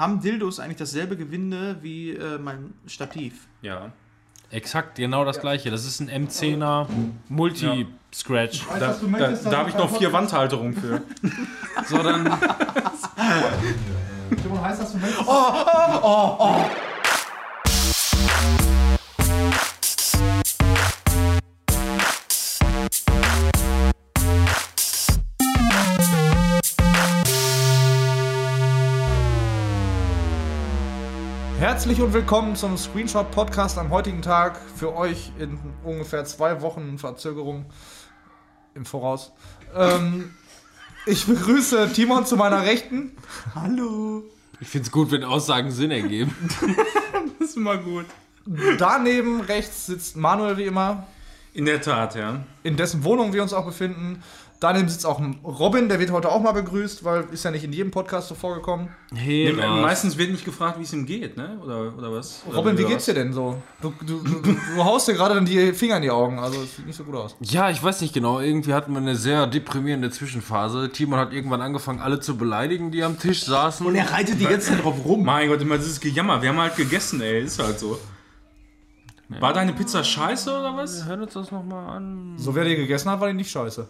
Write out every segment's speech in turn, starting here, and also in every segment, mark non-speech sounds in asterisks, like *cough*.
haben Dildos eigentlich dasselbe Gewinde wie äh, mein Stativ? Ja. Exakt, genau das gleiche. Das ist ein M10er Multi-Scratch. Da, da, da habe ich noch vier Wandhalterungen für. So, dann. *laughs* Heißt das, du möchtest? Herzlich und willkommen zum Screenshot Podcast am heutigen Tag. Für euch in ungefähr zwei Wochen Verzögerung im Voraus. Ähm, ich begrüße Timon zu meiner Rechten. Hallo. Ich finde es gut, wenn Aussagen Sinn ergeben. *laughs* Das ist immer gut. Daneben rechts sitzt Manuel wie immer, In der Tat, ja. in dessen Wohnung wir uns auch befinden. Daneben sitzt auch Robin, der wird heute auch mal begrüßt, weil ist ja nicht in jedem Podcast so vorgekommen. Hey, Nee, meistens wird nicht gefragt, wie es ihm geht, ne? Oder, oder was? Oder Robin, wie geht's dir denn so? Du, du, du, du haust dir gerade dann die Finger in die Augen, also es sieht nicht so gut aus. Ja, ich weiß nicht genau. Irgendwie hatten wir eine sehr deprimierende Zwischenphase. Timon hat irgendwann angefangen, alle zu beleidigen, die am Tisch saßen. Und er reitet die ganze Zeit drauf rum. Mein Gott, immer dieses Gejammer. Wir haben halt gegessen, ey. Ist halt so. War deine Pizza scheiße oder was? Wir hören uns das nochmal an. So wer die gegessen hat, war die nicht scheiße.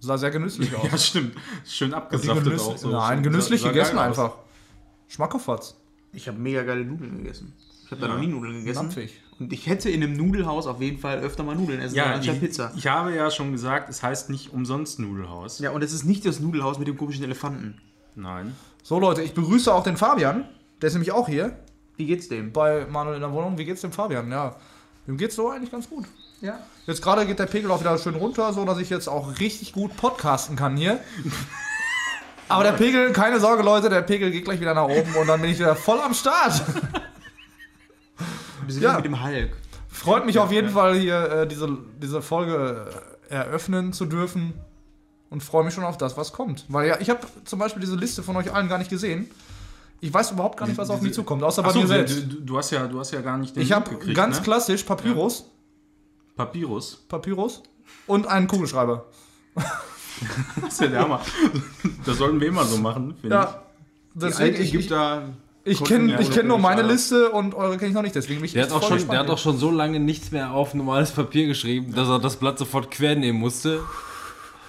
Sah sehr genüsslich *laughs* aus. Ja, stimmt. Schön abgesaftet auch so. Nein, Sah- genüsslich sah geil gegessen einfach. Schmackofatz. Ich habe mega geile Nudeln gegessen. Ich habe da noch nie Nudeln gegessen. Dampfig. Und ich hätte in einem Nudelhaus auf jeden Fall öfter mal Nudeln essen Ja, anstatt ich, Pizza. ich habe ja schon gesagt, es heißt nicht umsonst Nudelhaus. Ja, und es ist nicht das Nudelhaus mit dem komischen Elefanten. Nein. So Leute, ich begrüße auch den Fabian. Der ist nämlich auch hier Wie geht's dem? bei Manuel in der Wohnung. Wie geht's dem Fabian? Ja, dem geht's so eigentlich ganz gut. Ja. Jetzt gerade geht der Pegel auch wieder schön runter, so dass ich jetzt auch richtig gut podcasten kann hier. Aber der Pegel, keine Sorge Leute, der Pegel geht gleich wieder nach oben und dann bin ich wieder voll am Start. Wir sind Ja. ja. mit dem Hulk. Freut mich auf jeden Fall hier äh, diese, diese Folge äh, eröffnen zu dürfen und freue mich schon auf das, was kommt. Weil ja, ich habe zum Beispiel diese Liste von euch allen gar nicht gesehen. Ich weiß überhaupt gar nicht, was auf mich zukommt, außer bei mir du, selbst. du, du, hast ja, du hast ja gar nicht den Ich habe ganz ne? klassisch Papyrus, Papyrus. Papyrus und einen Kugelschreiber. *laughs* Das ist ja der Hammer. Das sollten wir immer so machen, finde Ja, deswegen ich, ich, Ägypter. ich konnten kenne ich kenn nur meine. Liste und eure kenne ich noch nicht, deswegen bin ich Der hat, auch voll schon, der hat auch schon so lange nichts mehr auf normales Papier geschrieben, dass er das Blatt sofort quer nehmen musste.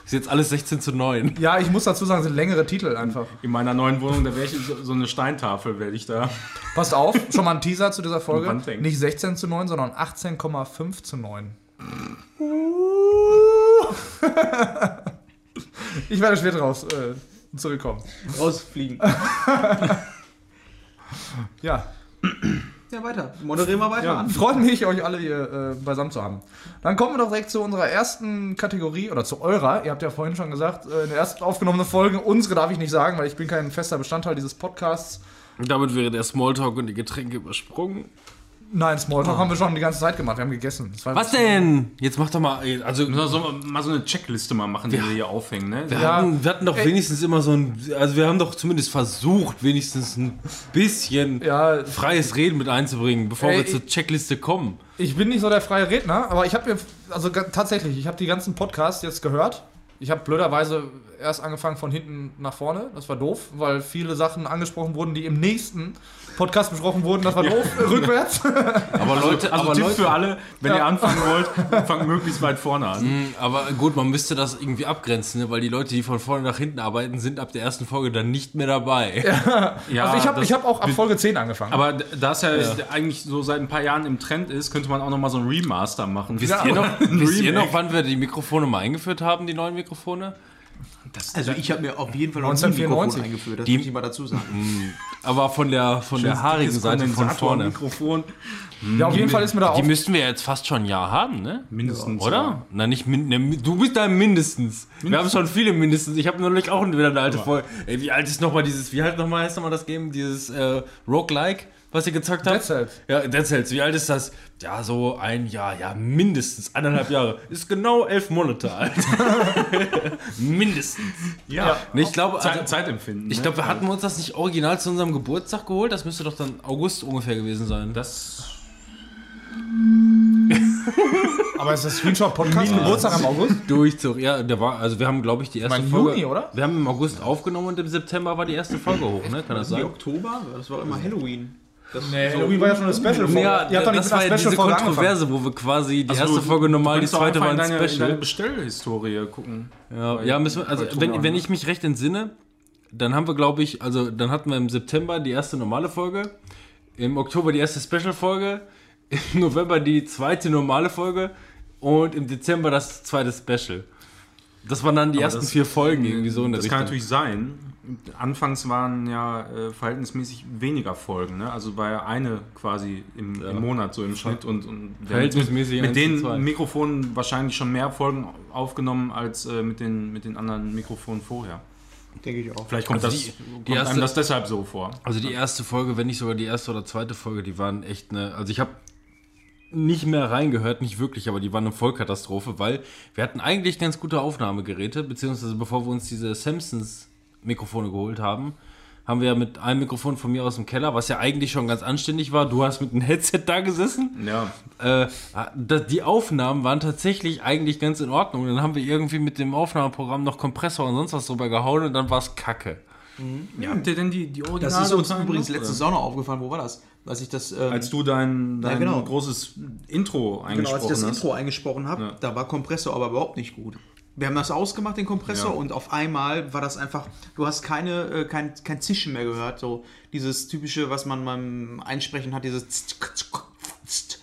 Ist jetzt alles 16 zu 9. hier. *laughs* Ja, ich muss dazu sagen, sind längere Titel einfach. In meiner neuen Wohnung, da wäre ich so, eine Steintafel, werde ich da. Passt auf, schon mal ein Teaser zu dieser Folge. Nicht 16 zu 9, sondern 18,5 zu 9. *laughs* ich werde später raus äh, zurückkommen. Rausfliegen. *laughs* Ja, Ja, weiter. Moderier mal weiter an. freut mich, euch alle hier äh, beisammen zu haben. Dann kommen wir doch direkt zu unserer ersten Kategorie oder zu eurer. Ihr habt ja vorhin schon gesagt, äh, in der ersten aufgenommenen Folge, unsere darf ich nicht sagen, weil ich bin kein fester Bestandteil dieses Podcasts. Damit wäre der Smalltalk und die Getränke übersprungen. Nein, Smalltalk haben wir schon die ganze Zeit gemacht. Wir haben gegessen. Was denn? Jetzt mach doch mal. Also, Wir müssen so, mal so eine Checkliste mal machen, die wir hier aufhängen, ne? wir, Ja. hatten, wir hatten doch wenigstens immer so ein. Also, wir haben doch zumindest versucht, wenigstens ein bisschen Ja, freies Reden mit einzubringen, bevor Ey, wir zur Checkliste kommen. Ich bin nicht so der freie Redner, aber ich habe mir, also tatsächlich, ich habe die ganzen Podcasts jetzt gehört. Ich habe blöderweise erst angefangen von hinten nach vorne. Das war doof, weil viele Sachen angesprochen wurden, die im nächsten Podcast besprochen wurden. Das war doof. Rückwärts. *laughs* Aber Leute, Also aber Tipp Leute, für alle, wenn Ja. ihr anfangen wollt, fangt möglichst weit vorne an. Mm, Aber gut, man müsste das irgendwie abgrenzen, ne? weil die Leute, die von vorne nach hinten arbeiten, sind ab der ersten Folge dann nicht mehr dabei. *laughs* Ja, also ich habe hab auch ab Folge 10 angefangen. Aber da es ja, eigentlich so seit ein paar Jahren im Trend ist, könnte man auch noch mal so ein Remaster machen. Wisst, Ja, ihr, noch, wisst ihr noch, wann wir die Mikrofone mal eingeführt haben, die neuen Mikrofone? Also ich habe mir auf jeden Fall noch nie ein 1994. Mikrofon eingeführt, das Die- muss ich mal dazu sagen. *laughs* Aber von der, von der haarigen Seite von vorne. Mikrofon. ja, auf jeden Fall ist mir da Die auch. müssten wir jetzt fast schon ein Jahr haben, ne? Mindestens. Oder? Na, nicht min ne, Du bist da mindestens. Wir haben schon viele mindestens. Ich habe neulich auch wieder eine alte Folge. Ey, wie alt ist nochmal dieses, wie alt nochmal heißt nochmal das Game? Dieses äh, Roguelike, was ihr gezockt habt? Dead Cells. Ja, Dead Cells. Wie alt ist das? Ja, so ein Jahr, ja, mindestens eineinhalb Jahre. Ist genau elf Monate alt. *laughs* mindestens. Ja. Nee, ich glaube, Zeit, also, Zeitempfinden. ich ne? glaube, wir hatten uns das nicht original zu unserem Geburtstag geholt. Das müsste doch dann August ungefähr gewesen sein. Das. *laughs* Aber ist das Screenshot-Podcast *laughs* Geburtstag im August? Durchzug, ja, der war, also wir haben, glaube ich, die erste Mein Folge. Juni, oder? Wir haben im August aufgenommen und im September war die erste Folge hoch, ne? Kann das Wie sein? Oktober? Das war immer Halloween. Das Nee, Halloween war ja schon eine Special-Folge. Ja, Ihr habt doch nicht das war ja diese angefangen. Kontroverse, wo wir quasi die Also, erste Folge normal, die zweite war ein in deine, in deine Special. Bestellhistorie gucken. Ja, ja müssen wir, also wenn, wenn ich mich recht entsinne, dann haben wir, glaube ich, also dann hatten wir im September die erste normale Folge, im Oktober die erste Special-Folge, *laughs* im November die zweite normale Folge und im Dezember das zweite Special. Das waren dann die Aber ersten das- vier Folgen irgendwie so in der Das kann Richtung. natürlich sein. Anfangs waren ja äh, verhältnismäßig weniger Folgen, ne? Also war ja eine quasi im, im Monat so im Schnitt und, und Verhältnismäßig mit, mit den. Mikrofonen wahrscheinlich schon mehr Folgen aufgenommen als äh, mit, den, mit den anderen Mikrofonen vorher. Denke ich auch. Vielleicht kommt, Also das, die- kommt die erste- einem das deshalb so vor. Also die erste Folge, wenn nicht sogar die erste oder zweite Folge, die waren echt eine. Also ich habe nicht mehr reingehört, nicht wirklich, aber die waren eine Vollkatastrophe, weil wir hatten eigentlich ganz gute Aufnahmegeräte, beziehungsweise bevor wir uns diese Samsons Mikrofone geholt haben, haben wir ja mit einem Mikrofon von mir aus dem Keller, was ja eigentlich schon ganz anständig war. Du hast mit einem Headset da gesessen. Ja, Äh, die Aufnahmen waren tatsächlich eigentlich ganz in Ordnung. Dann haben wir irgendwie mit dem Aufnahmeprogramm noch Kompressor und sonst was drüber gehauen und dann war es kacke. ja. Habt ihr denn die, die Originale? Das ist uns übrigens letztes? Jahr noch aufgefallen. Wo war das? Als ich das. Ähm, Als du dein, dein genau. großes Intro genau, eingesprochen als ich das hast. Intro eingesprochen habe, Ja. da war Kompressor aber überhaupt nicht gut. Wir haben das ausgemacht, den Kompressor, Ja. und auf einmal war das einfach, du hast keine, äh, kein, kein Zischen mehr gehört. So dieses typische, was man beim Einsprechen hat, dieses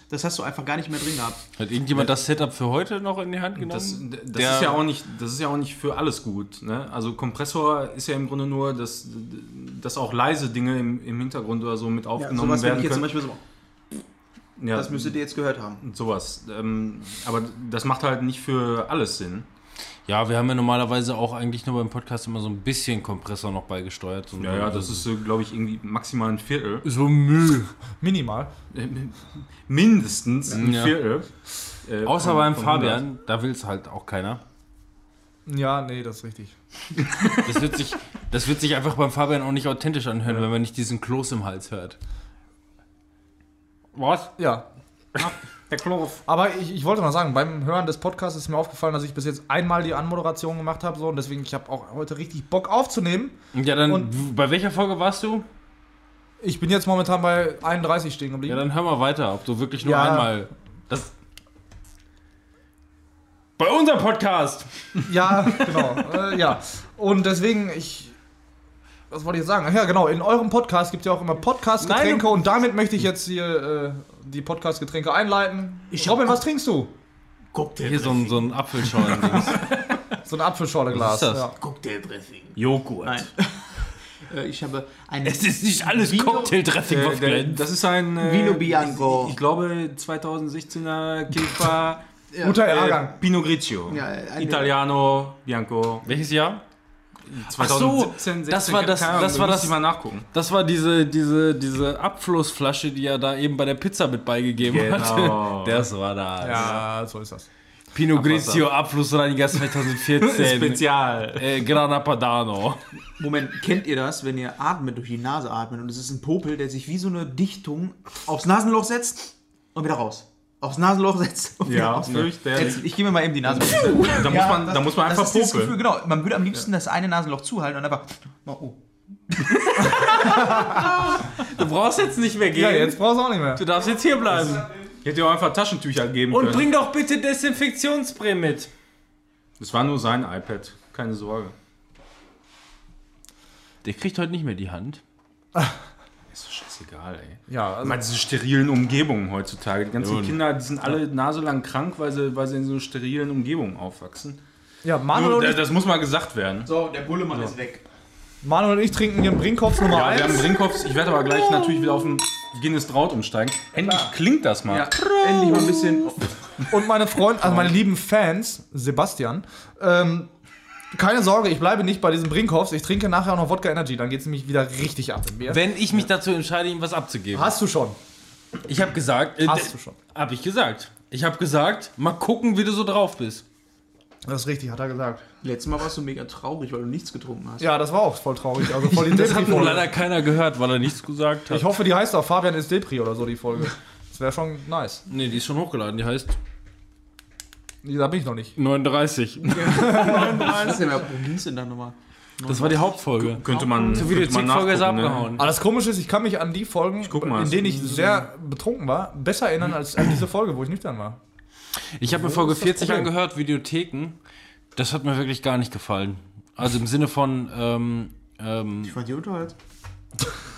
das hast du einfach gar nicht mehr drin gehabt. Hat irgendjemand das Setup für heute noch in die Hand genommen? Das, das, ist ja auch nicht, das ist ja auch nicht für alles gut. Ne? Also Kompressor ist ja im Grunde nur, dass, dass auch leise Dinge im, im Hintergrund oder so mit aufgenommen sowas, wenn werden ich jetzt zum können. Beispiel so, ja, das müsstet ihr jetzt gehört haben. sowas. Ähm, aber das macht halt nicht für alles Sinn. Ja, wir haben ja normalerweise auch eigentlich nur beim Podcast immer so ein bisschen Kompressor noch beigesteuert. So Ja, ja, das ist, äh, glaube ich, irgendwie maximal ein Viertel. so Müll. *laughs* Minimal. Äh, Mindestens ein Ja. Viertel. Äh, Außer von- beim von Fabian, da will es halt auch keiner. Ja, nee, das ist richtig. *laughs* Das wird sich, das wird sich einfach beim Fabian auch nicht authentisch anhören, wenn man nicht diesen Kloß im Hals hört. Was? Ja. 100. *laughs* Der Klof. Aber ich, ich wollte noch sagen, beim Hören des Podcasts ist mir aufgefallen, dass ich bis jetzt einmal die Anmoderation gemacht habe. So, und deswegen, ich habe auch heute richtig Bock aufzunehmen. Ja, dann, Und- bei welcher Folge warst du? Ich bin jetzt momentan bei 31 stehen geblieben. Ja, dann hör mal weiter, ob du wirklich nur Ja. einmal. Das. Bei unserem Podcast! Ja, genau. äh, ja. Und deswegen, ich. Was wollte ich jetzt sagen? Ach Ja, genau. In eurem Podcast gibt es ja auch immer Podcast-Getränke und damit möchte ich jetzt hier äh, die Podcast-Getränke einleiten. Ich Robin, hab- was trinkst du? Cocktail Hier so ein, so ein Apfelschorlen-Dings. *laughs* So ein Apfelschorle-Glas. Was ist das? Ja. Cocktail-Dressing. Joghurt. Nein. *laughs* Äh, ich habe ein. es ist nicht alles Vino- Cocktail-Dressing, Äh, was der, das ist ein. Äh, Vino Bianco. Ich, ich glaube 2016er Kilfa. *laughs* Guter äh, Jahrgang. Pinot Grigio. Ja, eine- Italiano Bianco. Welches Jahr? 2017, das war das- Ahnung, das war das- mal nachgucken. Das war diese, diese, diese Abflussflasche, die er da eben bei der Pizza mit beigegeben Genau. hat. *laughs* Das war das. ja, so ist das. Pinot Grigio Abflussreiniger 2014. *laughs* Spezial. äh, Grana Padano. Moment, kennt ihr das, wenn ihr atmet, durch die Nase atmet und es ist ein Popel, der sich wie so eine Dichtung aufs Nasenloch setzt und wieder raus. Aufs Nasenloch setzt und Ja. *laughs* Jetzt, ich gebe mir mal eben die Nase. Da muss man, da muss man einfach das popeln. Gefühl, genau. Man würde am liebsten das eine Nasenloch zuhalten und einfach. Oh, *laughs* Du brauchst jetzt nicht mehr gehen. Ja, jetzt brauchst du auch nicht mehr. Du darfst jetzt hier bleiben. Ich hätte dir auch einfach Taschentücher geben Und können. bring doch bitte Desinfektionsspray mit. Das war nur sein iPad. Keine Sorge. Der kriegt heute nicht mehr die Hand. *laughs* Ist doch scheißegal, ey. Ja, also, Mal diese sterilen Umgebungen heutzutage. Die ganzen und- Kinder, die sind alle naselang krank, weil sie, weil sie in so sterilen Umgebungen aufwachsen. ja Manuel, Nur, und ich, das muss mal gesagt werden. So, der Bullemann ist weg. Manuel und ich trinken hier einen Brinkhoffs Nummer Ja, wir haben 1. Brinkhoffs. Ich werde aber gleich natürlich wieder auf den Guinness Draut umsteigen. Endlich klingt das mal. Ja, endlich mal ein bisschen. Und meine Freunde, also meine lieben Fans, Sebastian, ähm, keine Sorge, ich bleibe nicht bei diesen Brinkhoffs. Ich trinke nachher auch noch Wodka Energy, dann geht es nämlich wieder richtig ab mit mir. Wenn ich mich dazu entscheide, ihm was abzugeben. Hast du schon. Ich habe gesagt. Äh, Hast du schon. Hab ich gesagt. Ich habe gesagt, mal gucken, wie du so drauf bist. Das ist richtig, hat er gesagt. Letztes Mal warst du mega traurig, weil du nichts getrunken hast. Ja, das war auch voll traurig. Also voll *laughs* die Das hat nur leider keiner gehört, weil er nichts gesagt hat. Ich hoffe, die heißt auch Fabian ist Depri oder so, die Folge. Das wäre schon nice. Nee, die ist schon hochgeladen. Die heißt Da bin ich noch nicht. 39. Was ist denn, da nochmal? Das war die Hauptfolge. Könnte man. Zur könnte man Videothekfolge ist ne? abgehauen. Aber das Komische ist, ich kann mich an die Folgen, mal. in denen ich sehr betrunken war, besser erinnern als an diese Folge, wo ich nüchtern war. Ich habe mir Folge ist das 40 Problem? angehört, Videotheken. Das hat mir wirklich gar nicht gefallen. Also im Sinne von, ähm, ähm, Ich fand die unterhalt. *laughs*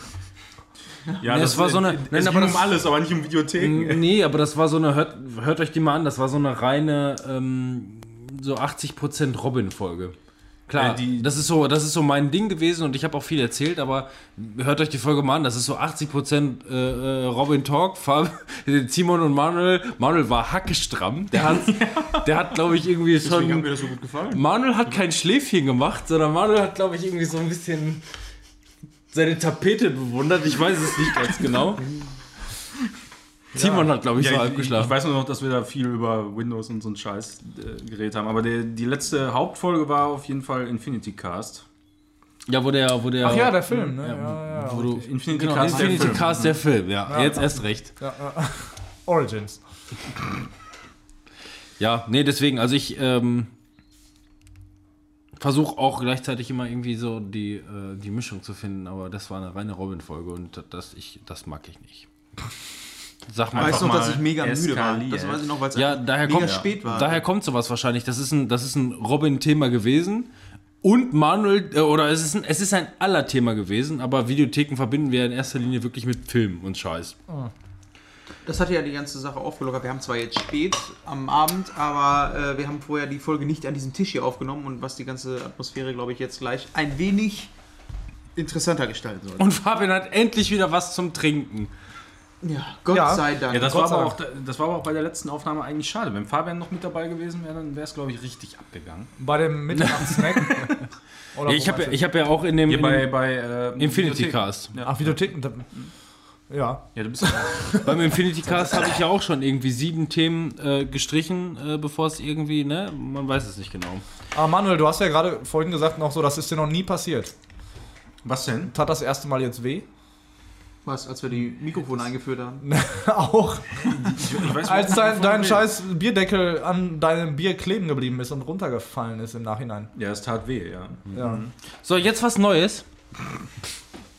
Ja, Nee, das es war so eine- Es Nein, ging aber um das- alles, aber nicht um Videotheken. nee, aber das war so eine, hört, hört euch die mal an, das war so eine reine, ähm, so 80% Robin-Folge. Klar, Äh, die- das, ist so, das ist so mein Ding gewesen und ich habe auch viel erzählt, aber hört euch die Folge mal an, das ist so 80% äh, äh, Robin Talk, Fab- *laughs* Simon und Manuel. Manuel war hackestramm, der hat, *laughs* der hat glaube ich, irgendwie Deswegen hat schon... mir das so gut gefallen. Manuel hat kein Schläfchen gemacht, sondern Manuel hat, glaube ich, irgendwie so ein bisschen seine Tapete bewundert. Ich weiß es nicht ganz genau. Simon hat, glaube ich, Ja, so ich, halb ich, geschlafen. ich weiß nur noch, dass wir da viel über Windows und so einen Scheiß äh, geredet haben. Aber der, die letzte Hauptfolge war auf jeden Fall Infinity Cast. Ja, wo der, wo der. Ach ja, der Film, ne? Ja, ja, ja. wo du, Infinity genau, Cast, der Infinity Film. Cast, der Film, ja. Jetzt erst recht. ja, ja. Origins. Ja, nee, deswegen, also ich ähm, versuche auch gleichzeitig immer irgendwie so die, äh, die Mischung zu finden, aber das war eine reine Robin-Folge und das, ich, das mag ich nicht. Sag mal. weiß Einfach noch, dass mal ich mega müde war. Das weiß ich noch, weil es Ja, daher mega kommt, spät war. daher kommt sowas wahrscheinlich. Das ist ein, das ist ein Robin-Thema gewesen. Und Manuel, äh, oder es ist, ein, es ist ein aller Thema gewesen, aber Videotheken verbinden wir in erster Linie wirklich mit Film und Scheiß. Das hat ja die ganze Sache aufgelockert. Wir haben zwar jetzt spät am Abend, aber äh, wir haben vorher die Folge nicht an diesem Tisch hier aufgenommen und was die ganze Atmosphäre, glaube ich, jetzt gleich ein wenig interessanter gestalten soll. Und Fabian hat endlich wieder was zum Trinken. Ja, Gott Ja. sei Dank. Ja, das Gott war, aber auch, das war aber auch bei der letzten Aufnahme eigentlich schade. Wenn Fabian noch mit dabei gewesen wäre, dann wäre es, glaube ich, richtig abgegangen. Bei dem Mitternachtssnack. *laughs* Oder Ja, ich habe ja, hab ja auch in dem Hier in bei, bei äh, Infinity Videotheken. Cast. du? Ach, Videotheken. Ja. Ja, du bist *laughs* Beim Infinity Cast habe ich ja auch schon irgendwie sieben Themen äh, gestrichen, äh, bevor es irgendwie, ne? Man weiß es nicht genau. Aber Manuel, du hast ja gerade vorhin gesagt noch so, das ist dir noch nie passiert. Was denn? Tat das erste Mal jetzt weh? Was, als wir die Mikrofone eingeführt haben? *laughs* auch. Ich weiß Als dein, dein scheiß Bierdeckel an deinem Bier kleben geblieben ist und runtergefallen ist im Nachhinein. Ja, es tat weh, ja. Ja. So, jetzt was Neues.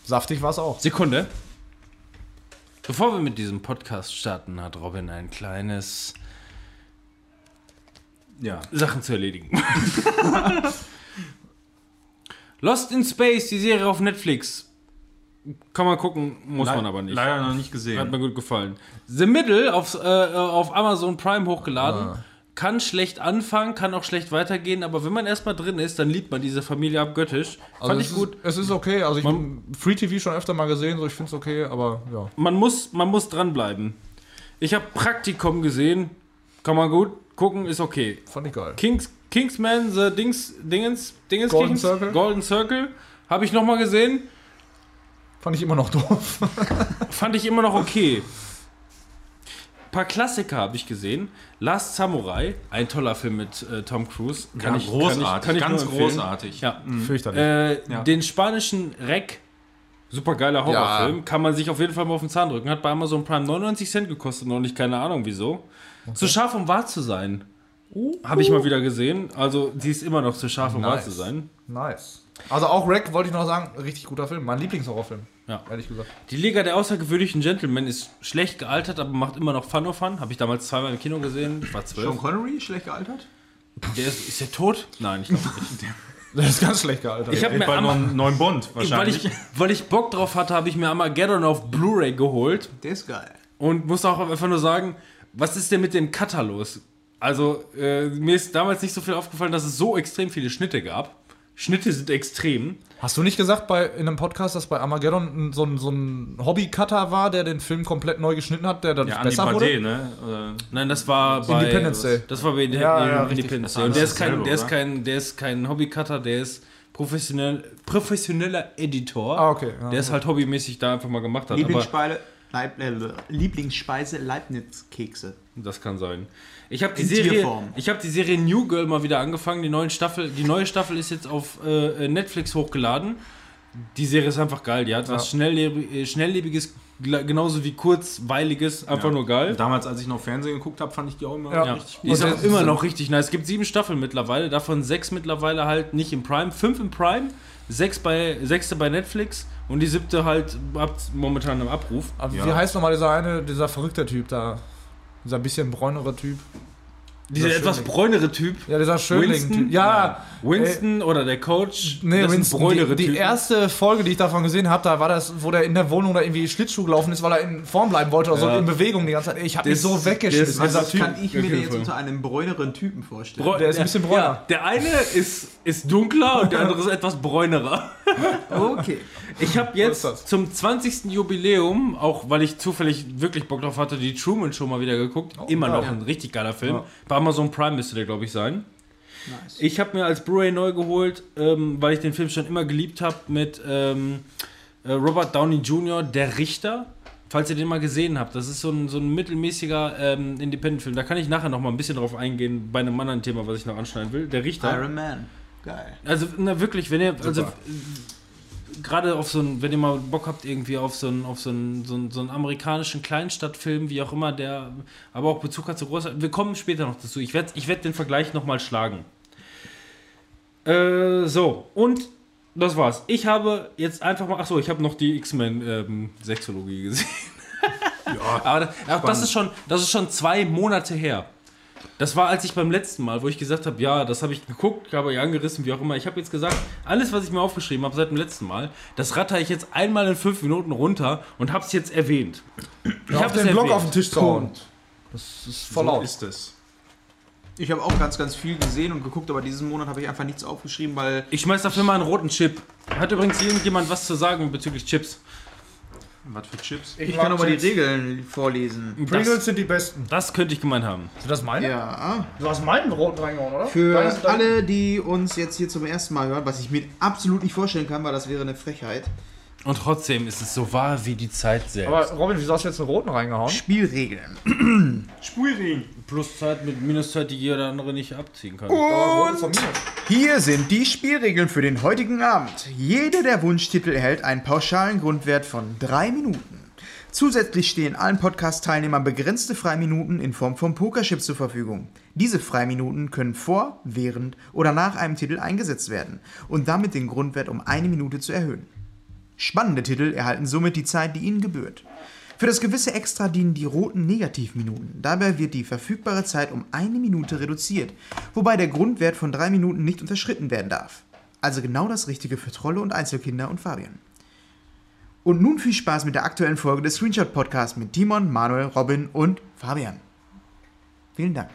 Saftig war es auch. Sekunde. Bevor wir mit diesem Podcast starten, hat Robin ein kleines Ja. Sachen zu erledigen. Lost in Space, die Serie auf Netflix. Kann man gucken, muss man aber nicht. Leider noch nicht Hat gesehen. mir gut gefallen. The Middle auf, äh, auf Amazon Prime hochgeladen. Ah. Kann schlecht anfangen, kann auch schlecht weitergehen, aber wenn man erstmal drin ist, dann liebt man diese Familie abgöttisch. Fand Also es ich gut. Ist, es ist okay. Also ich habe Free TV schon öfter mal gesehen, so ich finde es okay, aber ja. Man muss, man muss dranbleiben. Ich habe Praktikum gesehen, kann man gut gucken, ist okay. Fand ich geil. Kings, Kingsman, The Dings, Dingens, Dingens Golden Kings, Circle? Golden Circle, habe ich nochmal gesehen, Fand ich immer noch doof. *laughs* fand ich immer noch okay. Paar Klassiker habe ich gesehen. Last Samurai, ein toller Film mit äh, Tom Cruise. Kann Ja, ich, großartig, kann ich, kann ich ganz großartig. Ja. Fürchterlich. Äh, Ja. Den spanischen Rec, super geiler Horrorfilm, kann man sich auf jeden Fall mal auf den Zahn drücken. Hat bei Amazon Prime 99 Cent gekostet, noch nicht, keine Ahnung wieso. Zu scharf, um wahr zu sein. Habe ich mal wieder gesehen. Also, sie ist immer noch zu scharf, um wahr Nice. zu sein. Nice. Also auch Rack wollte ich noch sagen, richtig guter Film. Mein Lieblingshorrorfilm. Ja. Ehrlich gesagt. Die Liga der außergewöhnlichen Gentlemen ist schlecht gealtert, aber macht immer noch Fun of Fun. Habe ich damals zweimal im Kino gesehen. Ich war zwölf. Sean Connery, schlecht gealtert? Der ist, ist der tot? Nein, ich glaube nicht. *laughs* Das ist ganz schlecht gealtert. Ich habe mir Bei einem neuen Bond *laughs* weil wahrscheinlich. ich, weil ich Bock drauf hatte, habe ich mir Armageddon auf Blu-ray geholt. Der ist geil. Und muss auch einfach nur sagen, was ist denn mit dem Cutter los? Also, äh, mir ist damals nicht so viel aufgefallen, dass es so extrem viele Schnitte gab. Schnitte sind extrem. Hast du nicht gesagt bei, in einem Podcast, dass bei Armageddon so ein, so ein Hobby-Cutter war, der den Film komplett neu geschnitten hat, der dadurch ja, Andy besser wurde? Bade, ne? Oder- Nein, das war bei Independence Day. Das war bei Inde- Ja, ja. Independence Day. Und der ist kein, dasselbe, der ist kein, der ist kein Hobbycutter, der ist professionell, professioneller Editor. Ah, okay. Ja. Der ist halt hobbymäßig da einfach mal gemacht hat. Lieblingsspeise, Leib, äh, Lieblingsspeise Leibniz-Kekse. das kann sein. Ich habe die Serie, Tierform. ich habe die Serie New Girl mal wieder angefangen. Die neue Staffel, die neue Staffel ist jetzt auf äh, Netflix hochgeladen. Die Serie ist einfach geil. Die hat was Schnellleb äh, Schnelllebiges, genauso wie Kurzweiliges. Einfach Ja. nur geil. Damals, als ich noch Fernsehen geguckt habe, fand ich die auch immer Ja. richtig Die ist auch immer noch richtig nice. Es gibt sieben Staffeln mittlerweile, davon sechs mittlerweile halt nicht im Prime, fünf im Prime, sechs bei, sechste bei Netflix und die siebte halt ab, momentan im Abruf. Aber Ja. Wie heißt nochmal dieser eine, dieser verrückte Typ da? Dieser bisschen bräunere Typ. Dieser etwas bräunere Typ. Ja, dieser Schönling-Typ. Winston? Ja, Winston oder der Coach. Nee, das Winston, bräunere die, die erste Folge, die ich davon gesehen habe, da war das, wo der in der Wohnung da irgendwie Schlittschuh gelaufen ist, weil er in Form bleiben wollte oder Ja. so in Bewegung die ganze Zeit. Ich habe mich Das- so weggeschmissen. das- dieser Was Typ. kann ich mir jeden jetzt unter einem bräuneren Typen vorstellen? Bräu- Der ist ein bisschen bräuner. Ja, der eine ist, ist dunkler und der andere ist etwas bräunerer. *laughs* Okay. Ich habe jetzt zum 20. Jubiläum, auch weil ich zufällig wirklich Bock drauf hatte, die Truman Show mal wieder geguckt. Immer ja, noch ja. ein richtig geiler Film. Ja. Bei Amazon Prime müsste der, glaube ich, sein. Nice. Ich habe mir als Blu-ray neu geholt, ähm, weil ich den Film schon immer geliebt habe, mit ähm, äh, Robert Downey Jr., Der Richter. Falls ihr den mal gesehen habt, das ist so ein, so ein mittelmäßiger ähm, Independent-Film. Da kann ich nachher noch mal ein bisschen drauf eingehen, bei einem anderen Thema, was ich noch anschneiden will. Der Richter. Iron Man. Geil. Also, na wirklich, wenn ihr, also äh, gerade auf so ein, wenn ihr mal Bock habt, irgendwie auf so einen, auf so einen, so einen, so einen amerikanischen Kleinstadtfilm, wie auch immer, der aber auch Bezug hat zu Großstadt. Wir kommen später noch dazu. Ich werde ich werd den Vergleich nochmal schlagen. Äh, so, und das war's. Ich habe jetzt einfach mal, achso, ich habe noch die X-Men ähm, Sexologie gesehen. *laughs* Ja, Aber das, auch das ist schon, das ist schon zwei Monate her. Das war, als ich beim letzten Mal, wo ich gesagt habe, ja, das habe ich geguckt, habe ich angerissen, wie auch immer. Ich habe jetzt gesagt, alles, was ich mir aufgeschrieben habe seit dem letzten Mal, das ratter ich jetzt einmal in fünf Minuten runter und habe es jetzt erwähnt. Ich auf hab den es Block erwähnt. auf den Tisch zu hauen. Das ist voll so laut. ist es. Ich habe auch ganz, ganz viel gesehen und geguckt, aber diesen Monat habe ich einfach nichts aufgeschrieben, weil Ich schmeiß dafür mal einen roten Chip. Hat übrigens irgendjemand was zu sagen bezüglich Chips? Was für Chips? ich, kann aber die Regeln vorlesen. Pringles Das, sind die besten. das könnte ich gemeint haben. Sind das meine? Ja. Du hast meinen roten reingehauen, oder? Für Deine sind deine- alle, die uns jetzt hier zum ersten Mal hören, was ich mir absolut nicht vorstellen kann, weil das wäre eine Frechheit. Und trotzdem ist es so wahr wie die Zeit selbst. Aber Robin, wieso hast du jetzt einen roten reingehauen? Spielregeln. *clears throat* Spuiring. Pluszeit mit Minuszeit, die jeder andere nicht abziehen kann. Mir. Hier sind die Spielregeln für den heutigen Abend. Jeder der Wunschtitel erhält einen pauschalen Grundwert von drei Minuten. Zusätzlich stehen allen Podcast-Teilnehmern begrenzte Freiminuten in Form von Pokerchips zur Verfügung. Diese Freiminuten können vor, während oder nach einem Titel eingesetzt werden und damit den Grundwert um eine Minute zu erhöhen. Spannende Titel erhalten somit die Zeit, die ihnen gebührt. Für das gewisse Extra dienen die roten Negativminuten. Dabei wird die verfügbare Zeit um eine Minute reduziert, wobei der Grundwert von drei Minuten nicht unterschritten werden darf. Also genau das Richtige für Trolle und Einzelkinder und Fabian. Und nun viel Spaß mit der aktuellen Folge des Screenshot Podcasts mit Timon, Manuel, Robin und Fabian. Vielen Dank.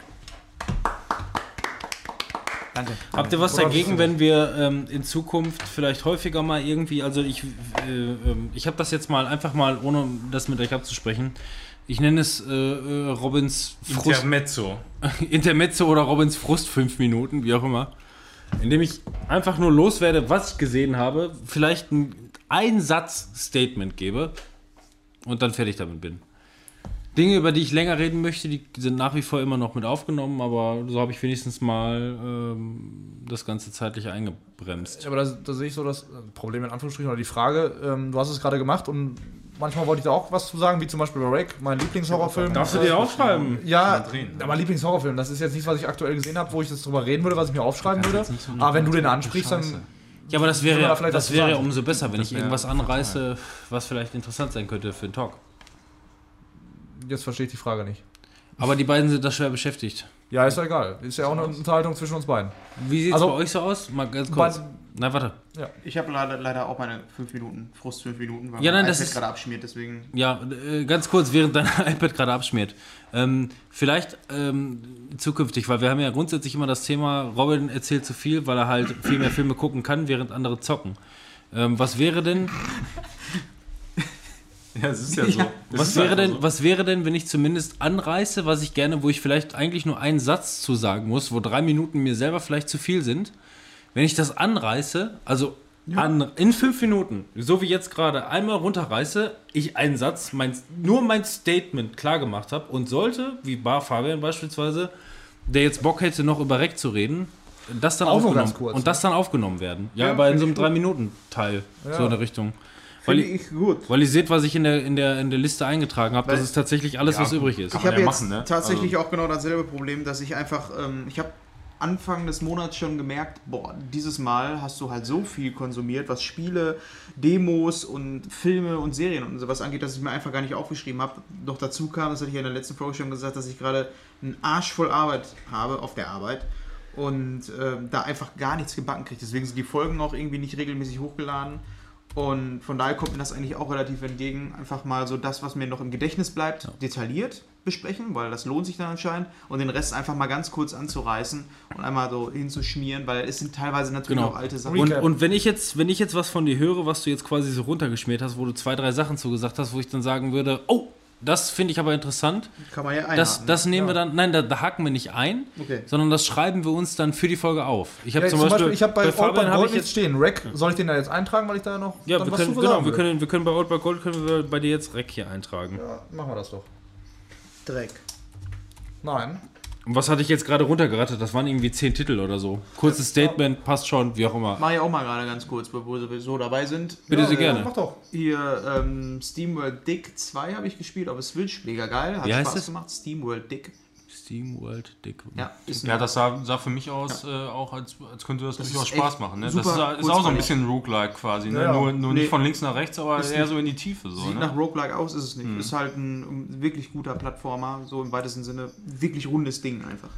Danke. Habt ihr was Oder dagegen, wenn wir ähm, in Zukunft vielleicht häufiger mal irgendwie, also ich, äh, ähm, ich habe das jetzt mal einfach mal, ohne das mit euch abzusprechen, ich nenne es äh, äh, Robins Frust, Intermezzo. *laughs* Intermezzo oder Robins Frust fünf Minuten, wie auch immer, indem ich einfach nur loswerde, was ich gesehen habe, vielleicht ein Einsatz-Statement gebe und dann fertig damit bin. Dinge, über die ich länger reden möchte, die sind nach wie vor immer noch mit aufgenommen, aber so habe ich wenigstens mal ähm, das Ganze zeitlich eingebremst. Aber da, da sehe ich so das äh, Problem in Anführungsstrichen oder die Frage, ähm, du hast es gerade gemacht und manchmal wollte ich da auch was zu sagen, wie zum Beispiel bei Rake, mein Lieblingshorrorfilm. Darfst du dir aufschreiben? Ja, aber Lieblingshorrorfilm, das ist jetzt nichts, was ich aktuell gesehen habe, wo ich jetzt drüber reden würde, was ich mir aufschreiben würde. Aber wenn du den ansprichst, dann Ja, aber das wäre, das wäre umso besser, wenn ich irgendwas anreiße, was vielleicht interessant sein könnte für den Talk. Jetzt verstehe ich die Frage nicht. Aber die beiden sind da schwer beschäftigt. Ja, ist ja egal. Ist ja auch eine Unterhaltung zwischen uns beiden. Wie sieht es Also- bei euch so aus? Mal ganz kurz. Bei- Nein, warte. Ich habe leider, leider auch meine 5 Minuten, Frust 5 Minuten, weil Ja, mein nein, das iPad ist- gerade abschmiert, deswegen. Ja, äh, ganz kurz, während dein *laughs* iPad gerade abschmiert. Ähm, vielleicht ähm, zukünftig, weil wir haben ja grundsätzlich immer das Thema, Robin erzählt zu viel, weil er halt viel mehr Filme gucken kann, während andere zocken. Ähm, was wäre denn, *laughs* Ja, es ist ja so. Es was wäre denn, so. was wäre denn, wenn ich zumindest anreiße, was ich gerne, wo ich vielleicht eigentlich nur einen Satz zu sagen muss, wo drei Minuten mir selber vielleicht zu viel sind, wenn ich das anreiße, also an, in fünf Minuten, so wie jetzt gerade, einmal runterreiße, ich einen Satz, mein, nur mein Statement klar gemacht habe und sollte, wie Bar Fabian beispielsweise, der jetzt Bock hätte, noch über Reck zu reden, das dann Auch aufgenommen kurz, und ne? das dann aufgenommen werden. Ja, Ja, aber in so einem. 3 Minuten Teil Ja. so in der Richtung. Weil Finde ich, ich gut. weil ihr seht, was ich in der, in der, in der Liste eingetragen habe, das ist tatsächlich alles, Ja, was übrig ist. Ich habe ja jetzt machen, ne? tatsächlich auch genau dasselbe Problem, dass ich einfach, ähm, ich habe Anfang des Monats schon gemerkt, boah, dieses Mal hast du halt so viel konsumiert, was Spiele, Demos und Filme und Serien und sowas angeht, dass ich mir einfach gar nicht aufgeschrieben habe. Noch dazu kam, das hatte ich ja in der letzten Folge schon gesagt, dass ich gerade einen Arsch voll Arbeit habe auf der Arbeit und ähm, da einfach gar nichts gebacken kriege. Deswegen sind die Folgen auch irgendwie nicht regelmäßig hochgeladen. Und von daher kommt mir das eigentlich auch relativ entgegen. Einfach mal so das, was mir noch im Gedächtnis bleibt, detailliert besprechen, weil das lohnt sich dann anscheinend. Und den Rest einfach mal ganz kurz anzureißen und einmal so hinzuschmieren, weil es sind teilweise natürlich Genau. auch alte Sachen. Und, und wenn ich jetzt, wenn ich jetzt was von dir höre, was du jetzt quasi so runtergeschmiert hast, wo du zwei, drei Sachen zugesagt hast, wo ich dann sagen würde, oh, das finde ich aber interessant. Kann man ja einhaken. Das, das nehmen wir dann, nein, da, da haken wir nicht ein, Okay. sondern das schreiben wir uns dann für die Folge auf. Ich habe Ja, zum, Beispiel, ich habe bei, Fabian Old But habe Gold ich jetzt stehen. Rack, soll ich den da jetzt eintragen, weil ich da noch ja, dann wir was können, zu genau, wir können, wir können bei Old by Gold können wir bei dir jetzt Rec hier eintragen. Ja, machen wir das doch. Dreck. Nein. Und was hatte ich jetzt gerade runtergerattet? Das waren irgendwie zehn Titel oder so. Kurzes Statement, passt schon, wie auch immer. Mach ich auch mal gerade ganz kurz, bevor wir so dabei sind. Bitte ja, sehr ja, gerne. Mach doch. Hier, ähm, SteamWorld Dick 2 habe ich gespielt auf der Switch. Mega geil. Hat Wie Spaß es? gemacht. SteamWorld Dick. Steam World Dick. Ja, ist Ja, das sah, sah für mich aus, äh, auch als, als könnte das, Das durchaus Spaß machen. Ne? Das ist, ist auch so ein bisschen Roguelike quasi. Ne? Ja, ja. Nur, nur Nee. nicht von links nach rechts, aber Ist eher nicht- so in die Tiefe. So, Sieht ne? nach Roguelike aus, ist es nicht. Mhm. Ist halt ein wirklich guter Plattformer, so im weitesten Sinne. Wirklich rundes Ding einfach.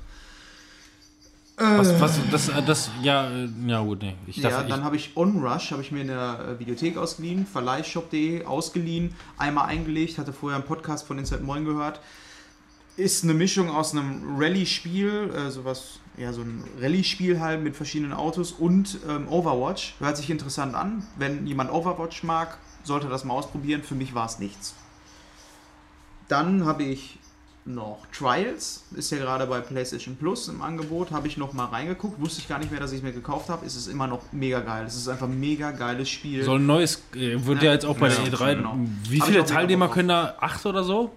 Was, was, das, äh, das, ja, äh, ja gut, nee. Ich Ja, dachte, dann ich, habe ich OnRush, habe ich mir in der äh, Videothek ausgeliehen, verleihshop.de ausgeliehen, einmal eingelegt, hatte vorher einen Podcast von Inside Moin gehört. Ist eine Mischung aus einem Rallye-Spiel, äh, sowas, ja, so ein Rallye-Spiel halt mit verschiedenen Autos und ähm, Overwatch. Hört sich interessant an. Wenn jemand Overwatch mag, sollte das mal ausprobieren. Für mich war es nichts. Dann habe ich noch Trials, ist ja gerade bei PlayStation Plus im Angebot, habe ich noch mal reingeguckt, wusste ich gar nicht mehr, dass ich es mir gekauft habe, ist es immer noch mega geil. Es ist einfach ein mega geiles Spiel. soll ein neues, äh, wird ja, Ja. jetzt auch bei Ja, der E3. genau. Wie Hab viele Teilnehmer können da? Acht oder so?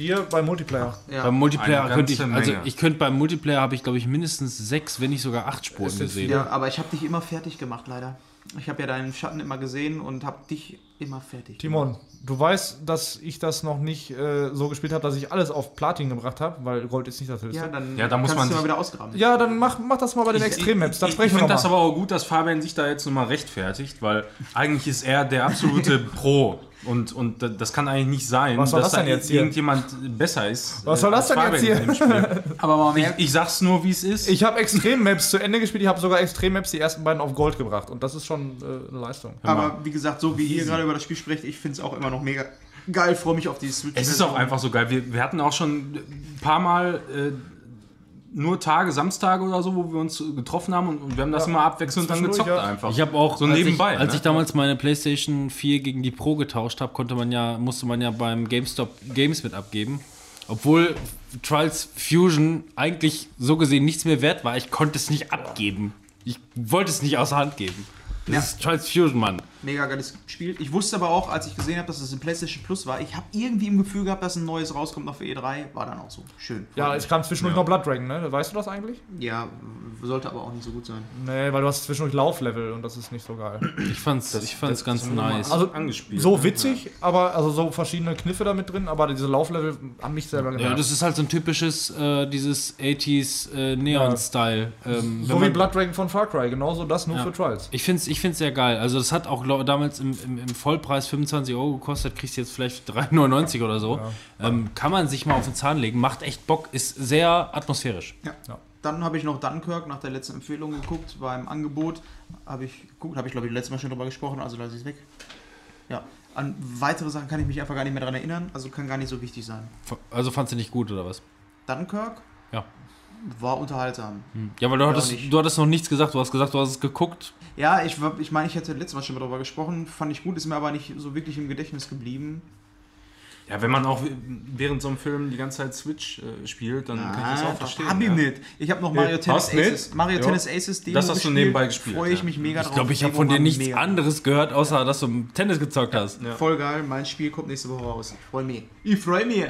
Vier bei Multiplayer. ja. Beim Multiplayer Eine könnte ich, also ich könnte beim Multiplayer habe ich glaube ich mindestens sechs, wenn nicht sogar acht Spuren gesehen. ja, aber ich habe dich immer fertig gemacht, leider. Ich habe ja deinen Schatten immer gesehen und habe dich immer fertig Timon, du weißt, dass ich das noch nicht äh, so gespielt habe, dass ich alles auf Platin gebracht habe, weil Gold ist nicht das höchste. Ja, dann Ja, da muss man du mal wieder ausgraben. Ja, dann mach, mach das mal bei den Extrem-Maps, dann ich, ich wir finde das aber auch gut, dass Fabian sich da jetzt nochmal rechtfertigt, weil eigentlich ist er der absolute *laughs* Pro. Und, und das kann eigentlich nicht sein, Was soll dass das da jetzt hier? irgendjemand besser ist. Was soll äh, das denn jetzt Fabian hier? in dem Spiel. *laughs* Aber man Ich, merkt, ich sag's nur, wie es ist. Ich habe Extrem-Maps zu Ende gespielt, ich habe sogar Extrem-Maps die ersten beiden auf Gold gebracht und das ist schon äh, eine Leistung. aber wie gesagt, so wie ihr gerade über das Spiel sprecht, ich finde es auch immer noch mega geil, freue mich auf die Switch. Es ist auch einfach so geil. Wir, wir hatten auch schon ein paar Mal äh, nur Tage, Samstage oder so, wo wir uns getroffen haben und, und wir haben das Ja. immer abwechselnd dann gezockt ja. einfach. Ich habe auch, so als, nebenbei. ich, als ne? ich damals meine PlayStation 4 gegen die Pro getauscht habe, konnte man ja, musste man ja beim GameStop Games mit abgeben. Obwohl Trials Fusion eigentlich so gesehen nichts mehr wert war, ich konnte es nicht abgeben. Ich wollte es nicht außer Hand geben. Das Ja. ist Trials Fusion, Mann. Mega geiles Spiel. Ich wusste aber auch, als ich gesehen habe, dass es in PlayStation Plus war, ich habe irgendwie im Gefühl gehabt, dass ein neues rauskommt auf E3. War dann auch so. Schön. Ja, es kam zwischendurch noch Blood Dragon, ne? Weißt du das eigentlich? Ja, sollte aber auch nicht so gut sein. Nee, weil du hast zwischendurch Lauflevel und das ist nicht so geil. Ich fand's, ich fand's ganz wir mal nice. Also angespielt. so ne? witzig, aber also so verschiedene Kniffe da mit drin, aber diese Lauflevel haben mich selber ja, genervt. das ist halt so ein typisches, äh, dieses 80s äh, Neon-Style. Ähm, so wie Blood Dragon von Far Cry, genauso das nur Ja. für Trials. Ich finde es ich find's sehr geil. Also das hat auch glaub, damals im, im, im Vollpreis 25 Euro gekostet, kriegst du jetzt vielleicht 3,99 oder so. Ähm, kann man sich mal auf den Zahn legen, macht echt Bock, ist sehr atmosphärisch. Ja. Ja. Dann habe ich noch Dunkirk nach der letzten Empfehlung geguckt, war im Angebot. Habe ich geguckt, habe ich glaube ich letztes Mal schon drüber gesprochen, also lasse ich es weg. Ja, an weitere Sachen kann ich mich einfach gar nicht mehr daran erinnern, also kann gar nicht so wichtig sein. Also fandst du nicht gut oder was? Dunkirk Ja. War unterhaltsam. Ja, weil du Ja, hattest, du hattest noch nichts gesagt, du hast gesagt, du hast es geguckt. Ja, ich, ich meine, ich hätte letztes Mal schon mal darüber gesprochen, fand ich gut, ist mir aber nicht so wirklich im Gedächtnis geblieben. Ja, wenn man auch während so einem Film die ganze Zeit Switch äh, spielt, dann kann ich das auch verstehen. Hab ich ja. nicht. Ich habe noch Mario Nee, Tennis? Aces. Mario Ja. Tennis Aces Demo Das hast du nebenbei gespielt, Freue ich ja. mich mega Ich drauf. glaube, ich habe von dir nichts mega. anderes gehört, außer dass du Tennis gezockt hast. Ja. Voll geil, mein Spiel kommt nächste Woche raus. Ich freue mich. Ich freue mich.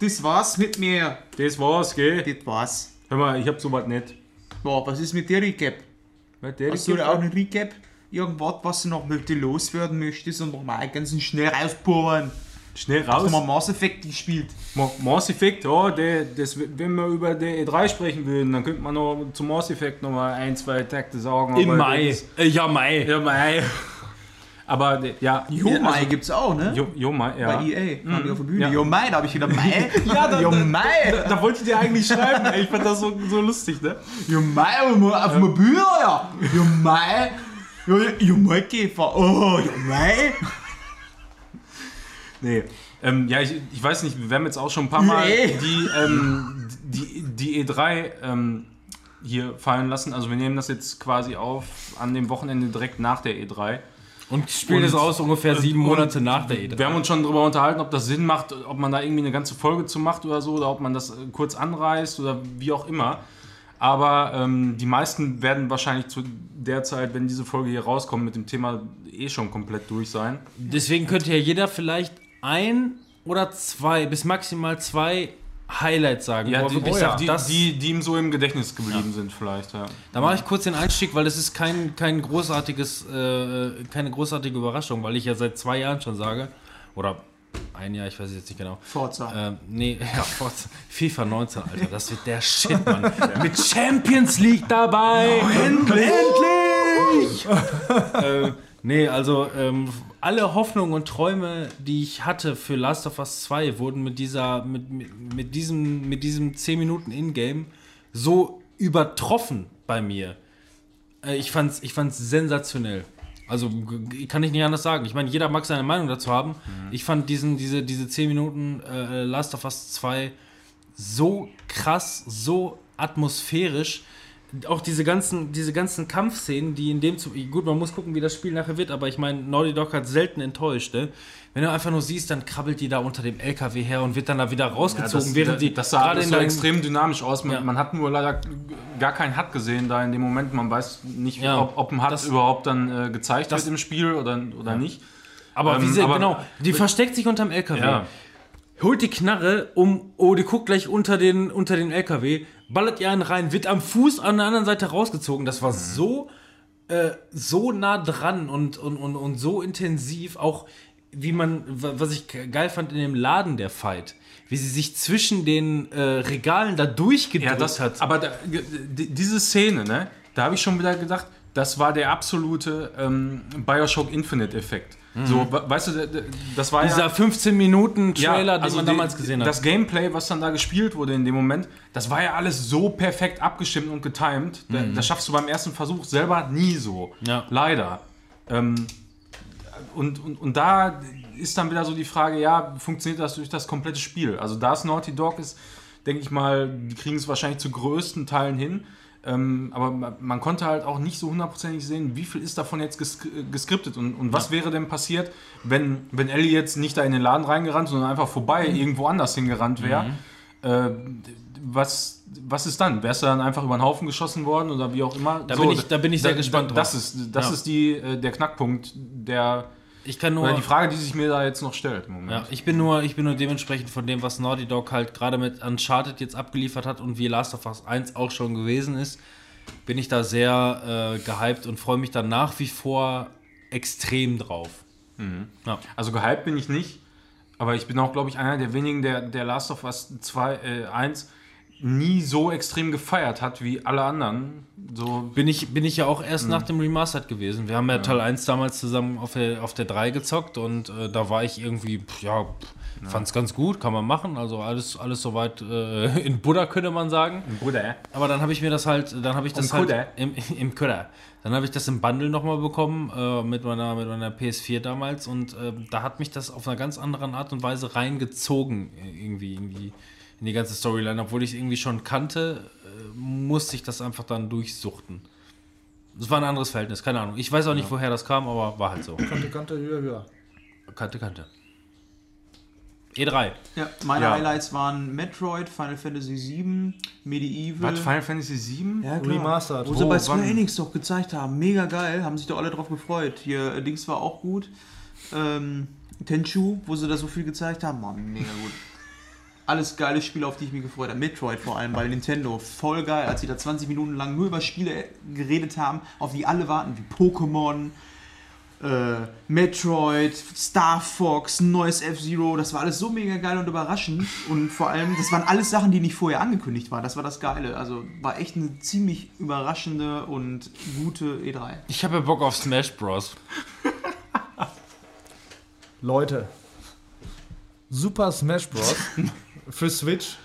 Das war's mit mir. Das war's, gell? Das war's. Hör mal, ich hab sowas nicht. Boah, was ist mit der Recap? Hast du da auch einen Recap? Irgendwas, was du noch bitte loswerden möchtest und nochmal ganz schnell rausbohren? Schnell Hast raus. du mal Mass Effect gespielt? Ma- Mass Effect, ja, der, das, wenn wir über die E3 sprechen würden, dann könnte man noch zum Mass Effect noch mal ein, zwei Takte sagen. Im Mai. das- Äh, ja, Mai. Ja, Mai. Aber, der- ja. Jo also- gibt's auch, ne? Jo, jo ja. Bei EA, waren die auf der Bühne. Ja. Da habe ich wieder Mai. *laughs* Ja, da- Jo da- Mai. Da wollte ich dir eigentlich schreiben, ey. ich fand das so, so lustig, ne? Jo Mai, auf dem- auf dem Bühne, ja. Jo Mai. Jo, jo Mai Käfer. Oh, Jo Mai. Nee. Ähm, ja, ich, ich weiß nicht, wir haben jetzt auch schon ein paar Mal Nee. die, ähm, die, die E3 ähm, hier fallen lassen. Also wir nehmen das jetzt quasi auf an dem Wochenende direkt nach der E3. Und spielen es aus ungefähr sieben Monate nach der E E3. Wir haben uns schon darüber unterhalten, ob das Sinn macht, ob man da irgendwie eine ganze Folge zu macht oder so, oder ob man das äh, kurz anreißt oder wie auch immer. Aber ähm, die meisten werden wahrscheinlich zu der Zeit, wenn diese Folge hier rauskommt, mit dem Thema eh schon komplett durch sein. Deswegen könnte ja jeder vielleicht ein oder zwei, bis maximal zwei Highlights sagen. Ja, wo die, wirklich die, sagt, die, das- die, die ihm so im Gedächtnis geblieben sind, vielleicht. Ja. Da mache ich kurz den Einstieg, weil es ist kein, kein großartiges, äh, keine großartige Überraschung, weil ich ja seit zwei Jahren schon sage, oder ein Jahr, ich weiß jetzt nicht genau. Forza. Ähm, nee, *laughs* ja, Forza- FIFA 19, Alter, das wird der Shit, Mann. Mit Champions League dabei! endlich! endlich! äh, nee, also ähm, alle Hoffnungen und Träume, die ich hatte für Last of Us 2, wurden mit dieser, mit, mit, mit diesem, mit diesem 10 Minuten Ingame so übertroffen bei mir. Äh, ich fand's, ich fand's sensationell. Also kann ich nicht anders sagen. Ich meine, jeder mag seine Meinung dazu haben. Ich fand diesen, diese, diese 10 Minuten äh, Last of Us 2 so krass, so atmosphärisch. Auch diese ganzen, diese ganzen Kampfszenen, die in dem zu. Gut, man muss gucken, wie das Spiel nachher wird, aber ich meine, Naughty Dog hat selten enttäuscht, ne? Wenn du einfach nur siehst, dann krabbelt die da unter dem LKW her und wird dann da wieder rausgezogen, das, während die das sah alles so deinem- extrem dynamisch aus. Man, Ja. man hat nur leider gar keinen Hut gesehen da in dem Moment. Man weiß nicht, Ja. ob, ob ein Hut Das- überhaupt dann äh, gezeigt das- wird im Spiel oder, oder nicht. Aber wie Ähm, sie, aber- genau, die versteckt sich unterm LKW. Ja. Holt die Knarre um, oh, die guckt gleich unter den, unter den LKW, ballert ihr einen rein, wird am Fuß an der anderen Seite rausgezogen. Das war so, äh, so nah dran und, und, und, und so intensiv, auch wie man, wa- was ich ge- geil fand in dem Laden der Fight, wie sie sich zwischen den äh, Regalen da durchgedrückt Ja, das hat. Aber da, die- diese Szene, ne, da habe ich schon wieder gedacht, das war der absolute ähm, Bioshock Infinite-Effekt. So, we- weißt du, das war Dieser ja 15 Minuten Trailer, also den man die- damals gesehen hat. Das Gameplay, was dann da gespielt wurde in dem Moment, das war ja alles so perfekt abgestimmt und getimed. Da, das schaffst du beim ersten Versuch selber nie so. Mhm. Ja. Leider. Ähm, und, und, und da ist dann wieder so die Frage, ja, funktioniert das durch das komplette Spiel? Also da es Naughty Dog ist, denke ich mal, die kriegen es wahrscheinlich zu größten Teilen hin. Ähm, aber man, konnte halt auch nicht so hundertprozentig sehen, wie viel ist davon jetzt ges geskriptet und, und was wäre denn passiert, wenn, wenn Ellie jetzt nicht da in den Laden reingerannt, sondern einfach vorbei irgendwo anders hingerannt wäre. Äh, was, was ist dann? Wärst du dann einfach über den Haufen geschossen worden oder wie auch immer? Da bin ich- da bin ich sehr gespannt Das drauf. ist, das Ja. ist die, äh, der Knackpunkt, der, ich kann nur. oder die Frage, die sich mir da jetzt noch stellt im Moment. Ja, ich bin nur, ich bin nur dementsprechend von dem, was Naughty Dog halt gerade mit Uncharted jetzt abgeliefert hat und wie Last of Us 1 auch schon gewesen ist, bin ich da sehr äh, gehypt und freue mich da nach wie vor extrem drauf. Ja. Also gehypt bin ich nicht, aber ich bin auch, glaube ich, einer der wenigen, der, der Last of Us 2, äh, 1 nie so extrem gefeiert hat wie alle anderen. So, Bin ich, bin ich ja auch erst nach dem Remastered gewesen. Wir haben ja, Teil 1 damals zusammen auf der, auf der 3 gezockt und äh, da war ich irgendwie, pff, ja, fand es ganz gut, kann man machen. Also alles, alles soweit äh, *laughs* in Buddha, könnte man sagen. Bruder. Aber dann habe ich mir das halt, dann habe ich das Im halt *laughs* im, im Kudder. Dann habe ich das im Bundle nochmal bekommen äh, mit, meiner, mit meiner PS4 damals und äh, da hat mich das auf einer ganz anderen Art und Weise reingezogen äh, irgendwie, irgendwie in die ganze Storyline. Obwohl ich es irgendwie schon kannte, äh, musste ich das einfach dann durchsuchten. Das war ein anderes Verhältnis, keine Ahnung. Ich weiß auch nicht, woher das kam, aber war halt so. *clears throat* Kante, Kante, höher, höher. Kannte, kannte. E3. Ja, meine Ja. Highlights waren Metroid, Final Fantasy VII, Medieval. Was, Final Fantasy 7? Ja, klar. Remastered. Wo sie bei Square? Enix doch gezeigt haben. Mega geil. Haben sich doch alle drauf gefreut. Hier, äh, Dings war auch gut. Ähm, Tenchu, wo sie da so viel gezeigt haben. Mann, mega gut. Alles geile Spiele, auf die ich mich gefreut habe. Metroid vor allem bei Nintendo. Voll geil, als sie da 20 Minuten lang nur über Spiele geredet haben, auf die alle warten, wie Pokémon, äh, Metroid, Star Fox, neues F-Zero. Das war alles so mega geil und überraschend. Und vor allem, das waren alles Sachen, die nicht vorher angekündigt waren. Das war das Geile. Also war echt eine ziemlich überraschende und gute E E3. Ich habe ja Bock auf Smash Bros. Leute, Super Smash Bros. *laughs* für Switch.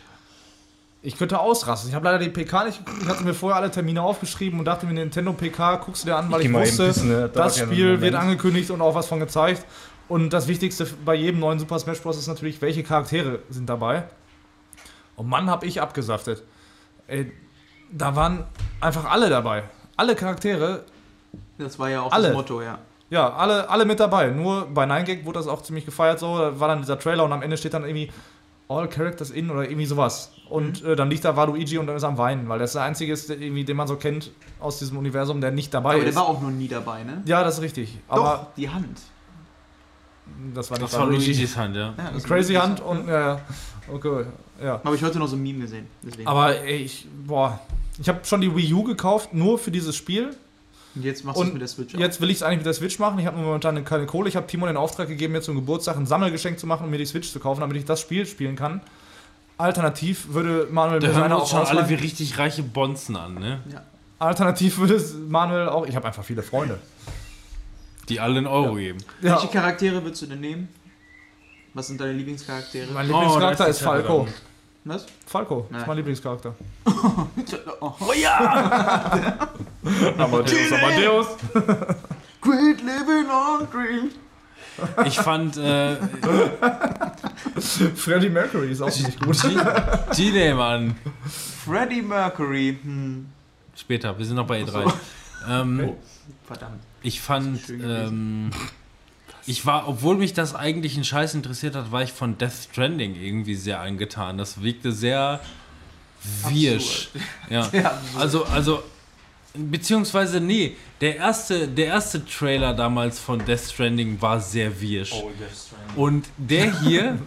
Ich könnte ausrasten. Ich habe leider die PK nicht geguckt. Ich hatte mir vorher alle Termine aufgeschrieben und dachte mir, Nintendo PK guckst du dir an, weil Ich ich, wusste, pissen, ne? Das Spiel wird angekündigt und auch was von gezeigt. Und das Wichtigste bei jedem neuen Super Smash Bros. ist natürlich, welche Charaktere sind dabei. Und Mann, hab ich abgesaftet. Ey, da waren einfach alle dabei. Alle Charaktere, Das war ja auch Alle. das Motto, ja. ja, alle, alle mit dabei. Nur bei 9gag wurde das auch ziemlich gefeiert so. Da war dann dieser Trailer und am Ende steht dann irgendwie All Characters in oder irgendwie sowas. Und Mhm. äh, dann liegt da Waluigi und dann ist er am Weinen, weil das der einzige ist, der, irgendwie, den man so kennt aus diesem Universum, der nicht dabei Aber der ist. war auch noch nie dabei, ne? ja, das ist richtig. Doch, Aber die Hand. das war nicht Das war Luigi's Hand, ja. Ja, das Crazy Hand und ja, ja. okay, ja. Habe ich heute noch so ein Meme gesehen. Deswegen. Aber ey, ich, boah, ich habe schon die Wii U gekauft, nur für dieses Spiel. Und jetzt machst du es mit der Switch auch. Jetzt will ich es eigentlich mit der Switch machen. Ich habe momentan keine Kohle. Ich habe Timo den Auftrag gegeben, mir zum Geburtstag ein Sammelgeschenk zu machen und mir die Switch zu kaufen, damit ich das Spiel spielen kann. Alternativ würde Manuel Da mir hören auch uns schon alle wie ausleihen. richtig reiche Bonzen an, ne? Alternativ würde es Manuel auch. Ich habe einfach viele Freunde. Die alle einen Euro geben. Ja, Welche Charaktere würdest du denn nehmen? Was sind deine Lieblingscharaktere? mein Oh, Lieblingscharakter da ist ist Falco. dran. Was? Falco Nein. ist mein Lieblingscharakter. Oh ja! *laughs* Amadeus, Amadeus. Great living on dream. Ich fand äh, *laughs* Freddie Mercury ist auch nicht gut. Gene, Mann. Freddie Mercury. Hm. Später, wir sind noch bei E3. Ähm, Verdammt. ich fand, ähm, ich war, obwohl mich das eigentlich ein Scheiß interessiert hat, war ich von Death Stranding irgendwie sehr angetan. Das wirkte sehr wirsch. Ja. *laughs* Ja, Also, also, beziehungsweise, nee, der erste, der erste Trailer damals von Death Stranding war sehr wirsch. Oh, Death Stranding. Und der hier,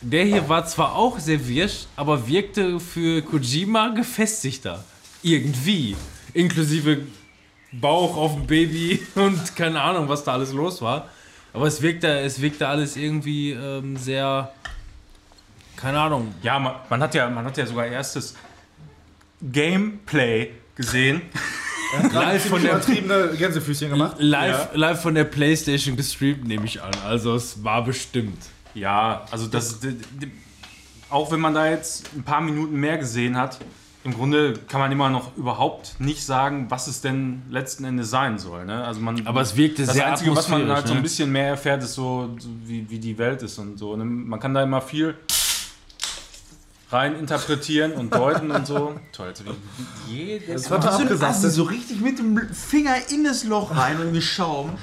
der hier war zwar auch sehr wirsch, aber wirkte für Kojima gefestigter. Irgendwie. Inklusive Bauch auf dem Baby *laughs* und keine Ahnung, was da alles los war. Aber es wirkte, es wirkte alles irgendwie ähm, sehr. Keine Ahnung. Ja, man, man, hat ja, man hat ja sogar erstes Gameplay gesehen. Live von der, übertriebene Gänsefüßchen gemacht. live, live von der Playstation gestreamt, nehme ich an. Also es war bestimmt. Ja, also das, d- d- auch wenn man da jetzt ein paar Minuten mehr gesehen hat, im Grunde kann man immer noch überhaupt nicht sagen, was es denn letzten Endes sein soll. Ne? Also man, Aber es wirkte das sehr Einzige, was man halt so ein ne? bisschen mehr erfährt, ist so, so wie, wie die Welt ist und so. Ne? Man kann da immer viel rein interpretieren und deuten und so. *laughs* Toll, jetzt hab ich jedes Das so, abgesagt. also so richtig mit dem Finger in das Loch rein und geschaum.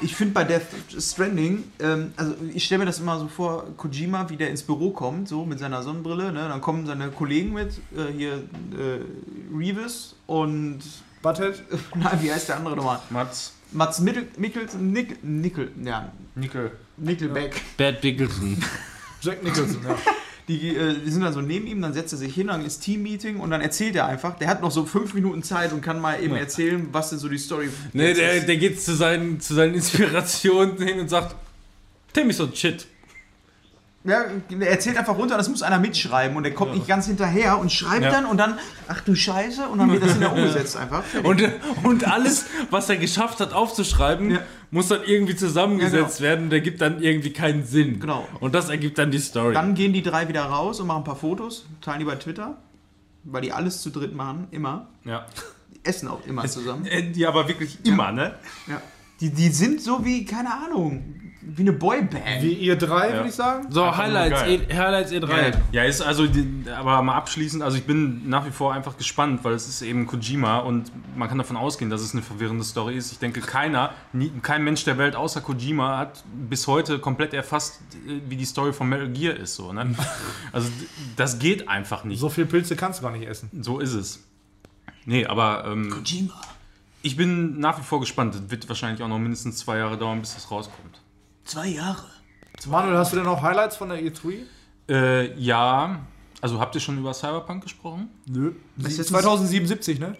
Ich finde bei Death Stranding, ähm, also ich stelle mir das immer so vor, Kojima, wie der ins Büro kommt, so mit seiner Sonnenbrille, ne? dann kommen seine Kollegen mit, äh, hier äh, Reeves und, Butthead. *laughs* nein, wie heißt der andere nochmal? Mats, Mats Mittel, Mikkels, Nickel, Nickel, ja, Nickel. Nickelback. Bad Biggleton. Jack Nicholson, ja. *laughs* Die, äh, die sind dann so neben ihm, dann setzt er sich hin, dann ist Team-Meeting und dann erzählt er einfach. Der hat noch so fünf Minuten Zeit und kann mal eben erzählen, was denn so die Story Nee, der, ist. der geht zu seinen, zu seinen *laughs* Inspirationen hin und sagt, tell me so shit. Ja, der erzählt einfach runter, das muss einer mitschreiben und der kommt nicht ganz hinterher und schreibt Ja. dann und dann, ach du Scheiße, und dann wird das wieder *laughs* umgesetzt einfach. Und, und alles, was er geschafft hat aufzuschreiben, Ja. muss dann irgendwie zusammengesetzt Ja, werden. Der gibt dann irgendwie keinen Sinn. Genau. Und das ergibt dann die Story. Dann gehen die drei wieder raus und machen ein paar Fotos, teilen die bei Twitter, weil die alles zu dritt machen, immer. Ja. Die essen auch immer zusammen. Äh, Die aber wirklich immer, ne? Ja. Die, die sind so wie, keine Ahnung, wie eine Boyband. Wie ihr drei, Ja. würde ich sagen. so, Einfach nur Highlights, e, Highlights E3. Geil. Ja, ist also, die, aber mal abschließend, also ich bin nach wie vor einfach gespannt, weil es ist eben Kojima und man kann davon ausgehen, dass es eine verwirrende Story ist. Ich denke, keiner, nie, kein Mensch der Welt außer Kojima hat bis heute komplett erfasst, wie die Story von Metal Gear ist. So, ne? *laughs* Also das geht einfach nicht. So viel Pilze kannst du gar nicht essen. So ist es. Nee, aber ähm, Kojima. Ich bin nach wie vor gespannt. Es wird wahrscheinlich auch noch mindestens zwei Jahre dauern, bis das rauskommt. Zwei Jahre. Manuel, hast du denn noch Highlights von der E3? Äh, ja, also habt ihr schon über Cyberpunk gesprochen? Nö. Das ist 2077, ne?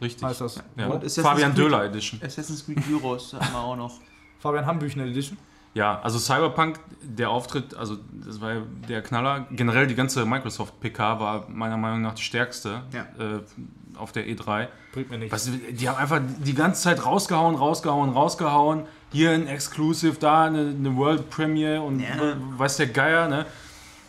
Richtig. Heißt das. Ja. Fabian Döhler Edition. Assassin's Creed Heroes hatten wir auch noch. *laughs* Fabian Hambüchner Edition. Ja, also Cyberpunk, der Auftritt, also das war ja der Knaller. Generell die ganze Microsoft PK war meiner Meinung nach die stärkste Ja. äh, auf der E3. Bringt mir nichts. Du, die haben einfach die ganze Zeit rausgehauen, rausgehauen, rausgehauen. Hier ein Exclusive, da eine, eine World Premiere und Ja. we- weiß der Geier, ne?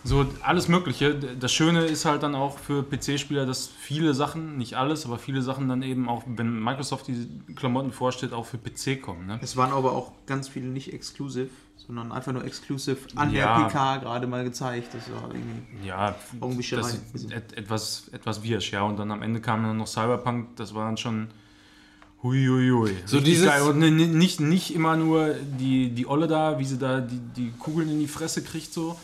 So alles Mögliche. Das Schöne ist halt dann auch für PC-Spieler, dass viele Sachen, nicht alles, aber viele Sachen dann eben auch, wenn Microsoft die Klamotten vorstellt, auch für PC kommen. Ne? Es waren aber auch ganz viele nicht exclusive, sondern einfach nur exclusive an Ja. der PK gerade mal gezeigt. Das war irgendwie. Ja, Augenwischerei. das ist et, etwas, etwas wirsch, ja. Und dann am Ende kam dann noch Cyberpunk, das war dann schon. Huiuiui. So Richtig dieses- geil. Und ni- ni- nicht, nicht immer nur die, die Olle da, wie sie da die, die Kugeln in die Fresse kriegt, so.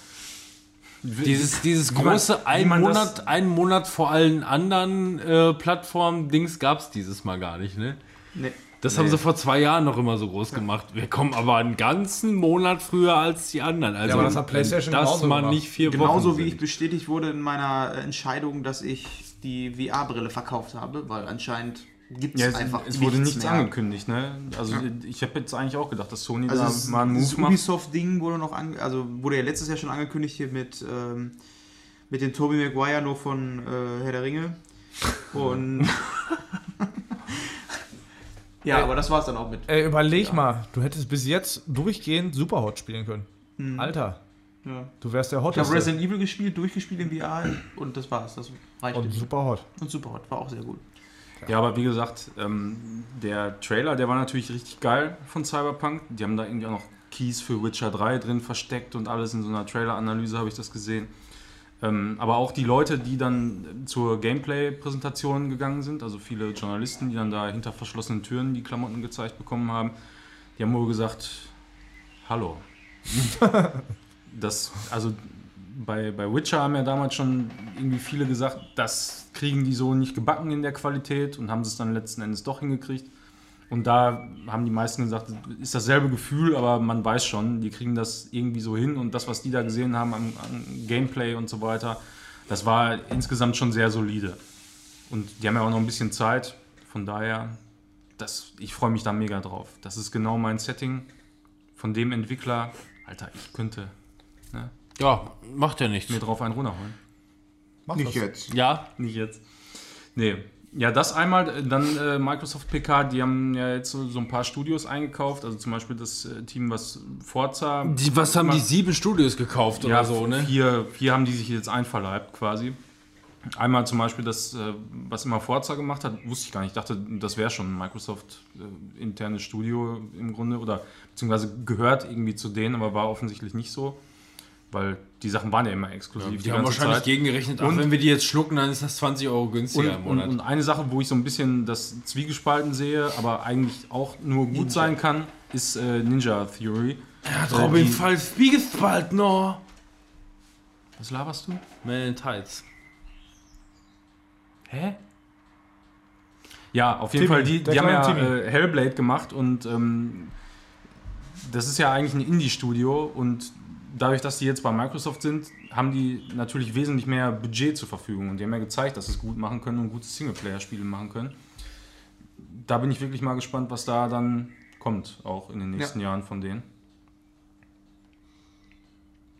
Dieses, dieses man- große ein man das- Monat, ein Monat vor allen anderen äh, Plattformen-Dings gab es dieses Mal gar nicht, ne? Nee. Das haben sie vor zwei Jahren noch immer so groß gemacht. Wir kommen aber einen ganzen Monat früher als die anderen. Also, aber das hat PlayStation wenn das genauso mal gemacht. nicht vier Genauso Wochen wie ich sind. bestätigt wurde in meiner Entscheidung, dass ich die VR-Brille verkauft habe, weil anscheinend gibt Ja, es es, einfach es wurde nichts mehr. angekündigt, ne? Also ich habe jetzt eigentlich auch gedacht, dass Sony Also da das, mal einen das Move macht. Ubisoft-Ding wurde noch an, also wurde ja letztes Jahr schon angekündigt hier mit, ähm, mit dem Tobey Maguire nur von äh, Herr der Ringe. Und *laughs* ja, aber das war es dann auch mit. Ey, überleg mal, du hättest bis jetzt durchgehend Superhot spielen können. Alter, Ja. du wärst der Ich habe. Resident Evil gespielt, durchgespielt im VR und das war's. Das reicht. Und Superhot. und Superhot war auch sehr gut. Ja, aber wie gesagt, ähm, der Trailer, der war natürlich richtig geil von Cyberpunk. Die haben da irgendwie auch noch Keys für Witcher 3 drin versteckt und alles in so einer Trailer-Analyse habe ich das gesehen. Ähm, aber auch die Leute, die dann zur Gameplay-Präsentation gegangen sind, also viele Journalisten, die dann da hinter verschlossenen Türen die Klamotten gezeigt bekommen haben, die haben wohl gesagt, hallo. *laughs* das, also bei, bei Witcher haben ja damals schon irgendwie viele gesagt, das kriegen die so nicht gebacken in der Qualität und haben es dann letzten Endes doch hingekriegt. Und da haben die meisten gesagt, ist dasselbe Gefühl, aber man weiß schon, die kriegen das irgendwie so hin und das, was die da gesehen haben am, am Gameplay und so weiter, das war insgesamt schon sehr solide. Und die haben ja auch noch ein bisschen Zeit, von daher, das, ich freue mich da mega drauf. Das ist genau mein Setting von dem Entwickler. Alter, ich könnte Ja, macht ja nichts. mir drauf einen runterholen. Mach Nicht das. jetzt. Ja, Nicht jetzt. Nee. Ja, das einmal, dann äh, Microsoft PK, die haben ja jetzt so, so ein paar Studios eingekauft, also zum Beispiel das äh, Team, was Forza. die, was haben die sieben Studios gekauft ja, oder so, ne? Vier, vier haben die sich jetzt einverleibt quasi. Einmal zum Beispiel das, äh, was immer Forza gemacht hat, wusste ich gar nicht. Ich dachte, das wäre schon ein Microsoft äh, internes Studio im Grunde oder beziehungsweise gehört irgendwie zu denen, aber war offensichtlich nicht so, weil die Sachen waren ja immer exklusiv. Die haben wahrscheinlich Zeit. gegengerechnet, ach, Und- wenn wir die jetzt schlucken, dann ist das 20 Euro günstiger im Und, und, Monat. und eine Sache, wo ich so ein bisschen das Zwiegespalten sehe, aber eigentlich auch nur gut sein kann, ist äh, Ninja Theory. ja, Robin Robin Fall spiegelt bald noch. Was laberst du? Man in Tights. Hä? Ja, auf jeden Timmy, Fall, die, die haben ja äh, Hellblade gemacht und ähm, das ist ja eigentlich ein Indie-Studio und dadurch, dass die jetzt bei Microsoft sind, haben die natürlich wesentlich mehr Budget zur Verfügung und die haben ja gezeigt, dass sie es gut machen können und gute Singleplayer-Spiele machen können. Da bin ich wirklich mal gespannt, was da dann kommt, auch in den nächsten Jahren von denen.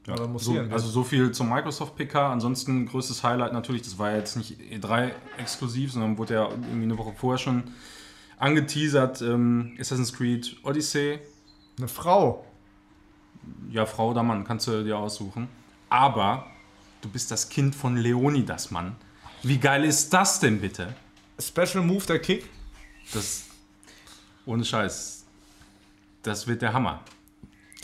Ja, dann muss So, also so viel zum Microsoft PK. Ansonsten größtes Highlight natürlich, das war ja jetzt nicht E3 exklusiv, sondern wurde ja irgendwie eine Woche vorher schon angeteasert. Ähm, Assassin's Creed Odyssey. eine Frau. Ja, Frau oder Mann, kannst du dir aussuchen. Aber du bist das Kind von Leonidas, Mann. Wie geil ist das denn bitte? Special Move der Kick. Das. Ohne Scheiß. Das wird der Hammer.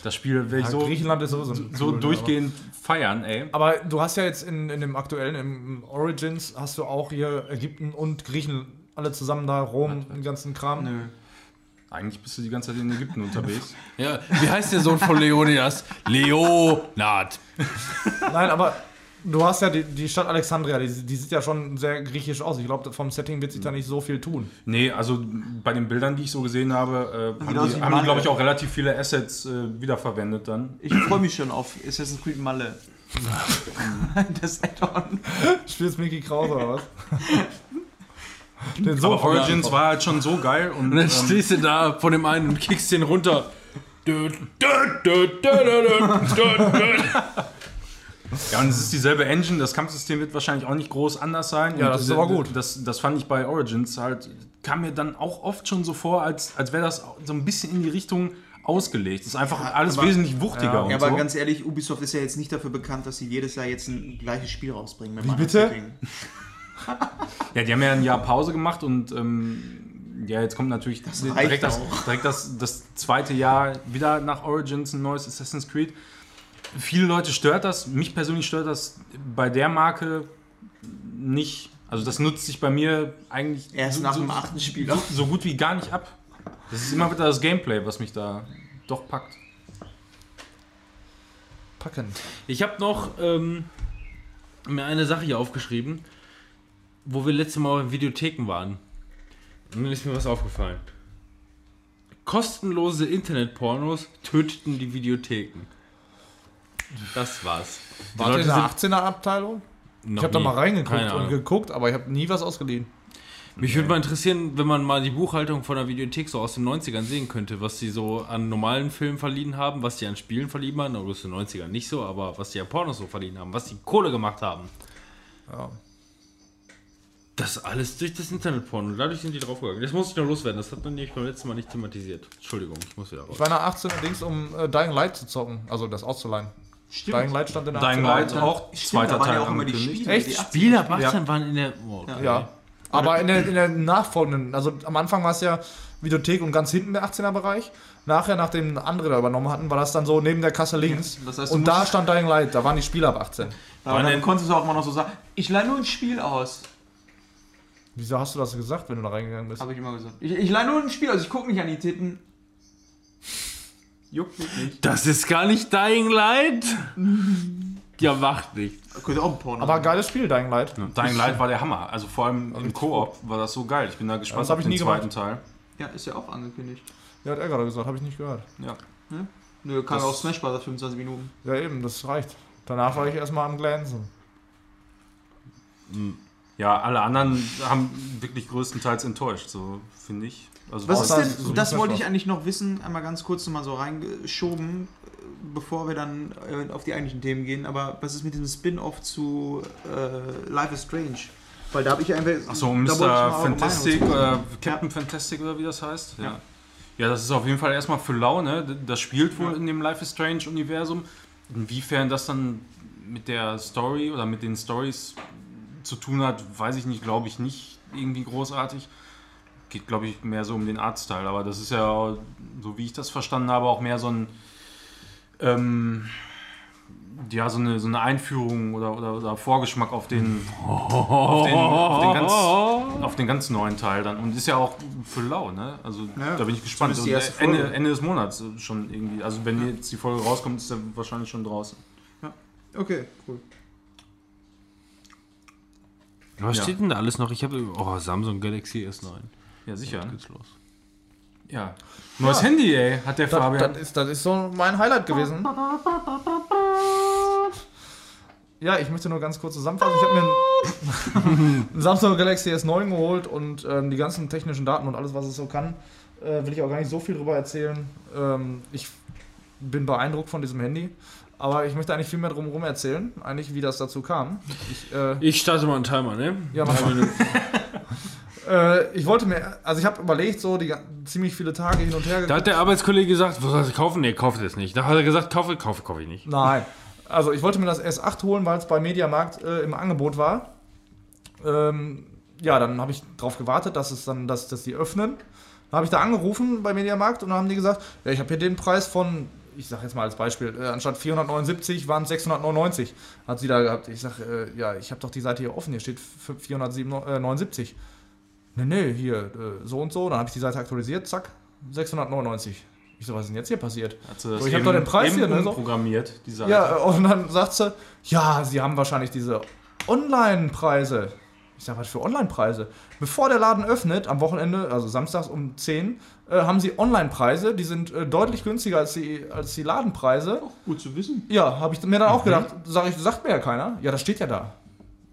Das Spiel werde ich so, Griechenland ist sowieso so cool, durchgehend feiern, ey. Aber, aber du hast ja jetzt in, in dem aktuellen, im Origins, hast du auch hier Ägypten und Griechen alle zusammen da, Rom, den ganzen Kram. Nö. Eigentlich bist du die ganze Zeit in Ägypten unterwegs. *laughs* Ja, wie heißt der Sohn von Leonidas? Leonard. Nein, aber Du hast ja die, die Stadt Alexandria, die, die sieht ja schon sehr griechisch aus. Ich glaube, vom Setting wird sich da nicht so viel tun. Nee, also bei den Bildern, die ich so gesehen habe, äh, haben die, haben die Malle. glaube ich, auch relativ viele Assets äh, wiederverwendet dann. Ich freue mich schon auf Assassin's Creed Malle. *laughs* das Add-on. Spielst Mickey Krause oder was? *laughs* Den Aber Sohn von Origins war halt schon so geil und Und dann ähm, stehst du da von dem einen und kickst den runter. Ja, und es ist dieselbe Engine, das Kampfsystem wird wahrscheinlich auch nicht groß anders sein. Ja, Und das ist aber gut. Das, das fand ich bei Origins halt, kam mir dann auch oft schon so vor, als, als wäre das so ein bisschen in die Richtung ausgelegt. Es ist einfach alles aber- wesentlich wuchtiger und Ja, aber so. ganz ehrlich, Ubisoft ist ja jetzt nicht dafür bekannt, dass sie jedes Jahr jetzt ein gleiches Spiel rausbringen. Mit Wie bitte? *laughs* Ja, die haben ja ein Jahr Pause gemacht und ähm, ja, jetzt kommt natürlich reicht direkt, das, direkt das, das zweite Jahr wieder nach Origins ein neues Assassin's Creed. Viele Leute stört das, mich persönlich stört das bei der Marke nicht. Also das nutzt sich bei mir eigentlich Erst so, nach so, dem achten Spiel. so, so gut wie gar nicht ab. Das ist immer wieder das Gameplay, was mich da doch packt. Packend. Ich habe noch ähm, mir eine Sache hier aufgeschrieben, wo wir letztes Mal in Videotheken waren. Und dann ist mir was aufgefallen. Kostenlose Internetpornos töteten die Videotheken. Das war's. Die Wart ihr in der sind 18er Abteilung? noch Ich habe da mal reingeguckt und geguckt, aber ich habe nie was ausgeliehen. Mich würde mal interessieren, wenn man mal die Buchhaltung von der Videothek so aus den 90ern sehen könnte, was die so an normalen Filmen verliehen haben, was die an Spielen verliehen haben, aus den 90ern nicht so, aber was die an Pornos so verliehen haben, was die Kohle gemacht haben. Ja. Das alles durch das Internetporno. Dadurch sind die draufgegangen. Das muss ich noch loswerden. Das hat man nämlich beim letzten Mal nicht thematisiert. Entschuldigung, ich muss wieder raus. Ich war in der 18er Dings, um äh, Dying Light zu zocken, also das auszuleihen. Stimmt. Dying Light stand in der Dying 18er. Light Ja. auch Stimmt, zweiter da waren Teil ja auch immer die. Spiele. Echt? die 18 Spiele ab 18 waren in der. Oh, okay. Ja. Aber in der, in der nachfolgenden, also am Anfang war es ja Videothek und ganz hinten der 18er Bereich. Nachher, nachdem andere da übernommen hatten, war das dann so neben der Kasse links. das heißt, und da stand Dying Light, da waren die Spiele ab 18. Aber dann konntest du auch immer noch so sagen, ich leih nur ein Spiel aus. Wieso hast du das gesagt, wenn du da reingegangen bist? Habe ich immer gesagt. Ich, ich leih nur ein Spiel aus, ich gucke nicht an die Titten. Juckt mich nicht. Das ist gar nicht Dying Light? ja, macht nicht. Könnte auch ein Porno Aber sein. geiles Spiel, Dying Light. Dying Light war der Hammer. Also vor allem im Koop war das so geil. Ich bin da gespannt das hab auf ich den nie zweiten Teil. Ja, ist ja auch angekündigt. Ja, hat er gerade gesagt, habe ich nicht gehört. Ja. Nö, kam Das- auf Smash Bros. 25 Minuten. Ja, eben, das reicht. Danach war ich erstmal am Glänzen. Ja, alle anderen haben wirklich größtenteils enttäuscht, so finde ich. Also Was ist so denn, das Smash wollte ich eigentlich noch wissen, einmal ganz kurz nochmal so reingeschoben, äh, bevor wir dann äh, auf die eigentlichen Themen gehen, aber was ist mit diesem Spin-off zu äh, Life is Strange? Weil da habe ich einfach... Achso, Mr. Fantastic wissen. Captain Fantastic oder wie das heißt. Ja. Ja. ja. das ist auf jeden Fall erstmal für Laune. Das spielt wohl in dem Life is Strange Universum. Inwiefern das dann mit der Story oder mit den Stories zu tun hat, weiß ich nicht, glaube ich nicht irgendwie großartig. Geht, glaube ich, mehr so um den Artstyle, aber das ist ja, so wie ich das verstanden habe, auch mehr so ein ähm, ja, so eine, so eine Einführung oder, oder, oder Vorgeschmack auf den, auf, den, auf, den ganz, auf den ganz neuen Teil dann. Und ist ja auch für lau, ne? Also Ja, da bin ich gespannt. Und erste Ende. Ende des Monats schon irgendwie. Also wenn jetzt die Folge rauskommt, ist er wahrscheinlich schon draußen. Okay, cool. Was Ja. steht denn da alles noch? Ich habe. Oh, Samsung Galaxy S9. Ja, sicher. Jetzt ne? geht's los. Ja. Neues Handy, ey, hat der Das, Fabian. das, ist, das ist so mein Highlight gewesen. Ja, ich möchte nur ganz kurz zusammenfassen. Ich habe mir ein *laughs* ein Samsung Galaxy S9 geholt und ähm, die ganzen technischen Daten und alles, was es so kann, äh, will ich auch gar nicht so viel drüber erzählen. Ähm, ich bin beeindruckt von diesem Handy, aber ich möchte eigentlich viel mehr drumherum erzählen, eigentlich wie das dazu kam. Ich, äh, Ich starte mal einen Timer, ne? ja, mach mal. *laughs* äh, ich wollte mir, also ich habe überlegt, so die ziemlich viele Tage hin und her Da hat der Arbeitskollege gesagt, was soll ich kaufen? Nee, kaufe das nicht. Da hat er gesagt, kaufe, kaufe, kaufe ich nicht. Nein. Also ich wollte mir das S8 holen, weil es bei Mediamarkt äh, im Angebot war. Ähm, ja, dann habe ich darauf gewartet, dass es dann, dass, dass die öffnen. Dann habe ich da angerufen bei Mediamarkt und dann haben die gesagt, ja, ich habe hier den Preis von, ich sage jetzt mal als Beispiel, äh, anstatt 479 waren es 699. Hat sie da gehabt. Ich sage, äh, ja, ich habe doch die Seite hier offen, hier steht f- 479. Nee, nee, hier, äh, so und so. Dann habe ich die Seite aktualisiert, zack, 699. Ich so, was ist denn jetzt hier passiert? So, ich hab eben- doch den Preis hier, ne, so. programmiert, die Seite. Ja, und dann sagt sie, ja, sie haben wahrscheinlich diese Online-Preise. Ich sag, was für Online-Preise? Bevor der Laden öffnet, am Wochenende, also samstags um 10, äh, haben sie Online-Preise, die sind äh, deutlich günstiger als die, als die Ladenpreise. Gut zu wissen. Ja, habe ich mir dann auch gedacht, sag ich, sagt mir ja keiner. Ja, das steht ja da.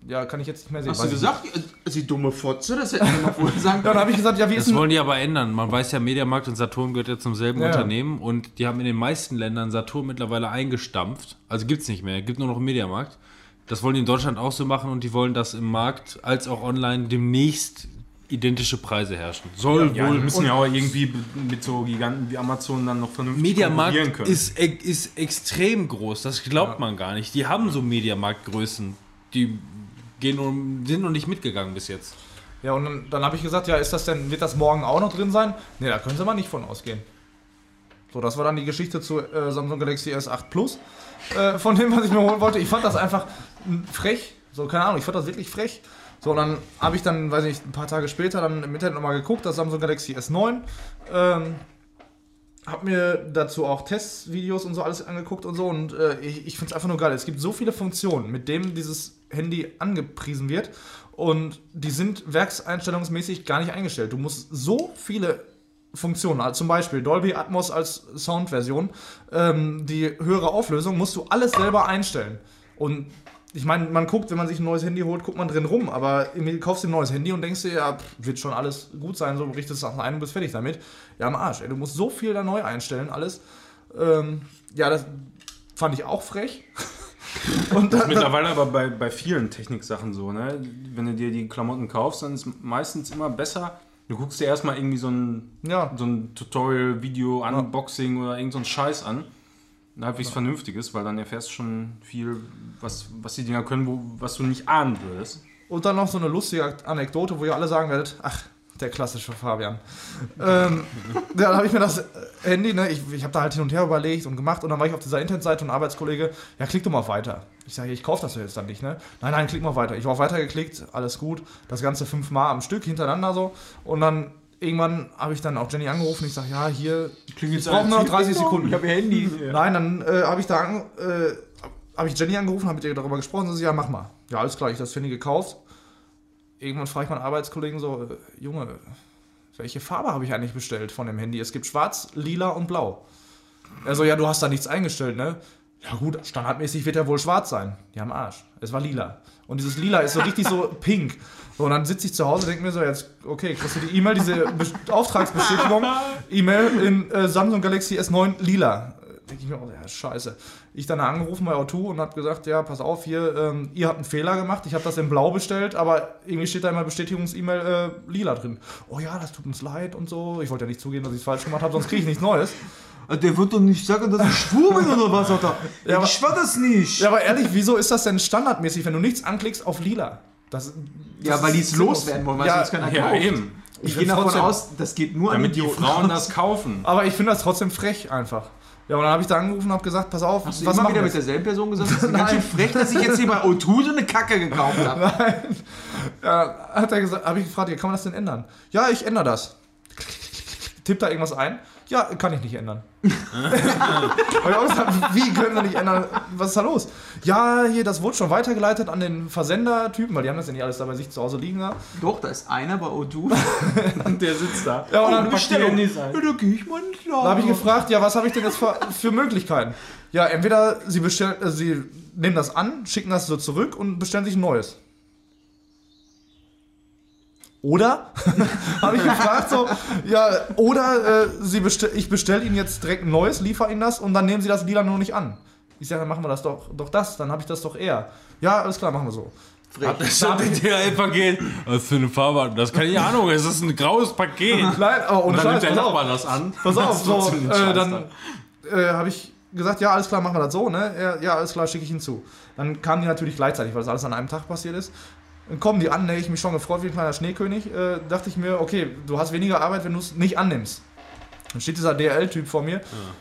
Ja, kann ich jetzt nicht mehr sehen. Hast du gesagt, äh, sie dumme Fotze? Das hätten wir mal vorher sagen. Ja, dann habe ich gesagt, ja, wie ist Das wollen die aber ändern. Man weiß ja, Mediamarkt und Saturn gehört ja zum selben Ja. Unternehmen und die haben in den meisten Ländern Saturn mittlerweile eingestampft. Also gibt es nicht mehr, gibt nur noch einen Mediamarkt. Das wollen die in Deutschland auch so machen und die wollen, dass im Markt als auch online demnächst identische Preise herrschen. Soll Ja, wohl die müssen ja auch irgendwie mit so Giganten wie Amazon dann noch vernünftig Mediamarkt konkurrieren können. ist, e- ist extrem groß, das glaubt man gar nicht. Die haben so Mediamarktgrößen, die gehen um, sind noch nicht mitgegangen bis jetzt. Ja, und dann, dann habe ich gesagt, ja, ist das denn, wird das morgen auch noch drin sein? Ne, da können Sie mal nicht von ausgehen. So, das war dann die Geschichte zu äh, Samsung Galaxy S8 Plus, äh, von dem, was ich mir holen wollte. Ich fand das einfach frech, so, keine Ahnung, ich fand das wirklich frech. So, und dann habe ich dann, weiß nicht, ein paar Tage später dann im Internet nochmal geguckt, das Samsung Galaxy S9. Ähm, hab mir dazu auch Testvideos und so alles angeguckt und so und äh, ich, ich finde es einfach nur geil. Es gibt so viele Funktionen, mit denen dieses Handy angepriesen wird und die sind werkseinstellungsmäßig gar nicht eingestellt. Du musst so viele Funktionen, also zum Beispiel Dolby Atmos als Soundversion, ähm, die höhere Auflösung, musst du alles selber einstellen. Und ich meine, man guckt, wenn man sich ein neues Handy holt, guckt man drin rum, aber irgendwie kaufst du ein neues Handy und denkst dir, ja, pff, wird schon alles gut sein, so richtest es ein und bist fertig damit. Ja, am Arsch, ey, du musst so viel da neu einstellen, alles. Ähm, ja, das fand ich auch frech. *laughs* und Das ist mittlerweile aber bei, bei vielen Techniksachen so, ne? Wenn du dir die Klamotten kaufst, dann ist meistens immer besser. Du guckst dir erstmal irgendwie so ein, ja, so ein Tutorial, Video, Unboxing oder irgend so ein Scheiß an. Halbwegs vernünftiges, weil dann erfährst du schon viel, was, was die Dinger können, wo, was du nicht ahnen würdest. Und dann noch so eine lustige Anekdote, wo ihr alle sagen werdet, ach, der klassische Fabian. ähm, *laughs* dann habe ich mir das Handy, ne, ich, ich habe da halt hin und her überlegt und gemacht und dann war ich auf dieser Internetseite und ein Arbeitskollege, ja, klick doch mal auf weiter. Ich sage, ich kaufe das jetzt dann nicht, ne? Nein, nein, klick mal weiter. Ich war auf weiter geklickt, alles gut. Das Ganze fünfmal am Stück hintereinander so. Und dann irgendwann habe ich dann auch Jenny angerufen. Ich sage, ja, hier, ich brauche nur noch 30 Sekunden. Ich habe ihr Handy. Nein, dann äh, habe ich da an, äh, habe ich Jenny angerufen, habe mit ihr darüber gesprochen. Sie so, ja, mach mal. Ja, alles klar, ich habe das Handy gekauft. Irgendwann frage ich meinen Arbeitskollegen so, äh, Junge, welche Farbe habe ich eigentlich bestellt von dem Handy? Es gibt schwarz, lila und blau. Also, ja, du hast da nichts eingestellt, ne? Ja gut, standardmäßig wird er wohl schwarz sein. Ja, am Arsch. Es war lila. Und dieses lila ist so richtig so *laughs* pink. So, und dann sitze ich zu Hause und denke mir so, jetzt, okay, kriegst du die E-Mail, diese Be Auftragsbestätigung, E-Mail in äh, Samsung Galaxy S9 lila. Äh, Denke ich mir, oh, ja, scheiße. Ich dann angerufen bei O2 und habe gesagt, ja, pass auf, hier, ähm, ihr habt einen Fehler gemacht, ich habe das in blau bestellt, aber irgendwie steht da immer Bestätigungs-E-Mail äh, lila drin. Oh ja, das tut uns leid und so. Ich wollte ja nicht zugeben, dass ich es falsch gemacht habe, sonst kriege ich nichts Neues. Der wird doch nicht sagen, dass ich schwul bin oder was, Alter. Ja, ich war das nicht. Ja, aber ehrlich, wieso ist das denn standardmäßig, wenn du nichts anklickst auf lila? Das, Ja, das weil die es loswerden wollen, weil Ja, sonst keiner Ja, kauft. eben. Ich Ich gehe davon trotzdem- aus, das geht nur Damit an die Idioten. Frauen das *laughs* kaufen. Aber ich finde das trotzdem frech einfach. Ja, und dann habe ich da angerufen und habe gesagt, pass auf, Hast du was immer machen wieder mit derselben Person gesagt? *laughs* Das ist ganz schön frech, dass ich jetzt hier bei O2 so eine Kacke gekauft habe. *laughs* Ja, hat er gesagt, habe ich gefragt, ja, kann man das denn ändern? Ja, ich ändere das. Tippt da irgendwas ein? Ja, kann ich nicht ändern. *laughs* Hab ich auch gesagt, Wie können wir nicht ändern? Was ist da los? Ja, hier, das wurde schon weitergeleitet an den Versendertypen, weil die haben das ja nicht alles da bei sich zu Hause liegen. Da. Doch, da ist einer bei O2. *laughs* Und der sitzt da. Ja, und dann die Bestellung. Ja, da gehe ich mal nicht Da habe ich gefragt, ja, was habe ich denn jetzt für, für Möglichkeiten? Ja, entweder sie, bestellen, äh, sie nehmen das an, schicken das so zurück und bestellen sich ein neues. Oder? *laughs* habe ich gefragt so, ja, oder äh, sie bestell, ich bestelle Ihnen jetzt direkt ein neues, liefere Ihnen das und dann nehmen Sie das lila nur nicht an. Ich sage, dann machen wir das doch, doch das, dann habe ich das doch eher. Ja, alles klar, machen wir so. Hat das schon ein DHL-Paket? Was für eine Farbe? Das keine Ahnung, es ist ein graues Paket. *laughs* Nein, aber ohne Und dann Scheiß, nimmt der. Nachbar das an. Pass auf, so, äh, dann äh, habe ich gesagt, ja, alles klar, machen wir das so, ne? Ja, ja alles klar, schicke ich hinzu. Dann kamen die natürlich gleichzeitig, weil das alles an einem Tag passiert ist. Dann kommen die an, ne, ich mich schon gefreut wie ein kleiner Schneekönig. Äh, dachte ich mir, okay, du hast weniger Arbeit, wenn du es nicht annimmst. Dann steht dieser DRL-Typ vor mir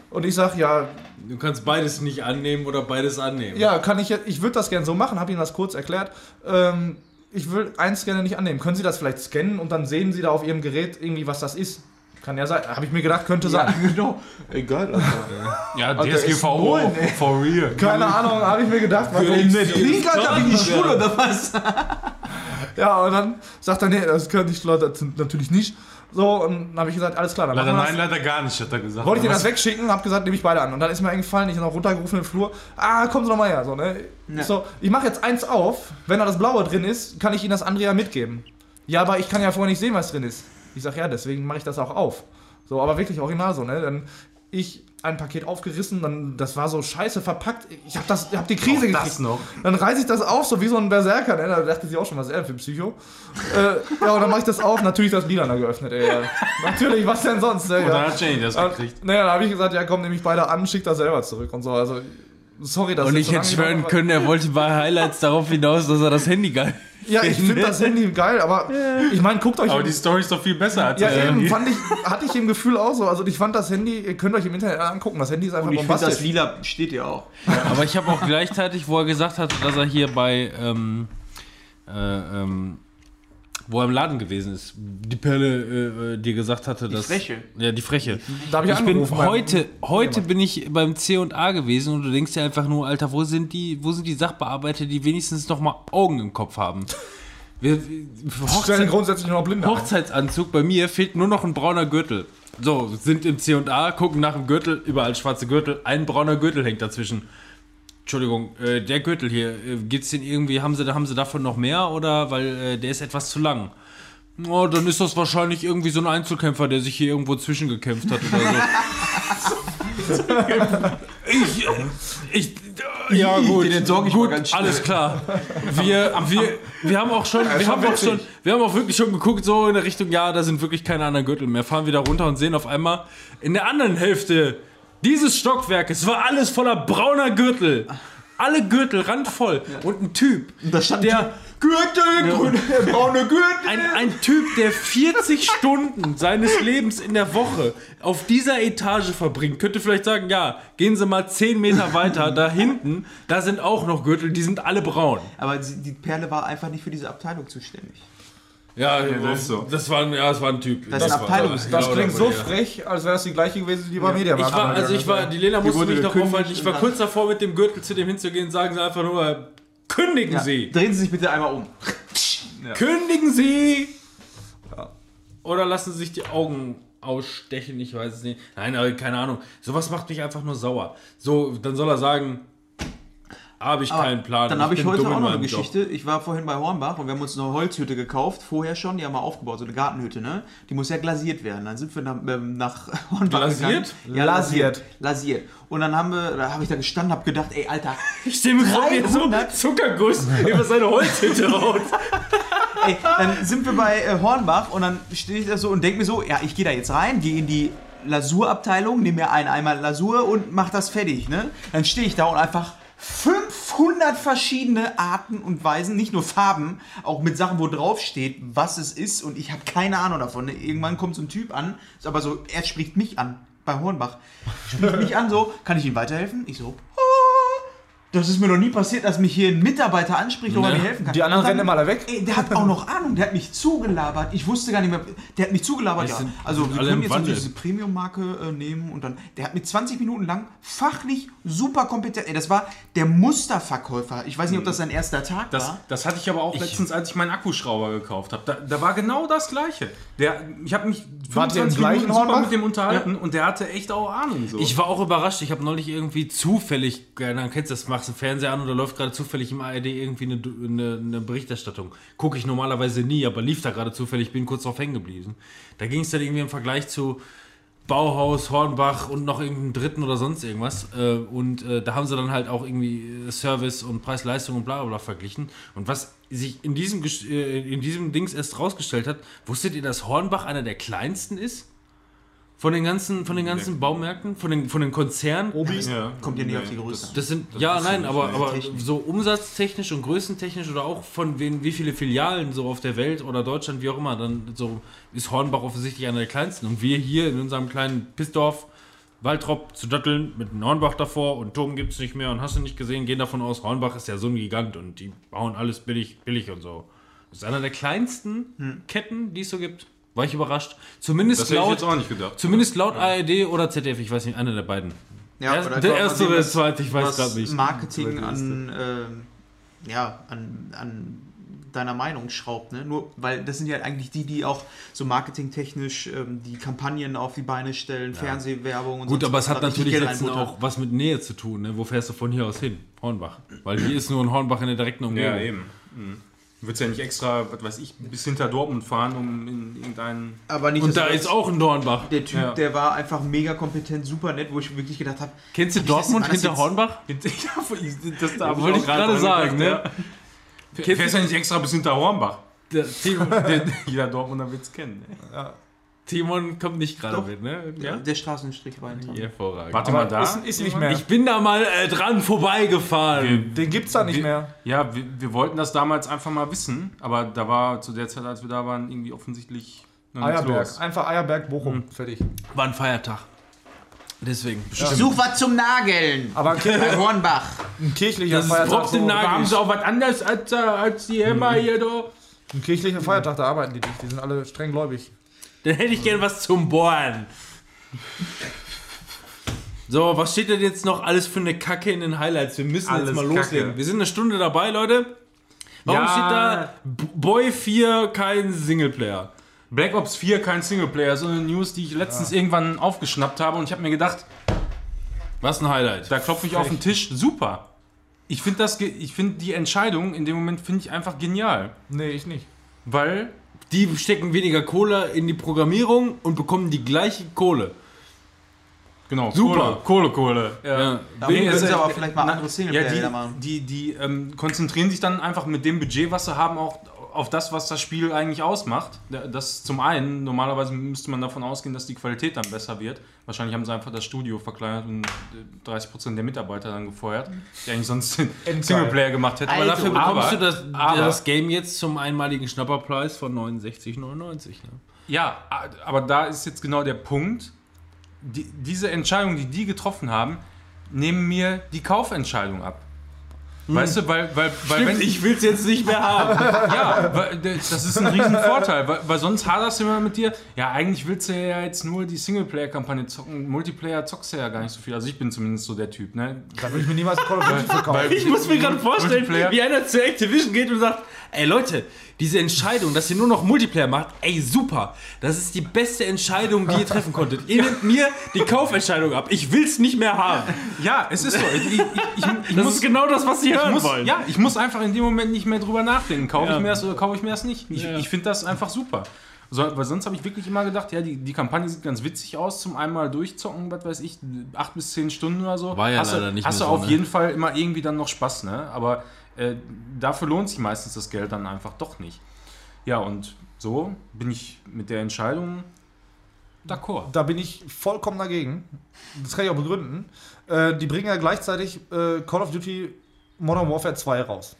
und ich sag, ja, Du kannst beides nicht annehmen oder beides annehmen. ja, kann ich jetzt, ich würde das gerne so machen, habe ihm das kurz erklärt. Ähm, ich will eins gerne nicht annehmen. Können Sie das vielleicht scannen und dann sehen Sie da auf Ihrem Gerät irgendwie, was das ist? Kann ja sein. Habe ich mir gedacht, könnte Ja, sein. *laughs* genau. Egal, Alter. *laughs* Ja, Alter, ist DSGVO, ey. for real. Keine Ahnung, habe ich mir gedacht. Was Trink, Alter, wie die Schule oder was? *laughs* Ja, und dann sagt er, nee, das könnte ich Leute natürlich nicht. So, und dann habe ich gesagt, alles klar, dann Leider nein, das. leider gar nicht, hat er gesagt. Wollte ich dir das wegschicken, hab gesagt, nehme ich beide an. Und dann ist mir eingefallen, ich bin noch runtergerufen im Flur. Ah, kommen Sie doch mal her. So, ne? Ja. Ich so, ich mache jetzt eins auf. Wenn da das Blaue drin ist, kann ich Ihnen das andere ja mitgeben. Ja, aber ich kann ja vorher nicht sehen, was drin ist. Ich sag, ja, deswegen mache ich das auch auf. So, aber wirklich original so, ne? Dann ich ein Paket aufgerissen, dann das war so scheiße verpackt. Ich hab das, hab die Krise Auch das gekriegt. noch. Dann reiße ich das auf, so wie so ein Berserker, ne? Da dachte sie auch schon, was ist er für ein Psycho? äh, ja, und dann mache ich das auf, natürlich das Lila da geöffnet, ey. Natürlich, was denn sonst? Ne? Und Ja. dann hat Jenny das Und, gekriegt. naja, dann habe ich gesagt, ja komm, nehme ich beide an, schick das selber zurück und so. Also, sorry, dass Und ich so hätte schwören gedauert können, er wollte bei Highlights darauf hinaus, dass er das Handy geil. *laughs* Ja, ich finde das Handy geil, aber ich meine, guckt euch. Aber die Story ist doch viel besser als ja, das eben, Handy. fand ich, *laughs* hatte ich im Gefühl auch so. Also ich fand das Handy, ihr könnt euch im Internet angucken, das Handy ist einfach Und ich finde, das. Lila steht ja auch. Aber ich habe auch gleichzeitig, wo er gesagt hat, dass er hier bei, ähm, äh, ähm, wo er im Laden gewesen ist, die Perle äh, äh, dir gesagt hatte, dass. Freche. Ja, die Freche. Da hab ich Ich bin angerufen beim- heute, heute bin ich beim C und A gewesen und du denkst dir einfach nur, Alter, wo sind die, wo sind die Sachbearbeiter, die wenigstens noch mal Augen im Kopf haben? Wir, wir- Hochzeit, grundsätzlich noch Blinde. ein. Hochzeitsanzug, bei mir fehlt nur noch ein brauner Gürtel. So, sind im C und A, gucken nach dem Gürtel, überall schwarze Gürtel, ein brauner Gürtel hängt dazwischen. Entschuldigung, äh, der Gürtel hier, äh, geht's den irgendwie, haben sie, haben sie davon noch mehr oder, weil äh, der ist etwas zu lang? Oh, dann ist das wahrscheinlich irgendwie so ein Einzelkämpfer, der sich hier irgendwo zwischengekämpft hat oder so. *laughs* ich, äh, ich, äh, ja gut, Den entsorge ich gut, ganz schnell. alles klar. Wir, wir, wir haben auch schon, wir haben auch schon, wir haben auch wirklich schon geguckt, so in der Richtung, ja, da sind wirklich keine anderen Gürtel mehr. Fahren wieder runter und sehen auf einmal in der anderen Hälfte dieses Stockwerkes war alles voller brauner Gürtel. Alle Gürtel randvoll. Und ein Typ, da stand der Gürtel, grüne, braune Gürtel. ein, ein Typ, der 40 Stunden seines Lebens in der Woche auf dieser Etage verbringt, könnte vielleicht sagen, ja, gehen Sie mal 10 Meter weiter, da hinten, da sind auch noch Gürtel, die sind alle braun. Aber die Perle war einfach nicht für diese Abteilung zuständig. Ja, das ist so. Das war, ein- ja, das war ein Typ. Das ist ein war- Abteilungs- Das klingt so war frech, als wäre das die gleiche gewesen, die bei Media Ich war, also ich war, die Lena musste wurde mich noch aufhalten. Ich war kurz davor, mit dem Gürtel zu dem hinzugehen, sagen sie einfach nur, kündigen Ja, Sie! drehen Sie sich bitte einmal um. Kündigen Sie! Oder lassen Sie sich die Augen ausstechen, ich weiß es nicht. Nein, aber keine Ahnung. Sowas macht mich einfach nur sauer. So, dann soll er sagen, habe ich keinen Plan. Dann habe ich bin heute auch noch eine meinem Job. Geschichte. Ich war vorhin bei Hornbach und wir haben uns eine Holzhütte gekauft, vorher schon, die haben wir aufgebaut, so eine Gartenhütte, ne? Die muss ja glasiert werden. Dann sind wir nach, ähm, nach *laughs* Hornbach Glasiert? gegangen. Ja, lasiert. Lasiert. Und dann haben wir, da habe ich da gestanden, habe gedacht, ey, Alter, *laughs* Ich stelle mir gerade jetzt so 300 Zuckerguss über seine Holzhütte raus. *laughs* Ey, dann sind wir bei äh, Hornbach und dann stehe ich da so und denke mir so, ja, ich gehe da jetzt rein, gehe in die Lasurabteilung, nehme mir einen Eimer Lasur und mach das fertig, ne? Dann stehe ich da und einfach 500 verschiedene Arten und Weisen, nicht nur Farben, auch mit Sachen, wo drauf steht, was es ist und ich habe keine Ahnung davon. Irgendwann kommt so ein Typ an, ist aber so, er spricht mich an, bei Hornbach. Spricht mich an so, kann ich Ihnen weiterhelfen? Ich so, "Ah." Das ist mir noch nie passiert, dass mich hier ein Mitarbeiter anspricht, ob er Ja. mir helfen kann. Die anderen dann- rennen immer alle weg. Ey, der hat auch noch Ahnung, der hat mich zugelabert. Ich wusste gar nicht mehr, der hat mich zugelabert, ja. sind- Also sind wir können jetzt Wandel. natürlich diese Premium-Marke äh, nehmen und dann, der hat mich 20 Minuten lang fachlich super kompetent, ey, das war der Musterverkäufer. Ich weiß nicht, ob das sein erster Tag Das, war. das hatte ich aber auch letztens, als ich meinen Akkuschrauber gekauft habe. Da, da war genau das Gleiche. Der, ich habe mich Wart ihr im 25 gleichen Minuten super Hornbach? mit dem unterhalten und der hatte echt auch Ahnung. So. Ich war auch überrascht. Ich habe neulich irgendwie zufällig, Ahnung, kennst du das, machst du Fernseher an und da läuft gerade zufällig im ARD irgendwie eine, eine, eine Berichterstattung. Gucke ich normalerweise nie, aber lief da gerade zufällig, bin kurz drauf hängen geblieben. Da ging es dann irgendwie im Vergleich zu Bauhaus, Hornbach und noch irgendeinen dritten oder sonst irgendwas. Äh, Und äh, da haben sie dann halt auch irgendwie äh, Service und Preis-Leistung und bla bla bla verglichen. Und was sich in diesem, in diesem Dings erst rausgestellt hat, wusstet ihr, dass Hornbach einer der kleinsten ist? Von den ganzen, von den ganzen Baumärkten, von den, von den Konzernen. ja. Kommt ja nicht auf die Größe. Das sind, ja, nein, aber, aber Technik. so umsatztechnisch und größentechnisch oder auch von wen, wie viele Filialen so auf der Welt oder Deutschland, wie auch immer, dann so ist Hornbach offensichtlich einer der kleinsten. Und wir hier in unserem kleinen Pissdorf, Waltrop zu Datteln mit einem Hornbach davor und Turm gibt es nicht mehr und hast du nicht gesehen, gehen davon aus, Hornbach ist ja so ein Gigant und die bauen alles billig, billig und so. Das ist einer der kleinsten Ketten, die es so gibt. War ich überrascht. Zumindest Das hätte ich laut, jetzt auch nicht gedacht. zumindest laut ARD oder ZDF, ich weiß nicht, einer der beiden. Ja, Erst- oder der erste oder der zweite, ich weiß grad nicht. Marketing an, ähm, ja, an, an deiner Meinung schraubt, ne? Nur, weil das sind ja eigentlich die, die auch so marketingtechnisch ähm, die Kampagnen auf die Beine stellen, Fernsehwerbung und Gut, sonst aber es hat natürlich reinbuttern. auch was mit Nähe zu tun. Ne? Wo fährst du von hier aus hin? Hornbach. Weil hier ist nur ein Hornbach in der direkten Umgebung. Ja, eben. Mhm. Du würdest ja nicht extra, was weiß ich, bis hinter Dortmund fahren, um in irgendeinen. Aber nicht Und da ist auch ein Dornbach. der Typ, Ja. der war einfach mega kompetent, super nett, wo ich wirklich gedacht habe, Kennst du Hab Dortmund hinter jetzt- Hornbach? *laughs* das da wollte ich gerade sagen, ne? Fährst ja nicht extra bis hinter Hornbach. Der *laughs* der, Jeder Dortmunder wird es kennen. Ne? Timon kommt nicht gerade mit, ne? ja? der Straßenstrich war hinter. Hervorragend. Warte mal da. ist, ist nicht mehr. Ich bin da mal äh, dran vorbeigefahren. Den gibt's da nicht wir, mehr. Ja, wir, wir wollten das damals einfach mal wissen, aber da war zu der Zeit, als wir da waren, irgendwie offensichtlich Eierberg. los. Einfach Eierberg, Bochum. Fertig. War ein Feiertag. Deswegen. Such was zum Nageln! Aber ein, Hornbach. ein kirchlicher Das ist Feiertag. trotzdem So, Nagel. Haben sie auch was anderes als, äh, als die Hämmer hier da. ein kirchlicher Feiertag, da arbeiten die nicht. Die sind alle streng gläubig. Dann hätte ich gern was zum Bohren. So, was steht denn jetzt noch alles für eine Kacke in den Highlights? Wir müssen Alles jetzt mal Kacke. loslegen. Wir sind eine Stunde dabei, Leute. Warum Ja. steht da Boy 4 kein Singleplayer? Black Ops 4 kein Singleplayer, so eine News, die ich letztens irgendwann aufgeschnappt habe und ich habe mir gedacht, Was ein Highlight. da klopfe ich auf den Tisch, super. Ich finde das, ge- ich finde die Entscheidung in dem Moment finde ich einfach genial, Nee, ich nicht. weil Die stecken weniger Kohle in die Programmierung und bekommen die gleiche Kohle. genau Super. Kohle, Kohle, Kohle. Da Nee, müssen es- sie aber vielleicht mal andere Ja, Singleplayer die, machen. die, die ähm, konzentrieren sich dann einfach mit dem Budget, was sie haben, auch auf das, was das Spiel eigentlich ausmacht. Das zum einen, normalerweise müsste man davon ausgehen, dass die Qualität dann besser wird. Wahrscheinlich haben sie einfach das Studio verkleinert und äh, 30% der Mitarbeiter dann gefeuert, die eigentlich sonst *laughs* den. Singleplayer gemacht hätten. Aber dafür bekommst aber, du das, aber- das Game jetzt zum einmaligen Schnapperpreis von 69,99. Ne? Ja, aber da ist jetzt genau der Punkt. Die, diese Entscheidung, die die getroffen haben, nehmen mir die Kaufentscheidung ab. Weißt du, weil, weil, weil wenn ich will es jetzt nicht mehr haben. Ja, weil, das ist ein riesen Vorteil, weil, weil sonst haderst du immer mit dir. Ja, eigentlich willst du ja jetzt nur die Singleplayer-Kampagne zocken. Multiplayer zockst du ja gar nicht so viel. Also ich bin zumindest so der Typ, ne? Da würde ich mir niemals Call of Duty verkaufen. Ich muss mir gerade vorstellen, wie einer zu Activision geht und sagt, ey Leute, diese Entscheidung, dass ihr nur noch Multiplayer macht, ey super, das ist die beste Entscheidung, die ihr treffen konntet. Ihr *laughs* nehmt mir die Kaufentscheidung ab. Ich will's nicht mehr haben. Ja, es ist so. Ich, ich, ich, Das muss ist genau das, was sie ich hören muss, wollen. ja, ich muss einfach in dem Moment nicht mehr drüber nachdenken. Kaufe Ja. ich mir das oder kaufe ich mir das nicht? Ich, Ja. finde das einfach super. So, weil sonst habe ich wirklich immer gedacht, ja, die, die Kampagne sieht ganz witzig aus, zum einmal durchzocken, was weiß ich, acht bis zehn Stunden oder so. War ja hast leider du, nicht Hast du so, auf ne? jeden Fall immer irgendwie dann noch Spaß, ne? Aber äh, dafür lohnt sich meistens das Geld dann einfach doch nicht. Ja, und so bin ich mit der Entscheidung d'accord. Da bin ich vollkommen dagegen. Das kann ich auch begründen. Äh, die bringen ja gleichzeitig äh, Call of Duty Modern Warfare 2 raus.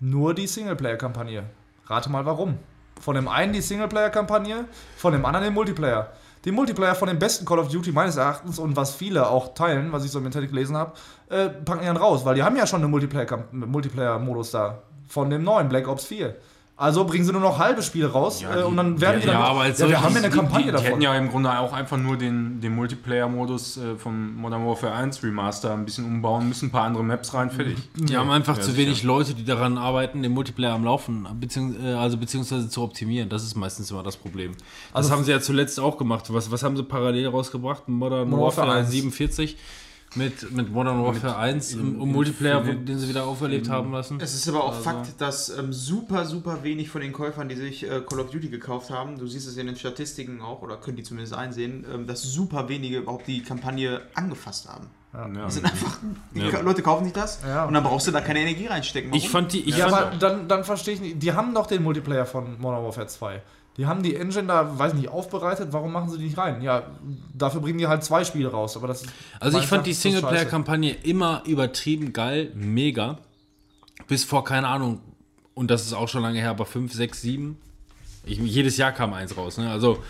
Nur die Singleplayer-Kampagne. Rate mal warum. Von dem einen die Singleplayer-Kampagne, von dem anderen den Multiplayer. Die Multiplayer von dem besten Call of Duty meines Erachtens und was viele auch teilen, was ich so im Internet gelesen habe, äh, packen die dann raus, weil die haben ja schon einen Multiplayer- Multiplayer-Modus da. Von dem neuen Black Ops 4. Also bringen sie nur noch halbe Spiele raus Ja, äh, und dann die- werden die ja, dann. aber als ja, wir haben ja eine Die- Kampagne die, die davon. hätten ja im Grunde auch einfach nur den, den Multiplayer-Modus äh, vom Modern Warfare 1 Remaster ein bisschen umbauen müssen, ein paar andere Maps rein, fertig. Die haben einfach Ja, zu sicher. wenig Leute, die daran arbeiten, den Multiplayer am Laufen, beziehungs äh, also beziehungsweise zu optimieren. Das ist meistens immer das Problem. Das Also- haben sie ja zuletzt auch gemacht. Was, was haben sie parallel rausgebracht? Modern, Modern Warfare, Warfare 1. 47 mit, mit Modern Warfare 1 im, im Multiplayer, wo, den sie wieder auferlebt haben lassen. Es ist aber auch Also- Fakt, dass ähm, super, super wenig von den Käufern, die sich äh, Call of Duty gekauft haben, du siehst es in den Statistiken auch, oder können die zumindest einsehen, ähm, dass super wenige überhaupt die Kampagne angefasst haben. Ja. Das sind einfach, die Ja. Leute kaufen sich das Ja. und dann brauchst du da keine Energie reinstecken. Ich fand die, ich Ja, fand, aber dann, dann verstehe ich nicht. Die haben doch den Multiplayer von Modern Warfare 2. Die haben die Engine da, weiß nicht, aufbereitet. Warum machen sie die nicht rein? Ja, dafür bringen die halt zwei Spiele raus. Aber das ist Also ich fand die. Singleplayer-Kampagne immer übertrieben geil, mega. Bis vor, keine Ahnung, und das ist auch schon lange her, aber 5, 6, 7. Ich, jedes Jahr kam eins raus. Ne? Also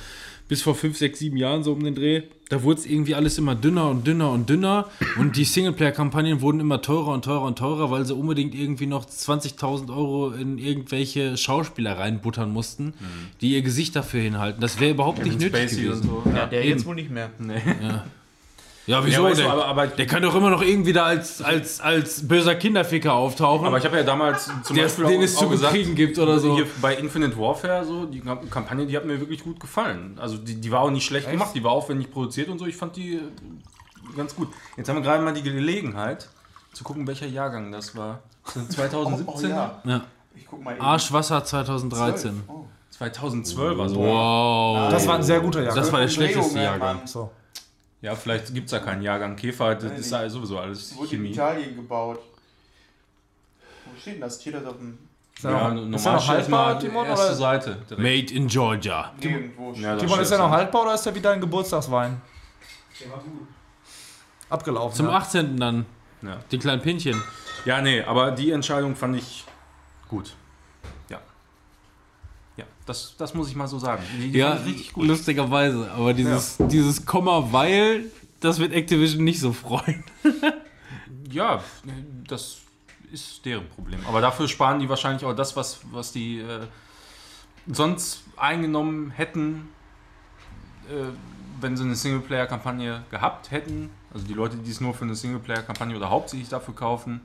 bis vor 5, 6, 7 Jahren so um den Dreh. Da wurde es irgendwie alles immer dünner und dünner und dünner. Und die Singleplayer-Kampagnen wurden immer teurer und teurer und teurer, weil sie unbedingt irgendwie noch 20.000 Euro in irgendwelche Schauspieler reinbuttern mussten, die ihr Gesicht dafür hinhalten. Das wäre überhaupt nicht nötig Spacey gewesen. und so. Ja, der eben. jetzt wohl nicht mehr. Nee. *laughs* Ja, wieso? Ja, weißt du, der, aber- aber- der kann doch immer noch irgendwie da als, als, als böser Kinderficker auftauchen, Aber ich habe ja damals zum der, Beispiel den auch, es auch zu gesagt, bekriegen gibt oder so. Hier bei Infinite Warfare, so, die Kamp- Kampagne, die hat mir wirklich gut gefallen. Also die, die war auch nicht schlecht gemacht, die war aufwendig produziert und so. Ich fand die äh, ganz gut. Jetzt haben wir gerade mal die Gelegenheit, zu gucken, welcher Jahrgang das war. Das sind 2017? ja. Ja. Ich guck mal eben. Arschwasser 2013. Oh. 2012 also. Wow. Das war ein sehr guter Jahr. Das war der schlechteste Umdrehungen, Jahrgang. So. Ja, vielleicht gibt es ja keinen Jahrgang Käfer, das Weiß ist ja sowieso alles Wurde in Chemie. Italien gebaut. Wo steht denn das? Steht das auf dem. Ist Ja, noch, ist er normal steht haltbar, Timon? erste Oder? Seite. direkt. Made in Georgia. Nirgendwo. Ja, da Timon, ist er noch haltbar oder ist er wie dein Geburtstagswein? Abgelaufen. Zum ja. 18. dann. Ja. Den kleinen Pinchen. Ja, nee, aber die Entscheidung fand ich gut. Ja. Ja, das, das muss ich mal so sagen. Die, die Ja, richtig gut. lustigerweise. Aber dieses, dieses Komma, weil, das wird Activision nicht so freuen. *laughs* Ja, das ist deren Problem. Aber dafür sparen die wahrscheinlich auch das, was, was die äh, sonst eingenommen hätten, äh, wenn sie eine Singleplayer-Kampagne gehabt hätten. Also die Leute, die es nur für eine Singleplayer-Kampagne oder hauptsächlich dafür kaufen,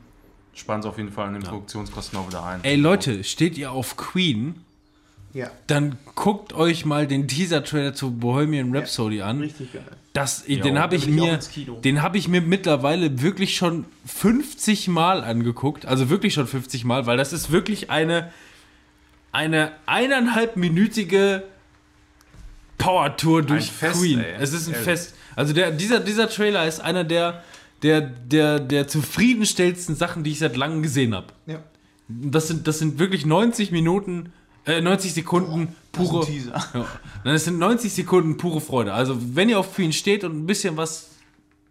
sparen sie auf jeden Fall an den Produktionskosten auch wieder ein. Ey Leute, steht ihr auf Queen? Ja, Dann guckt euch mal den Teaser-Trailer zu Bohemian Rhapsody an. richtig geil. Das, den habe ich mir, den habe ich mir mittlerweile wirklich schon 50 Mal angeguckt. Also wirklich schon 50 Mal, weil das ist wirklich eine, eine eineinhalbminütige Power-Tour durch Fest, Queen. ey. Es ist ein Ehrlich. Fest. Also der, dieser, dieser Trailer ist einer der, der, der, der zufriedenstellendsten Sachen, die ich seit langem gesehen habe. Ja. Das sind, das sind wirklich 90 Minuten, äh, 90 Sekunden pure. Das ist ein Teaser. *laughs* Ja. Es sind 90 Sekunden pure Freude. Also, wenn ihr auf Queen steht und ein bisschen was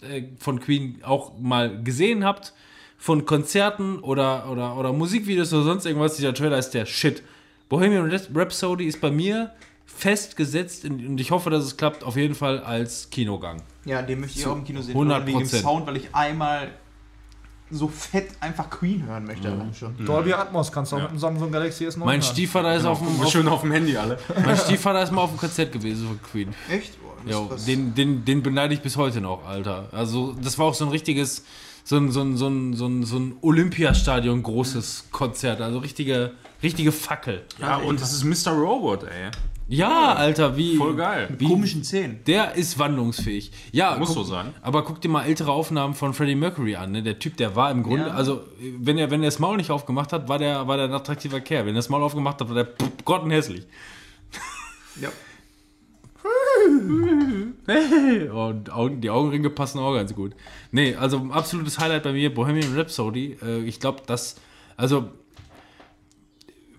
äh, von Queen auch mal gesehen habt, von Konzerten oder, oder, oder Musikvideos oder sonst irgendwas, dieser Trailer ist der Shit. Bohemian Rhapsody ist bei mir festgesetzt in, und ich hoffe, dass es klappt, auf jeden Fall als Kinogang. Ja, den möchte ich auch im Kino sehen. 100%. Wegen dem Sound, weil ich einmal so fett einfach Queen hören möchte. Mhm. Schon. Dolby Atmos kannst du auch mit dem Samsung Galaxy S9 Mein hören. Stiefvater ist auf dem schön auf dem Handy alle. mein Stiefvater ist mal auf dem Konzert gewesen von Queen. Echt? Oh, das was- den, den, den beneide ich bis heute noch, Alter. Also, das war auch so ein richtiges, so ein, so ein, so ein, so ein, so ein Olympiastadion großes Konzert. Also richtige, richtige Fackel. Ja, und es ist Mr. Robot, ey. Ja, Alter, wie. Voll geil. Wie, komischen Zähnen. Der ist wandlungsfähig. Ja, Muss guck, so sein. Aber guck dir mal ältere Aufnahmen von Freddie Mercury an. Ne? Der Typ, der war im Grunde, Ja. also wenn er, wenn er das Maul nicht aufgemacht hat, war der, war der ein attraktiver Kerl. Wenn er das Maul aufgemacht hat, war der pff, grottenhässlich. *laughs* Ja. *laughs* Und die Augenringe passen auch ganz gut. Nee, also ein absolutes Highlight bei mir, Bohemian Rhapsody. Äh, ich glaube, dass, also,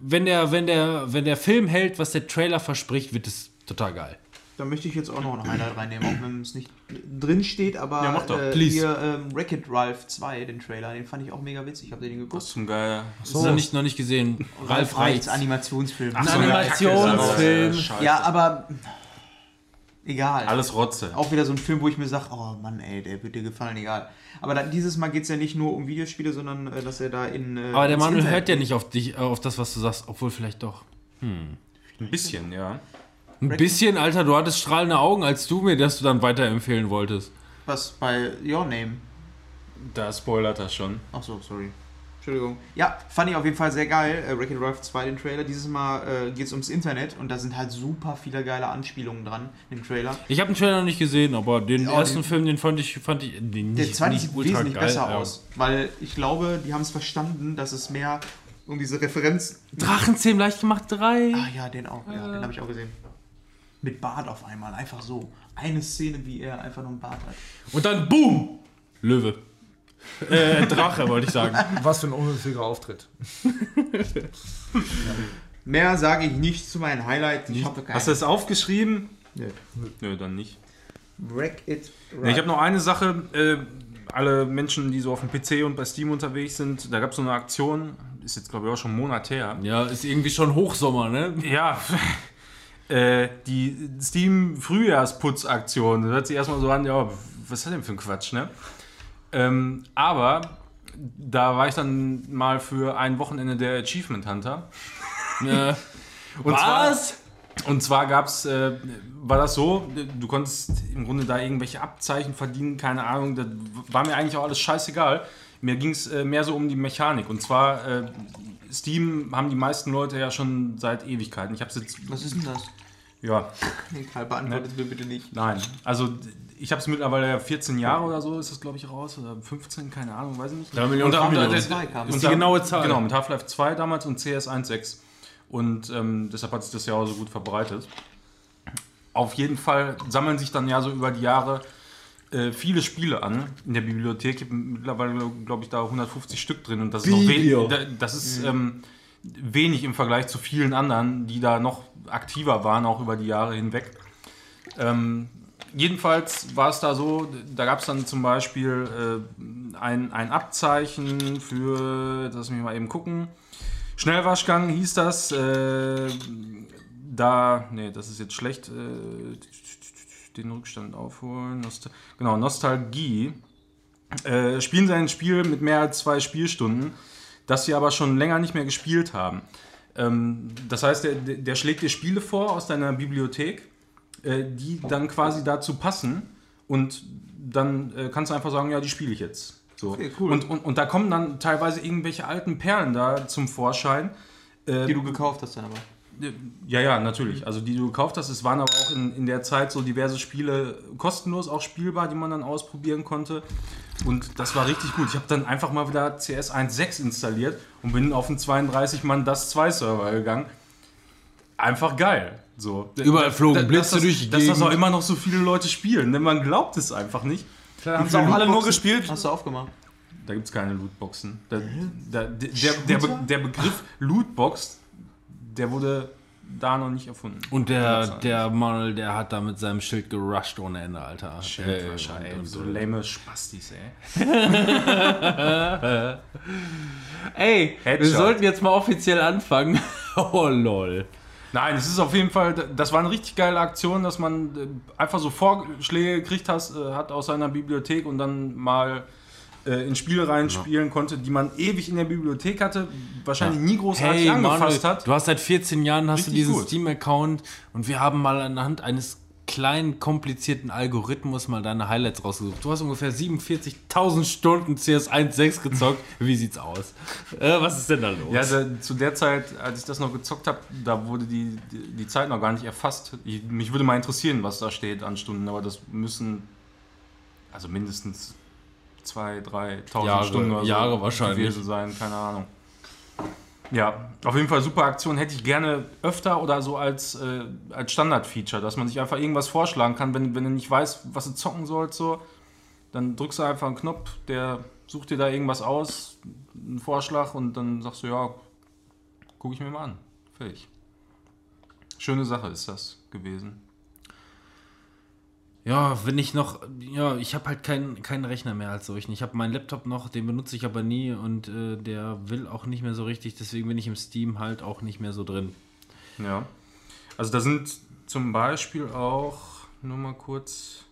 wenn der, wenn, der, wenn der Film hält, was der Trailer verspricht, wird es total geil. Da möchte ich jetzt auch noch ein Highlight reinnehmen, auch wenn es nicht drin steht, aber Ja, mach doch, äh, please. hier ähm, Wreck-It Ralph 2, den Trailer, den fand ich auch mega witzig. Habt ihr den geguckt? Das ist noch nicht, noch nicht gesehen. Ralf Reichts. Animationsfilm. Ach so, Ein Animationsfilm. Ja, aber egal. Alles Rotze. Auch wieder so ein Film, wo ich mir sage, oh Mann, ey, der wird dir gefallen, egal. Aber dann, dieses Mal geht es ja nicht nur um Videospiele, sondern äh, dass er da in. Äh, Aber der Manuel hört ja nicht auf dich, äh, auf das, was du sagst, obwohl vielleicht doch. Ein bisschen, ja. Ein bisschen, Alter, du hattest strahlende Augen, als du mir das du dann weiterempfehlen wolltest. Was bei Your Name. Da spoilert das schon. Ach so, sorry. Entschuldigung. Ja, fand ich auf jeden Fall sehr geil. Äh, Wreck-It Ralph 2, den Trailer. Dieses Mal äh, geht es ums Internet und da sind halt super viele geile Anspielungen dran im Trailer. Ich habe den Trailer noch nicht gesehen, aber den Ja, ersten den- Film, den fand ich, fand ich den Der nicht, zweite sieht wesentlich geil, besser ja. aus, weil ich glaube, die haben es verstanden, dass es mehr um diese Referenz. Drachenzähm leicht gemacht 3. Ah ja, den auch, ja, den habe ich auch gesehen. Mit Bart auf einmal, einfach so. Eine Szene, wie er einfach nur einen Bart hat. Und dann BOOM! Löwe. Äh, Drache, wollte ich sagen. Was für ein unhöflicher Auftritt. *laughs* Mehr sage ich nicht zu meinen Highlights. Ich habe Hast du das aufgeschrieben? Nö. Nö, dann nicht. Wreck It Nee, ich habe noch eine Sache. Äh, alle Menschen, die so auf dem PC und bei Steam unterwegs sind, da gab es so eine Aktion, ist jetzt glaube ich auch schon einen Monat her. Ja, ist irgendwie schon Hochsommer, ne? Ja, *laughs* äh, die Steam-Frühjahrsputzaktion. Das hört sich erstmal so an, ja, was ist das denn für ein Quatsch, ne? Ähm, aber da war ich dann mal für ein Wochenende der Achievement Hunter. Ja. *laughs* Und Was? Zwar, und zwar gab's, äh, war das so, du konntest im Grunde da irgendwelche Abzeichen verdienen, keine Ahnung, das war mir eigentlich auch alles scheißegal. Mir ging es äh, mehr so um die Mechanik. Und zwar, äh, Steam haben die meisten Leute ja schon seit Ewigkeiten. Ich habe jetzt, Was ist denn das? ja, *laughs* Egal, beantwortet mir bitte nicht. nein. Also ich habe es mittlerweile ja 14 Jahre oder so, ist das glaube ich raus, oder 15, keine Ahnung, weiß ich nicht. Drei Millionen Und da- und da- Ist Zwei kam. die da- genaue Zahl. Genau, mit Half-Life 2 damals und CS 1.6. Und ähm, deshalb hat sich das ja auch so gut verbreitet. Auf jeden Fall sammeln sich dann ja so über die Jahre äh, viele Spiele an in der Bibliothek. Ich habe mittlerweile, glaube ich, da 150 Stück drin. Und das ist, noch we- da- das ist ähm, wenig im Vergleich zu vielen anderen, die da noch aktiver waren, auch über die Jahre hinweg. Ähm, jedenfalls war es da so, da gab es dann zum Beispiel äh, ein, ein Abzeichen für, lass mich mal eben gucken, Schnellwaschgang hieß das. Äh, da, nee, das ist jetzt schlecht. Äh, den Rückstand aufholen. Nostal genau, Nostalgie. Äh, spielen sie ein Spiel mit mehr als zwei Spielstunden, das sie aber schon länger nicht mehr gespielt haben. Ähm, das heißt, der der schlägt dir Spiele vor aus deiner Bibliothek, äh, die dann quasi dazu passen und dann äh, kannst du einfach sagen, ja, die spiele ich jetzt. So. Okay, cool. und, und, und da kommen dann teilweise irgendwelche alten Perlen da zum Vorschein. Äh, Die du gekauft hast dann aber. ja, ja, natürlich. Also die du gekauft hast, es waren aber auch in, in der Zeit so diverse Spiele kostenlos auch spielbar, die man dann ausprobieren konnte. Und das war richtig gut. Ich habe dann einfach mal wieder CS 1.6 installiert und bin auf den 32 Mann das 2 Server gegangen. Einfach geil. So. Überall flogen Blitze das- durch die Dass das auch immer noch so viele Leute spielen, denn man glaubt es einfach nicht. Haben sie auch alle nur gespielt? Hast du aufgemacht? Da gibt es keine Lootboxen. Da, da, der, der, Be der Begriff Lootbox, der wurde da noch nicht erfunden. Und der, der Mann, der hat da mit seinem Schild gerusht ohne Ende, Alter. Schildwäscher, Äh, ey, und- so lame Spastis, ey. *laughs* Ey, wir Headshot. sollten jetzt mal offiziell anfangen. *laughs* oh lol. Nein, es ist auf jeden Fall, das war eine richtig geile Aktion, dass man äh, einfach so Vorschläge gekriegt has, äh, hat aus seiner Bibliothek und dann mal äh, in Spiele reinspielen konnte, die man ewig in der Bibliothek hatte, wahrscheinlich nie großartig Hey, angefasst Manuel, hat. du hast seit 14 Jahren hast du diesen. Steam-Account und wir haben mal anhand eines kleinen, komplizierten Algorithmus mal deine Highlights rausgesucht. Du hast ungefähr 47.000 Stunden CS 1.6 gezockt. *laughs* Wie sieht's aus? Äh, was ist denn da los? Ja, da, zu der Zeit, als ich das noch gezockt habe, da wurde die, die, die Zeit noch gar nicht erfasst. Ich, mich würde mal interessieren, was da steht an Stunden, aber das müssen also mindestens 2.000, 3.000 Jahre- Stunden oder so Jahre wahrscheinlich. gewesen sein, keine Ahnung. Ja, auf jeden Fall super Aktion. Hätte ich gerne öfter oder so als, äh, als Standard-Feature, dass man sich einfach irgendwas vorschlagen kann, wenn, wenn du nicht weißt, was du zocken sollst, so, dann drückst du einfach einen Knopf, der sucht dir da irgendwas aus, einen Vorschlag und dann sagst du, ja, gucke ich mir mal an. Fertig. Schöne Sache ist das gewesen. Ja, wenn ich noch, ja, ich habe halt keinen keinen Rechner mehr als solchen. Ich habe meinen Laptop noch, den benutze ich aber nie und äh, der will auch nicht mehr so richtig. Deswegen bin ich im Steam halt auch nicht mehr so drin. Ja. Also da sind zum Beispiel auch, nur mal kurz,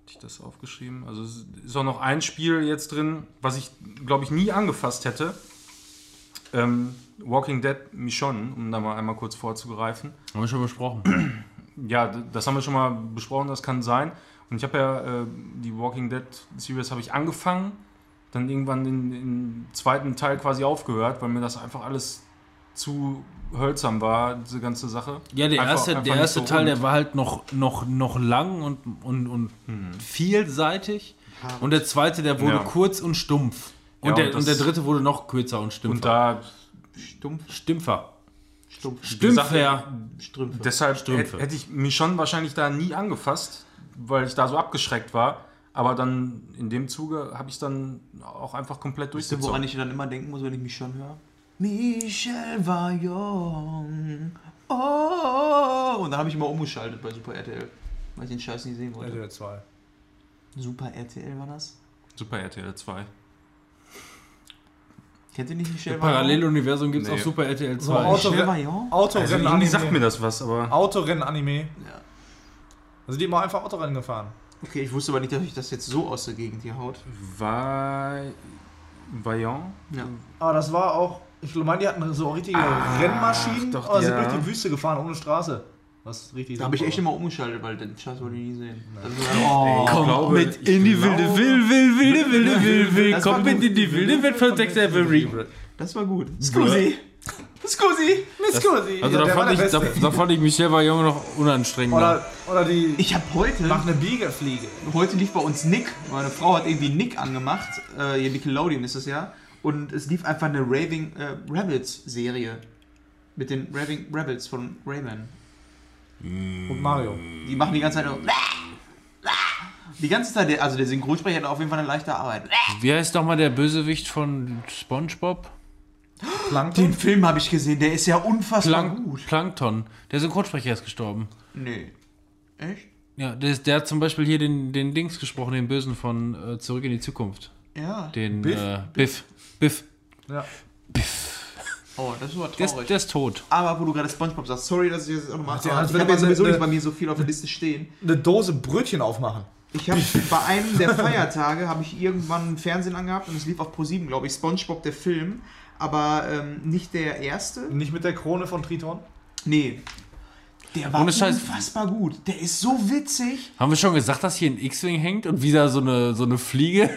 hatte ich das aufgeschrieben, also ist auch noch ein Spiel jetzt drin, was ich, glaube ich, nie angefasst hätte. Ähm, Walking Dead Michonne, um da mal einmal kurz vorzugreifen. Haben wir schon besprochen. *clears throat* Ja, das haben wir schon mal besprochen, das kann sein. Und ich habe ja äh, die Walking Dead Series habe ich angefangen, dann irgendwann den, den zweiten Teil quasi aufgehört, weil mir das einfach alles zu hölzern war, diese ganze Sache. Ja, der Einfach- erste, einfach der erste so Teil, der war halt noch, noch, noch lang und, und, und vielseitig. Und der zweite, der wurde Ja. kurz und stumpf. Und, Ja, der, und und, das- der dritte wurde noch kürzer und stümpfer. Und da Stumpf, Stümpfer. Stumpf, Stümpfer. Strümpfe. deshalb Strümpfe. hätte ich mich schon wahrscheinlich da nie angefasst, weil ich da so abgeschreckt war. Aber dann in dem Zuge habe ich dann auch einfach komplett Weißt du, woran durchgezogen. ich dann immer denken muss, wenn ich mich schon höre? Michel war jung. Oh. Und dann habe ich immer umgeschaltet bei Super RTL, weil ich den Scheiß nicht sehen wollte. RTL 2. Super RTL war das? Super RTL 2. Kennt ihr nicht Michel Vaillant? Paralleluniversum gibt es Nee. auf Super RTL 2. So, Auto- Michel Vaillant? Also Autorennen-Anime. sagt mir das was, aber. Autorennen-Anime. Ja. Also die haben auch einfach Autorennen gefahren. Okay, ich wusste aber nicht, dass ich das jetzt so aus der Gegend hier haut. Va Vaillant? Ja. Aber das war auch, ich meine, die hatten so richtige Rennmaschinen, doch, aber sind ja. durch die Wüste gefahren, ohne Straße. Was richtig Da habe ich echt immer umgeschaltet, weil den Scheiß wollte ich nie sehen. Dann oh, Ich glaube, ich will, will, will, wilde, wilde, will, will, Das war komm mit gut. in die wilde Welt von Dexter Avery. das war gut. Scusi! Scusi! Miss Cosi. Also da, fand ich, da, da fand ich Michel Vaillant noch unanstrengender. Oder, oder die Ich habe heute, macht eine Biegerfliege. heute lief bei uns Nick. Meine Frau hat irgendwie Nick angemacht. Äh, hier Nickelodeon ist es ja. Und es lief einfach eine Raving äh, Rebels Serie. Mit den Raving Rebels von Rayman. Und Mario. Die machen die ganze Zeit nur. Die ganze Zeit, also der Synchronsprecher hat auf jeden Fall eine leichte Arbeit. Wie heißt doch mal der Bösewicht von SpongeBob? Plankton. Den Film habe ich gesehen, der ist ja unfassbar Plank gut. Plankton. Der Synchronsprecher ist gestorben. Nee. Echt? Ja, der, ist, der hat zum Beispiel hier den, den Dings gesprochen, den Bösen von äh, Zurück in die Zukunft. Ja. Den Biff? Äh, Biff. Biff. Ja. Oh, das war Der ist, traurig. der ist tot. Aber wo du gerade Spongebob sagst, sorry, dass ich das auch nochmal. Ja, als ich habe ja sowieso eine- nicht bei mir so viel auf der Liste stehen. Eine Dose Brötchen aufmachen. Ich habe *laughs* bei einem der Feiertage habe ich irgendwann ein Fernsehen angehabt und es lief auf Pro7, glaube ich, SpongeBob der Film, aber ähm, nicht der erste. Nicht mit der Krone von Triton. Nee. Der war Ohne Scheiß. unfassbar gut. Der ist so witzig. Haben wir schon gesagt, dass hier ein X-Wing hängt und wieder so eine, so eine Fliege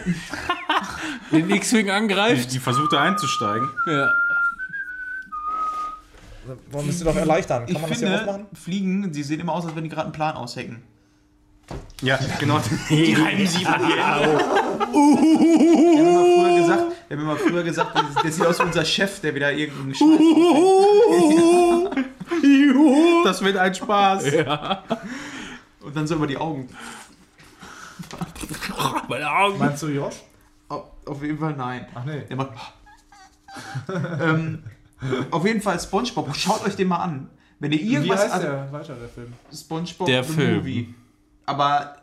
*laughs* den X-Wing angreift? Die versucht da einzusteigen. Ja. Wollen wir es dir doch erleichtern? Kann ich man das hier finde, aufmachen? Fliegen, die sehen immer aus, als wenn die gerade einen Plan aushecken. Ja, genau. Die *laughs* reiben sie an die Hände. Wir haben immer früher gesagt, wir haben immer früher gesagt, der- sieht aus wie unser Chef, der wieder irgendeinen Scheiß *laughs* Das wird ein Spaß. Und dann so über die Augen. *laughs* Meine Augen. Meinst du Josh? Auf, auf jeden Fall nein. Ach nee. Der macht. ähm, auf jeden Fall SpongeBob. Schaut euch den mal an. Wenn ihr Wie irgendwas heißt an der weiter, der Film? SpongeBob Der the Film. Movie. Aber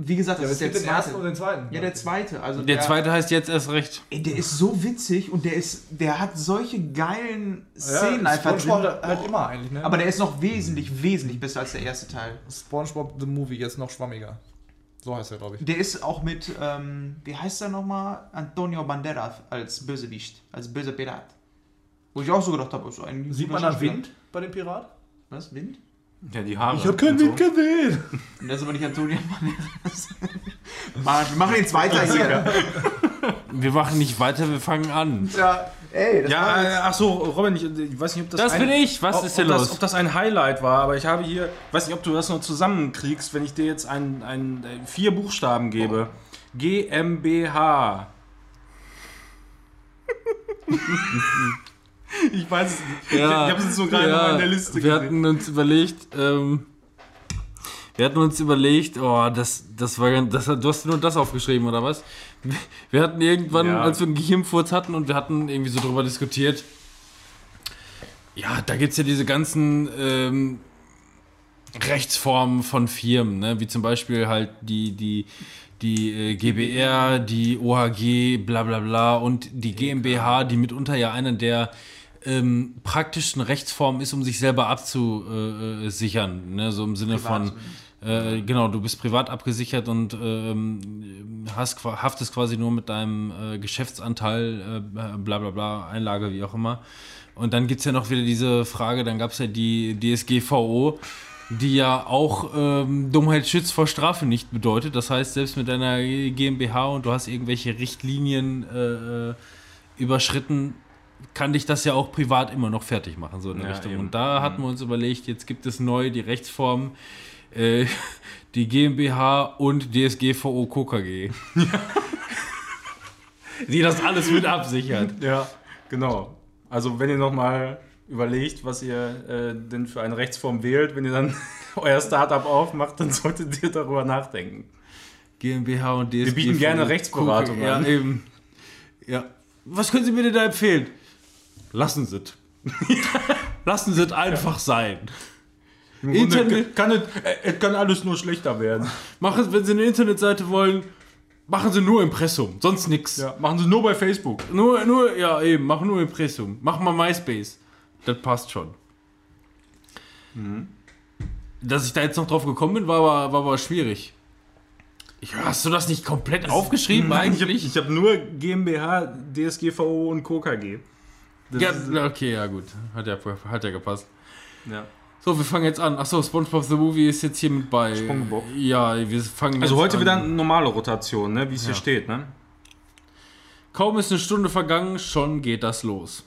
wie gesagt, das Ja, ist der den ersten und zweite. den zweiten. Ja, der zweite. Also Der zweite heißt jetzt erst recht. Ey, der ist so witzig und der ist, der hat solche geilen Szenen ja, einfach Spongebob drin. halt immer eigentlich, ne? Aber der ist noch wesentlich, wesentlich besser als der erste Teil. Spongebob the Movie jetzt noch schwammiger. So heißt er, glaube ich. Der ist auch mit, ähm, wie heißt er nochmal? Antonio Banderas als Bösewicht, als böser Pirat. Wo ich auch so gedacht habe, ist ein Sieht man da. Wind bei dem Pirat? Was? Wind? Ja, die Haare. hab keinen und so. Wind gesehen. Und *laughs* das ist aber nicht Antonio Banderas. *laughs* Mann, wir machen jetzt weiter hier. Wir machen nicht weiter, wir fangen an. Ja, ey, das Ja, äh, ach so, Robin, ich, ich weiß nicht, ob das. Das ein, bin ich. Was ob, ist denn ob los? Das, ob das ein Highlight war, aber ich habe hier, weiß nicht, ob du das noch zusammenkriegst, wenn ich dir jetzt ein, ein, äh, vier Buchstaben gebe. GmbH. *laughs* ich weiß es nicht. ich habe es jetzt so gerade noch in der Liste wir gesehen. hatten uns überlegt, ähm, wir hatten uns überlegt, oh, das, das war ganz, das, du hast nur das aufgeschrieben, oder was? Wir hatten irgendwann, Ja. als wir einen Gehirnfurz hatten und wir hatten irgendwie so drüber diskutiert, ja, da gibt es ja diese ganzen ähm, Rechtsformen von Firmen, ne? wie zum Beispiel halt die, die, die äh, GBR, die OHG, bla bla bla und die GmbH, die mitunter ja eine der ähm, praktischen Rechtsformen ist, um sich selber abzusichern. Ne? So im Sinne von, äh, genau, du bist privat abgesichert und ähm, hast, haftest quasi nur mit deinem äh, Geschäftsanteil, äh, bla bla bla, Einlage, wie auch immer. Und dann gibt es ja noch wieder diese Frage, dann gab es ja die DSGVO, die ja auch ähm, Dummheit schützt vor Strafe nicht bedeutet. Das heißt, selbst mit deiner GmbH und du hast irgendwelche Richtlinien äh, äh, überschritten, kann dich das ja auch privat immer noch fertig machen, so in der Ja, Richtung. eben. Und da hatten wir uns überlegt, jetzt gibt es neu die Rechtsform, äh, *laughs* die GmbH und DSGVO KKG. *laughs* die das alles mit absichert. Ja, genau. Also wenn ihr nochmal überlegt, was ihr äh, denn für eine Rechtsform wählt, wenn ihr dann *laughs* euer Startup aufmacht, dann solltet ihr darüber nachdenken. GmbH und DSGVO. Wir bieten gerne Rechtsberatung ja, an. eben. Ja. Was können Sie mir denn da empfehlen? Lassen Sie es. *laughs* Lassen Sie es einfach sein. Im Grunde Internet- kann es, äh, es kann alles nur schlechter werden. Machen wenn Sie eine Internetseite wollen, machen Sie nur Impressum, sonst nix. Ja, machen sie nur bei Facebook. Nur, nur, ja, eben, mach nur Impressum. Mach mal MySpace. Das passt schon. Dass ich da jetzt noch drauf gekommen bin, war aber, war aber schwierig. Ich, hast du das nicht komplett aufgeschrieben Nein, ich habe eigentlich? ich hab nur GmbH, DSGVO und KKG. Das Ja, okay, ja gut. Hat ja, hat ja gepasst. ja. So, wir fangen jetzt an. Achso, SpongeBob the Movie ist jetzt hier mit bei. SpongeBob. Ja, wir fangen Also jetzt heute an. wieder eine normale Rotation, ne? wie es hier steht. Ne? Kaum ist eine Stunde vergangen, schon geht das los.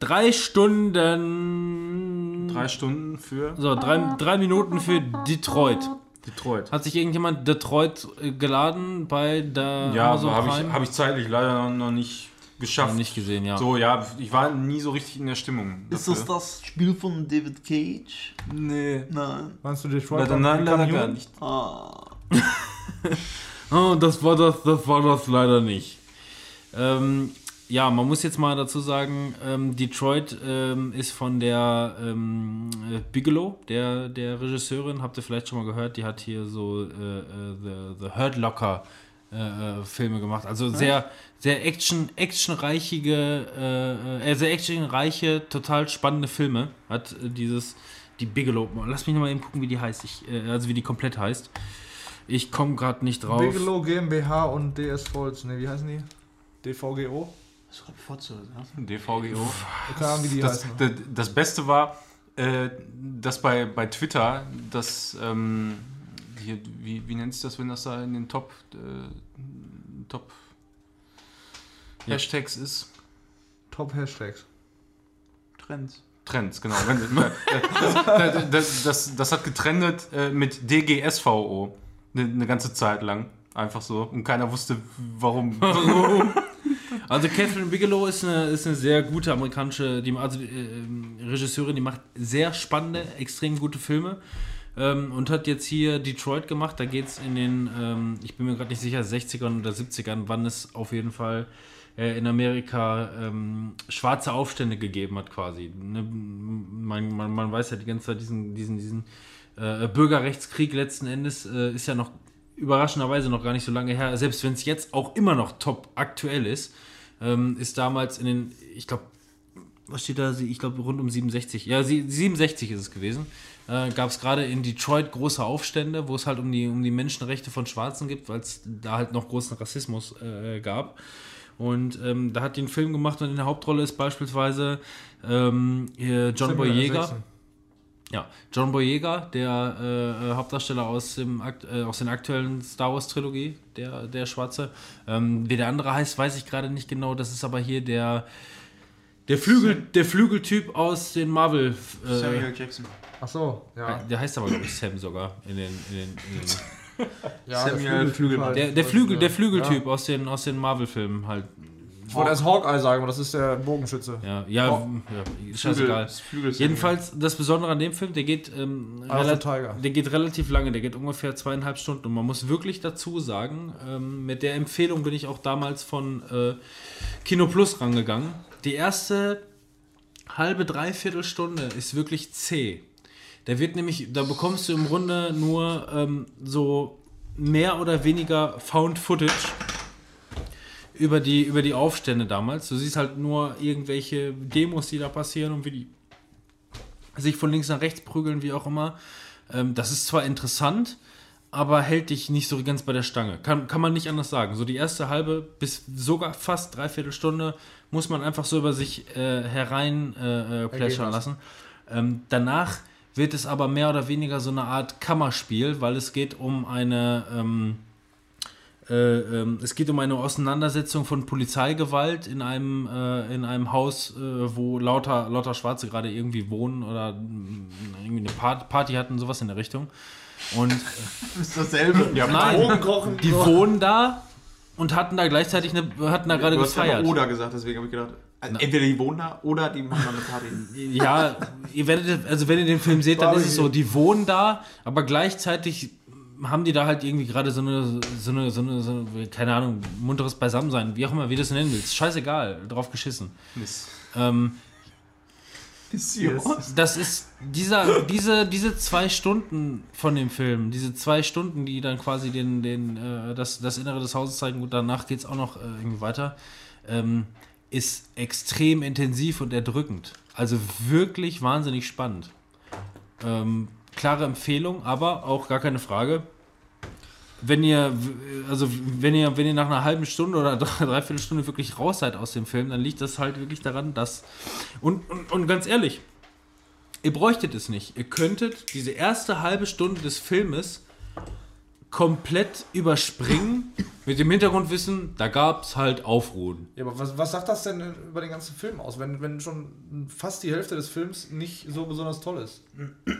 Drei Stunden. Drei Stunden für So, drei, drei Minuten für Detroit. Detroit. Hat sich irgendjemand Detroit äh, geladen bei der Ja, Amazon habe ich, hab ich zeitlich leider noch nicht geschafft. Noch nicht gesehen, ja. So, ja, ich war nie so richtig in der Stimmung. Ist das das Spiel von David Cage? Nee. Nein. Meinst du Detroit? Leider, nein, leider gar nicht. Ah. *laughs* Oh, das war das, das war das leider nicht. Ähm, ja, man muss jetzt mal dazu sagen, ähm, Detroit ähm, ist von der ähm, äh, Bigelow, der, der Regisseurin, habt ihr vielleicht schon mal gehört, die hat hier so äh, äh, The, The Hurt Locker äh, äh, Filme gemacht. Also sehr, sehr action, actionreichige, äh, äh, sehr actionreiche, total spannende Filme. Hat äh, dieses, die Bigelow, lass mich noch mal eben gucken, wie die heißt, ich, äh, also wie die komplett heißt. Ich komme gerade nicht drauf. Bigelow GmbH und DS Volz. Ne, wie heißen die? DVGO? Das ist gerade bevorzugt, ja. DVGO. Keine Ahnung, wie die Das, heißen. das, das Beste war, äh, dass bei, bei Twitter, das, ähm, hier, wie, wie nennt sich das, wenn das da in den Top, äh, Top Ja. Hashtags ist? Top Hashtags. Trends. Trends, genau. Wenn, äh, das, das, das, das hat getrendet äh, mit DGSVO eine ne ganze Zeit lang. Einfach so. Und keiner wusste, *laughs* warum. Also Catherine Bigelow ist eine, ist eine sehr gute amerikanische die, also, äh, Regisseurin, die macht sehr spannende, extrem gute Filme. Ähm, und hat jetzt hier Detroit gemacht. Da geht es in den, ähm, ich bin mir gerade nicht sicher, 60ern oder 70ern, wann es auf jeden Fall äh, in Amerika ähm, schwarze Aufstände gegeben hat, quasi. Ne? Man, man, man weiß ja die ganze Zeit, diesen, diesen, diesen äh, Bürgerrechtskrieg letzten Endes äh, ist ja noch überraschenderweise noch gar nicht so lange her. Selbst wenn es jetzt auch immer noch top aktuell ist, ähm, ist damals in den, ich glaube, was steht da? Ich glaube, rund um 67. Ja, sie- 67 ist es gewesen. Äh, Gab es gerade in Detroit große Aufstände, wo es halt um die, um die Menschenrechte von Schwarzen gibt, weil es da halt noch großen Rassismus äh, gab. Und ähm, da hat die einen Film gemacht und in der Hauptrolle ist beispielsweise ähm, John. Boyega. Ja, John Boyega, der äh, Hauptdarsteller aus, dem, äh, aus den aktuellen Star Wars Trilogie, der, der Schwarze. Ähm, wie der andere heißt, weiß ich gerade nicht genau. Das ist aber hier der, der, Flügel, der Flügeltyp aus den Marvel. Äh, Samuel Jackson. Ach so, ja. der heißt aber, glaube ich, Sam sogar. In den, in den, in den *laughs* ja Samuel Flügelmann. der, der, Flügel, der Flügeltyp aus den, aus den Marvel-Filmen halt. Ich wollte erst Hawkeye sagen, aber das ist der Bogenschütze. Ja, ja, Oh. ja scheißegal. Flügel Jedenfalls das Besondere an dem Film, der geht, ähm, Tiger. der geht relativ lange, der geht ungefähr zweieinhalb Stunden. Und man muss wirklich dazu sagen, ähm, mit der Empfehlung bin ich auch damals von äh, Kino Plus rangegangen. Die erste halbe, dreiviertel Stunde ist wirklich zäh. Da wird nämlich, da bekommst du im Grunde nur ähm, so mehr oder weniger Found Footage über die, über die Aufstände damals. Du siehst halt nur irgendwelche Demos, die da passieren und wie die sich von links nach rechts prügeln, wie auch immer. Ähm, das ist zwar interessant, aber hält dich nicht so ganz bei der Stange. Kann, kann man nicht anders sagen. So die erste halbe bis sogar fast dreiviertel Stunde muss man einfach so über sich äh, herein äh, äh, plätschern lassen. Ähm, danach wird es aber mehr oder weniger so eine Art Kammerspiel, weil es geht um eine ähm, äh, ähm, es geht um eine Auseinandersetzung von Polizeigewalt in einem, äh, in einem Haus, äh, wo lauter, lauter Schwarze gerade irgendwie wohnen oder mm, irgendwie eine Part Party hatten, sowas in der Richtung. Und *laughs* ist dasselbe. Ja, nein, die wohnen da und hatten da gleichzeitig eine, hatten da gerade hast ja gefeiert. oder gesagt, deswegen habe ich gedacht, also entweder die wohnen da oder die machen da eine Party. Ja, ihr werdet, also wenn ihr den Film seht, dann ist es so, die wohnen da, aber gleichzeitig haben die da halt irgendwie gerade so eine, so eine, so eine, so eine, keine Ahnung, munteres Beisammensein, wie auch immer, wie du es nennen willst. Scheißegal, drauf geschissen. Mist. Ähm, das ist dieser, diese, diese zwei Stunden von dem Film, diese zwei Stunden, die dann quasi den, den, äh, das, das Innere des Hauses zeigen, und danach geht es auch noch äh, irgendwie weiter, ähm, ist extrem intensiv und erdrückend. Also wirklich wahnsinnig spannend. Ähm, klare Empfehlung, aber auch gar keine Frage. Wenn ihr, also wenn ihr, wenn ihr nach einer halben Stunde oder drei- *laughs* dreiviertel Stunde wirklich raus seid aus dem Film, dann liegt das halt wirklich daran, dass. Und, und, und ganz ehrlich, ihr bräuchtet es nicht. Ihr könntet diese erste halbe Stunde des Filmes komplett überspringen mit dem Hintergrundwissen, da gab es halt Aufruhen. Ja, aber was, was sagt das denn über den ganzen Film aus, wenn, wenn schon fast die Hälfte des Films nicht so besonders toll ist?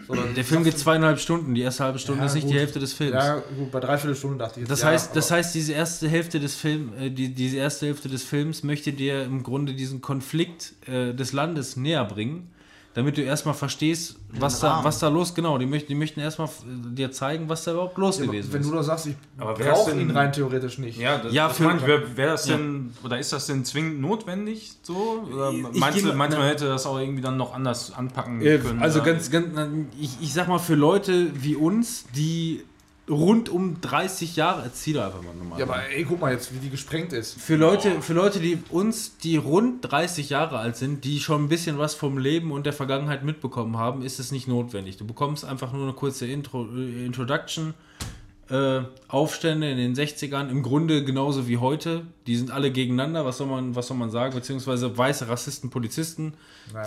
Sondern Der Film geht zweieinhalb Stunden, die erste halbe Stunde Ja, ist nicht die gut. Hälfte des Films. Ja, gut, bei dreiviertel Stunden dachte ich jetzt. Das ja, heißt, das heißt, diese erste Hälfte des Films, äh, die, diese erste Hälfte des Films möchte dir im Grunde diesen Konflikt äh, des Landes näher bringen, damit du erstmal verstehst, was da, was da los, genau, die möchten, die möchten erstmal dir zeigen, was da überhaupt los Ja, gewesen wenn ist. du doch sagst, ich brauche ihn rein theoretisch nicht. Ja, das, Ja, das für-. Wäre wär das denn, oder ist das denn zwingend notwendig so? Oder Ich meinst, du, meinst man hätte das auch irgendwie dann noch anders anpacken Äh, können? also ganz, ganz, ich, ich sag mal, für Leute wie uns, die rund um 30 Jahre, erzähl doch einfach mal nochmal. Ja, aber ey, guck mal jetzt, wie die gesprengt ist. Für Leute, für Leute, die uns, die rund 30 Jahre alt sind, die schon ein bisschen was vom Leben und der Vergangenheit mitbekommen haben, ist es nicht notwendig. Du bekommst einfach nur eine kurze Intro, äh, Introduction. Äh, Aufstände in den 60ern, im Grunde genauso wie heute. Die sind alle gegeneinander, was soll man, was soll man sagen? Beziehungsweise weiße Rassisten, Polizisten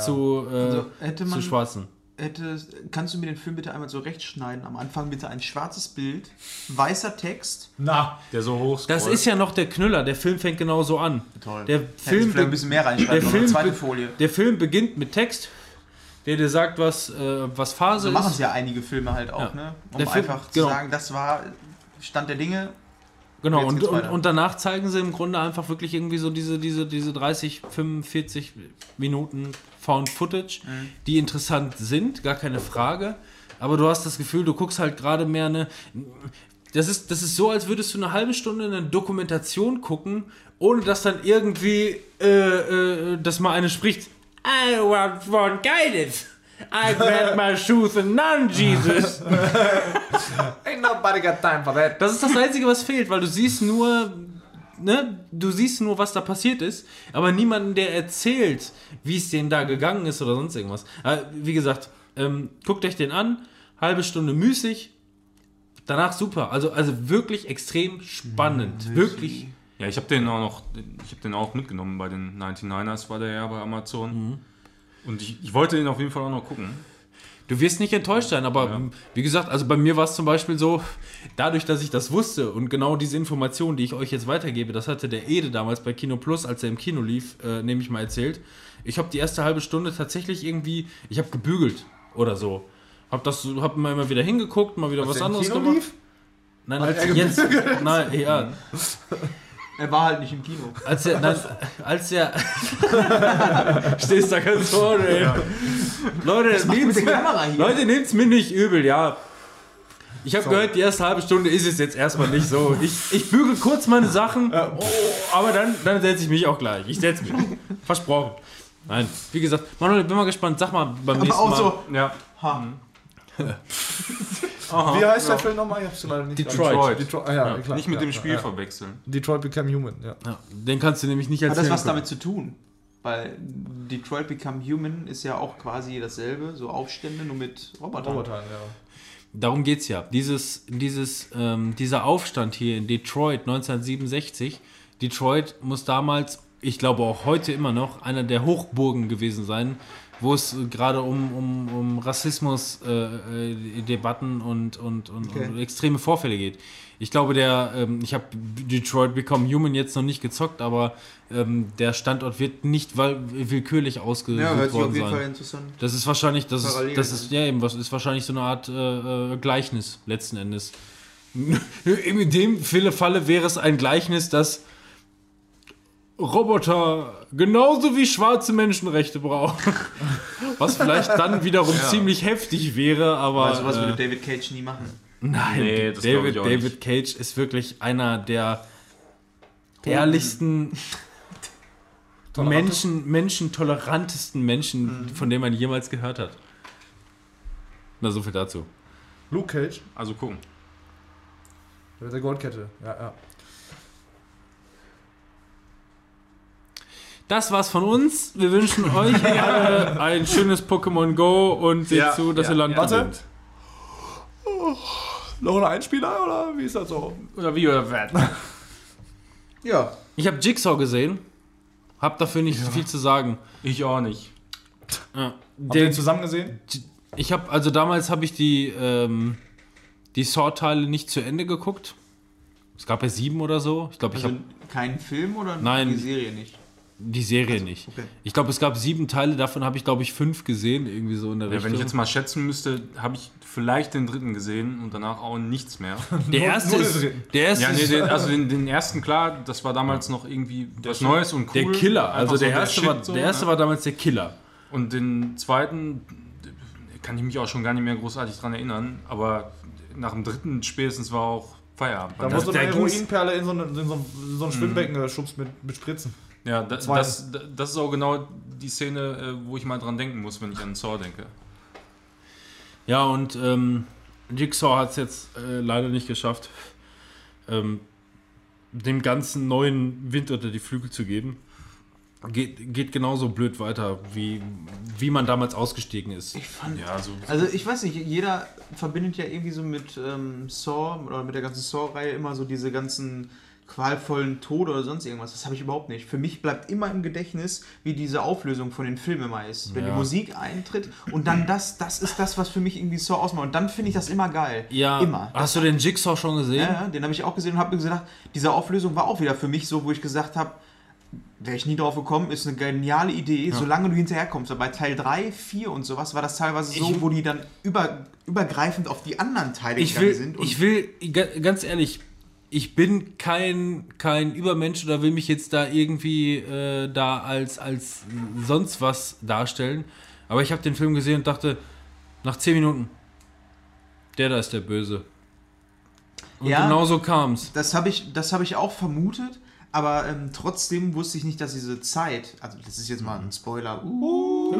zu, äh, Also, hätte man- zu Schwarzen. Hätte, kannst du mir den Film bitte einmal so rechts schneiden? Am Anfang bitte ein schwarzes Bild, weißer Text. Na, der so hoch Das ist ja noch der Knüller. Der Film fängt genauso an. Toll. Der Hättest Film, vielleicht ein bisschen mehr der reinschreiben sollen. Film, zweite Folie. der Film beginnt mit Text, der dir sagt, was, äh, was Phase So machen es ist. ja einige Filme halt auch, Ja. ne? Um Der Film- einfach genau. zu sagen, das war Stand der Dinge. Genau, und, und, und danach zeigen sie im Grunde einfach wirklich irgendwie so diese, diese, diese 30, 45 Minuten Found Footage, Mhm. die interessant sind, gar keine Frage. Aber du hast das Gefühl, du guckst halt gerade mehr eine. Das ist, das ist so, als würdest du eine halbe Stunde eine Dokumentation gucken, ohne dass dann irgendwie, äh, äh, dass mal eine spricht. I want, want guidance. I grab my shoes and none, Jesus. *laughs* ain't nobody got time for that. Das ist das Einzige, was fehlt, weil du siehst nur, ne, du siehst nur, was da passiert ist, aber niemanden, der erzählt, wie es denen da gegangen ist oder sonst irgendwas. Aber wie gesagt, ähm, guckt euch den an, halbe Stunde müßig, danach super. Also, also wirklich extrem spannend. Wirklich. Ja, ich habe den auch noch, ich habe den auch mitgenommen bei den 99ers, war der ja bei Amazon. Mhm. Und ich, ich wollte den auf jeden Fall auch noch gucken. Du wirst nicht enttäuscht sein, aber Ja. wie gesagt, also bei mir war es zum Beispiel so, dadurch, dass ich das wusste und genau diese Informationen, die ich euch jetzt weitergebe, das hatte der Ede damals bei Kino Plus, als er im Kino lief, äh, nehme ich mal erzählt. Ich habe die erste halbe Stunde tatsächlich irgendwie, ich habe gebügelt oder so. Hab das, hab mal immer wieder hingeguckt, mal wieder was, im anderes Kino gemacht. lief? Nein, als jetzt, nein, ja, *laughs* Er war halt nicht im Kino. als er, nein, als er, *laughs* stehst da ganz vorne, ey. Leute, nehmt's? Leute, nehmt's mir nicht übel, ja. Ich habe gehört, die erste halbe Stunde ist es jetzt erstmal nicht so. Ich, ich bügel kurz meine Sachen, oh, aber dann, dann setze ich mich auch gleich. Ich setze mich. Versprochen. Nein, wie gesagt, Manuel, ich bin mal gespannt. Sag mal beim Aber nächsten auch Mal. so. Ja. Ha. Wie heißt der Film nochmal? Ich hab's leider nicht Detroit. Detroit. Detroit. Ah, ja, Ja, klar, Nicht mit ja, dem Spiel ja. verwechseln. Detroit Become Human, ja. Ja, den kannst du nämlich nicht Hat erzählen. das was können. damit zu tun? Weil Detroit Become Human ist ja auch quasi dasselbe, so Aufstände, nur mit Robotern. Robotern, ja. Darum geht's ja. Dieses, dieses, ähm, dieser Aufstand hier in Detroit 1967. Detroit muss damals, ich glaube auch heute immer noch, einer der Hochburgen gewesen sein, wo es gerade um, um, um Rassismus, äh, äh, und, und, und, Okay. und extreme Vorfälle geht. Ich glaube, der, ähm, ich habe Detroit Become Human jetzt noch nicht gezockt, aber ähm, der Standort wird nicht willkürlich ausgesucht Ja, hört sich worden auf jeden sein. Fall interessant. Das ist wahrscheinlich, das ist, das ist, ja eben, was ist wahrscheinlich so eine Art äh, äh, Gleichnis letzten Endes. *laughs* In dem Falle- Falle wäre es ein Gleichnis, dass Roboter genauso wie schwarze Menschenrechte brauchen. *laughs* Was vielleicht dann wiederum ziemlich heftig wäre, aber. Sowas äh, würde David Cage nie machen. Nein, Nee, David, ich auch David nicht. Cage ist wirklich einer der ehrlichsten, Menschen, Menschen, tolerantesten Menschen, von denen man jemals gehört hat. Na, so viel dazu. Luke Cage. Also gucken. Mit der Goldkette. Ja, ja. Das war's von uns. Wir wünschen *laughs* euch alle ein schönes Pokémon Go und seht Ja, zu, dass ja, ihr Land ja. Warte. gewinnt. Noch ein Einspieler oder wie ist das so? Oder wie oder was? *laughs* Ja. Ich habe Jigsaw gesehen. Hab dafür nicht viel zu sagen. Ich auch nicht. Ja. Habt ihr zusammen gesehen? ich habe also damals habe ich die ähm, die Saw-Teile nicht zu Ende geguckt. Es gab ja sieben oder so. Ich glaube, ich Also habe keinen Film oder Nein. die Serie nicht? Die Serie nicht. okay. Ich glaube, es gab sieben Teile. Davon habe ich glaube ich fünf gesehen, irgendwie so in der Ja, Richtung. wenn ich jetzt mal schätzen müsste, habe ich vielleicht den dritten gesehen und danach auch nichts mehr. *laughs* der erste nur ist, der erste ja, nee, den, also den, den ersten, klar, das war damals noch irgendwie was Neues und cool. der Killer. Also so der erste, Shit war, so, der erste ne? war damals der Killer. Und den zweiten kann ich mich auch schon gar nicht mehr großartig dran erinnern, aber nach dem dritten spätestens war auch Feierabend. Da Das- wurde eine der Heroinperle in so, eine, in so, ein- so ein Schwimmbecken geschubst mit, mit Spritzen. Ja, da, das, das ist auch genau die Szene, äh, wo ich mal dran denken muss, wenn ich an Saw denke. Ja, und ähm, Jigsaw hat es jetzt äh, leider nicht geschafft, ähm, dem ganzen neuen Wind unter die Flügel zu geben. Geht, geht genauso blöd weiter, wie, wie man damals ausgestiegen ist. Ich fand. Ja, so Also ich weiß nicht, jeder verbindet ja irgendwie so mit ähm, Saw oder mit der ganzen Saw-Reihe immer so diese ganzen qualvollen Tode oder sonst irgendwas. Das habe ich überhaupt nicht. Für mich bleibt immer im Gedächtnis, wie diese Auflösung von den Filmen immer ist. Wenn Ja. die Musik eintritt und dann das, das ist das, was für mich irgendwie Saw ausmacht. Und dann finde ich das immer geil. Ja, Immer. hast du den Jigsaw schon gesehen? Ja, ja, den habe ich auch gesehen und habe mir gedacht, diese Auflösung war auch wieder für mich so, wo ich gesagt habe, wäre ich nie drauf gekommen, ist eine geniale Idee, solange du hinterherkommst. Aber bei Teil 3, 4 und sowas war das teilweise so, Ich- wo die dann über, übergreifend auf die anderen Teile will, sind. Ich will, ga- ganz ehrlich, ich bin kein, kein Übermensch oder will mich jetzt da irgendwie äh, da als, als sonst was darstellen. Aber ich habe den Film gesehen und dachte, nach 10 Minuten, der da ist der Böse. Und Ja. genau so kam's. das habe ich, das hab ich auch vermutet, aber ähm, trotzdem wusste ich nicht, dass diese Zeit, also das ist jetzt mal ein Spoiler, uh,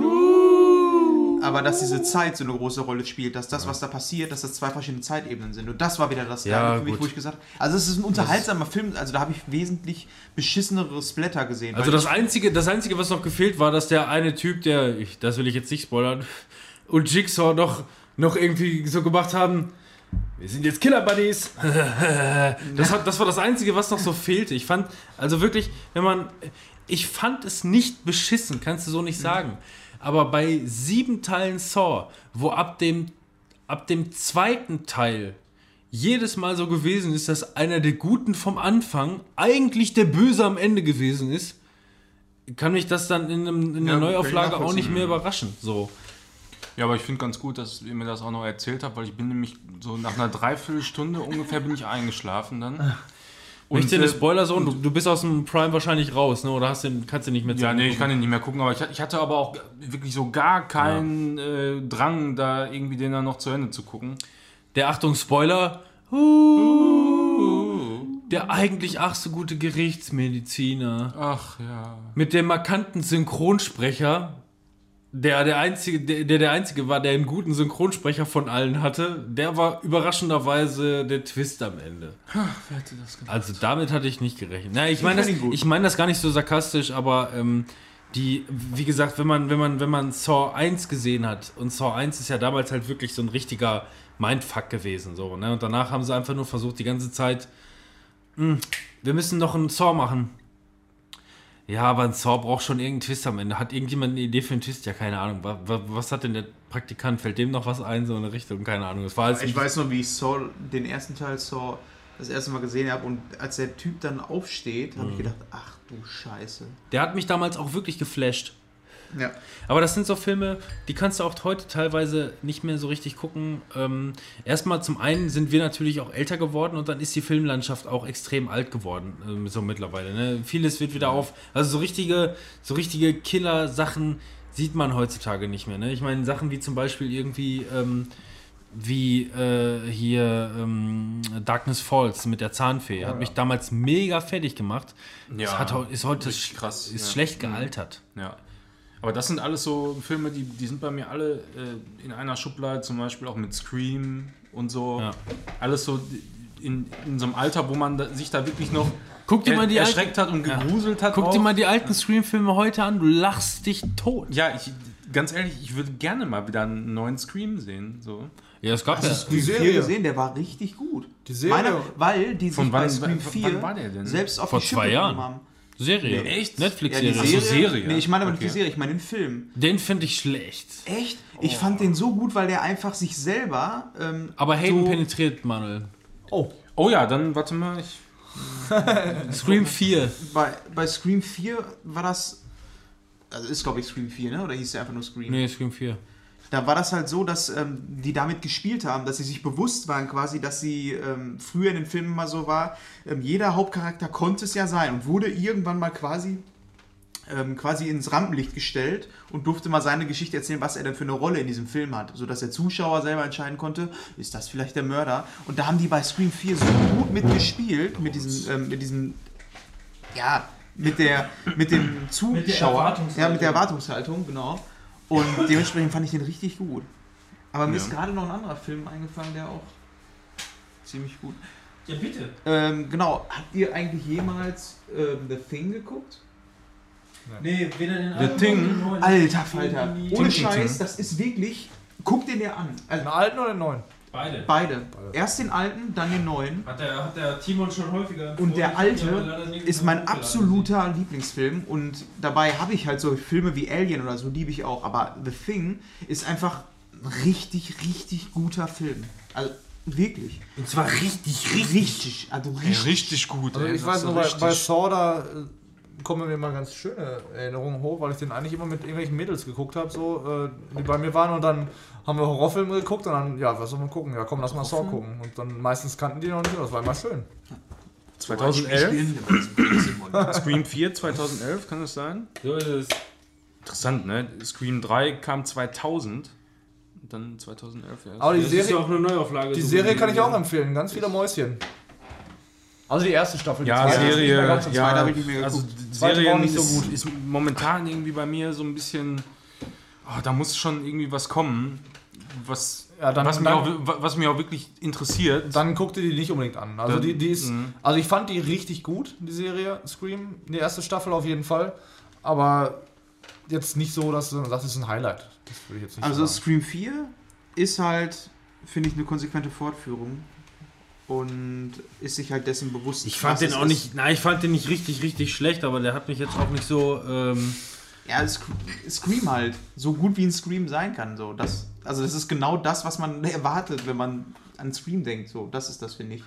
aber dass diese Zeit so eine große Rolle spielt, dass das, was da passiert, dass das zwei verschiedene Zeitebenen sind. Und das war wieder das Ja, Geile für mich, gut. wo ich gesagt habe, also es ist ein unterhaltsamer Film, also da habe ich wesentlich beschissenere Splatter gesehen. Also das Einzige, das Einzige, was noch gefehlt war, dass der eine Typ, der, ich, das will ich jetzt nicht spoilern, *laughs* und Jigsaw noch, noch irgendwie so gemacht haben, wir sind jetzt Killer Buddies. *laughs* das, hat, das war das Einzige, was noch so fehlte. Ich fand, also wirklich, wenn man, ich fand es nicht beschissen, kannst du so nicht sagen. Aber bei sieben Teilen Saw, wo ab dem, ab dem zweiten Teil jedes Mal so gewesen ist, dass einer der Guten vom Anfang eigentlich der Böse am Ende gewesen ist, kann mich das dann in, einem, in Ja, der ich Neuauflage auch nicht mehr überraschen. So. Ja, aber ich finde ganz gut, dass ihr mir das auch noch erzählt habt, weil ich bin nämlich so nach einer Dreiviertelstunde ungefähr bin ich eingeschlafen dann. *laughs* Und ich dir eine äh, Spoiler-Zone, du, du bist aus dem Prime wahrscheinlich raus, ne? oder hast den, kannst du nicht mehr Ja, nee, ich gucken? kann den nicht mehr gucken, aber ich, ich hatte aber auch wirklich so gar keinen äh, Drang, da irgendwie den dann noch zu Ende zu gucken. Der, Achtung, Spoiler, der eigentlich ach so gute Gerichtsmediziner Ach ja. mit dem markanten Synchronsprecher, der der einzige, der, der der einzige war, der einen guten Synchronsprecher von allen hatte, der war überraschenderweise der Twist am Ende. Wer hätte das gemacht? Also damit hatte ich nicht gerechnet. Na, ich meine das, ich meine das gar nicht so sarkastisch, aber ähm, die, wie gesagt, wenn man, wenn man, wenn man Saw 1 gesehen hat und Saw 1 ist ja damals halt wirklich so ein richtiger Mindfuck gewesen, so, ne? Und danach haben sie einfach nur versucht, die ganze Zeit, "Hm, wir müssen noch einen Saw machen. Ja, aber ein Saw braucht schon irgendeinen Twist am Ende. Hat irgendjemand eine Idee für einen Twist? Ja, keine Ahnung. Was, was hat denn der Praktikant? Fällt dem noch was ein, so in eine Richtung? Keine Ahnung. Das war alles Ich weiß noch, wie ich Saw, den ersten Teil Saw das erste Mal gesehen habe und als der Typ dann aufsteht, habe Mhm. ich gedacht, ach du Scheiße. Der hat mich damals auch wirklich geflasht. Ja. Aber das sind so Filme, die kannst du auch heute teilweise nicht mehr so richtig gucken. Ähm, erstmal zum einen sind wir natürlich auch älter geworden und dann ist die Filmlandschaft auch extrem alt geworden, ähm, so mittlerweile. Ne? Vieles wird wieder auf. Also so richtige, so richtige Killer-Sachen sieht man heutzutage nicht mehr. Ne? Ich meine, Sachen wie zum Beispiel irgendwie. Ähm, wie äh, hier ähm, Darkness Falls mit der Zahnfee. Hat mich damals mega fertig gemacht. Ja, das hat, ist heute sch- krass, Ist ja. schlecht gealtert. Ja. Aber das sind alles so Filme, die, die sind bei mir alle äh, in einer Schublade, zum Beispiel auch mit Scream und so. Ja. Alles so in, in so einem Alter, wo man da, sich da wirklich noch Guck dir er, mal die alten, erschreckt hat und gegruselt hat. guck dir auch. mal die alten Scream-Filme heute an, du lachst dich tot. Ja, ich, ganz ehrlich, ich würde gerne mal wieder einen neuen Scream sehen. So. Ja, es gab ja. Scream 4 Serie. gesehen? Der war richtig gut. Die Serie. Meiner, weil die sich Von bei wann- Scream wann- 4 wann war der denn? selbst auf Vor die Schippe zwei Jahren. genommen haben. Serie. Nee, echt? Ja, Netflix-Serie. Serie. Ach so, Serie. Nee, ich meine aber nicht die Okay. Serie, ich meine den Film. Den finde ich schlecht. Echt? Ich fand den so gut, weil der einfach sich selber. Ähm, Aber Hayden so, penetriert, Manuel. Oh, Oh ja, dann warte mal. Ich, *laughs* Scream 4. bei, bei Scream 4 war das. Also ist glaube ich Scream 4, ne? Oder hieß der einfach nur Scream? Nee, Scream 4. Da war das halt so, dass ähm, die damit gespielt haben, dass sie sich bewusst waren quasi, dass sie ähm, früher in den Filmen mal so war, ähm, jeder Hauptcharakter konnte es ja sein und wurde irgendwann mal quasi ähm, quasi ins Rampenlicht gestellt und durfte mal seine Geschichte erzählen, was er denn für eine Rolle in diesem Film hat, sodass der Zuschauer selber entscheiden konnte, ist das vielleicht der Mörder? Und da haben die bei Scream 4 so gut mitgespielt, mit diesem, ähm, mit diesem, ja, mit der, mit dem Zuschauer, Erwartungshaltung. ja, mit der Erwartungshaltung, genau. Und dementsprechend fand ich den richtig gut. Aber mir ist gerade noch ein anderer Film eingefallen, der auch ziemlich gut. Ja, bitte. Ähm, genau, habt ihr eigentlich jemals ähm, The Thing geguckt? Nee, weder den The Thing. Alter Falter, ohne Scheiß, das ist wirklich. Guck den dir an. Also den alten oder den neuen? Beide. beide. Erst den alten, dann den neuen. Hat der, hat der Timon schon häufiger. Und der alte ist mein absoluter Lieblingsfilm. Und dabei habe ich halt so Filme wie Alien oder so, liebe ich auch. Aber The Thing ist einfach ein richtig, richtig guter Film. Also wirklich. Und zwar richtig, richtig. Richtig. Also richtig. richtig gut. Also ey, ich weiß so bei, bei Saw, da äh, kommen mir mal ganz schöne Erinnerungen hoch, weil ich den eigentlich immer mit irgendwelchen Mädels geguckt habe, so, äh, die bei mir waren und dann haben wir Horrorfilme geguckt und dann, ja, was soll man gucken? Ja, komm, lass mal Saw gucken. Und dann meistens kannten die noch nicht, das war immer schön. 2011? Simon. Scream 4 2011, *laughs* kann das sein? So ist es. Interessant, ne? Scream 3 kam 2000. Und dann 2011, ja. Aber die Das ist ja Serie, auch eine Neuauflage. die so Serie kann ich auch empfehlen, ganz viele Mäuschen. Also die erste Staffel. die Ja, zweite ist nicht mehr Serie, ganz ja, habe ich nicht mehr also geguckt. die Zweite war Serie auch nicht so ist, gut. ist momentan irgendwie bei mir so ein bisschen, oh, da muss schon irgendwie was kommen, was, Ja, dann- was, mir dann- auch, was mich auch wirklich interessiert. Dann guckte die nicht unbedingt an. Also Dann- die, die ist, Mhm. also ich fand die richtig gut, die Serie Scream, die erste Staffel auf jeden Fall. Aber jetzt nicht so, dass du sagst, das ist ein Highlight. Das würde ich jetzt nicht Also sagen. Scream 4 ist halt, finde ich, eine konsequente Fortführung. Und ist sich halt dessen bewusst. Ich fand den auch ist. nicht, nein, ich fand den nicht richtig, richtig schlecht, aber der hat mich jetzt auch nicht so, ähm, Ja, Sc- Scream halt. So gut wie ein Scream sein kann. So. Das, also das ist genau das, was man *laughs* erwartet, wenn man an Scream denkt. So, das ist das, finde ich.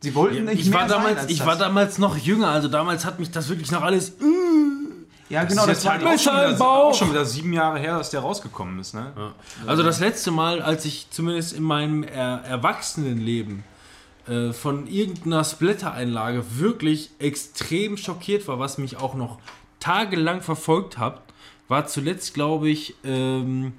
Sie wollten nicht ich mehr war damals, sein als ich das. war damals noch jünger, also damals hat mich das wirklich noch alles, Ja, genau, das, ist war halt auch schon, wieder, Bauch. auch schon wieder sieben Jahre her, dass der rausgekommen ist, ne? Also das letzte Mal, als ich zumindest in meinem er Erwachsenenleben äh, von irgendeiner Splatter-Einlage wirklich extrem schockiert war, was mich auch noch tagelang verfolgt hat, war zuletzt, glaube ich, ähm,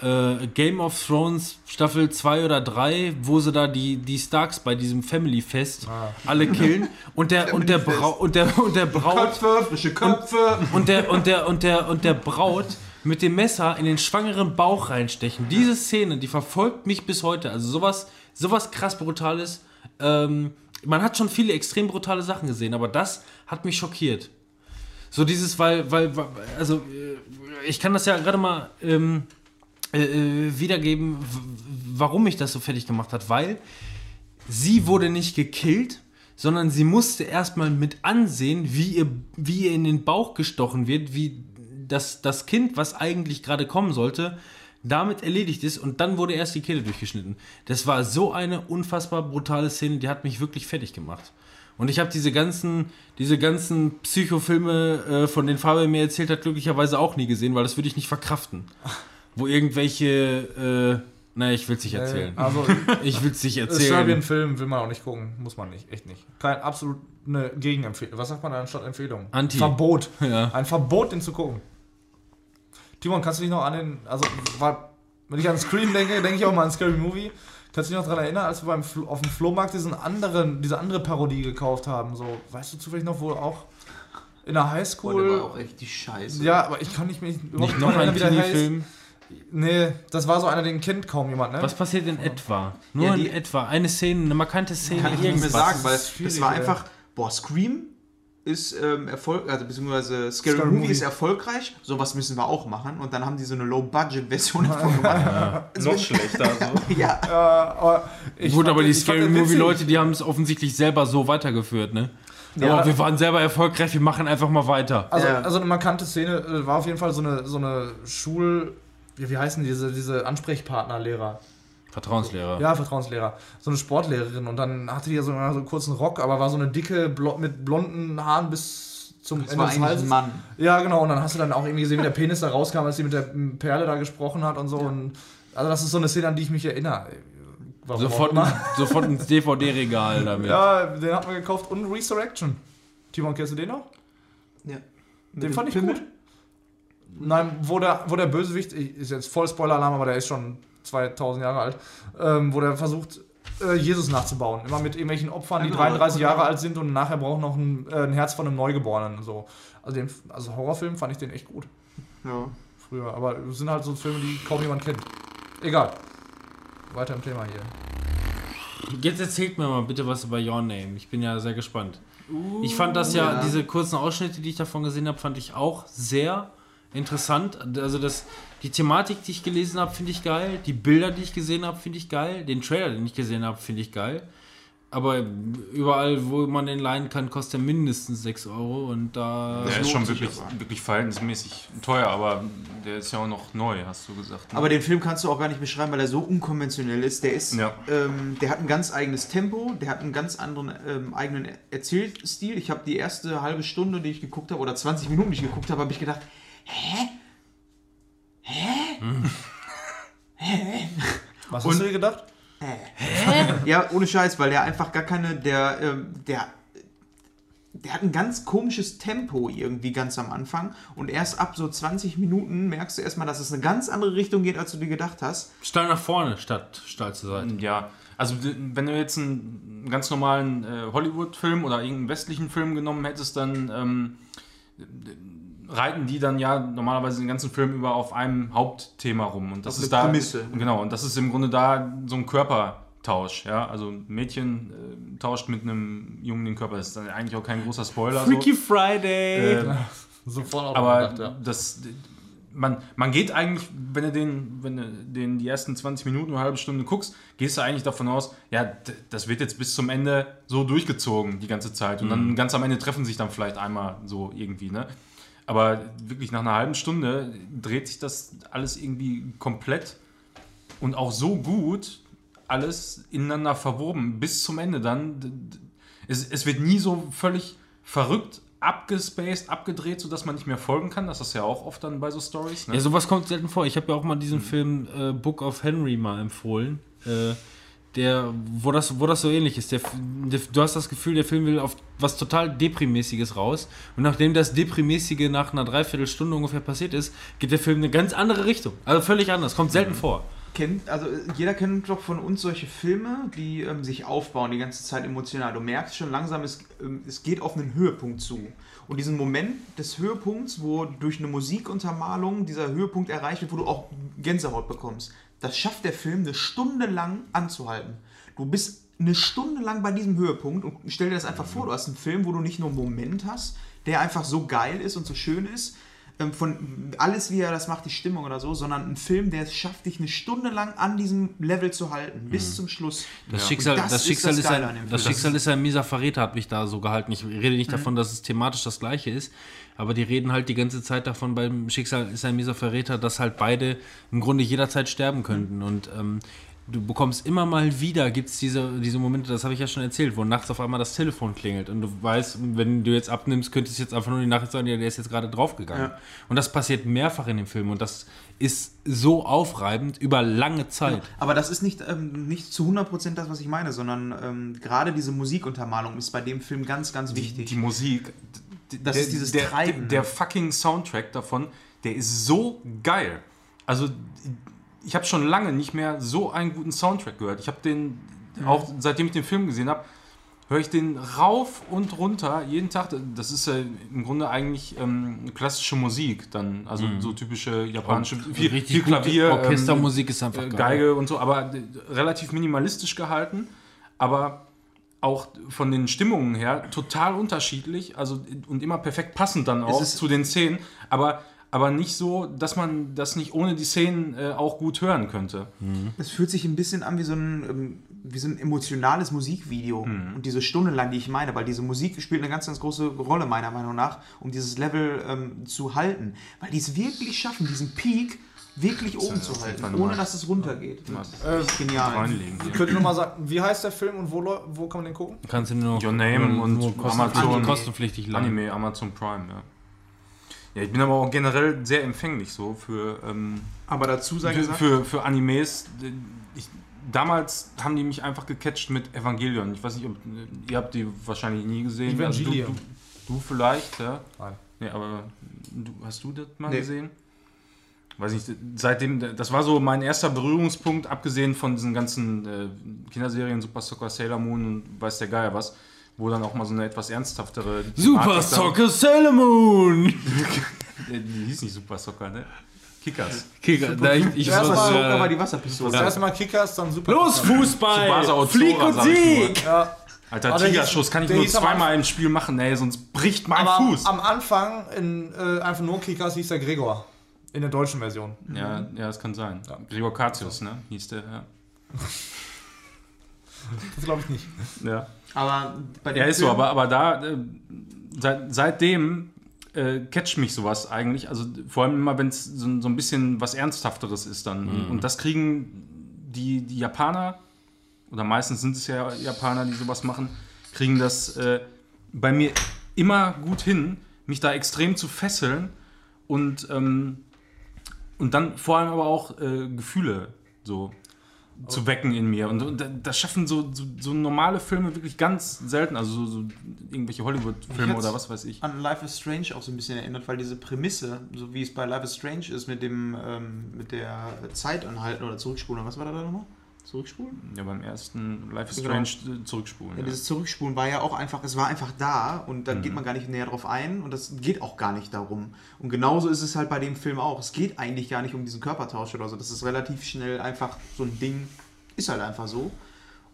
äh, Game of Thrones Staffel 2 oder 3, wo sie da die, die Starks bei diesem Family-Fest alle killen und der, und der, Brau und der, und der Braut Köpfe, frische Köpfe. und der, und der, und der, und der Braut mit dem Messer in den schwangeren Bauch reinstechen. Diese Szene, die verfolgt mich bis heute. Also sowas, sowas krass Brutales. Ähm, man hat schon viele extrem brutale Sachen gesehen, aber das hat mich schockiert. So dieses, weil, weil, also äh, ich kann das ja gerade mal ähm, äh, äh, wiedergeben, warum mich das so fertig gemacht hat, weil sie wurde nicht gekillt, sondern sie musste erstmal mit ansehen, wie ihr, wie ihr in den Bauch gestochen wird, wie das, das Kind, was eigentlich gerade kommen sollte, damit erledigt ist und dann wurde erst die Kehle durchgeschnitten. Das war so eine unfassbar brutale Szene, die hat mich wirklich fertig gemacht. Und ich habe diese ganzen, diese ganzen Psychofilme, äh, von denen Fabian mir erzählt hat, glücklicherweise auch nie gesehen, weil das würde ich nicht verkraften. *laughs* Wo irgendwelche, äh, naja, ich will es nicht erzählen. Also *laughs* Ich will es nicht erzählen. Serbian-Film will man auch nicht gucken. Muss man nicht, echt nicht. Kein absolut eine Gegenempfehlung. Was sagt man da anstatt Empfehlung? Anti. Verbot. *laughs* Ja. Ein Verbot, den zu gucken. Timon, kannst du dich noch an den, also war Wenn ich an Scream denke, denke ich auch mal an Scary Movie. Kannst du dich noch daran erinnern, als wir beim Flo auf dem Flohmarkt diesen anderen, diese andere Parodie gekauft haben? So, weißt du zufällig noch, wo auch in der Boah, der Highschool. war auch richtig scheiße. ja, aber ich kann nicht mich überhaupt Nicht noch dran ein erinnern, wie der heißt. Teenie-Film. Nee, das war so einer, den kennt kaum jemand, ne? Was passiert in etwa? Nur Ja, die- in etwa. Eine Szene, eine markante Szene. Kann ich nicht mehr sagen, weil das war ey. einfach, boah, Scream ist ähm, Erfolg, also beziehungsweise Scary, Scary Movie, Movie. ist erfolgreich, sowas müssen wir auch machen und dann haben die so eine Low-Budget-Version *laughs* davon gemacht. Noch schlechter. So. *laughs* ja, Äh, aber ich Gut, fand aber die Scary den Movie witzig. Leute, die haben es offensichtlich selber so weitergeführt, ne? Ja. oh, wir waren selber erfolgreich, wir machen einfach mal weiter. Also, Ja. also eine markante Szene äh, war auf jeden Fall so eine, so eine Schul... Wie, wie heißen diese, diese Ansprechpartnerlehrer? Vertrauenslehrer. Ja, Vertrauenslehrer. So eine Sportlehrerin und dann hatte die ja so, so einen kurzen Rock, aber war so eine dicke, blo mit blonden Haaren bis zum das Ende war des Halses. ein Mann. Ja, genau. Und dann hast du dann auch irgendwie gesehen, wie der Penis da rauskam, als sie mit der Perle da gesprochen hat und so. Und also das ist so eine Szene, an die ich mich erinnere. Warum Sofort, sofort ins DVD-Regal damit. Ja, den hat man gekauft und Resurrection. Timon, kennst du den noch? Ja. Den fand ich gut. Nein, wo der, wo der Bösewicht, ich- ist jetzt voll Spoiler-Alarm, aber der ist schon 2000 Jahre alt, ähm, wo der versucht, äh, Jesus nachzubauen. Immer mit irgendwelchen Opfern, die Ja, genau. 33 Jahre alt sind und nachher braucht noch ein, äh, ein Herz von einem Neugeborenen. So. Also, den, also Horrorfilm fand ich den echt gut Ja. früher. Aber es sind halt so Filme, die kaum jemand kennt. Egal. Weiter im Thema hier. Jetzt erzählt mir mal bitte was über Your Name. Ich bin ja sehr gespannt. ich fand das ja, ja. diese kurzen Ausschnitte, die ich davon gesehen habe, fand ich auch sehr interessant. Also das, die Thematik, die ich gelesen habe, finde ich geil. Die Bilder, die ich gesehen habe, finde ich geil. Den Trailer, den ich gesehen habe, finde ich geil. Aber überall, wo man den leihen kann, kostet er mindestens 6 Euro. Und da. Der ist schon wirklich, wirklich verhältnismäßig teuer, aber der ist ja auch noch neu, hast du gesagt. ne? Aber den Film kannst du auch gar nicht beschreiben, weil er so unkonventionell ist. Der ist, Ja. ähm, der hat ein ganz eigenes Tempo, der hat einen ganz anderen ähm, eigenen Erzählstil. Ich habe die erste halbe Stunde, die ich geguckt habe, oder 20 Minuten, die ich geguckt habe, habe ich gedacht, Was Und- hast du dir gedacht? ja, ohne Scheiß, weil der einfach gar keine, der, ähm, der, der hat ein ganz komisches Tempo irgendwie ganz am Anfang und erst ab so 20 Minuten merkst du erstmal, dass es eine ganz andere Richtung geht, als du dir gedacht hast. Steil nach vorne statt steil zur Seite. Ja, also wenn du jetzt einen ganz normalen äh, Hollywood-Film oder irgendeinen westlichen Film genommen hättest, dann ähm, reiten die dann ja normalerweise den ganzen Film über auf einem Hauptthema rum. Und das Auf ist eine da. Prämisse. Genau, und das ist im Grunde da so ein Körpertausch. Ja? Also ein Mädchen äh, tauscht mit einem Jungen den Körper. Das ist dann eigentlich auch kein großer Spoiler. Freaky so. Friday! Äh, Sofort auch aber gedacht, ja. das, man, man geht eigentlich, wenn du den, wenn du den die ersten 20 Minuten oder eine halbe Stunde guckst, gehst du eigentlich davon aus, ja, das wird jetzt bis zum Ende so durchgezogen die ganze Zeit. Und dann ganz am Ende treffen sich dann vielleicht einmal so irgendwie, ne? Aber wirklich nach einer halben Stunde dreht sich das alles irgendwie komplett und auch so gut alles ineinander verwoben bis zum Ende dann. Es, es wird nie so völlig verrückt abgespaced, abgedreht, sodass man nicht mehr folgen kann. Das ist ja auch oft dann bei so Stories. Ne? Ja, sowas kommt selten vor. Ich habe ja auch mal diesen Film äh, Book of Henry mal empfohlen. Äh, der, wo das, wo das so ähnlich ist. Der, der, du hast das Gefühl, der Film will auf was total Deprimäßiges raus. Und nachdem das Deprimäßige nach einer Dreiviertelstunde ungefähr passiert ist, geht der Film in eine ganz andere Richtung. Also völlig anders. Kommt selten vor. Kennt, also jeder kennt doch von uns solche Filme, die ähm, sich aufbauen die ganze Zeit emotional. Du merkst schon langsam, es, ähm, es geht auf einen Höhepunkt zu. Und diesen Moment des Höhepunkts, wo durch eine Musikuntermalung dieser Höhepunkt erreicht wird, wo du auch Gänsehaut bekommst, das schafft der Film eine Stunde lang anzuhalten. Du bist eine Stunde lang bei diesem Höhepunkt und stell dir das einfach vor, du hast einen Film, wo du nicht nur einen Moment hast, der einfach so geil ist und so schön ist, ähm, von alles wie er das macht, die Stimmung oder so, sondern ein Film, der es schafft, dich eine Stunde lang an diesem Level zu halten, bis zum Schluss. Das Ja. Schicksal, das, das ist Schicksal das ist, ein, das. Schicksal ist ein mieser Verräter, hat mich da so gehalten. Ich rede nicht davon, dass es thematisch das gleiche ist, aber die reden halt die ganze Zeit davon, beim Schicksal ist ein mieser Verräter, dass halt beide im Grunde jederzeit sterben könnten. Und ähm, du bekommst immer mal wieder, gibt es diese, diese Momente, das habe ich ja schon erzählt, wo nachts auf einmal das Telefon klingelt und du weißt, wenn du jetzt abnimmst, könntest du jetzt einfach nur die Nachricht sagen, ja, der ist jetzt gerade draufgegangen. Ja. Und das passiert mehrfach in dem Film und das ist so aufreibend über lange Zeit. Aber das ist nicht, ähm, nicht zu 100% das, was ich meine, sondern ähm, gerade diese Musikuntermalung ist bei dem Film ganz, ganz wichtig. Die Musik. Das der, ist dieses der, Treiben, Der, der ne? fucking Soundtrack davon, der ist so geil. Also ich habe schon lange nicht mehr so einen guten Soundtrack gehört. Ich habe den, Mhm. auch seitdem ich den Film gesehen habe, höre ich den rauf und runter jeden Tag. Das ist ja im Grunde eigentlich ähm, klassische Musik dann, also so typische japanische, viel, viel gute Klavier, ähm, Orchestermusik ist einfach äh, geil. Geige und so, aber relativ minimalistisch gehalten, aber auch von den Stimmungen her total unterschiedlich, also und immer perfekt passend dann auch ist- zu den Szenen, aber aber nicht so, dass man das nicht ohne die Szenen äh, auch gut hören könnte. Es fühlt sich ein bisschen an wie so ein, ähm, wie so ein emotionales Musikvideo. Und diese Stunde lang, die ich meine, weil diese Musik spielt eine ganz, ganz große Rolle, meiner Meinung nach, um dieses Level ähm, zu halten. Weil die es wirklich schaffen, diesen Peak wirklich oben zu halten, ohne mal- dass es runtergeht. Das ist Äh, genial. Reinlegen. hier. Könnt ihr nochmal sagen, wie heißt der Film und wo, wo kann man den gucken? Kannst du nur Your Name und kosten, Amazon. kostenpflichtig lang. Anime, Amazon Prime, ja. Ja, ich bin aber auch generell sehr empfänglich so für, ähm, Aber dazu sei für, gesagt, für, für Animes. Ich, damals haben die mich einfach gecatcht mit Evangelion. Ich weiß nicht, ob ihr habt die wahrscheinlich nie gesehen. Evangelion. Also du, du, du vielleicht, ja. Nein. Nee, aber du, hast du das mal Nee. gesehen? Weiß nicht, seitdem, das war so mein erster Berührungspunkt, abgesehen von diesen ganzen äh, Kinderserien, Super Soccer, Sailor Moon und weiß der Geier was, wo dann auch mal so eine etwas ernsthaftere. Super Soccer Sailor Moon! *laughs* Äh, Die hieß nicht Super Soccer, ne? Kickers. Kicker, da ich, ich Erst muss, mal- Soccer war äh, die Wasserpistole. Das erste Mal Kickers, dann Super. Los, Fußball! Flieg und. Sieg! Ja, Alter, Tigerschuss kann ich nur zweimal im Spiel machen, ey, sonst bricht mein aber Fuß. am Anfang in äh, einfach nur Kickers hieß der Gregor. In der deutschen Version. Ja, ja, das kann sein. Gregor Katius, ne? Hieß der, ja. Das glaube ich nicht. Ja, Aber bei dem ja ist so, aber, aber da, äh, seit, seitdem äh, catcht mich sowas eigentlich. Also vor allem immer, wenn es so, so ein bisschen was Ernsthafteres ist dann. Und, und das kriegen die, die Japaner, oder meistens sind es ja Japaner, die sowas machen, kriegen das äh, bei mir immer gut hin, mich da extrem zu fesseln und, ähm, und dann vor allem aber auch äh, Gefühle so zu wecken in mir. Und, da- das schaffen so, so, so normale Filme wirklich ganz selten. Also so, so irgendwelche Hollywood-Filme oder was weiß ich. an Life is Strange auch so ein bisschen erinnert, weil diese Prämisse, so wie es bei Life is Strange ist, mit dem ähm, mit der Zeit anhalten oder zurückspulen, was war da nochmal? Zurückspulen? Ja, beim ersten Life is Genau. Strange äh, zurückspulen. Ja, Ja, dieses Zurückspulen war ja auch einfach, es war einfach da und Mhm. da geht man gar nicht näher drauf ein und das geht auch gar nicht darum. Und genauso ist es halt bei dem Film auch. Es geht eigentlich gar nicht um diesen Körpertausch oder so. Das ist relativ schnell einfach so ein Ding, ist halt einfach so.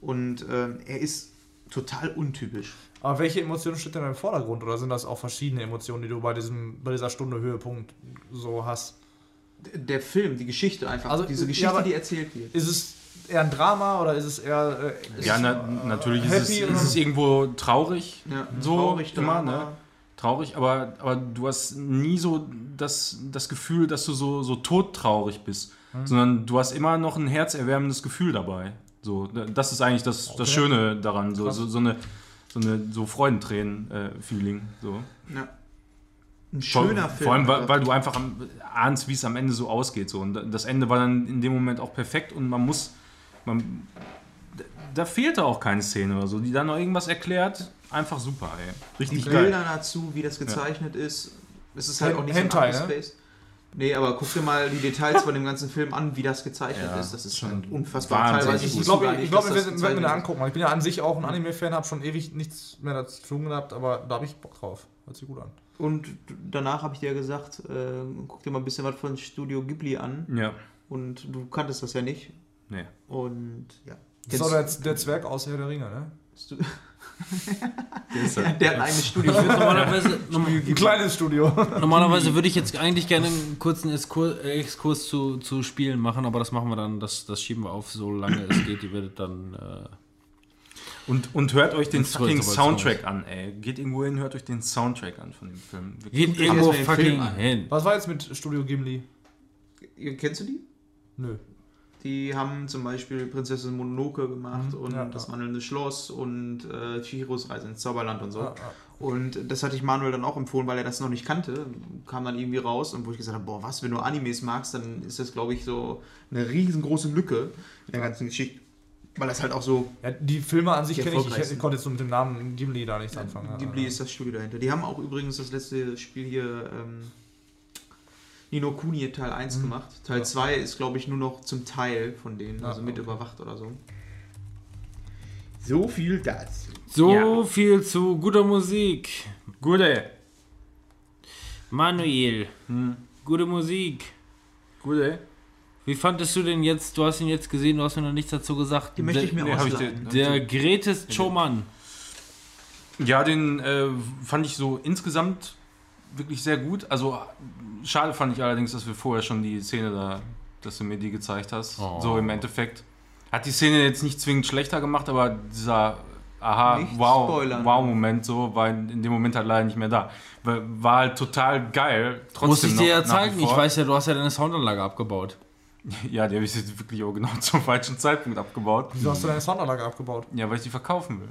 Und ähm, er ist total untypisch. Aber welche Emotionen steht denn im Vordergrund? Oder sind das auch verschiedene Emotionen, die du bei, diesem, bei dieser Stunde Höhepunkt so hast? Der Film, die Geschichte einfach, Also, diese ja, Geschichte, aber- die erzählt wird. Ist es eher ein Drama oder ist es eher. Äh, ja na, natürlich ist es, ist es irgendwo traurig. Ja, So traurig, immer, Drama. ne? Traurig, aber, aber du hast nie so das, das Gefühl, dass du so, so todtraurig bist, Hm. sondern du hast immer noch ein herzerwärmendes Gefühl dabei. So, da- das ist eigentlich das, das Schöne daran, so, so, so eine so eine so Freudentränen-Feeling. so. Ja. Ein Vor- schöner Film. Vor allem, weil, weil du einfach ahnst, wie es am Ende so ausgeht. So. Und das Ende war dann in dem Moment auch perfekt und man muss. Man, da fehlte auch keine Szene oder so, die dann noch irgendwas erklärt. Einfach super, ey. die Richtig geil. Bilder dazu, wie das gezeichnet ist. Es ist halt Hen- auch nicht Hentai, so ein ne? Space. Nee, aber guck dir mal die Details von dem ganzen Film an, wie das gezeichnet Ja, ist. Das ist schon halt unfassbar. wahnsinnig ich glaube, ich, dass wir das werden mir gezeichnet angucken. Ich bin ja an sich auch ein Anime-Fan, habe schon ewig nichts mehr dazu tun gehabt, aber da habe ich Bock drauf. Hört sich gut an. Und danach habe ich dir gesagt, äh, guck dir mal ein bisschen was von Studio Ghibli an. Ja, Und du kanntest das ja nicht. Nee. Und ja. Das ist doch der, der Zwerg aus Herr der Ringe, ne? *laughs* Der ist der hat ein eigenes Studio. Normalerweise, norm- Ein kleines Studio. normalerweise würde ich jetzt eigentlich gerne einen kurzen Exkurs, Exkurs zu, zu Spielen machen, aber das machen wir dann, das, das schieben wir auf, solange es geht. Ihr werdet dann. Äh, Und, und hört euch den fucking Soundtrack an, ey. Geht irgendwo hin, hört euch den Soundtrack an von dem Film. geht dir irgendwo fucking hin. Was war jetzt mit Studio Gimli? Kennst du die? Nö. Die haben zum Beispiel Prinzessin Mononoke gemacht Mhm, und ja, das ja. wandelnde Schloss und äh, Chihiros Reise ins Zauberland und so. Ah. Und das hatte ich Manuel dann auch empfohlen, weil er das noch nicht kannte. Kam dann irgendwie raus und wo ich gesagt habe, boah, was, wenn du Animes magst, dann ist das, glaube ich, so eine riesengroße Lücke in der ganzen Geschichte. Weil das halt auch so, Ja, die Filme an sich kenne ich. ich. Ich konnte jetzt so mit dem Namen Gimli da nichts anfangen. Ghibli ist das Studio dahinter. Die haben auch übrigens das letzte Spiel hier, ähm, Nino Kuni hat Teil 1 gemacht. Teil 2 ist, glaube ich, nur noch zum Teil von denen, also mit überwacht oder so. So viel dazu. So Ja. viel zu guter Musik. Gute. Manuel, gute Musik. Gute. Wie fandest du denn jetzt, du hast ihn jetzt gesehen, du hast mir noch nichts dazu gesagt. Die möchte ich mir Nee, hab ich ausleihen. dir- Der Gretes Choman. Ja, den äh, fand ich so insgesamt wirklich sehr gut. Also schade fand ich allerdings, dass wir vorher schon die Szene da, dass du mir die gezeigt hast. Oh. So im Endeffekt. Hat die Szene jetzt nicht zwingend schlechter gemacht, aber dieser aha, Nicht wow, spoilern. wow Moment so war in dem Moment halt leider nicht mehr da. War halt total geil. Trotzdem Muss ich dir ja zeigen. Ich weiß ja, du hast ja deine Soundanlage abgebaut. *laughs* Ja, die habe ich jetzt wirklich auch genau *laughs* zum falschen Zeitpunkt abgebaut. Wieso hast du deine Soundanlage abgebaut? Ja, weil ich die verkaufen will.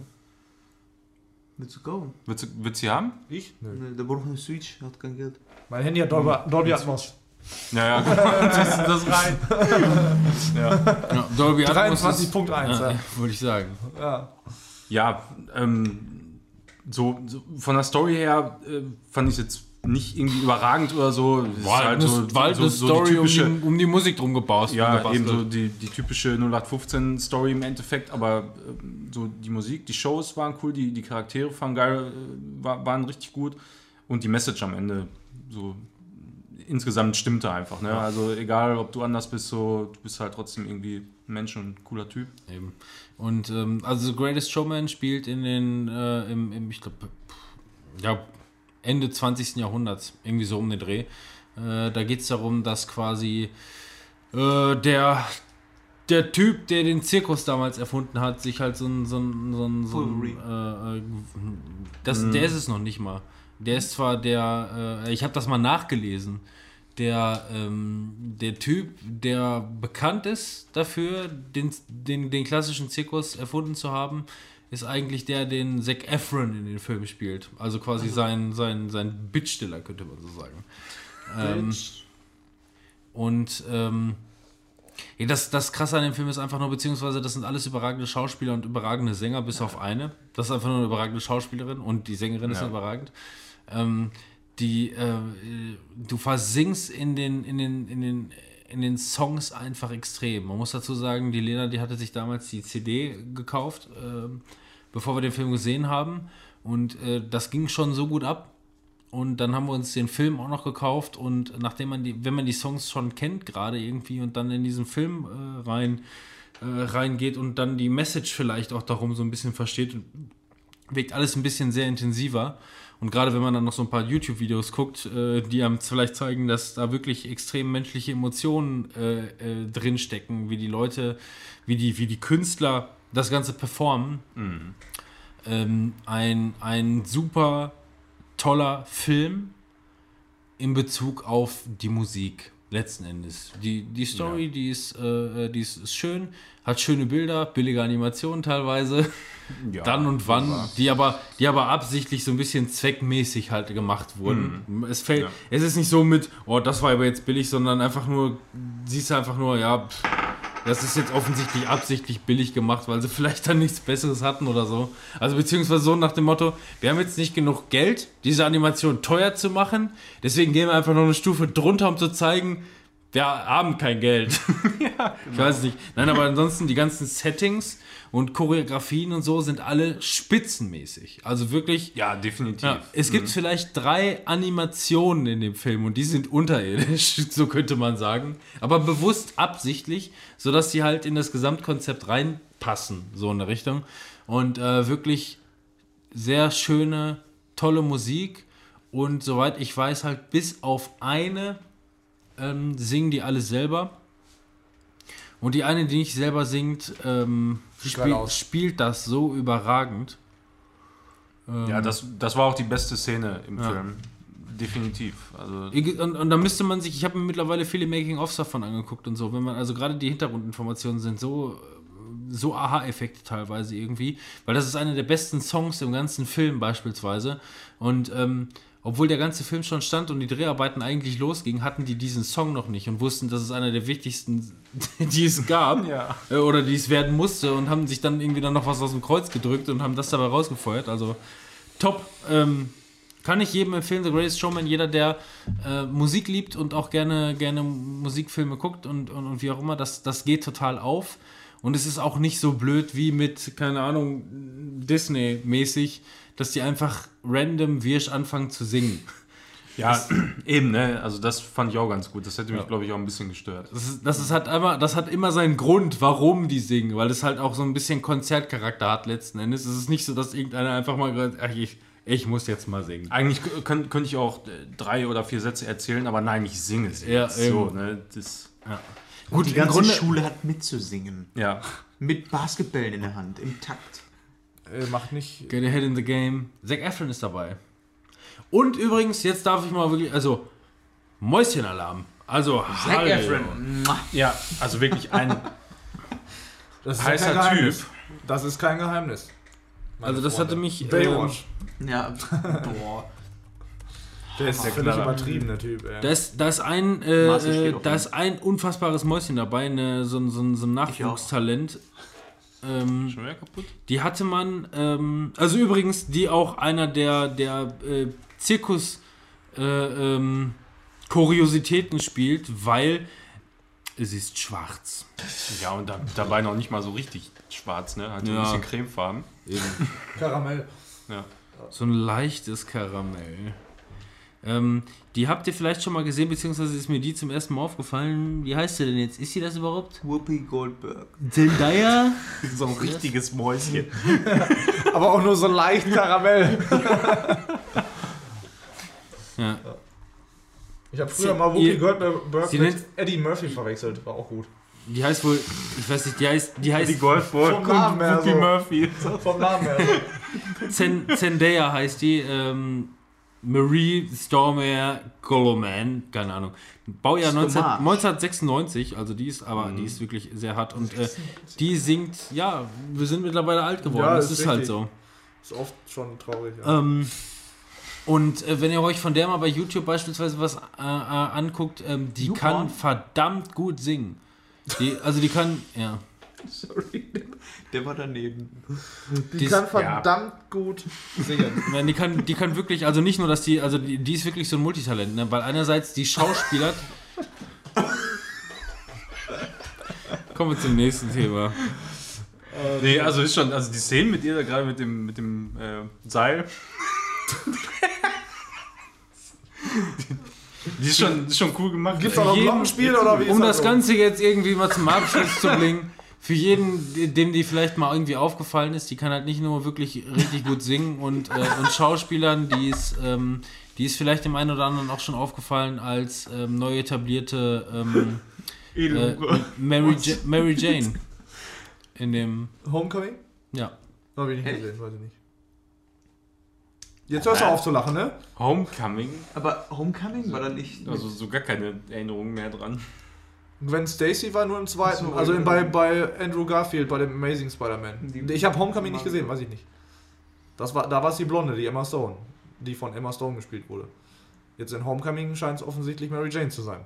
Willst du go? Willst du, willst du sie haben? Ich? Nö. Ne, Der braucht eine Switch, hat kein Geld. Mein Handy hat Dolby, Dolby Atmos. Ja, ja, *laughs* du das rein. ja. Ja, Dolby Atmos ist- 23.1. Ja, Ja. Würde ich sagen. Ja. Ja, ähm, so, so von der Story her äh, fand ich es jetzt nicht irgendwie überragend oder so. War halt so, eine so Story die typische, um, die, um die Musik drum gebaut. ja, eben so die, die typische 0815-Story im Endeffekt, aber ähm, so die Musik, die Shows waren cool, die, die Charaktere waren geil, äh, war, waren richtig gut und die Message am Ende so insgesamt stimmte einfach. Ne? Also egal, ob du anders bist, so du bist halt trotzdem irgendwie ein Mensch und ein cooler Typ. Eben. Und ähm, also The Greatest Showman spielt in den, äh, im, im, ich glaube, ja, Ende 20. Jahrhunderts, irgendwie so um den Dreh. Äh, da geht es darum, dass quasi äh, der, der Typ, der den Zirkus damals erfunden hat, sich halt so ein, so ein, so ein, so ein äh, äh, das, der ist es noch nicht mal. Der ist zwar der, äh, ich habe das mal nachgelesen, der, ähm, der Typ, der bekannt ist dafür, den, den, den klassischen Zirkus erfunden zu haben, ist eigentlich der, den Zac Efron in den Film spielt. Also quasi sein, sein, sein Bittsteller, könnte man so sagen. Ähm, und ähm, ja, das, das Krasse an dem Film ist einfach nur, beziehungsweise das sind alles überragende Schauspieler und überragende Sänger, bis auf eine. Das ist einfach nur eine überragende Schauspielerin und die Sängerin ist Ja. überragend. Ähm, die, äh, du versingst in den, in, den, in, den, in den Songs einfach extrem. Man muss dazu sagen, die Lena, die hatte sich damals die CD gekauft, ähm, bevor wir den Film gesehen haben. Und äh, das ging schon so gut ab. Und dann haben wir uns den Film auch noch gekauft und nachdem man die, wenn man die Songs schon kennt, gerade irgendwie und dann in diesen Film äh, rein äh, reingeht und dann die Message vielleicht auch darum so ein bisschen versteht, wirkt alles ein bisschen sehr intensiver. Und gerade wenn man dann noch so ein paar YouTube-Videos guckt, äh, die einem vielleicht zeigen, dass da wirklich extrem menschliche Emotionen äh, äh, drinstecken, wie die Leute, wie die, wie die Künstler das Ganze performen. Ähm, ein, ein super toller Film in Bezug auf die Musik letzten Endes. Die, die Story, die, ist, äh, die ist, ist schön, hat schöne Bilder, billige Animationen teilweise, *laughs* Ja, dann und wann, die aber, die aber absichtlich so ein bisschen zweckmäßig halt gemacht wurden. Es fällt, Ja. es ist nicht so mit, oh, das war aber jetzt billig, sondern einfach nur, siehst du einfach nur, ja, pff, das ist jetzt offensichtlich absichtlich billig gemacht, weil sie vielleicht dann nichts Besseres hatten oder so. Also beziehungsweise so nach dem Motto, wir haben jetzt nicht genug Geld, diese Animation teuer zu machen, deswegen gehen wir einfach noch eine Stufe drunter, um zu zeigen, wir haben kein Geld. *laughs* Ich weiß nicht. Nein, aber ansonsten die ganzen Settings und Choreografien und so sind alle spitzenmäßig. Also wirklich Ja, definitiv. ja, es gibt vielleicht drei Animationen in dem Film und die sind unterirdisch, *laughs* so könnte man sagen. Aber bewusst absichtlich, sodass die halt in das Gesamtkonzept reinpassen, so in der Richtung. Und äh, wirklich sehr schöne, tolle Musik. Und soweit ich weiß, halt bis auf eine ähm, singen die alle selber. Und die eine, die nicht selber singt, ähm, spiel, spielt das so überragend. Ja, das, das war auch die beste Szene im Ja. Film. Definitiv. Also, Und, und da müsste man sich, ich habe mir mittlerweile viele Making-ofs davon angeguckt und so, wenn man, also gerade die Hintergrundinformationen sind so, so Aha-Effekte teilweise irgendwie, weil das ist einer der besten Songs im ganzen Film beispielsweise. Und ähm, obwohl der ganze Film schon stand und die Dreharbeiten eigentlich losgingen, hatten die diesen Song noch nicht und wussten, dass es einer der wichtigsten, *laughs* die es gab Ja. äh, oder die es werden musste und haben sich dann irgendwie dann noch was aus dem Kreuz gedrückt und haben das dabei rausgefeuert. Also top. Ähm, Kann ich jedem empfehlen, The Greatest Showman, jeder, der äh, Musik liebt und auch gerne, gerne Musikfilme guckt und, und, und wie auch immer, das, das geht total auf. Und es ist auch nicht so blöd wie mit, keine Ahnung, Disney-mäßig, dass die einfach random wirsch anfangen zu singen. Ja, *clears throat* eben, ne? Also das fand ich auch ganz gut. Das hätte mich, glaube ich, auch ein bisschen gestört. Das, ist, das, ist halt immer, das hat immer seinen Grund, warum die singen, weil es halt auch so ein bisschen Konzertcharakter hat letzten Endes. Es ist nicht so, dass irgendeiner einfach mal gerade, ach, ich, ich muss jetzt mal singen. Eigentlich k- könnt- könnte ich auch äh, drei oder vier Sätze erzählen, aber nein, ich singe es Ja, so, eben. ne? Das, Gut, Die ganze Grunde, Schule hat mitzusingen. ja. Mit Basketballen in der Hand, im Takt. Äh, macht nicht. Get ahead in the game. Zac Efron ist dabei. Und übrigens, jetzt darf ich mal wirklich, also Mäuschenalarm. Also Zac hallo. Efron. Ja, also wirklich ein *laughs* Das ist ja heißer kein Typ. Das ist kein Geheimnis. Also das Freunde. hatte mich, Baywatch. Ja, *laughs* boah. der ist völlig Knaller. übertrieben, der Typ. Ey. Da ist, da ist ein, äh, äh, da ist ein unfassbares Mäuschen dabei, ne, so, ein- so, ein- so ein Nachwuchstalent. Ähm, Schon wieder kaputt? die hatte man, ähm, also übrigens, die auch einer der, der äh, Zirkus äh, ähm, Kuriositäten spielt, weil sie ist schwarz. Ja, und da, dabei noch nicht mal so richtig schwarz, ne? Hat Ja. ein bisschen cremefarben. Karamell. Ja. So ein leichtes Karamell. Ähm, die habt ihr vielleicht schon mal gesehen, beziehungsweise ist mir die zum ersten Mal aufgefallen. Wie heißt sie denn jetzt? Ist sie das überhaupt? Whoopi Goldberg. Zendaya? *laughs* So ein richtiges Mäuschen. *laughs* Aber auch nur so leicht Karamell. Ja. Ich habe früher Sie- mal Whoopi ihr- Goldberg Sie mit nennt- Eddie Murphy verwechselt. War auch gut. Die heißt wohl, ich weiß nicht, die heißt, die heißt Golfball Vom Namen her Whoopi so. Murphy. Vom Namen her. Zen, Zendaya heißt die. Ähm, Marie Stormare Goloman, keine Ahnung. Baujahr 19, Stormare. 1996, also die ist, aber die ist wirklich sehr hart und äh, die singt, ja, wir sind mittlerweile alt geworden, Ja, das ist ist halt so. Ist oft schon traurig. Ja. Ähm, und äh, wenn ihr euch von der mal bei YouTube beispielsweise was äh, äh, anguckt, ähm, die YouPorn? kann verdammt gut singen. Die, also die kann, ja. *laughs* Sorry, der, der war daneben. Die dies- kann verdammt gut singen. *laughs* Nein, die kann, die kann wirklich, also nicht nur, dass die, also die, die ist wirklich so ein Multitalent, ne? weil einerseits die Schauspieler. *laughs* Kommen wir zum nächsten Thema. Nee, also ist schon, also die Szenen mit ihr da gerade mit dem, mit dem äh, Seil. die ist schon, ist schon cool gemacht. Gibt's auch noch Jeden- Glockenspiel oder wie ist Um das so? Ganze jetzt irgendwie mal zum Abschluss zu bringen, für jeden, dem die vielleicht mal irgendwie aufgefallen ist, die kann halt nicht nur wirklich richtig gut singen und, äh, und Schauspielern, die ist, ähm, die ist vielleicht dem einen oder anderen auch schon aufgefallen als ähm, neu etablierte ähm, äh, Mary, ja Mary Jane. In dem, Homecoming? ja. Hab ich nicht gesehen, weiß ich nicht. Jetzt hörst du auf zu lachen, ne? Homecoming, Aber Homecoming war da nicht. also so gar keine Erinnerungen mehr dran. Gwen Stacy war nur im zweiten, so, also in, bei, bei Andrew Garfield, bei dem Amazing Spider-Man. Ich habe Homecoming nicht gesehen, weiß ich nicht. Das war, da war es die Blonde, die Emma Stone, die von Emma Stone gespielt wurde. Jetzt in Homecoming scheint es offensichtlich Mary Jane zu sein.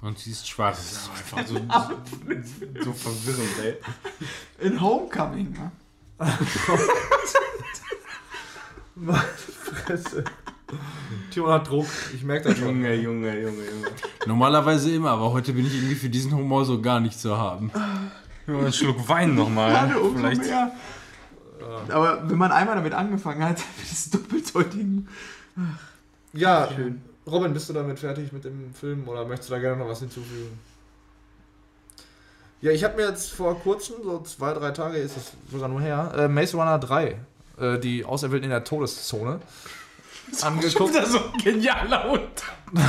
Und sie ist schwarz. Einfach so, *laughs* so verwirrend, ey. In Homecoming, ne? *laughs* Fresse. Timon hat Druck, ich merke das schon. Junge, Junge, Junge, Junge. Normalerweise immer, aber heute bin ich irgendwie für diesen Humor so gar nicht zu haben. Ja, einen Schluck Wein nochmal. Gerade umso Vielleicht. mehr. Aber wenn man einmal damit angefangen hat, *laughs* wird es doppelt so Ding. Ja, Robin, bist du damit fertig mit dem Film oder möchtest du da gerne noch was hinzufügen? Ja, ich habe mir jetzt vor kurzem, so zwei, drei Tage ist es sogar nur her, äh, Maze Runner 3, äh, die Auserwählten in der Todeszone, *laughs* angeguckt. Das ist so ein genialer Hund. *laughs*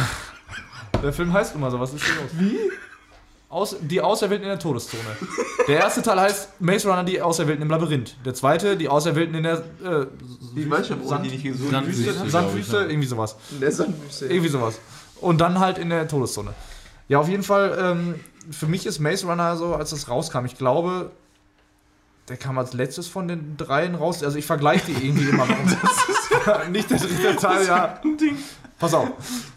Der Film heißt immer so, was ist hier los? Wie? Aus, die Auserwählten in der Todeszone. Der erste Teil heißt Maze Runner, die Auserwählten im Labyrinth. Der zweite, die Auserwählten in der äh, Ich weiß schon, warum Sand- die nicht gesucht Sandwüste, Sandwüste, ich, ja. irgendwie sowas. In der Sandwüste. Irgendwie sowas. Und dann halt in der Todeszone. Ja, auf jeden Fall, ähm, für mich ist Maze Runner so, als das rauskam, ich glaube, der kam als letztes von den dreien raus. Also ich vergleiche die irgendwie immer. *laughs* Das ist *laughs* nicht der dritte Teil, ja. Pass auf.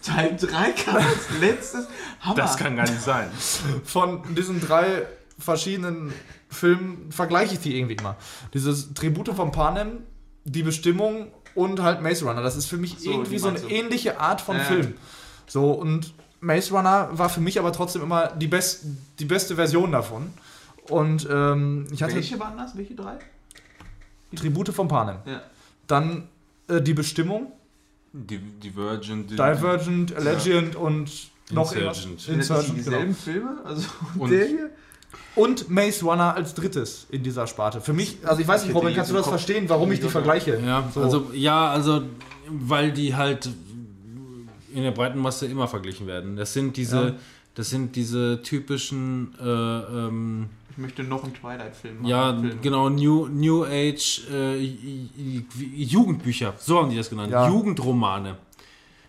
Teil 3 kam als letztes. Hammer. Das kann gar nicht sein. Von diesen drei verschiedenen Filmen vergleiche ich die irgendwie immer. Dieses Tribute von Panem, die Bestimmung und halt Maze Runner. Das ist für mich So, irgendwie so eine du. ähnliche Art von Ja. Film. So, und Maze Runner war für mich aber trotzdem immer die, best, die beste Version davon. Und ähm, ich hatte Welche waren das? Welche drei? Tribute von Panem. Ja. Dann äh, die Bestimmung, Die, Divergent. Divergent, Legend und noch. Insurgent. Insurgent, genau. dieselben Filme? Also *laughs* Und- der hier? Und Maze Runner als drittes in dieser Sparte. Für mich, also ich weiß nicht, Robin, kannst du das verstehen, warum ich die vergleiche? Ja, So. also, ja, also, weil die halt in der breiten Masse immer verglichen werden. Das sind diese, Ja. das sind diese typischen, äh, ähm, Ich möchte noch einen Twilight-Film machen. ja, Film. genau, New, New Age äh, Jugendbücher, so haben die das genannt, Ja. Jugendromane.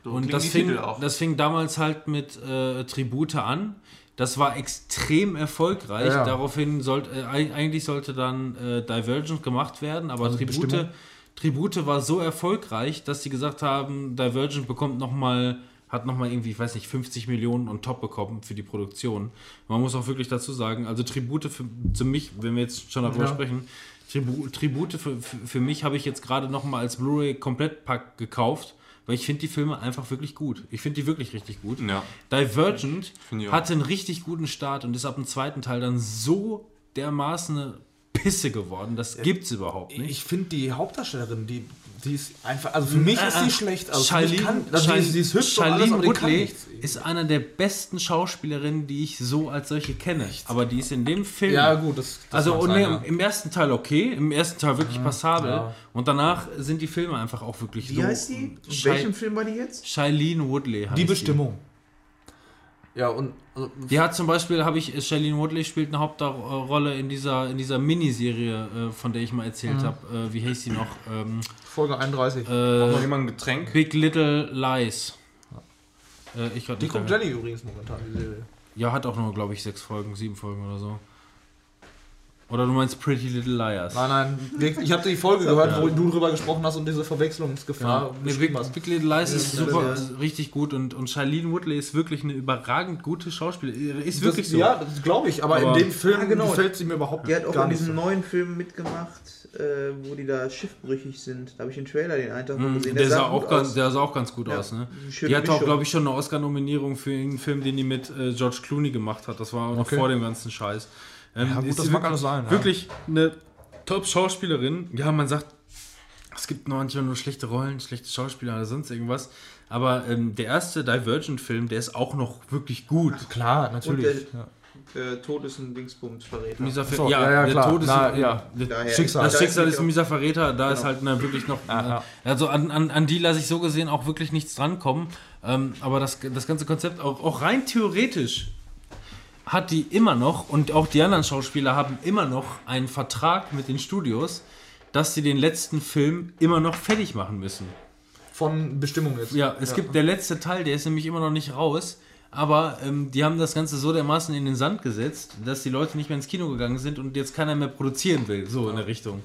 So Und das fing, das fing damals halt mit äh, Tribute an. Das war extrem erfolgreich. Ja. Daraufhin sollte äh, eig- eigentlich sollte dann äh, Divergent gemacht werden, aber Also Tribute. Tribute war so erfolgreich, dass sie gesagt haben, Divergent bekommt noch mal hat nochmal irgendwie, ich weiß nicht, 50 Millionen on top bekommen für die Produktion. Man muss auch wirklich dazu sagen, also Tribute für, für mich, wenn wir jetzt schon darüber Ja. sprechen, Tribu Tribute für, für, für mich habe ich jetzt gerade nochmal als Blu-ray Komplettpack gekauft, weil ich finde die Filme einfach wirklich gut. Ich finde die wirklich richtig gut. Ja. Divergent hatte einen richtig guten Start und ist ab dem zweiten Teil dann so dermaßen eine Pisse geworden. Das gibt's überhaupt nicht. Ich finde die Hauptdarstellerin, die, die ist einfach, also für mich ist die schlecht. Also Charlene, kann, also die, ist, die ist hübsch und alles, Charlene aber die kann Woodley ist einer der besten Schauspielerinnen, die ich so als solche kenne. Aber die ist in dem Film. Ja, gut, das, das also sein, nee, ja. im ersten Teil okay, im ersten Teil wirklich passabel. ja. Und danach sind die Filme einfach auch wirklich Wie so. heißt die? In welchem Film war die jetzt? Shailene Woodley heißt Die Bestimmung. Ja, und also, Die hat zum Beispiel, habe ich, Shailene Woodley spielt eine Hauptrolle in dieser, in dieser Miniserie, äh, von der ich mal erzählt habe. Äh, wie heißt sie noch? Ähm, Folge 31. Noch äh, jemand ein Getränk? Big Little Lies. Äh, ich die nicht da- Jenny übrigens momentan, die Serie. Ja, hat auch nur, glaube ich, sechs Folgen, sieben Folgen oder so. Oder du meinst Pretty Little Liars? Nein, nein, wirklich, ich habe die Folge gehört, wo du drüber gesprochen hast und diese Verwechslungsgefahr Ja, nee, Big. Big Little Lies ist Ja, super, ja. ist richtig gut und, und Shailene Woodley ist wirklich eine überragend gute Schauspielerin. Ist wirklich das, so. Ja, das glaube ich, aber, Aber- in dem Film Ah, genau. gefällt sie mir überhaupt Die hat auch in nicht diesem so. neuen Film mitgemacht, äh, wo die da schiffbrüchig sind. Da habe ich den Trailer den einen Tag mal Mhm, gesehen. der, sah sah auch ganz, aus. der sah auch ganz gut Ja, aus. Ne? Die hatte auch, glaube ich, schon eine Oscar-Nominierung für irgendeinen Film, den die mit äh, George Clooney gemacht hat. Das war noch Okay. vor dem ganzen Scheiß. Ähm, Ja, gut, ist das sie mag wirklich- alles sein, ja. Wirklich eine Top-Schauspielerin. Ja, man sagt, es gibt manchmal nur schlechte Rollen, schlechte Schauspieler oder sonst irgendwas. Aber ähm, der erste Divergent-Film, der ist auch noch wirklich gut. Klar, Und natürlich. der ja. Äh, Tod ist ein Dingsbums-Verräter. Mieser Ver- So, ja, ja, der klar. Tod ist Na, ein- ja. Daher- Schicksal. Das Da Schicksal ist ist ein mieser Verräter, da ist Genau. halt na, wirklich noch. Ja, ja. Also an, an, an die lasse ich so gesehen auch wirklich nichts drankommen. Ähm, aber das, das ganze Konzept, auch, auch rein theoretisch, hat die immer noch und auch die anderen Schauspieler haben immer noch einen Vertrag mit den Studios, dass sie den letzten Film immer noch fertig machen müssen. Von Bestimmung jetzt. Ja, es gibt der letzte Teil, der ist nämlich immer noch nicht raus. Aber ähm, die haben das Ganze so dermaßen in den Sand gesetzt, dass die Leute nicht mehr ins Kino gegangen sind und jetzt keiner mehr produzieren will, so in der Richtung.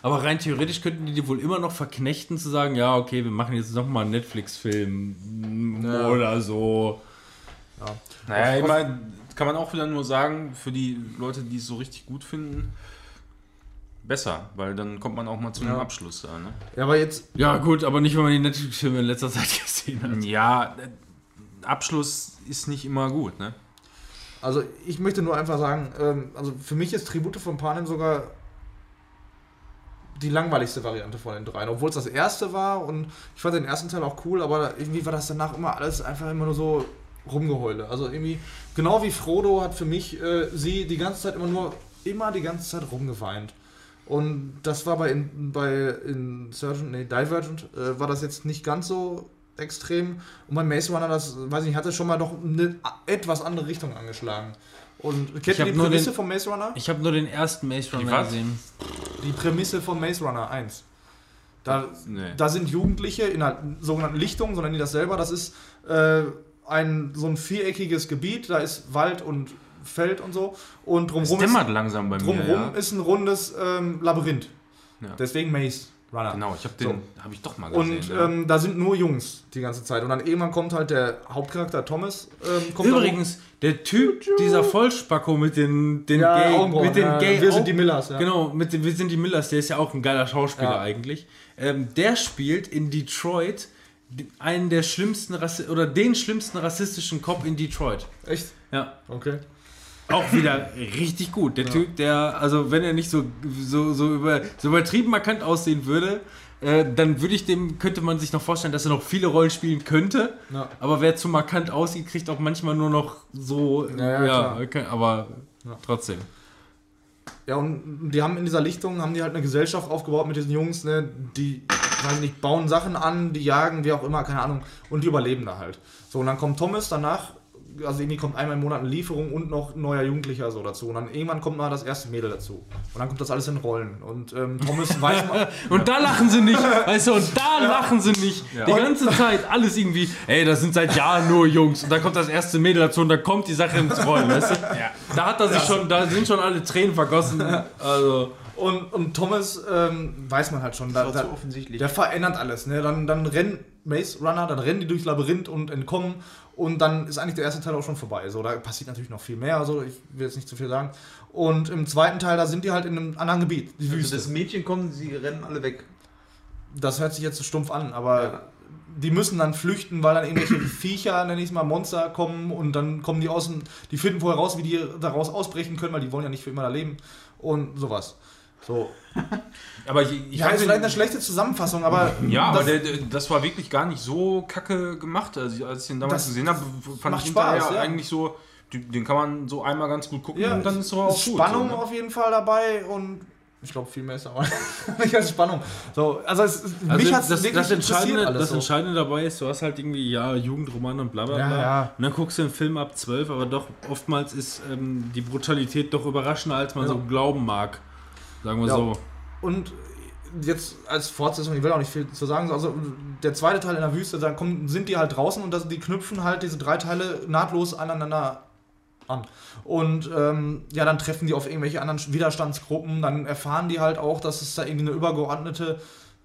Aber rein theoretisch könnten die die wohl immer noch verknechten, zu sagen, ja, okay, wir machen jetzt nochmal einen Netflix-Film Ja. oder so. Naja, immer, kann man auch wieder nur sagen, für die Leute, die es so richtig gut finden, besser, weil dann kommt man auch mal zu einem Ja. Abschluss da. Ne? Ja, aber jetzt, Ja, gut, aber nicht, wenn man die Netflix-Filme in letzter Zeit *laughs* gesehen hat. Ja, Abschluss ist nicht immer gut. Ne? also ich möchte nur einfach sagen, ähm, also für mich ist Tribute von Panem sogar die langweiligste Variante von den dreien. Obwohl es das erste war und ich fand den ersten Teil auch cool, aber irgendwie war das danach immer alles einfach immer nur so rumgeheule. Also irgendwie, genau wie Frodo hat für mich äh, sie die ganze Zeit immer nur, immer die ganze Zeit rumgeweint. Und das war bei, in, bei Insurgent, nee, Divergent, äh, war das jetzt nicht ganz so extrem. Und bei Maze Runner, das, weiß ich nicht, hatte schon mal doch eine etwas andere Richtung angeschlagen. Und kennt ihr die nur Prämisse den- von Maze Runner? Ich habe nur den ersten Maze Runner gesehen. Die Prämisse von Maze Runner 1. Da, Nee. da sind Jugendliche in einer sogenannten Lichtung, sondern die das selber. Das ist äh, ein so ein viereckiges Gebiet, da ist Wald und Feld und so. Und Es drumherum dämmert ist, langsam bei mir. drumherum Ja. ist ein rundes ähm, Labyrinth. Ja. Deswegen Maze. Runner. Genau, ich habe den, habe ich doch mal Und gesehen. ja. ähm, da sind nur Jungs die ganze Zeit. Und dann irgendwann kommt halt der Hauptcharakter Thomas. Ähm, kommt Übrigens, der Typ, dieser Vollspacko mit den, den Ja, Gay, Augenbrauen, mit den ja, Gay wir sind die Millers, ja. Genau, mit den, wir sind die Millers, der ist ja auch ein geiler Schauspieler Ja. eigentlich. Ähm, der spielt in Detroit einen der schlimmsten Rassi oder den schlimmsten rassistischen Cop in Detroit. echt? Ja. Okay. Auch wieder richtig gut. Der Typ, der, also wenn er nicht so, so, so, über, so übertrieben markant aussehen würde, äh, dann würde ich dem, könnte man sich noch vorstellen, dass er noch viele Rollen spielen könnte. Ja. Aber wer zu markant aussieht, kriegt auch manchmal nur noch so, Ja, ja, okay, aber trotzdem. Ja, und die haben in dieser Lichtung, haben die halt eine Gesellschaft aufgebaut mit diesen Jungs, ne, die, weiß nicht, bauen Sachen an, die jagen, wie auch immer, keine Ahnung, und die überleben da halt. So, und dann kommt Thomas danach, also irgendwie kommt einmal im Monat eine Lieferung und noch ein neuer Jugendlicher so dazu. Und dann irgendwann kommt mal das erste Mädel dazu. Und dann kommt das alles in Rollen. Und ähm, Thomas weiß mal, *laughs* Und da lachen sie nicht, weißt du, und da lachen sie nicht. Die ganze Zeit alles irgendwie, ey, das sind seit Jahren nur Jungs. Und dann kommt das erste Mädel dazu und dann kommt die Sache ins Rollen, weißt du? Da hat er sich schon, da sind schon alle Tränen vergossen. Also. Und, und Thomas ähm, weiß man halt schon. Da, da. Der verändert alles. Ne? Dann, dann rennen Maze Runner, dann rennen die durchs Labyrinth und entkommen. Und dann ist eigentlich der erste Teil auch schon vorbei. So, da passiert natürlich noch viel mehr. Also ich will jetzt nicht zu viel sagen. Und im zweiten Teil, da sind die halt in einem anderen Gebiet. Die Also Wüste. das Mädchen kommt, sie rennen alle weg. Das hört sich jetzt so stumpf an, aber die müssen dann flüchten, weil dann irgendwelche *clears throat* Viecher, nenne ich es mal, Monster kommen und dann kommen die außen, die finden vorher raus, wie die daraus ausbrechen können, weil die wollen ja nicht für immer da leben und sowas. So. *laughs* aber ich, ich Ja, fand ist vielleicht eine schlechte Zusammenfassung, aber Ja, aber das- der, der, das war wirklich gar nicht so kacke gemacht. Also, als ich den damals Das gesehen habe, fand ich Spaß, hinterher ja. eigentlich so, den kann man so einmal ganz gut gucken Ja, und dann ist es aber auch ist gut. Spannung so, ne? auf jeden Fall dabei und ich glaube viel mehr ist aber *laughs* nicht als Spannung. So, also es, Also mich hat's das, wirklich das, Entscheidende, das so. Entscheidende dabei ist, du hast halt irgendwie, ja, Jugendroman und bla bla Ja, bla. ja. Und dann guckst du den Film ab 12, aber doch oftmals ist ähm, die Brutalität doch überraschender, als man Ja. so glauben mag. Sagen wir Ja. so. Und jetzt als Fortsetzung, ich will auch nicht viel zu sagen, also der zweite Teil in der Wüste, da kommen, sind die halt draußen und das, die knüpfen halt diese drei Teile nahtlos aneinander an. Und ähm, ja, dann treffen die auf irgendwelche anderen Widerstandsgruppen, dann erfahren die halt auch, dass es da irgendwie eine übergeordnete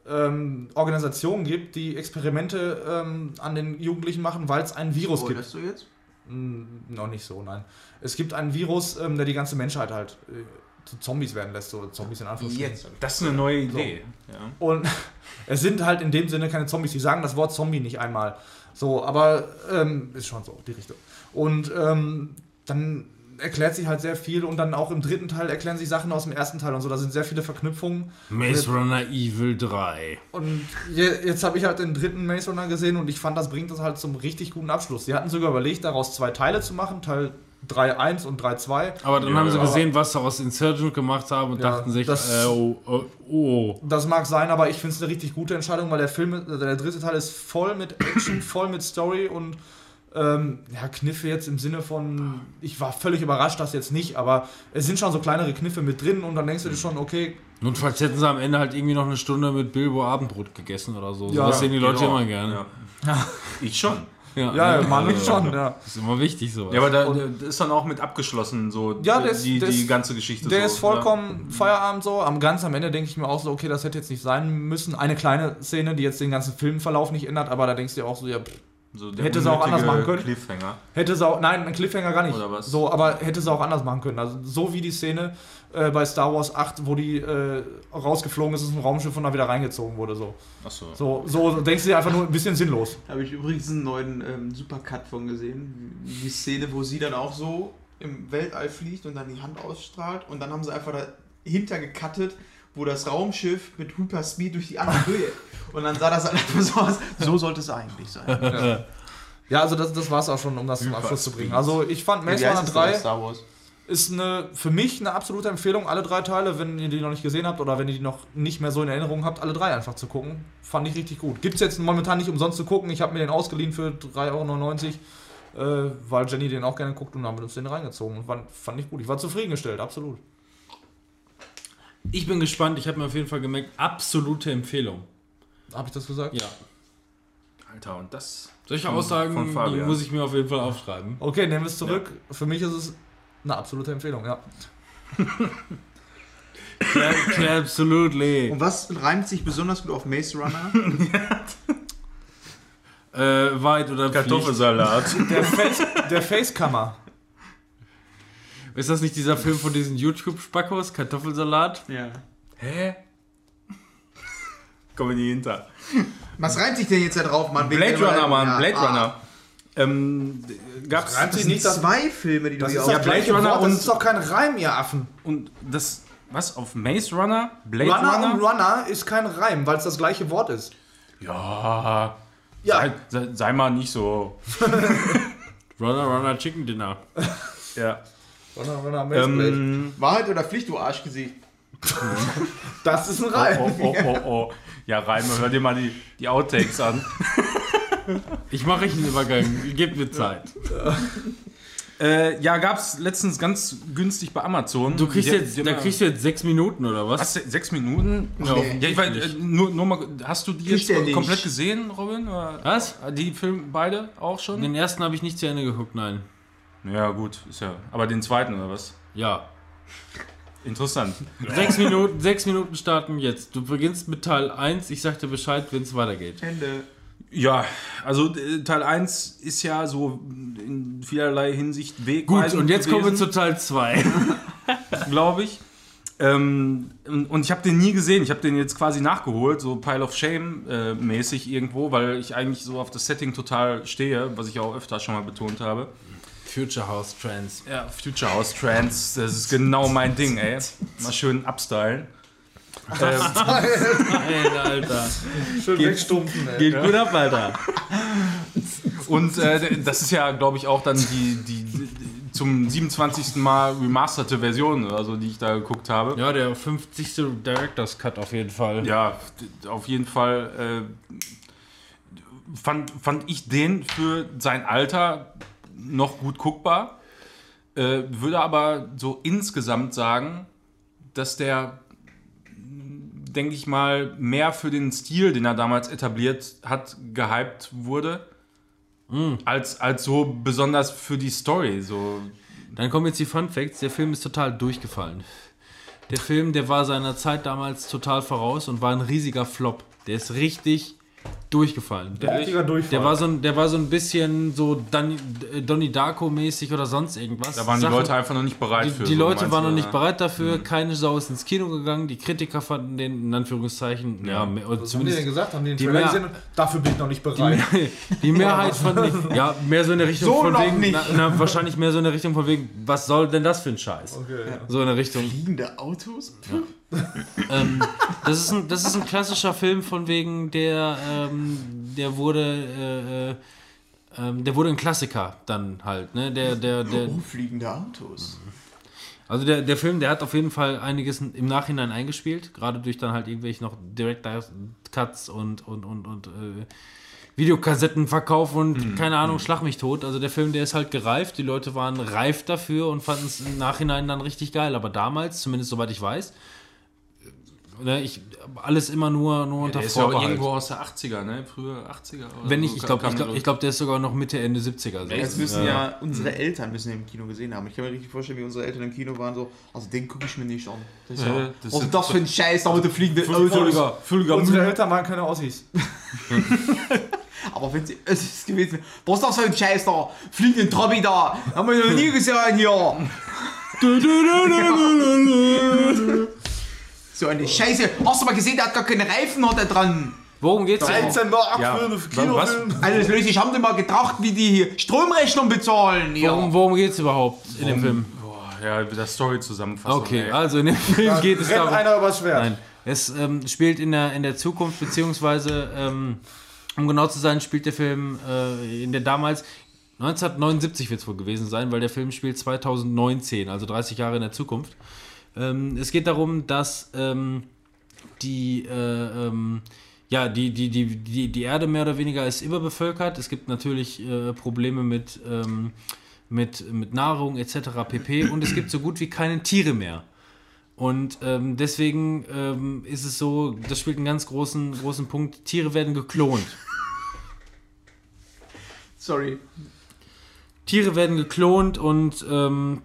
ähm, Organisation gibt, die Experimente ähm, an den Jugendlichen machen, weil es ein Virus gibt. Spoilerst du jetzt? Mm, Noch nicht so, nein. Es gibt einen Virus, ähm, der die ganze Menschheit halt äh, zu Zombies werden lässt, so Zombies in Anführungsstrichen. Jetzt. Das ist eine neue Idee. Ja. Und *laughs* es sind halt in dem Sinne keine Zombies. Die sagen das Wort Zombie nicht einmal. So, aber ähm, ist schon so, die Richtung. Und ähm, dann erklärt sich halt sehr viel und dann auch im dritten Teil erklären sich Sachen aus dem ersten Teil und so. Da sind sehr viele Verknüpfungen. Maze Runner Evil 3. Und je, jetzt habe ich halt den dritten Maze Runner gesehen und ich fand, das bringt das halt zum richtig guten Abschluss. Sie hatten sogar überlegt, daraus zwei Teile zu machen, Teil 3.1 und 3.2. Aber dann Ja, haben sie gesehen, was sie aus Insurgent gemacht haben und Ja, dachten sich, das- äh, oh, oh, oh. Das mag sein, aber ich finde es eine richtig gute Entscheidung, weil der Film, äh, der dritte Teil ist voll mit Action, *clears throat* voll mit Story und ähm, ja, Kniffe jetzt im Sinne von, ich war völlig überrascht, das jetzt nicht, aber es sind schon so kleinere Kniffe mit drin und dann denkst du dir schon, okay, Notfalls hätten sie am Ende halt irgendwie noch eine Stunde mit Bilbo Abendbrot gegessen oder so. Ja, das sehen die Leute Genau. immer gerne. Ja. Ich schon. Ja, ja, ne? Mann, Also, schon, ja. Das ist immer wichtig so. Ja, aber da das ist dann auch mit abgeschlossen, so Ja, der ist- die, der die ist- ganze Geschichte. Der so, ist vollkommen Feierabend so. Am ganz am Ende denke ich mir auch so, okay, das hätte jetzt nicht sein müssen. Eine kleine Szene, die jetzt den ganzen Filmverlauf nicht ändert, aber da denkst du dir auch so, ja, pff, Ja. So der Hätte sie auch anders machen können. Cliffhanger. Hätte sie auch, nein, ein Cliffhanger gar nicht. Oder was? So, aber hätte sie auch anders machen können. Also so wie die Szene äh, bei Star Wars 8, wo die äh, rausgeflogen ist, ist ein Raumschiff und da wieder reingezogen wurde. So, Achso. so, so denkst du dir einfach nur ein bisschen sinnlos. Da habe ich übrigens einen neuen ähm, Supercut von gesehen. Die Szene, wo sie dann auch so im Weltall fliegt und dann die Hand ausstrahlt. Und dann haben sie einfach dahinter gecuttet, wo das Raumschiff mit Hyperspeed durch die andere Höhe. Und dann sah das halt einfach so aus. So sollte es eigentlich sein. Ja, also das, das war es auch schon, um das zum Abschluss zu bringen. Also ich fand Maze heißt Runner das denn auf 3 Star Wars? ist eine, für mich eine absolute Empfehlung, alle drei Teile, wenn ihr die noch nicht gesehen habt oder wenn ihr die noch nicht mehr so in Erinnerung habt, alle drei einfach zu gucken. Fand ich richtig gut. Gibt es jetzt momentan nicht umsonst zu gucken. Ich habe mir den ausgeliehen für 3,99 Euro, äh, weil Jenny den auch gerne guckt und dann haben wir uns den reingezogen. Und fand, fand ich gut. Ich war zufriedengestellt, absolut. Ich bin gespannt, ich habe mir auf jeden Fall gemerkt, absolute Empfehlung. Habe ich das gesagt? Ja. Alter, und das. Solche Von- Aussagen von die muss ich mir auf jeden Fall aufschreiben. Okay, nehmen wir es zurück. Für mich ist es eine absolute Empfehlung, ja. Ja, absolutely. Und was reimt sich besonders gut auf Maze Runner? *laughs* Äh, weit oder? Kartoffelsalat. Der, Face, der Facekammer. Ist das nicht dieser Film von diesen YouTube-Spackos? Kartoffelsalat? ja. Hä? *laughs* Komm in die Hinter. Was reimt sich denn jetzt da drauf, Mann? Blade der- Runner, Mann. Ja, Blade ah. Runner. Ähm, gab's. Das sind nicht das. zwei Filme, die du Das hier das gleiche Blade Runner Wort, das und- ist doch kein Reim, ihr Affen. Und das. Was? Auf Maze Runner? Blade Runner, Runner? und Runner ist kein Reim, weil es das gleiche Wort ist. Ja. Ja, Sei, sei, sei mal nicht so. *laughs* Runner, Runner, Chicken Dinner. *laughs* Ja. Runner, Runner, Maceblade. Ähm, Wahrheit oder Pflicht, du Arschgesicht? *laughs* Das ist ein oh, Reim. oh, oh, oh, oh. Ja, Reime, hör dir mal die, die Outtakes an. Ich mache einen Übergang. Gib mir Zeit. *laughs* Äh, ja, gab's letztens ganz günstig bei Amazon. Du kriegst Die- jetzt, die da kriegst du jetzt sechs Minuten oder was? Was? Sechs Minuten? Ja. ja, ich weiß, äh, nur, nur mal, hast du die Kriegt jetzt nicht. komplett gesehen, Robin? Oder Was? Die Filme beide auch schon? Den ersten habe ich nicht zu Ende geguckt, nein. Ja, gut, ist ja. Aber den zweiten oder was? Ja. Interessant. *laughs* Sechs Minuten, sechs Minuten starten jetzt. Du beginnst mit Teil 1, ich sag dir Bescheid, wenn es weitergeht. Ende. Ja, also Teil 1 ist ja so in vielerlei Hinsicht Gut, wegweisend und jetzt kommen wir gewesen, zu Teil 2. *laughs* glaube ich. Ähm, und ich habe den nie gesehen. Ich habe den jetzt quasi nachgeholt, so Pile of Shame äh, mäßig irgendwo, weil ich eigentlich so auf das Setting total stehe, was ich auch öfter schon mal betont habe. Future House Trends. Ja, Future House Trends, das ist genau mein Ding, ey. Mal schön upstylen. ähm, Nein, Alter. Schön wegstumpfen, ey. Geht gut ab, Alter. und äh, das ist ja, glaube ich, auch dann die, die, die zum 27. Mal remasterte Version, also die ich da geguckt habe. Ja, der 50. Director's Cut auf jeden Fall. Ja, auf jeden Fall äh, fand, fand ich den für sein Alter noch gut guckbar. Äh, würde aber so insgesamt sagen, dass der, denke ich mal, mehr für den Stil, den er damals etabliert hat, gehypt wurde. Als, als so besonders für die Story. So. Dann kommen jetzt die Fun Facts. Der Film ist total durchgefallen. Der Film, der war seiner Zeit damals total voraus und war ein riesiger Flop. Der ist richtig durchgefallen. Der, Richtiger Durchfall. der, war, so ein, der war so ein bisschen so Donnie, äh, Donnie Darko-mäßig oder sonst irgendwas. Da waren Sachen- die Leute einfach noch nicht bereit Die, für. die so, Leute waren du, noch nicht ja? bereit dafür, keine Sau ist ins Kino gegangen, die Kritiker fanden den in Anführungszeichen, ja, mehr- oder Was haben die denn zumindest gesagt? Haben die den die Mehr- gesehen? Dafür bin ich noch nicht die, bereit. Mehr- *laughs* die Mehrheit fand ich, ja, mehr so in der Richtung So von wegen, nicht. Na, na, wahrscheinlich mehr so in der Richtung von wegen, was soll denn das für ein Scheiß? Okay, ja. So in der Richtung. Fliegende Autos? Ähm, das, ist ein, das ist ein klassischer Film von wegen, der, ähm, der wurde, äh, äh, ähm, der wurde ein Klassiker dann halt, ne? Der, der, der, Oh, fliegende Autos. Also der, der Film, der hat auf jeden Fall einiges im Nachhinein eingespielt, gerade durch dann halt irgendwelche noch Director-Cuts und, und, und, und äh, Videokassettenverkauf und keine Ahnung, schlag mich tot. Also der Film, der ist halt gereift, die Leute waren reif dafür und fanden es im Nachhinein dann richtig geil. Aber damals, zumindest soweit ich weiß, äh, ne, ich, alles immer nur, nur unter Der ist ja auch Vorbehalt. irgendwo aus der 80er, ne? Früher 80er. Oder Wenn so nicht, ich glaube, ich der glaub, ich glaub, der ist sogar noch Mitte, Ende 70er. So. Jetzt müssen ja, unsere Eltern müssen den im Kino gesehen haben. Ich kann mir richtig vorstellen, wie unsere Eltern im Kino waren so, also den gucke ich mir nicht an. Das ist Ja, ja, das sind- das für ein Scheiß, da mit der fliegende Völliger, völliger Unsere. Eltern waren keine Aussies. Aber wenn sie, es ist gewesen, was ist das für ein Scheiß da? Fliegenden Trabi da, haben wir noch nie gesehen hier. *laughs* *laughs* *laughs* so eine Scheiße. Hast du mal gesehen, der hat gar keine Reifen hat er dran. Worum geht's denn? 13 Mark Ja, für einen was? Kinofilm. Alles löse, ich habe dir mal gedacht, wie die Stromrechnung bezahlen. Ja. Worum, worum geht's überhaupt in dem Film? Boah, ja, der Story zusammenfassen. Okay, ey. also in dem Film geht es darum. einer übers Schwert. Nein, es ähm, spielt in der, in der Zukunft, beziehungsweise, ähm, um genau zu sein, spielt der Film äh, in der damals, 1979 wird es wohl gewesen sein, weil der Film spielt 2019, also 30 Jahre in der Zukunft. Ähm, es geht darum, dass ähm, die, äh, ähm, ja, die, die, die, die, die Erde mehr oder weniger ist überbevölkert. Es gibt natürlich äh, Probleme mit, ähm, mit, mit Nahrung etc. pp. Und es gibt so gut wie keine Tiere mehr. Und ähm, deswegen ähm, ist es so, das spielt einen ganz großen, großen Punkt. Tiere werden geklont. Sorry. Tiere werden geklont und ähm,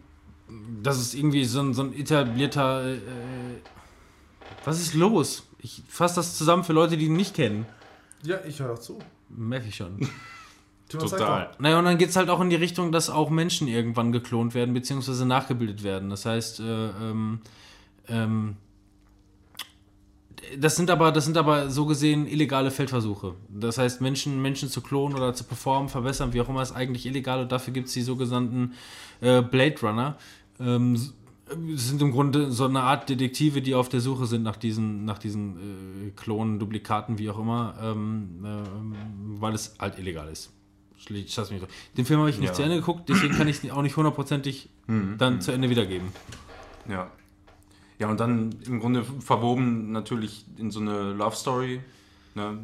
das ist irgendwie so ein, so ein etablierter, äh, Was ist los? Ich fasse das zusammen für Leute, die ihn nicht kennen. Ja, ich höre doch zu. Merke ich schon. Total. Naja, und dann geht es halt auch in die Richtung, dass auch Menschen irgendwann geklont werden, beziehungsweise nachgebildet werden. Das heißt, äh, ähm, ähm, das sind aber, das sind aber so gesehen illegale Feldversuche. Das heißt, Menschen, Menschen zu klonen oder zu performen, verbessern, wie auch immer, ist eigentlich illegal und dafür gibt es die sogenannten äh, Blade Runner. Ähm, es sind im Grunde so eine Art Detektive, die auf der Suche sind nach diesen, nach diesen äh, Klonen, Duplikaten, wie auch immer, ähm, ähm, weil es halt illegal ist. Den Film habe ich nicht Ja. zu Ende geguckt, deswegen kann ich ihn auch nicht hundertprozentig dann zu Ende wiedergeben. Ja. Ja, und dann im Grunde verwoben natürlich in so eine Love Story. Ne?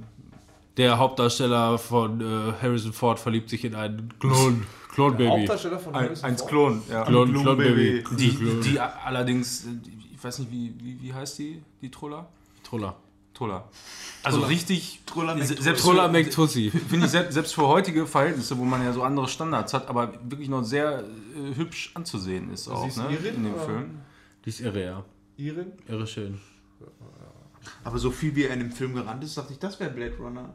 Der Hauptdarsteller von äh, Harrison Ford verliebt sich in einen Klon, *laughs* Klonbaby. Hauptdarsteller von Ein, Harrison eins Ford. Klon, ja. Klon, Klon- Klonbaby. Die, die allerdings, äh, die- ich weiß nicht, wie, wie, wie heißt die, die Troller? Troller. Troller. Also richtig, Troller se- McTrussy. selbst Troller McTussy. Finde ich selbst, selbst für heutige Verhältnisse, wo man ja so andere Standards hat, aber wirklich noch sehr äh, hübsch anzusehen ist auch ne, Irin, in dem? Film. Die ist irre, ja. Irin? Irre schön. Aber so viel wie er in dem Film gerannt ist, dachte ich, das wäre Blade Runner.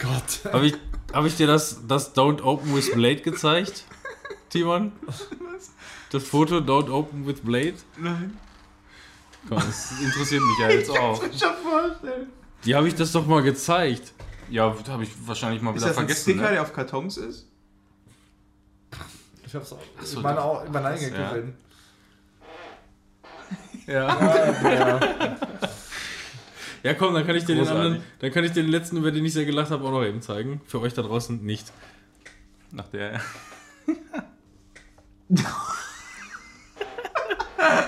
Gott. Habe ich, hab ich dir das, das Don't Open with Blade gezeigt, Timon? Das Foto Don't Open with Blade? Nein. Komm, Das interessiert mich ja jetzt auch. Ich schon vorstellen. die habe ich das doch mal gezeigt. Ja, habe ich wahrscheinlich mal Ist wieder das ein vergessen. Sticker, Ne? der auf Kartons ist? Ich hab's auch so, in meine, doch. Au- in meine eigene Ja. gesehen. Ja. Ja, komm, dann kann ich dir den Großartig. anderen, dann kann ich dir den letzten, über den ich sehr gelacht habe, auch noch eben zeigen. Für euch da draußen nicht. Nach der. *laughs*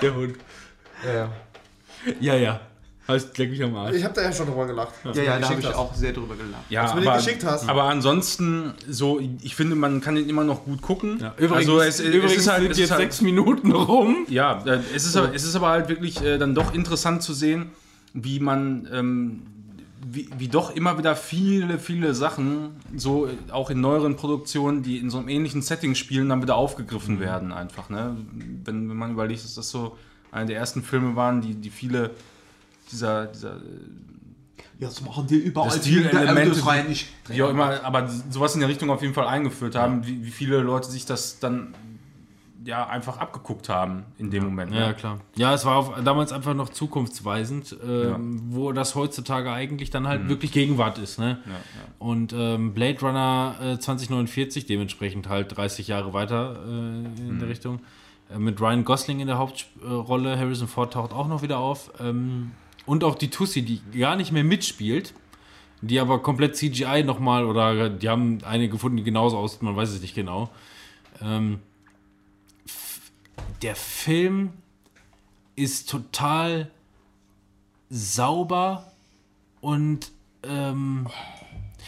Der Hund. Ja, ja. Ja, ja. Heißt, leck mich am Arsch. Ich hab da ja schon drüber gelacht. Ja, ja, da habe ich hast. auch sehr drüber gelacht. Ja, Als du mir den geschickt hast. Aber ansonsten, so, ich finde, man kann den immer noch gut gucken. Ja, übrigens, also es, übrigens es ist halt, sind es jetzt halt, sechs Minuten rum. Ja, äh, es ist, aber, es ist aber halt wirklich äh, dann doch interessant zu sehen, wie man, ähm, wie, wie doch immer wieder viele, viele Sachen, so auch in neueren Produktionen, die in so einem ähnlichen Setting spielen, dann wieder aufgegriffen werden einfach. Ne? Wenn, wenn man überlegt, dass das so einer der ersten Filme waren, die, die viele dieser, dieser Jetzt machen die überall Das Stilelemente, rein. Ich wie auch immer, aber sowas in der Richtung auf jeden Fall eingeführt haben, wie, wie viele Leute sich das dann ja einfach abgeguckt haben in dem Moment. Ja, ne? klar. Ja, es war auf, damals einfach noch zukunftsweisend, ähm, wo das heutzutage eigentlich dann halt wirklich Gegenwart ist. Ne? Ja, ja. Und ähm, Blade Runner äh, 2049, dementsprechend halt 30 Jahre weiter äh, in der Richtung, äh, mit Ryan Gosling in der Hauptrolle, Harrison Ford taucht auch noch wieder auf. Ähm, und auch die Tussi, die gar nicht mehr mitspielt, die aber komplett CGI nochmal, oder die haben eine gefunden, die genauso aussieht, man weiß es nicht genau. Ähm, der Film ist total sauber und ähm,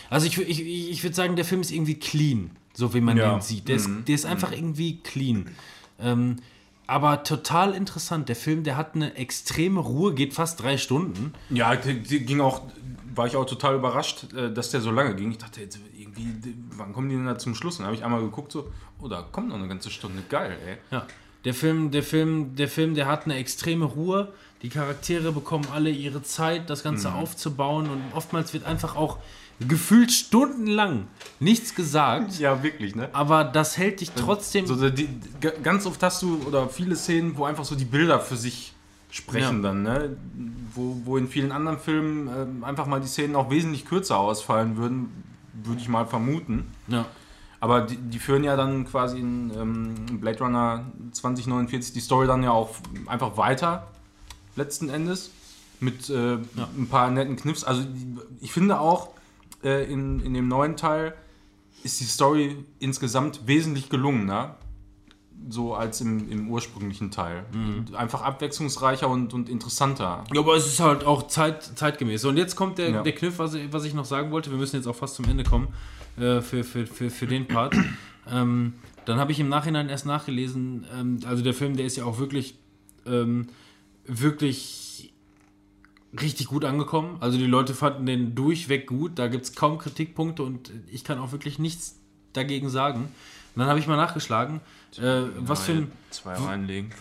also ich, ich, ich würde sagen, der Film ist irgendwie clean, so wie man Ja. den sieht. Der ist, der ist einfach irgendwie clean. Ähm, aber total interessant. Der Film, der hat eine extreme Ruhe, geht fast drei Stunden. Ja, ging auch, war ich auch total überrascht, äh, dass der so lange ging. Ich dachte jetzt irgendwie, wann kommen die denn da zum Schluss? Und dann habe ich einmal geguckt, so, oh, da kommt noch eine ganze Stunde. Geil, ey. Ja. Der Film, der Film, der Film, der hat eine extreme Ruhe. Die Charaktere bekommen alle ihre Zeit, das Ganze aufzubauen und oftmals wird einfach auch gefühlt stundenlang nichts gesagt. Ja, wirklich, ne? Aber das hält dich trotzdem. So, die, ganz oft hast du, oder viele Szenen, wo einfach so die Bilder für sich sprechen Ja. dann, ne? Wo, wo in vielen anderen Filmen ähm, einfach mal die Szenen auch wesentlich kürzer ausfallen würden, würde ich mal vermuten. ja. Aber die, die führen ja dann quasi in ähm, Blade Runner 2049 die Story dann ja auch einfach weiter, letzten Endes, mit äh, ein paar netten Kniffs. Also ich finde auch, äh, in, in dem neuen Teil ist die Story insgesamt wesentlich gelungener, so als im, im ursprünglichen Teil. Einfach abwechslungsreicher und, und interessanter. Ja, aber es ist halt auch zeit, zeitgemäß. Und jetzt kommt der, Ja. der Kniff, was, was ich noch sagen wollte. Wir müssen jetzt auch fast zum Ende kommen äh, für, für, für, für den Part. ähm, dann habe ich im Nachhinein erst nachgelesen, ähm, also der Film, der ist ja auch wirklich, ähm, wirklich richtig gut angekommen. Also die Leute fanden den durchweg gut. Da gibt es kaum Kritikpunkte und ich kann auch wirklich nichts dagegen sagen. Dann habe ich mal nachgeschlagen, äh, was, für ein,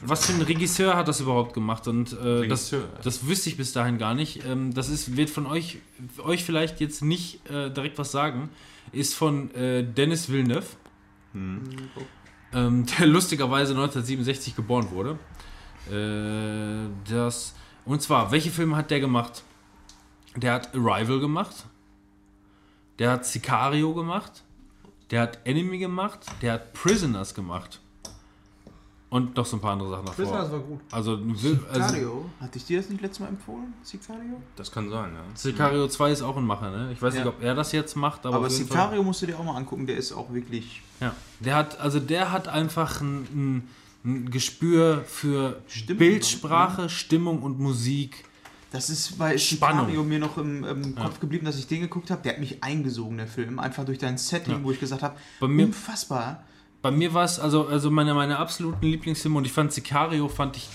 was für ein Regisseur hat das überhaupt gemacht. Und äh, das, das wüsste ich bis dahin gar nicht. Ähm, das ist, wird von euch, euch vielleicht jetzt nicht äh, direkt was sagen. Ist von äh, Dennis Villeneuve, ähm, *laughs* der lustigerweise 1967 geboren wurde. Äh, das, und zwar, welche Filme hat der gemacht? Der hat Arrival gemacht. Der hat Sicario gemacht. Der hat Enemy gemacht. Der hat Prisoners gemacht. Und noch so ein paar andere Sachen davor. Prisoners war gut. Also, also Sicario. Hatte ich dir das nicht letztes Mal empfohlen? Sicario? Das kann sein, ja. Sicario 2 ist auch ein Macher, ne? Ich weiß Ja. nicht, ob er das jetzt macht, aber, Aber, Fall- Sicario musst du dir auch mal angucken, der ist auch wirklich. Ja, der hat, also der hat einfach ein, ein, ein Gespür für Stimmung, Bildsprache, Stimmung und Musik. Das ist bei Spannung. Sicario mir noch im, im Kopf geblieben, dass ich den geguckt habe. Der hat mich eingesogen, der Film. Einfach durch dein Setting, Ja. wo ich gesagt habe, unfassbar. Bei mir war es, also, also meine, meine absoluten Lieblingsfilme und ich fand Sicario fand ich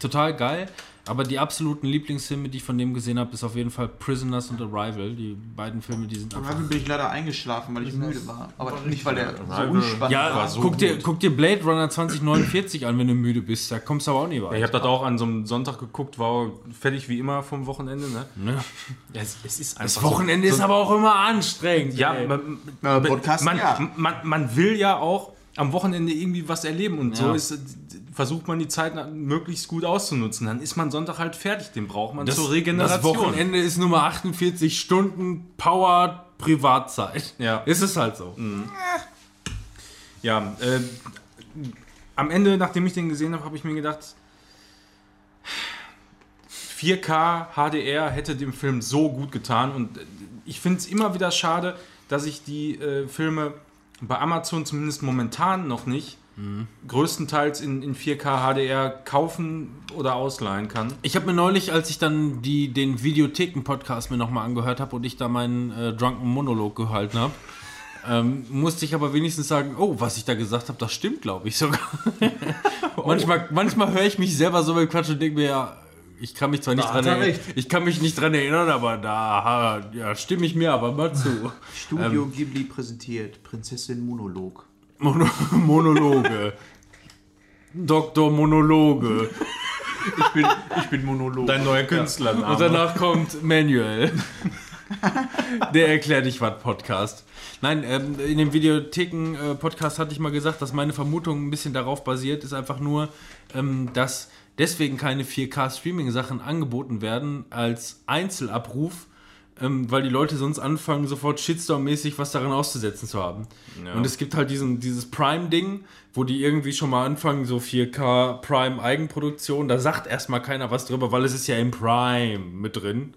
total geil, aber die absoluten Lieblingsfilme, die ich von dem gesehen habe, ist auf jeden Fall Prisoners und Arrival. Die beiden Filme, die sind. Arrival bin ich leider eingeschlafen, weil ich müde war. Aber nicht, weil der so Arrival- unspannend Ja, war. so guck, dir, guck dir Blade Runner 2049 an, wenn du müde bist. Da kommst du aber auch nie Ja, weiter. ich habe das auch an so einem Sonntag geguckt, war fertig wie immer vom Wochenende, ne? Ne? Ja, es, es ist einfach Das Wochenende so, ist aber auch immer anstrengend. Ja, ey. man, Ja, Podcast, man, ja. man, man will ja auch am Wochenende irgendwie was erleben und so Ja. ist, versucht man die Zeit möglichst gut auszunutzen. Dann ist man Sonntag halt fertig, den braucht man Das, zur das Regeneration. Wochenende ist Nummer 48 Stunden Power Privatzeit. Ja. Ist es halt so. Ja, äh, am Ende, nachdem ich den gesehen habe, habe ich mir gedacht, 4K HDR hätte dem Film so gut getan und äh, ich finde es immer wieder schade, dass ich die äh, Filme bei Amazon zumindest momentan noch nicht größtenteils in, in 4K HDR kaufen oder ausleihen kann. Ich habe mir neulich, als ich dann die, den Videotheken-Podcast mir nochmal angehört habe und ich da meinen äh, Drunken Monolog gehalten habe, ähm, musste ich aber wenigstens sagen, oh, was ich da gesagt habe, das stimmt, glaube ich sogar. *laughs* manchmal manchmal höre ich mich selber so beim Quatsch und denke mir, ja, ich kann mich zwar nicht Da dran er erinnern, ich kann mich nicht dran erinnern, aber da ja, stimme ich mir aber mal zu. Studio Ghibli präsentiert Prinzessin Monolog. Mono *laughs* Monologe. Dr. Monologe. Ich bin Monolog. Dein neuer Künstler. Und danach kommt Manuel. Der erklärt dich was Podcast. Nein, ähm, in dem Videotheken-Podcast hatte ich mal gesagt, dass meine Vermutung ein bisschen darauf basiert, ist einfach nur, ähm, dass deswegen keine 4K-Streaming-Sachen angeboten werden als Einzelabruf, ähm, weil die Leute sonst anfangen, sofort Shitstorm-mäßig was daran auszusetzen zu haben. Ja. Und es gibt halt diesen, dieses Prime-Ding, wo die irgendwie schon mal anfangen, so 4K Prime-Eigenproduktion, da sagt erstmal keiner was drüber, weil es ist ja im Prime mit drin.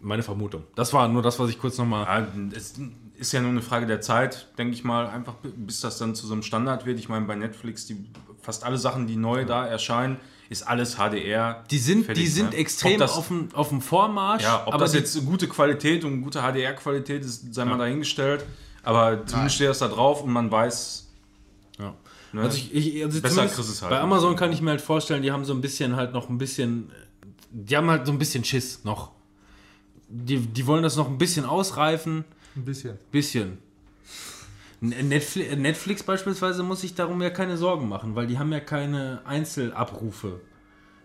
Meine Vermutung. Das war nur das, was ich kurz nochmal. Ja, es ist ja nur eine Frage der Zeit, denke ich mal, einfach bis das dann zu so einem Standard wird. Ich meine, bei Netflix, die fast alle Sachen, die neu da erscheinen, ist alles HDR. Die sind, fertig, die sind ne? extrem das, auf, dem, auf dem Vormarsch. ja, ob aber das die- jetzt gute Qualität und gute HDR-Qualität ist, sei mal dahingestellt. Aber zumindest steht das da drauf und man weiß, Ja. ne, Also ich, ich, also Besser kriegst es halt. Bei Amazon kann ich mir halt vorstellen, die haben so ein bisschen halt noch ein bisschen, die haben halt so ein bisschen Schiss noch. Die, die wollen das noch ein bisschen ausreifen. Ein bisschen. Bisschen. N- Netflix, Netflix beispielsweise muss sich darum ja keine Sorgen machen, weil die haben ja keine Einzelabrufe.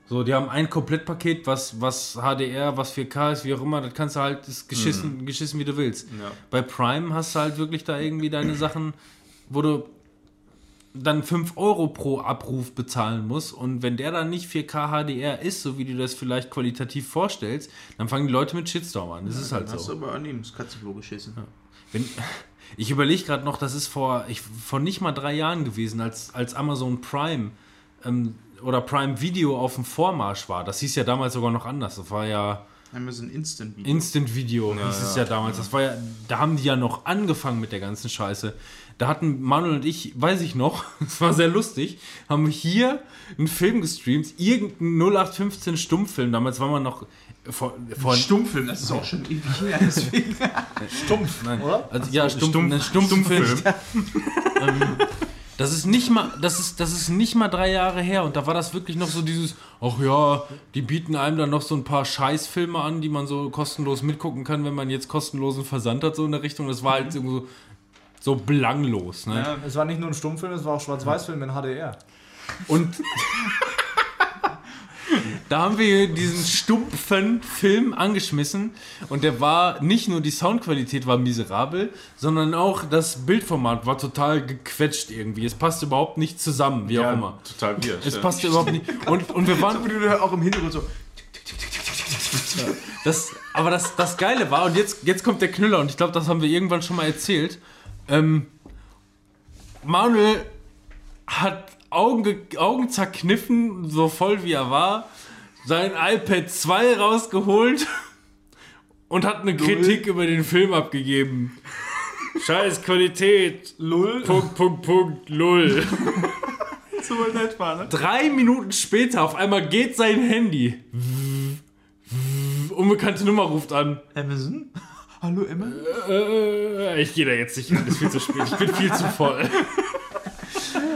So, die haben ein Komplettpaket, was, was HDR, was 4K ist, wie auch immer, das kannst du halt, ist geschissen, geschissen wie du willst. Ja. Bei Prime hast du halt wirklich da irgendwie deine Sachen, wo du dann 5 Euro pro Abruf bezahlen musst und wenn der dann nicht 4K HDR ist, so wie du das vielleicht qualitativ vorstellst, dann fangen die Leute mit Shitstorm an. Das ist halt Hast so. du aber an ihm das Katzenklo geschissen. Wenn, ich überlege gerade noch, das ist vor, ich, vor nicht mal drei Jahren gewesen, als, als Amazon Prime ähm, oder Prime Video auf dem Vormarsch war. Das hieß ja damals sogar noch anders. Das war ja Amazon Instant Video. Instant Video, hieß es ja damals. Das war ja, da haben die ja noch angefangen mit der ganzen Scheiße. Da hatten Manuel und ich, weiß ich noch, *laughs* es war sehr lustig, haben hier einen Film gestreamt, irgendeinen 0815 Stummfilm. Damals war man noch vor, vor Stummfilm, das ist auch schon ewig her. *laughs* Deswegen. Stumpf, Nein. oder? Also, ja, stumpf, Stumpf-. Stumpffilm. *laughs* ähm, das ist nicht mal, das ist, das ist nicht mal drei Jahre her und da war das wirklich noch so dieses, ach ja, die bieten einem dann noch so ein paar Scheißfilme an, die man so kostenlos mitgucken kann, wenn man jetzt kostenlosen Versand hat, so in der Richtung. Das war halt so, So belanglos, ne? Ja. Es war nicht nur ein Stummfilm, es war auch Schwarz-Weiß-Film in HDR. Und *laughs* da haben wir diesen stumpfen Film angeschmissen und der war nicht nur die Soundqualität war miserabel, sondern auch das Bildformat war total gequetscht irgendwie. Es passte überhaupt nicht zusammen, wie auch immer. total weird. Es ja. passte überhaupt nicht. Und, und wir waren auch im Hintergrund so. Das, aber das, das Geile war, und jetzt, jetzt kommt der Knüller, und ich glaube, das haben wir irgendwann schon mal erzählt. Ähm, Manuel hat Augen, ge- Augen zerkniffen, so voll wie er war, sein iPad 2 rausgeholt *laughs* und hat eine Kritik über den Film abgegeben. Scheiß Qualität. Lull. Punkt, Punkt, Punkt, Lull. *laughs* so nett war, ne? Drei Minuten später auf einmal geht sein Handy. Unbekannte Nummer ruft an. Amazon? Hallo Emma? Äh, ich gehe da jetzt nicht hin, ist viel zu spät. Ich bin viel zu voll.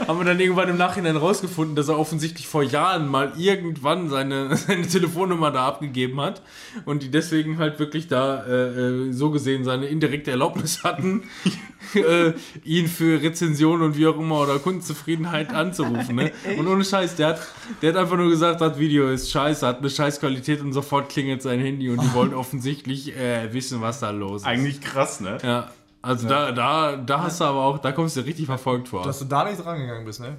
Haben wir dann irgendwann im Nachhinein rausgefunden, dass er offensichtlich vor Jahren mal irgendwann seine, *laughs* seine Telefonnummer da abgegeben hat und die deswegen halt wirklich da äh, äh, so gesehen seine indirekte Erlaubnis hatten, *laughs* äh, ihn für Rezension und wie auch immer oder Kundenzufriedenheit anzurufen. Ne? Und ohne Scheiß, der hat, der hat einfach nur gesagt, das Video ist scheiße, hat eine scheiß Qualität und sofort klingelt sein Handy und die wollen *laughs* offensichtlich äh, wissen, was da los ist. Eigentlich krass, ne? Ja, also Da, da, da hast du aber auch, da kommst du richtig verfolgt vor. Dass du da nicht rangegangen bist, ne?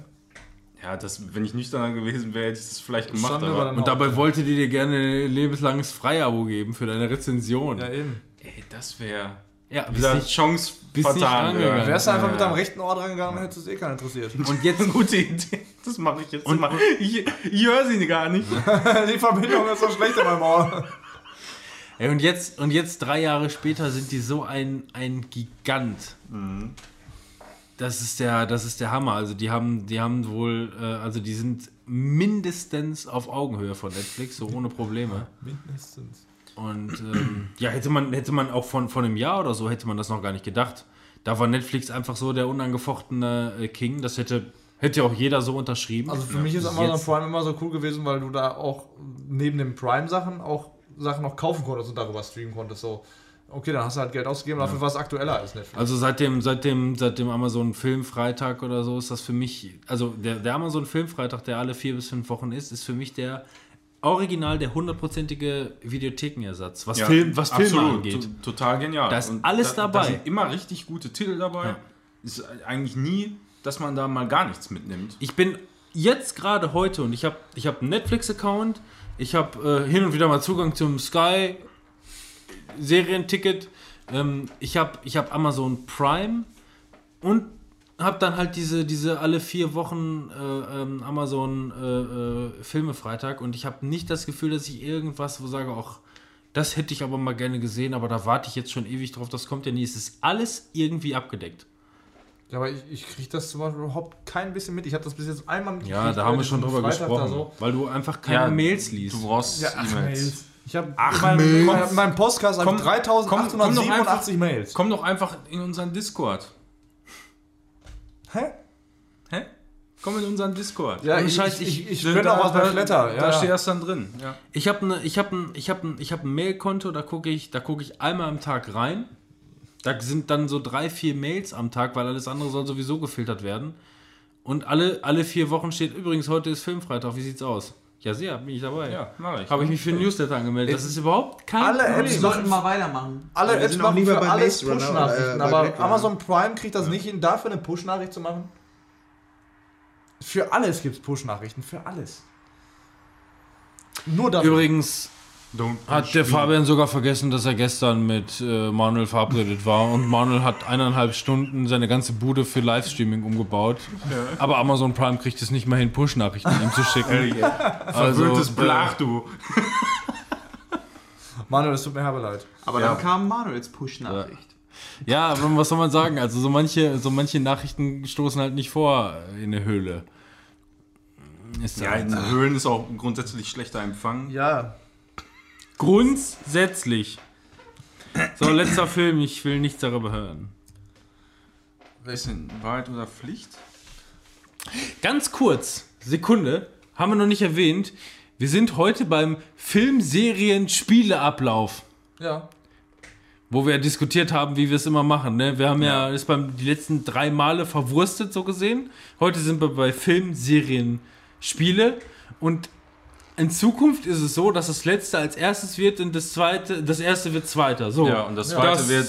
Ja, das, wenn ich nüchterner gewesen wäre, hätte ich das vielleicht gemacht. Aber, und dabei wollte die dir gerne ein lebenslanges Freiabo geben für deine Rezension. Ja, eben. ey, das wäre Ja, bist nicht- Chance bist nicht vertan. rangegangen. Ja. Wärst du einfach Ja, mit ja. deinem rechten Ohr dran gegangen, hättest du es eh keiner interessiert. *laughs* Und jetzt, *laughs* Gute Idee. Das mache ich jetzt immer. Ich, ich höre sie gar nicht. *laughs* Die Verbindung ist so schlecht in meinem Ohr. Ey, und jetzt, und jetzt drei Jahre später sind die so ein, ein Gigant. Das ist der, das ist der Hammer. Also die haben, die haben wohl, äh, also die sind mindestens auf Augenhöhe von Netflix, so ohne Probleme. Mindestens. Und ähm, ja, hätte man, hätte man auch von, von einem Jahr oder so, hätte man das noch gar nicht gedacht. Da war Netflix einfach so der unangefochtene äh, King. Das hätte, hätte auch jeder so unterschrieben. Also für mich ist Amazon Prime immer so cool gewesen, weil du da auch neben den Prime-Sachen auch Sachen noch kaufen konntest und darüber streamen konntest. So, okay, dann hast du halt Geld ausgegeben, dafür war es aktueller als Netflix. Also seit dem, seit dem, seit dem Amazon Filmfreitag oder so ist das für mich, also der, der Amazon Filmfreitag, der alle vier bis fünf Wochen ist, ist für mich der original der hundertprozentige Videothekenersatz, was, Ja, Film, was Filme absolut. angeht. To- Total genial. Da ist alles Da dabei. sind immer richtig gute Titel dabei. Ja. Ist eigentlich nie, dass man da mal gar nichts mitnimmt. Ich bin jetzt gerade heute und ich habe ich hab einen Netflix-Account, ich habe äh, hin und wieder mal Zugang zum Sky Serienticket, ähm, ich habe ich hab Amazon Prime und habe dann halt diese, diese alle vier Wochen äh, ähm, Amazon äh, äh, Filme Freitag und ich habe nicht das Gefühl, dass ich irgendwas wo sage, auch das hätte ich aber mal gerne gesehen, aber da warte ich jetzt schon ewig drauf, das kommt ja nie. Es ist alles irgendwie abgedeckt. Ja, aber ich, ich kriege das zum Beispiel überhaupt kein bisschen mit. Ich habe das bis jetzt einmal mitgekriegt. Ja, da haben wir schon drüber Freitag gesprochen, so. weil du einfach keine Mails liest. Du brauchst Ja, ach, E-Mails. Mails. Ich habe Ach, in meinem, Mails. meinem- in meinem Podcast Komm, komm, komm doch 3887 Mails. Komm doch einfach in unseren Discord. Hä? Hä? Komm in unseren Discord. Ja, ich, ich, ich, ich Da- bin da- auch was bei Flatter. Ja, Da steht ja. das dann drin. Ja. Ich habe ne, ein, ich hab ein, ich hab ein Mailkonto, da gucke ich, da gucke ich einmal am Tag rein. Da sind dann so drei, vier Mails am Tag, weil alles andere soll sowieso gefiltert werden. Und alle, alle vier Wochen steht übrigens, heute ist Filmfreitag, wie sieht's aus? Ja, sehr, bin ich dabei. Ja, mach ich. Habe ich mich für ein Newsletter angemeldet. Das ist überhaupt kein Alle Problem. Apps sollten mal weitermachen. Alle Wir Apps machen lieber für bei alles Push-Nachrichten, äh, aber. Amazon Prime kriegt das nicht hin, dafür eine Push-Nachricht zu machen. Für alles gibt es Push-Nachrichten, für alles. Nur dafür. Übrigens Don't hat der Fabian sogar vergessen, dass er gestern mit äh, Manuel verabredet war und Manuel hat eineinhalb Stunden seine ganze Bude für Livestreaming umgebaut. Aber Amazon Prime kriegt es nicht mal hin, Push-Nachrichten ihm zu schicken. Verwöhntes äh, Blach, du. *laughs* Manuel, es tut mir herbe leid. Aber Ja. dann kam Manuels Push-Nachricht. Ja, aber was soll man sagen? Also so manche, so manche Nachrichten stoßen halt nicht vor in eine Höhle. Ist Ja, halt in Höhlen ist auch grundsätzlich schlechter Empfang. Ja. Grundsätzlich. So, letzter Film, ich will nichts darüber hören. Denn Wahrheit oder Pflicht? Ganz kurz, Sekunde, haben wir noch nicht erwähnt. Wir sind heute beim Filmserien-Spieleablauf. Ja. wo wir diskutiert haben, wie wir es immer machen. Ne? Wir haben ja, das beim die letzten drei Male verwurstet, so gesehen. Heute sind wir bei Film, Serien, Spiele und in Zukunft ist es so, dass das letzte als erstes wird und das zweite, das erste wird zweiter. So. Ja, und das zweite Das- wird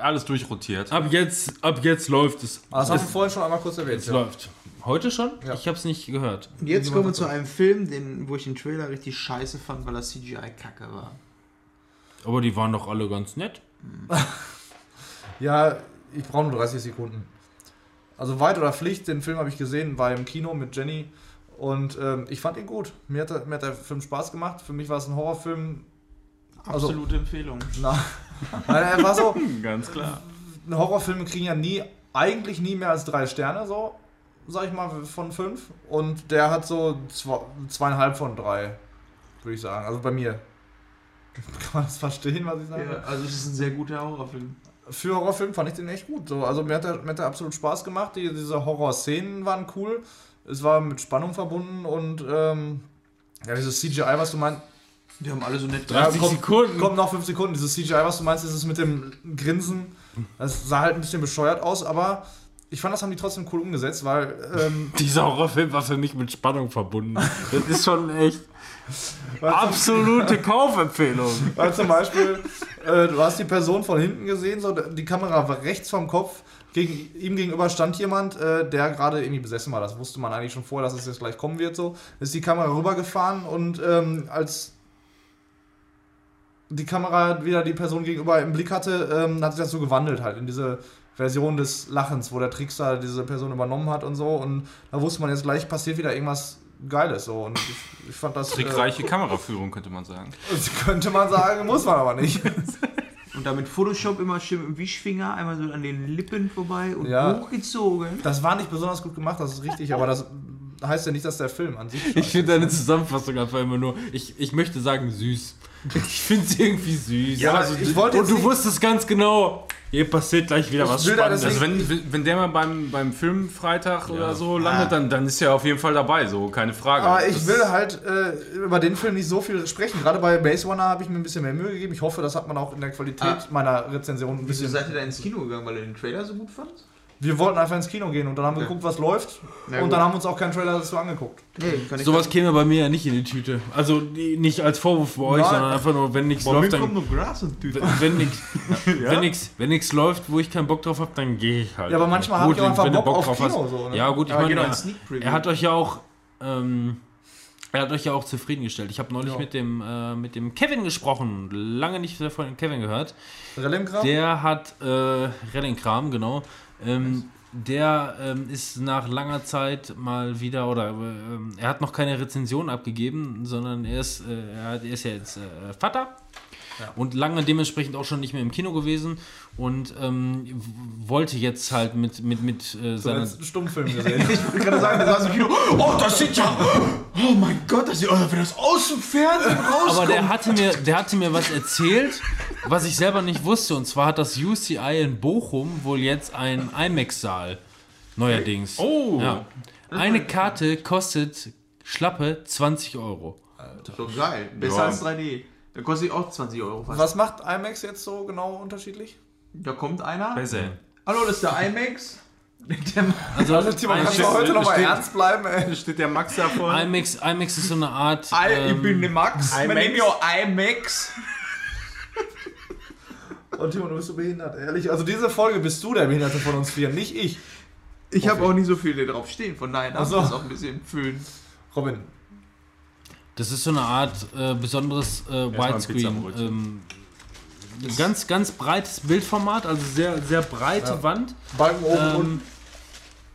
alles durchrotiert. Ab jetzt, ab jetzt läuft es. Aber das haben wir es, vorhin schon einmal kurz erwähnt. es Ja. läuft. Heute schon? Ja. Ich habe es nicht gehört. Und jetzt kommen wir zu einem Film, den, wo ich den Trailer richtig scheiße fand, weil das CGI kacke war. Aber die waren doch alle ganz nett. *laughs* Ja, ich brauche nur 30 Sekunden. Also Weit oder Pflicht, den Film habe ich gesehen, war im Kino mit Jenny und ähm, ich fand ihn gut. Mir hat, der- mir hat der Film Spaß gemacht. Für mich war es ein Horrorfilm. Also- Absolute Empfehlung. Na, *laughs* Nein, er war so, Ganz klar. Horrorfilme kriegen ja nie, eigentlich nie mehr als drei Sterne, so, sag ich mal, von fünf. Und der hat so zwei, zweieinhalb von drei, würde ich sagen. Also bei mir. *laughs* Kann man das verstehen, was ich sage? Ja, also es ist ein sehr guter Horrorfilm. Für Horrorfilm fand ich den echt gut. So, also mir hat, der, mir hat der absolut Spaß gemacht. Die, diese Horror-Szenen waren cool. Es war mit Spannung verbunden und ähm, ja, dieses CGI, was du meinst. Die haben alle so nett Ja, 30 kommt, Sekunden. Kommt noch fünf Sekunden. Dieses CGI, was du meinst, ist es mit dem Grinsen. Das sah halt ein bisschen bescheuert aus, aber ich fand, das haben die trotzdem cool umgesetzt, weil ähm, *laughs* Dieser Horrorfilm war für mich mit Spannung verbunden. Das ist schon echt absolute Kaufempfehlung. Weil zum Beispiel, äh, du hast die Person von hinten gesehen, so die Kamera war rechts vom Kopf. Gegen, ihm gegenüber stand jemand, äh, der gerade irgendwie besessen war. Das wusste man eigentlich schon vorher, dass es jetzt gleich kommen wird. So ist die Kamera rübergefahren und ähm, als die Kamera wieder die Person gegenüber im Blick hatte, ähm, hat sich das so gewandelt halt in diese Version des Lachens, wo der Trickster diese Person übernommen hat und so. Und da wusste man jetzt gleich passiert wieder irgendwas Geiles so. Und ich, ich fand das. Trickreiche Kameraführung, könnte man sagen. Äh, *laughs* könnte man sagen, muss man aber nicht. *laughs* Und damit Photoshop immer schön im Wischfinger, einmal so an den Lippen vorbei und Ja. hochgezogen. Das war nicht besonders gut gemacht, das ist richtig, aber das heißt ja nicht, dass der Film an sich. Ich finde deine Zusammenfassung einfach immer nur, ich, ich möchte sagen süß. Ich finde es irgendwie süß. Ja, Also, ich wollte und du nicht- wusstest ganz genau, hier passiert gleich wieder Ich was Spannendes. Also wenn, wenn der mal beim, beim Filmfreitag oder so landet, dann, dann ist er auf jeden Fall dabei, so keine Frage. Aber ich Das- will halt äh, über den Film nicht so viel sprechen. Gerade bei Base Runner habe ich mir ein bisschen mehr Mühe gegeben. Ich hoffe, das hat man auch in der Qualität Ah. meiner Rezension ein Wieso bisschen. seid ihr da ins Kino gegangen, weil ihr den Trailer so gut fand? Wir wollten einfach ins Kino gehen und dann haben wir Okay. geguckt, was läuft. Na und gut. dann haben wir uns auch keinen Trailer dazu angeguckt. Nee, kann ich Sowas käme bei mir ja nicht in die Tüte. Also die- nicht als Vorwurf bei euch, Nein. sondern einfach nur, wenn nichts läuft, dann. noch Gras und Tüte. Wenn *laughs* nichts wenn nix, wenn nix läuft, wo ich keinen Bock drauf habe, dann gehe ich halt. Ja, aber manchmal hab ich auch einfach wenn Bock auf drauf Kino, hast- so, ne? Ja, gut, ich meine, genau, er, ein Sneak Preview. er hat euch ja auch. Ähm, er hat euch ja auch zufriedengestellt. Ich habe neulich Ja. mit, dem, äh, mit dem Kevin gesprochen. Lange nicht von dem Kevin gehört. Rellemkram? Der hat äh, Rellenkram, genau. Ähm, der ähm, ist nach langer Zeit mal wieder, oder ähm, er hat noch keine Rezension abgegeben, sondern er ist, äh, er, hat, er ist ja jetzt äh, Vater Ja. und lange dementsprechend auch schon nicht mehr im Kino gewesen und ähm, wollte jetzt halt mit, mit, mit äh, seiner. einen Stummfilm gesehen. *laughs* Ich wollte gerade sagen, der saß im Kino. Oh, das sieht ja. Oh mein Gott, das sieht aus, als wenn das aus dem Fernsehen rauskommt. Aber der hatte, mir, der hatte mir was erzählt, was ich selber nicht wusste. Und zwar hat das UCI in Bochum wohl jetzt einen IMAX-Saal. Neuerdings. Oh! Ja. Eine Karte kostet schlappe 20 Euro. so geil. Besser Ja. als 3D. Da kostet auch 20 Euro fast. Was macht IMAX jetzt so genau unterschiedlich? Da kommt einer. Besser. Hallo, das ist der IMAX. *laughs* Der Also, Also, Timo, kannst du heute noch mal steht- ernst bleiben, ey? Da steht der Max da vorne. IMAX, IMAX ist so eine Art. I, ich ähm, bin der Max. IMAX. Mein Name ist IMAX. Und *laughs* Timo, du bist so behindert, ehrlich. Also diese Folge bist du der Behinderte von uns vier, nicht ich. Ich habe auch nicht so viele drauf stehen, von daher darf Ach so. ich das auch ein bisschen füllen. Robin, Das ist so eine Art äh, besonderes äh, Widescreen. Ähm, ganz, ganz breites Bildformat, also sehr, sehr breite Ja. Wand. Balken oben Ähm, und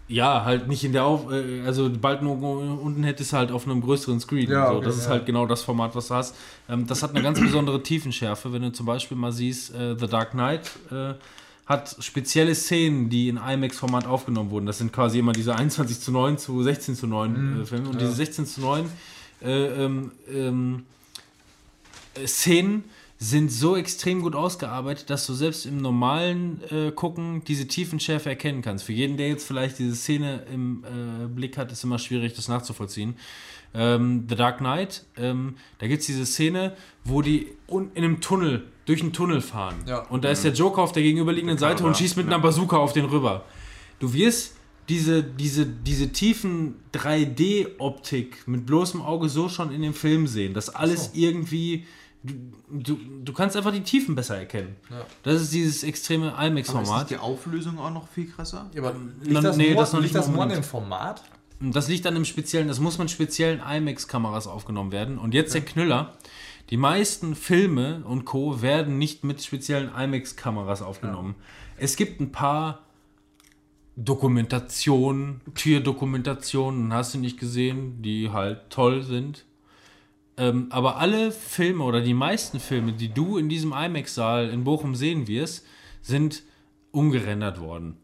ja, halt nicht in der Auf... Äh, also bald nur unten hättest du halt auf einem größeren Screen. Ja, so. okay, Das ist ja. halt genau das Format, was du hast. Ähm, das hat eine ganz besondere Tiefenschärfe. Wenn du zum Beispiel mal siehst, äh, The Dark Knight äh, hat spezielle Szenen, die in IMAX-Format aufgenommen wurden. Das sind quasi immer diese 21 zu 9 zu 16 zu 9 äh, Filme. Und diese 16 zu 9 äh, ähm, äh, Szenen sind so extrem gut ausgearbeitet, dass du selbst im normalen äh, Gucken diese Tiefenschärfe erkennen kannst. Für jeden, der jetzt vielleicht diese Szene im äh, Blick hat, ist immer schwierig, das nachzuvollziehen. ähm, The Dark Knight, ähm, da gibt es diese Szene, wo die in einem Tunnel, durch einen Tunnel fahren. Ja. Und da ist der Joker auf der gegenüberliegenden Seite und schießt mit einer Bazooka auf den rüber. Du wirst diese, diese, diese tiefen 3D-Optik mit bloßem Auge so schon in dem Film sehen, dass alles irgendwie. Du, du, du kannst einfach die Tiefen besser erkennen. Ja. Das ist dieses extreme Aber ist IMAX-Format. die Auflösung auch noch viel krasser? Ja, aber Na, liegt das, nee, nur, das noch liegt nicht das nur an dem Format? Das liegt an einem speziellen, das muss mit speziellen IMAX-Kameras aufgenommen werden. Und jetzt der Knüller. Die meisten Filme und Co. werden nicht mit speziellen IMAX-Kameras aufgenommen. Es gibt ein paar Dokumentationen, Tierdokumentationen, hast du nicht gesehen, die halt toll sind. Ähm, aber alle Filme oder die meisten Filme, die du in diesem IMAX-Saal in Bochum sehen wirst, sind umgerendert worden.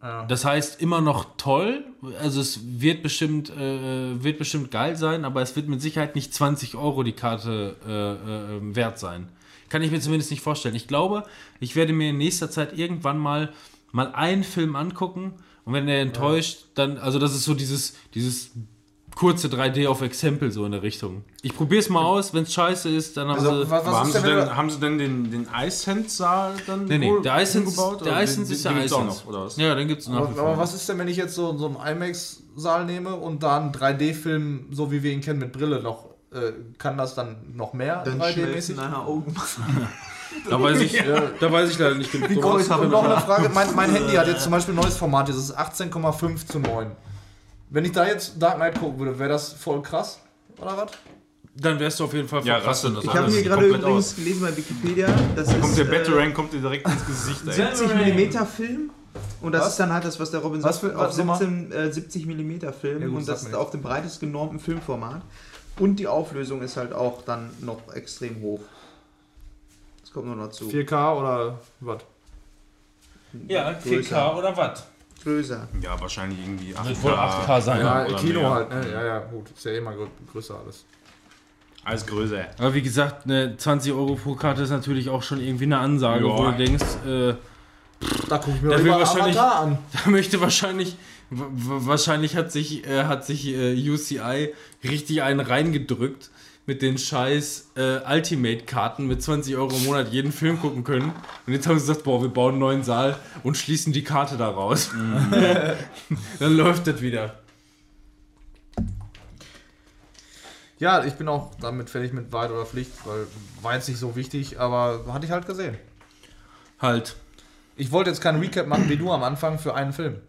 Das heißt, immer noch toll. Also es wird bestimmt, äh, wird bestimmt geil sein, aber es wird mit Sicherheit nicht 20 Euro die Karte äh, äh, wert sein. Kann ich mir zumindest nicht vorstellen. Ich glaube, ich werde mir in nächster Zeit irgendwann mal, mal einen Film angucken und wenn der enttäuscht, dann, also das ist so dieses, dieses kurze 3D auf Exempel so in der Richtung. Ich probiere es mal aus, wenn es scheiße ist, dann haben Also, sie... was, was haben sie, denn, haben sie denn den, den Ice-Hand-Saal dann Nee, nee, der Ice umgebaut? der den- ist den der gibt's auch Ice noch, oder was? Ja, dann gibt es wie aber, aber was ist denn, wenn ich jetzt so, so einen IMAX-Saal nehme und da einen 3D-Film, so wie wir ihn kennen, mit Brille noch, äh, kann das dann noch mehr Dann 3D-mäßig? *laughs* Da weiß ich, *laughs* da weiß ich leider nicht genug. Wie groß und noch eine Frage, mein, mein Handy hat jetzt zum Beispiel ein neues Format, dieses 18,5 zu 9. Wenn ich da jetzt Dark Knight gucken würde, wäre das voll krass, oder was? Dann wärst du auf jeden Fall Ja, das das Ich habe hier gerade übrigens aus. gelesen bei Wikipedia, das Kommt ist der äh, Batarang kommt dir direkt ins Gesicht, ey. 70 mm Film. Und das Was? ist dann halt das, was der Robin Was sagt, für- auf was nochmal? 17, äh, 70 mm Film. Ja, gut, und das ist auf dem breitest genormten Filmformat. Und die Auflösung ist halt auch dann noch extrem hoch. Kommt noch dazu. 4K oder was? Ja, Größer. oder was? Größer. Ja, wahrscheinlich irgendwie 8K. Wird wohl 8K sein. Ja, oder Kino mehr. halt, ne? Ja, ja, gut. Ist ja eh mal grö größer alles. Alles größer. Aber wie gesagt, eine 20 Euro pro Karte ist natürlich auch schon irgendwie eine Ansage, Ja. wo du denkst, äh, Da gucke ich mir will lieber wahrscheinlich- Avatar an. *laughs* da möchte wahrscheinlich, wahrscheinlich hat sich, äh, hat sich äh, UCI richtig einen reingedrückt mit den scheiß äh, Ultimate-Karten mit 20 Euro im Monat jeden Film gucken können. Und jetzt haben sie gesagt, boah, wir bauen einen neuen Saal und schließen die Karte da raus. *laughs* Dann läuft das wieder. Ja, ich bin auch damit fertig mit Wahrheit oder Pflicht, weil war jetzt nicht so wichtig, aber hatte ich halt gesehen. Halt. Ich wollte jetzt keinen Recap machen wie du am Anfang für einen Film.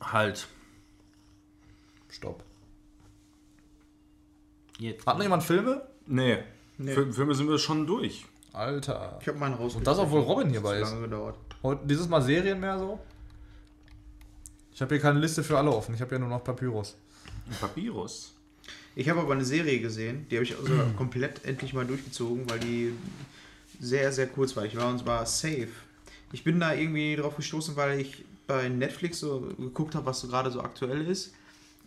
Halt. Stopp. Jetzt. Hat noch jemand Filme? Nee. Nee. Für, Filme sind wir schon durch. Alter. Ich habe meinen raus. Und das, obwohl Robin hierbei Das ist. hat lange gedauert. Heute, dieses Mal Serien mehr so? Ich habe hier keine Liste für alle offen. Ich habe ja nur noch Papyrus. Papyrus. Ich habe aber eine Serie gesehen, die habe ich sogar *clears throat* komplett endlich mal durchgezogen, weil die sehr, sehr kurzweilig war und zwar Safe. Ich bin da irgendwie drauf gestoßen, weil ich bei Netflix so geguckt habe, was so gerade so aktuell ist.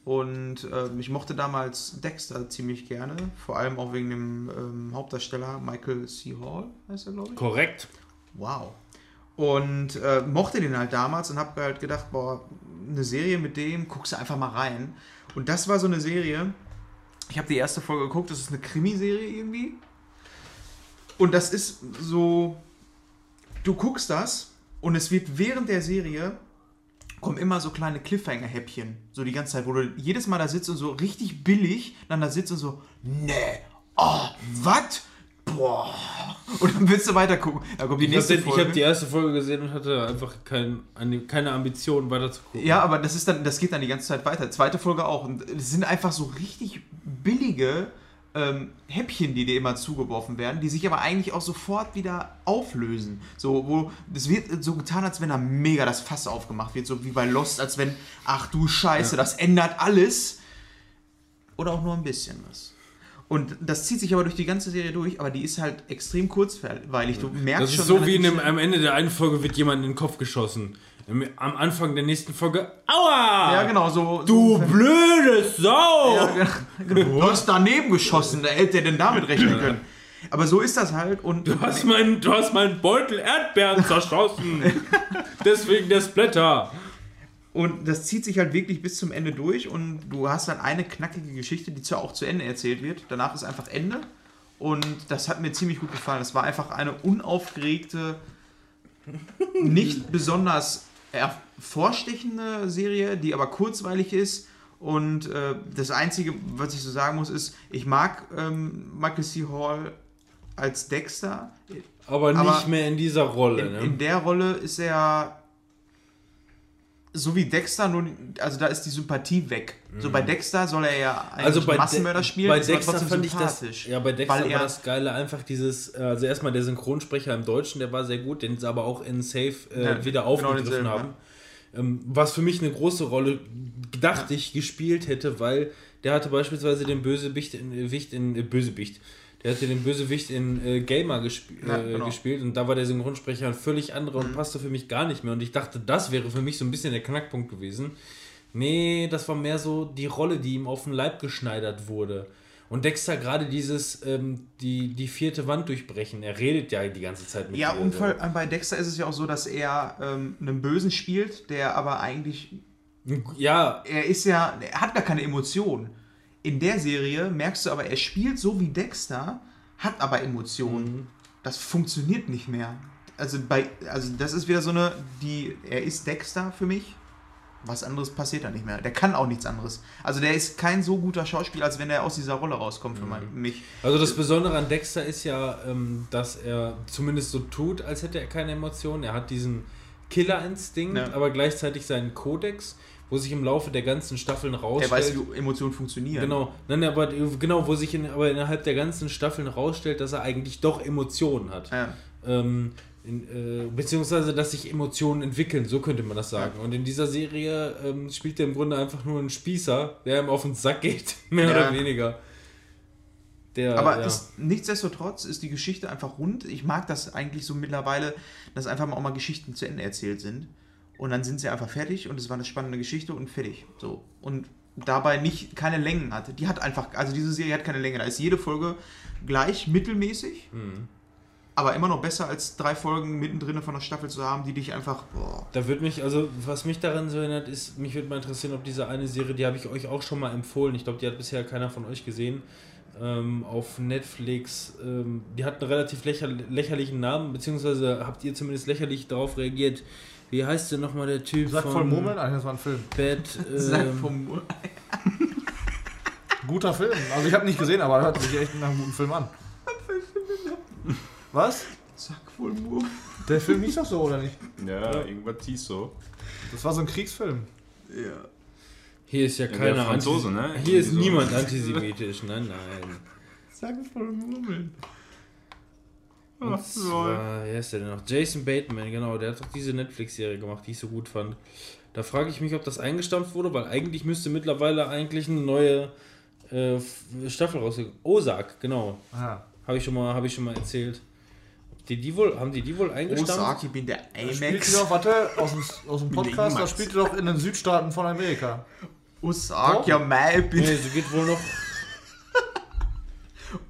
Und ähm, ich mochte damals Dexter ziemlich gerne, vor allem auch wegen dem ähm, Hauptdarsteller Michael C. Hall, heißt er, glaube ich. Korrekt. Wow. Und äh, mochte den halt damals und habe halt gedacht, boah, eine Serie mit dem, guckst du einfach mal rein. Und das war so eine Serie, ich habe die erste Folge geguckt, das ist eine Krimiserie irgendwie. Und das ist so, du guckst das und es wird während der Serie kommen immer so kleine Cliffhanger-Häppchen, so die ganze Zeit, wo du jedes Mal da sitzt und so richtig billig dann da sitzt und so, nee, oh, was? Boah. Und dann willst du weiter gucken. Da kommt die Ich habe nächste Folge. hab die erste Folge gesehen und hatte einfach kein, eine- keine Ambition weiter zu gucken. Ja, aber das ist dann, das geht dann die ganze Zeit weiter. Zweite Folge auch. Und es sind einfach so richtig billige ähm, Häppchen, die dir immer zugeworfen werden, die sich aber eigentlich auch sofort wieder auflösen. So, wo es wird so getan, als wenn da mega das Fass aufgemacht wird, so wie bei Lost, als wenn, ach du Scheiße, das ändert alles. Oder auch nur ein bisschen was. Und das zieht sich aber durch die ganze Serie durch, aber die ist halt extrem kurzweilig. Du merkst Das schon ist so wie in dem, am Ende der einen Folge wird jemand in den Kopf geschossen. Am Anfang der nächsten Folge, aua! Ja, genau, so. Du so blöde Sau! Ja, genau. *laughs* Du hast daneben geschossen, da hätte er denn damit rechnen können. Aber so ist das halt und Du hast meinen, du hast meinen Beutel Erdbeeren *laughs* zerschossen. Deswegen der Splatter. Und das zieht sich halt wirklich bis zum Ende durch und du hast dann eine knackige Geschichte, die zwar auch zu Ende erzählt wird. Danach ist einfach Ende. Und das hat mir ziemlich gut gefallen. Es war einfach eine unaufgeregte, nicht besonders hervorstechende Serie, die aber kurzweilig ist. Und äh, das Einzige, was ich so sagen muss, ist, ich mag ähm, Michael C. Hall als Dexter. Aber nicht Aber mehr in dieser Rolle. In, ne? in der Rolle ist er so wie Dexter, nur, also da ist die Sympathie weg. So bei Dexter soll er ja eigentlich also Massenmörder De spielen, bei Dexter trotzdem fand ich das, ja, bei Dexter weil war das Geile einfach dieses, äh, also erstmal der Synchronsprecher im Deutschen, der war sehr gut, den sie aber auch in Safe äh, Ja, wieder genau aufgegriffen denselben, haben. Ähm, was für mich eine große Rolle, dachte ich, gespielt hätte, weil der hatte beispielsweise den Bösewicht in, Wicht in äh, Bösewicht. Der hatte den Bösewicht in äh, Gamer gesp Ja, äh, genau. gespielt und da war der Synchronsprecher ein völlig anderer und passte für mich gar nicht mehr. Und ich dachte, das wäre für mich so ein bisschen der Knackpunkt gewesen. Nee, das war mehr so die Rolle, die ihm auf den Leib geschneidert wurde. Und Dexter gerade dieses, ähm, die, die vierte Wand durchbrechen. Er redet ja die ganze Zeit mit ja, und voll, bei Dexter ist es ja auch so, dass er ähm, einen Bösen spielt, der aber eigentlich Ja, er ist ja, er hat gar keine Emotionen. In der Serie merkst du aber, er spielt so wie Dexter, hat aber Emotionen. Das funktioniert nicht mehr. Also bei, also das ist wieder so eine, die, er ist Dexter für mich. Was anderes passiert da nicht mehr. Der kann auch nichts anderes. Also der ist kein so guter Schauspieler, als wenn er aus dieser Rolle rauskommt für mein, mich. Also das Besondere an Dexter ist ja, ähm, dass er zumindest so tut, als hätte er keine Emotionen. Er hat diesen Killerinstinkt, Ja. aber gleichzeitig seinen Kodex, wo sich im Laufe der ganzen Staffeln Er rausstellt. weiß, wie Emotionen funktionieren. Genau, nein, aber genau, wo sich in, aber innerhalb der ganzen Staffeln rausstellt, dass er eigentlich doch Emotionen hat. Ja. Ähm, in, äh, beziehungsweise, dass sich Emotionen entwickeln, so könnte man das sagen. Und in dieser Serie ähm, spielt er im Grunde einfach nur einen Spießer, der ihm auf den Sack geht, *laughs* mehr Ja. oder weniger. Der, Aber ja. ist, nichtsdestotrotz ist die Geschichte einfach rund. Ich mag das eigentlich so mittlerweile, dass einfach mal auch mal Geschichten zu Ende erzählt sind. Und dann sind sie einfach fertig und es war eine spannende Geschichte und fertig. So. Und dabei nicht keine Längen hatte. Die hat einfach, also diese Serie hat keine Länge. Da ist jede Folge gleich mittelmäßig, Hm. aber immer noch besser als drei Folgen mittendrin von der Staffel zu haben, die dich einfach. Boah. Da würde mich, also was mich daran so erinnert, ist, mich würde mal interessieren, ob diese eine Serie, die habe ich euch auch schon mal empfohlen, ich glaube, die hat bisher keiner von euch gesehen, ähm, auf Netflix, ähm, die hat einen relativ lächer lächerlichen Namen, beziehungsweise habt ihr zumindest lächerlich darauf reagiert. Wie heißt denn nochmal der Typ Sag voll Murmeln? Nein, das war ein Film. Bad, *laughs* ähm, vom, Guter Film. Also ich habe nicht gesehen, aber hört sich echt nach einem guten Film an. Was? Sag voll Murmel. Der Film hieß doch so, oder nicht? Ja, irgendwas hieß so. Das war so ein Kriegsfilm. Ja. hier ist ja der keiner Franzose, antis- ne? Hier ist niemand antisemitisch, nein, nein. Sag voll Murmeln. Und zwar, wer ist der denn noch? Jason Bateman, genau, der hat doch diese Netflix-Serie gemacht, die ich so gut fand. Da frage ich mich, ob das eingestampft wurde, weil eigentlich müsste mittlerweile eigentlich eine neue äh, Staffel rauskommen. Ozark, genau. Ah. Habe ich schon mal, habe ich schon mal erzählt. Die, die wohl, haben die die wohl eingestampft? Osaki bin der Amex. doch, warte, aus dem, aus dem Podcast, da spielt doch in den Südstaaten von Amerika. Osaka, ja, mal bin Nee, sie geht wohl noch.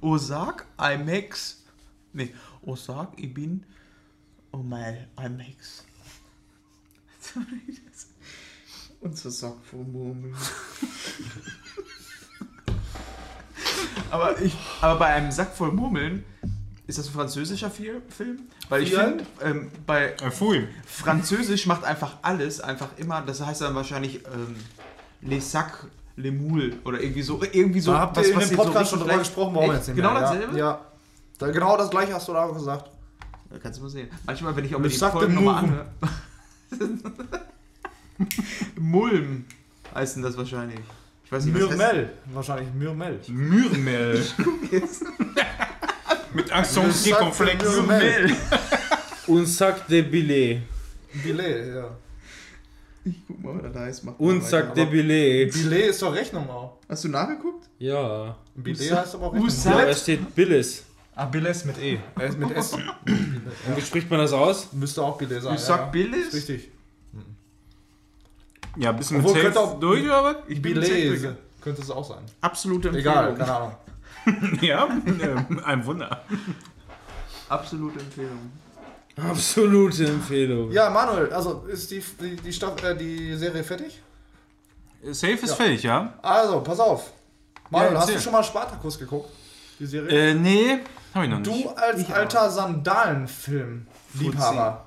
*laughs* Osak, IMAX. Nee, Osak, ich bin. Oh mein, IMAX. Und so Sack vom Murmeln. aber, ich, aber bei einem Sack voll Murmeln ist das ein französischer Fi- Film? Weil ich finde, ähm, bei Äh, Pfui. Französisch macht einfach alles, einfach immer, das heißt dann wahrscheinlich ähm, Les Sacs, Les Moules oder irgendwie so, irgendwie so. da habt ihr in dem Podcast schon drüber gesprochen, warum jetzt nicht Genau mehr. dasselbe? Ja, ja. Da, genau das gleiche hast du da auch gesagt. Da kannst du mal sehen. Manchmal, wenn ich auch mir die Folgen nochmal anhöre. *laughs* Mulm heißt denn das wahrscheinlich. Ich weiß nicht, was Mürmel. Wahrscheinlich Mürmel. Mürmel. *laughs* Mit Accent circonflex. Mürmel. Un sac de billet. Billet, ja. Ich guck mal, was das heißt. Mach mal Un sac de billet. Billet ist doch Rechnung auch. Hast du nachgeguckt? Ja. Billet heißt aber auch Rechnung. Ja, da steht Billis. Ah, Billet mit E. Ist mit S. Und wie spricht man das aus? Müsste auch Billet sein. Du sagst ja. Ist Richtig. Ja, bist du mit Obwohl, könnte auch- durch oder was? Ich bin Billis. könnte es auch sein. Absolute Empfehlung. Egal, keine *laughs* Ahnung. Ja, ähm, ein Wunder. Absolute Empfehlung. Absolute Empfehlung. Ja, Manuel, also ist die, die, die, Staff, äh, die Serie fertig? Safe ist Ja. fertig, ja? Also, pass auf. Manuel, Ja, hast du schon mal Spartacus geguckt? Die Serie? Äh, nee, hab ich noch nicht. Du als ich alter Sandalenfilm-Liebhaber.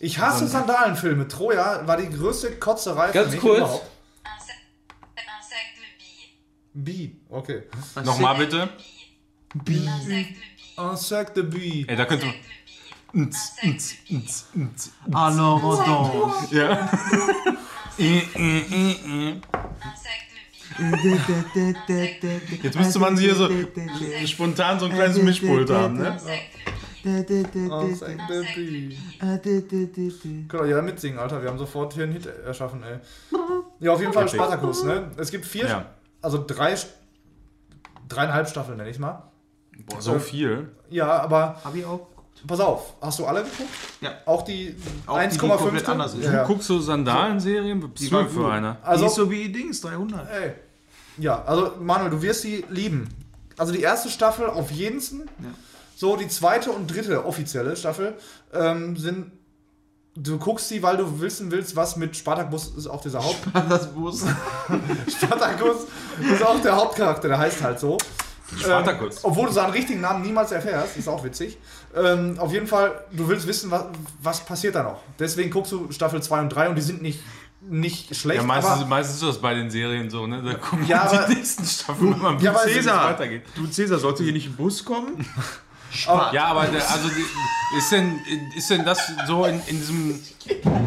Ich hasse Sand Sandalenfilme. Troja war die größte Kotzerei Ganz für kurz. überhaupt. B, okay. Nochmal bitte. B. Insect de B. Ey, da könnte man. Ns, ns, ns, ns. Alors, Ja. Äh, äh, äh, äh. Jetzt müsste man hier so spontan so ein kleines Mischpult haben, ne? Könnt ihr ja mitsingen, Alter. Wir haben sofort hier einen Hit erschaffen, ey. Ja, auf jeden Fall Epic. Spartacus, ne? Es gibt vier, Ja. also drei, dreieinhalb Staffeln, nenne ich mal. Boah, so viel. Ja, aber Hab ich auch. Pass auf, hast du alle geguckt? Ja. Auch die Auch die, die 1,5? komplett anders ist. Ja, ja. Guckst du Sandalenserien? Was bist war du für gut. einer? die Also, ist so wie Dings, 300. ey. Ja, also Manuel, du wirst sie lieben. Also die erste Staffel auf jeden Fall. So, die zweite und dritte offizielle Staffel ähm, sind. Du guckst sie, weil du wissen willst, was mit Spartacus ist auch dieser Haupt. Das Bus. *laughs* Spartacus ist auch der Hauptcharakter, der heißt halt so. Spartacus. Ähm, obwohl du seinen richtigen Namen niemals erfährst, ist auch witzig. Ähm, auf jeden Fall, du willst wissen, was, was passiert da noch. Deswegen guckst du Staffel 2 und 3 und die sind nicht, nicht schlecht. Ja, meistens, aber, meistens ist das bei den Serien so, ne? Da kommen Ja, aber- die nächsten Staffeln Ja, aber bisschen, wie es Cäsar, weitergeht. du Cäsar, sollte hier nicht ein Bus kommen? *laughs* aber, Ja, aber der, also die, ist denn ist denn das so in, in diesem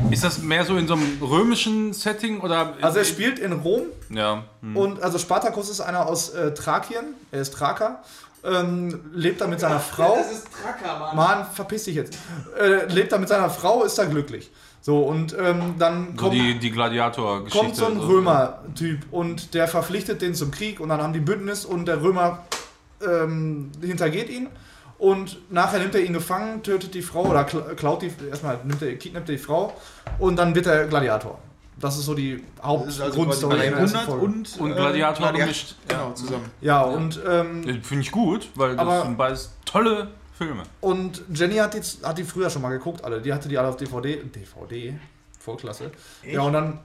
ist das mehr so in so einem römischen Setting oder also er spielt in Rom ja hm. und also Spartacus ist einer aus äh, Thrakien, er ist Thraker, ähm, lebt da mit seiner Frau. ist Tracker, Mann. Mann, verpiss dich jetzt. Äh, lebt da mit seiner Frau, ist da glücklich. So, und ähm, dann so kommt, die die Gladiator-Geschichte. kommt so ein Römer-Typ und der verpflichtet den zum Krieg und dann haben die Bündnis und der Römer ähm, hintergeht ihn und nachher nimmt er ihn gefangen, tötet die Frau oder kla- klaut die, erstmal nimmt er, kidnappt er die Frau und dann wird er Gladiator. Das ist so die Hauptgrundstory. 300 Folge. und, Und äh, Gladiator gemischt. Genau, zusammen. Ja, und, ähm, Finde ich gut, weil das Aber- sind beides tolle Filme. und Jenny hat die, hat die früher schon mal geguckt, alle. Die hatte die alle auf DVD. DVD? Vollklasse. Ja, und dann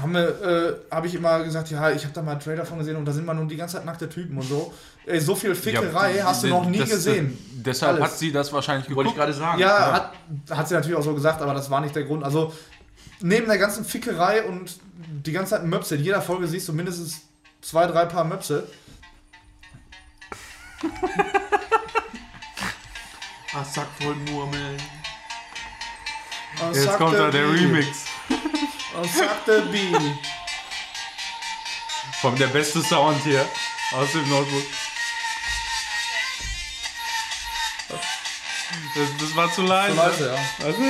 haben wir, äh, habe ich immer gesagt, ja, ich habe da mal einen Trailer von gesehen und da sind mal nur die ganze Zeit nackte Typen und so. Ey, so viel Fickerei Ja, hast du noch nie das- gesehen. Deshalb Alles. hat sie das wahrscheinlich Wollte ich geguckt. gerade sagen. Ja, Hat, hat sie natürlich auch so gesagt, aber das war nicht der Grund. Also, neben der ganzen Fickerei und die ganze Zeit Möpse, in jeder Folge siehst du mindestens zwei, drei Paar Möpse. Ah, Sack voll Murmeln. Jetzt kommt da der Remix Und sagte B. von der beste Sound hier aus dem Notebook. Das, das war zu leise. So leise, ja. Also,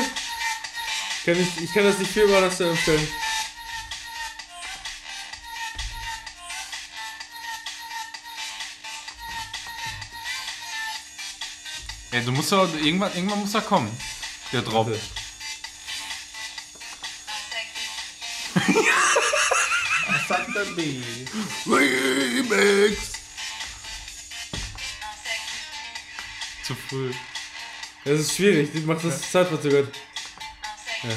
kann ich, ich kann das nicht viel über das empfehlen. Ey, du musst doch, irgendwann, irgendwann muss er kommen. Der Drop. Remix! Zu früh. Das ist schwierig, die macht das zeitverzögert. Ja.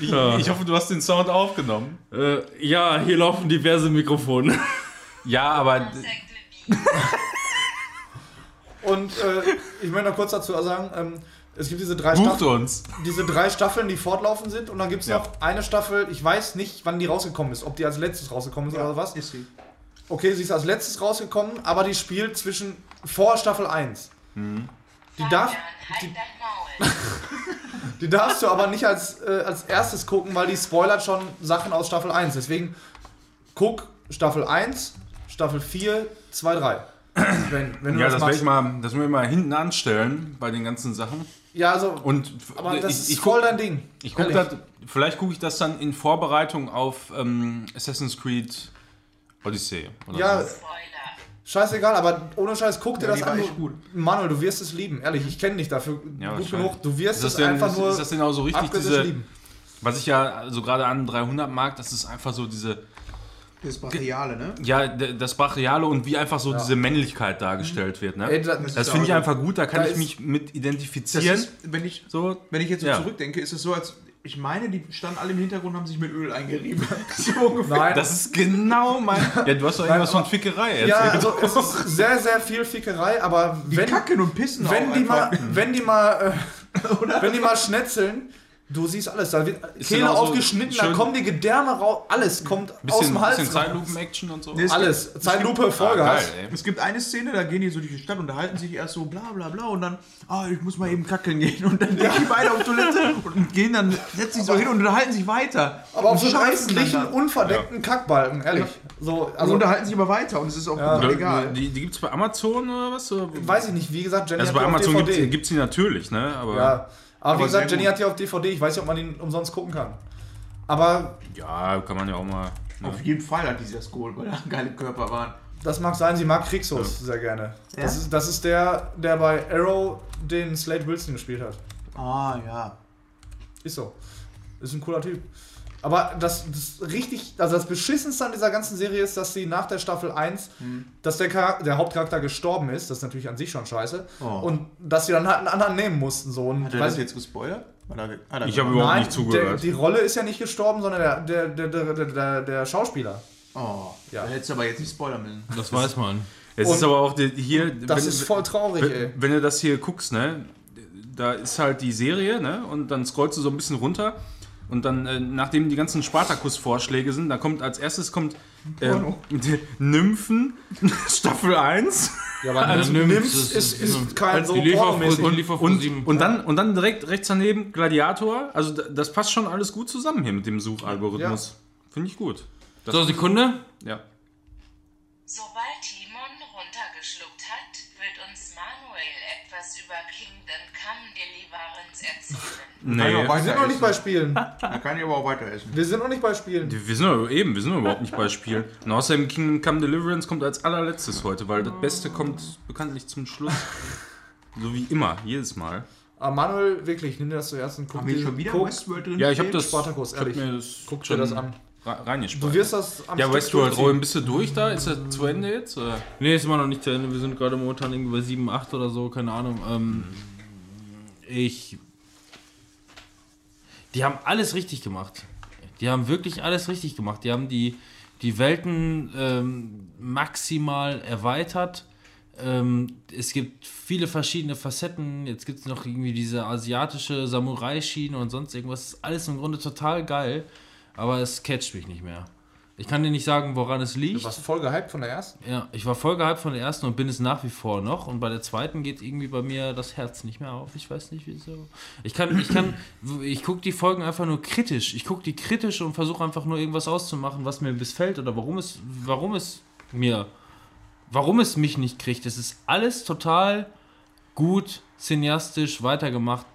Ich, *laughs* ah. ich, hoffe, du hast den Sound aufgenommen. Äh, ja, hier laufen diverse Mikrofone. Ja, aber. *laughs* Und äh, ich möchte noch kurz dazu sagen, ähm, es gibt diese drei, bucht Staffeln, uns. diese drei Staffeln, die fortlaufend sind. Und dann gibt es Ja. noch eine Staffel, ich weiß nicht, wann die rausgekommen ist. Ob die als letztes rausgekommen ist oder was. Ist sie. Okay, sie ist als letztes rausgekommen, aber die spielt zwischen vor Staffel 1. Die, darf, halt Maul. *laughs* die darfst du aber nicht als, äh, als erstes gucken, weil die spoilert schon Sachen aus Staffel 1. Deswegen guck Staffel 1, Staffel 4, 2, 3. Wenn, wenn du Ja, das, das werde machst. ich mal, das müssen wir mal hinten anstellen bei den ganzen Sachen. Ja, also, Und aber das ich, ist ich voll guck, dein Ding. ich guck das, vielleicht gucke ich das dann in Vorbereitung auf ähm, Assassin's Creed Odyssey. Oder Ja, so. Spoiler. Scheißegal, aber ohne Scheiß, guck dir Ja, das an. gut. Manuel, du wirst es lieben. Ehrlich, ich kenne dich dafür Ja, gut genug. Du wirst Ist das es denn- einfach ist- nur. ist das denn auch so richtig, diese- lieben. Was ich ja so gerade an 300 mag, das ist einfach so diese, Das Brachiale, ne? ja, das Brachiale und wie einfach so diese Männlichkeit dargestellt wird. Ne? Ey, da, Das das ist finde ich einfach gut, da kann da ich ist- mich mit Das identifizieren. ist, wenn ich, so, wenn ich jetzt so Ja. zurückdenke, ist es so, als ich meine, die standen alle im Hintergrund und haben sich mit Öl eingerieben. *laughs* so ungefähr. Nein, das ist genau mein. *laughs* Ja, du hast doch irgendwas von Fickerei ja, erzählt. also es ist sehr, sehr viel Fickerei, aber Die wenn, kacken und pissen wenn, auch die mal, wenn die mal, äh, *laughs* wenn die mal schnetzeln, du siehst alles. Da wird Kehle genau so aufgeschnitten, da kommen die Gedärme raus, alles kommt aus bisschen, dem Hals. bisschen. Zeitlupen-Action und so. Nee, es Alles. Zeitlupe, Ah, Vollgas. geil, ey. Es gibt eine Szene, da gehen die so durch die Stadt, unterhalten sich erst so bla bla bla und dann, ah, ich muss mal eben kackeln gehen und dann gehen die beide auf Toilette und gehen dann, setzen sich so hin und unterhalten sich weiter. aber auf und so einen da. unverdeckten Kackbalken, ehrlich. So, Und also, unterhalten sich aber weiter und es ist auch Ja. egal. Die, die gibt es bei Amazon oder was? Weiß ich nicht, wie gesagt, Jenny Also hat bei Amazon gibt es die natürlich, ne? Aber ja. Aber, wie gesagt, Jenny gut. hat die auf DVD, ich weiß nicht, ob man ihn umsonst gucken kann. Aber ja, kann man ja auch mal. Ne? Auf jeden Fall hat die das geholt, weil da geile Körper waren. das mag sein, sie mag Krixus sehr gerne. Das, ist, das ist der, der bei Arrow den Slade Wilson gespielt hat. Ah, ja. Ist so. Ist ein cooler Typ. Aber das, das richtig, also das Beschissenste an dieser ganzen Serie ist, dass sie nach der Staffel 1, dass der, Charakter, der Hauptcharakter gestorben ist, das ist natürlich an sich schon scheiße, Oh. und dass sie dann halt einen anderen nehmen mussten. So. Und Hat er weiß das jetzt gespoilert? Er, er Ich habe überhaupt Nein, nicht der, zugehört. die Rolle ist ja nicht gestorben, sondern der, der, der, der, der, der, der Schauspieler. Oh, Ja. hättest du aber jetzt nicht spoilern müssen. Das weiß man. es ist aber auch hier. Das wenn, ist voll traurig, ey. wenn, wenn du das hier guckst, ne? Da ist halt die Serie, ne? Und dann scrollst du so ein bisschen runter. Und dann, äh, nachdem die ganzen Spartakus-Vorschläge sind, da kommt als erstes kommt äh, *laughs* Nymphen *laughs* Staffel 1 Ja, aber Also, Nims ist, ist- ist, kein so pornomäßig. und und, und, dann, und dann direkt rechts daneben Gladiator. Also das passt schon alles gut zusammen hier mit dem Suchalgorithmus. Finde ich gut. Das So, Sekunde. Ja. Sobald Timon runtergeschluckt hat, wird uns Manuel etwas über Kingdom Come Deliverance erzählen. Nee. Wir sind noch nicht bei Spielen. Da kann ich aber auch weiter essen. Wir sind noch nicht bei Spielen. Wir sind doch, eben, wir sind überhaupt nicht bei Spielen. Und außerdem Kingdom Come Deliverance kommt als allerletztes heute, weil das Beste kommt bekanntlich zum Schluss. So wie immer, jedes Mal. Aber Manuel, wirklich, nimm dir das zuerst und guck Haben wir schon wieder guck, Westworld drin? Ja, ich habe stehen? das. Spartacus, ich hab ehrlich. mir das Guck dir schon das an. reingespeichert. Du wirst das am ja, Westworld. Robin, bist du durch da? Ist er zu Ende jetzt? Oder? Nee, ist immer noch nicht zu Ende. Wir sind gerade momentan irgendwie bei 7, 8 oder so, keine Ahnung. Ähm, ich. Die haben alles richtig gemacht. Die haben wirklich alles richtig gemacht. Die haben die, die Welten ähm, maximal erweitert. Ähm, es gibt viele verschiedene Facetten. Jetzt gibt es noch irgendwie diese asiatische Samurai-Schiene und sonst irgendwas. Ist alles im Grunde total geil. Aber es catcht mich nicht mehr. Ich kann dir nicht sagen, woran es liegt. Du warst voll gehypt von der ersten. Ja, ich war voll gehypt von der ersten und bin es nach wie vor noch. Und bei der zweiten geht irgendwie bei mir das Herz nicht mehr auf. Ich weiß nicht wieso. Ich kann, ich kann, ich gucke die Folgen einfach nur kritisch. Ich gucke die kritisch und versuche einfach nur irgendwas auszumachen, was mir missfällt oder warum es, warum es mir, warum es mich nicht kriegt. Es ist alles total gut, cineastisch weitergemacht.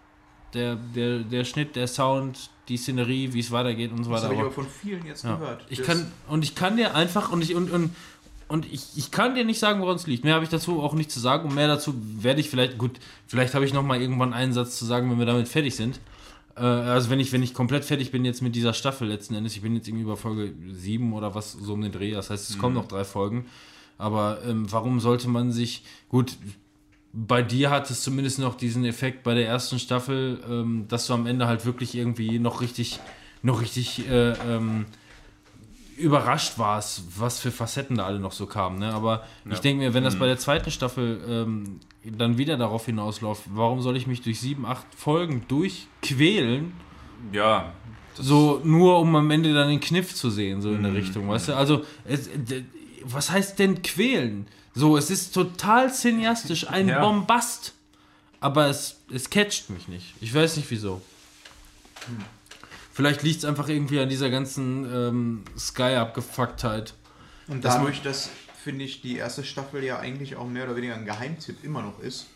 Der, der, der Schnitt, der Sound, die Szenerie, wie es weitergeht und so Das weiter. habe ich Aber- von vielen jetzt ja. gehört. Ich Das- kann, und ich kann dir einfach, und ich, und, und, und ich, ich kann dir nicht sagen, woran es liegt. Mehr habe ich dazu auch nicht zu sagen und mehr dazu werde ich vielleicht, gut, vielleicht habe ich noch mal irgendwann einen Satz zu sagen, wenn wir damit fertig sind. Äh, also wenn ich, wenn ich komplett fertig bin jetzt mit dieser Staffel letzten Endes, ich bin jetzt irgendwie bei Folge 7 oder was so um den Dreh, das heißt, es kommen noch drei Folgen. Aber ähm, warum sollte man sich, gut, bei dir hat es zumindest noch diesen Effekt bei der ersten Staffel, ähm, dass du am Ende halt wirklich irgendwie noch richtig, noch richtig äh, ähm, überrascht warst, was für Facetten da alle noch so kamen. Ne? Aber ich denke mir, wenn das bei der zweiten Staffel ähm, dann wieder darauf hinausläuft, warum soll ich mich durch sieben, acht Folgen durchquälen, Ja. so nur um am Ende dann den Kniff zu sehen, so in der Richtung, weißt du? Also, es, was heißt denn quälen? So, es ist total cineastisch, ein *laughs* Ja. Bombast, aber es, es catcht mich nicht. Ich weiß nicht wieso. Vielleicht liegt es einfach irgendwie an dieser ganzen ähm, Sky-Abgefucktheit. Und dadurch, dass, finde ich, die erste Staffel ja eigentlich auch mehr oder weniger ein Geheimtipp immer noch ist,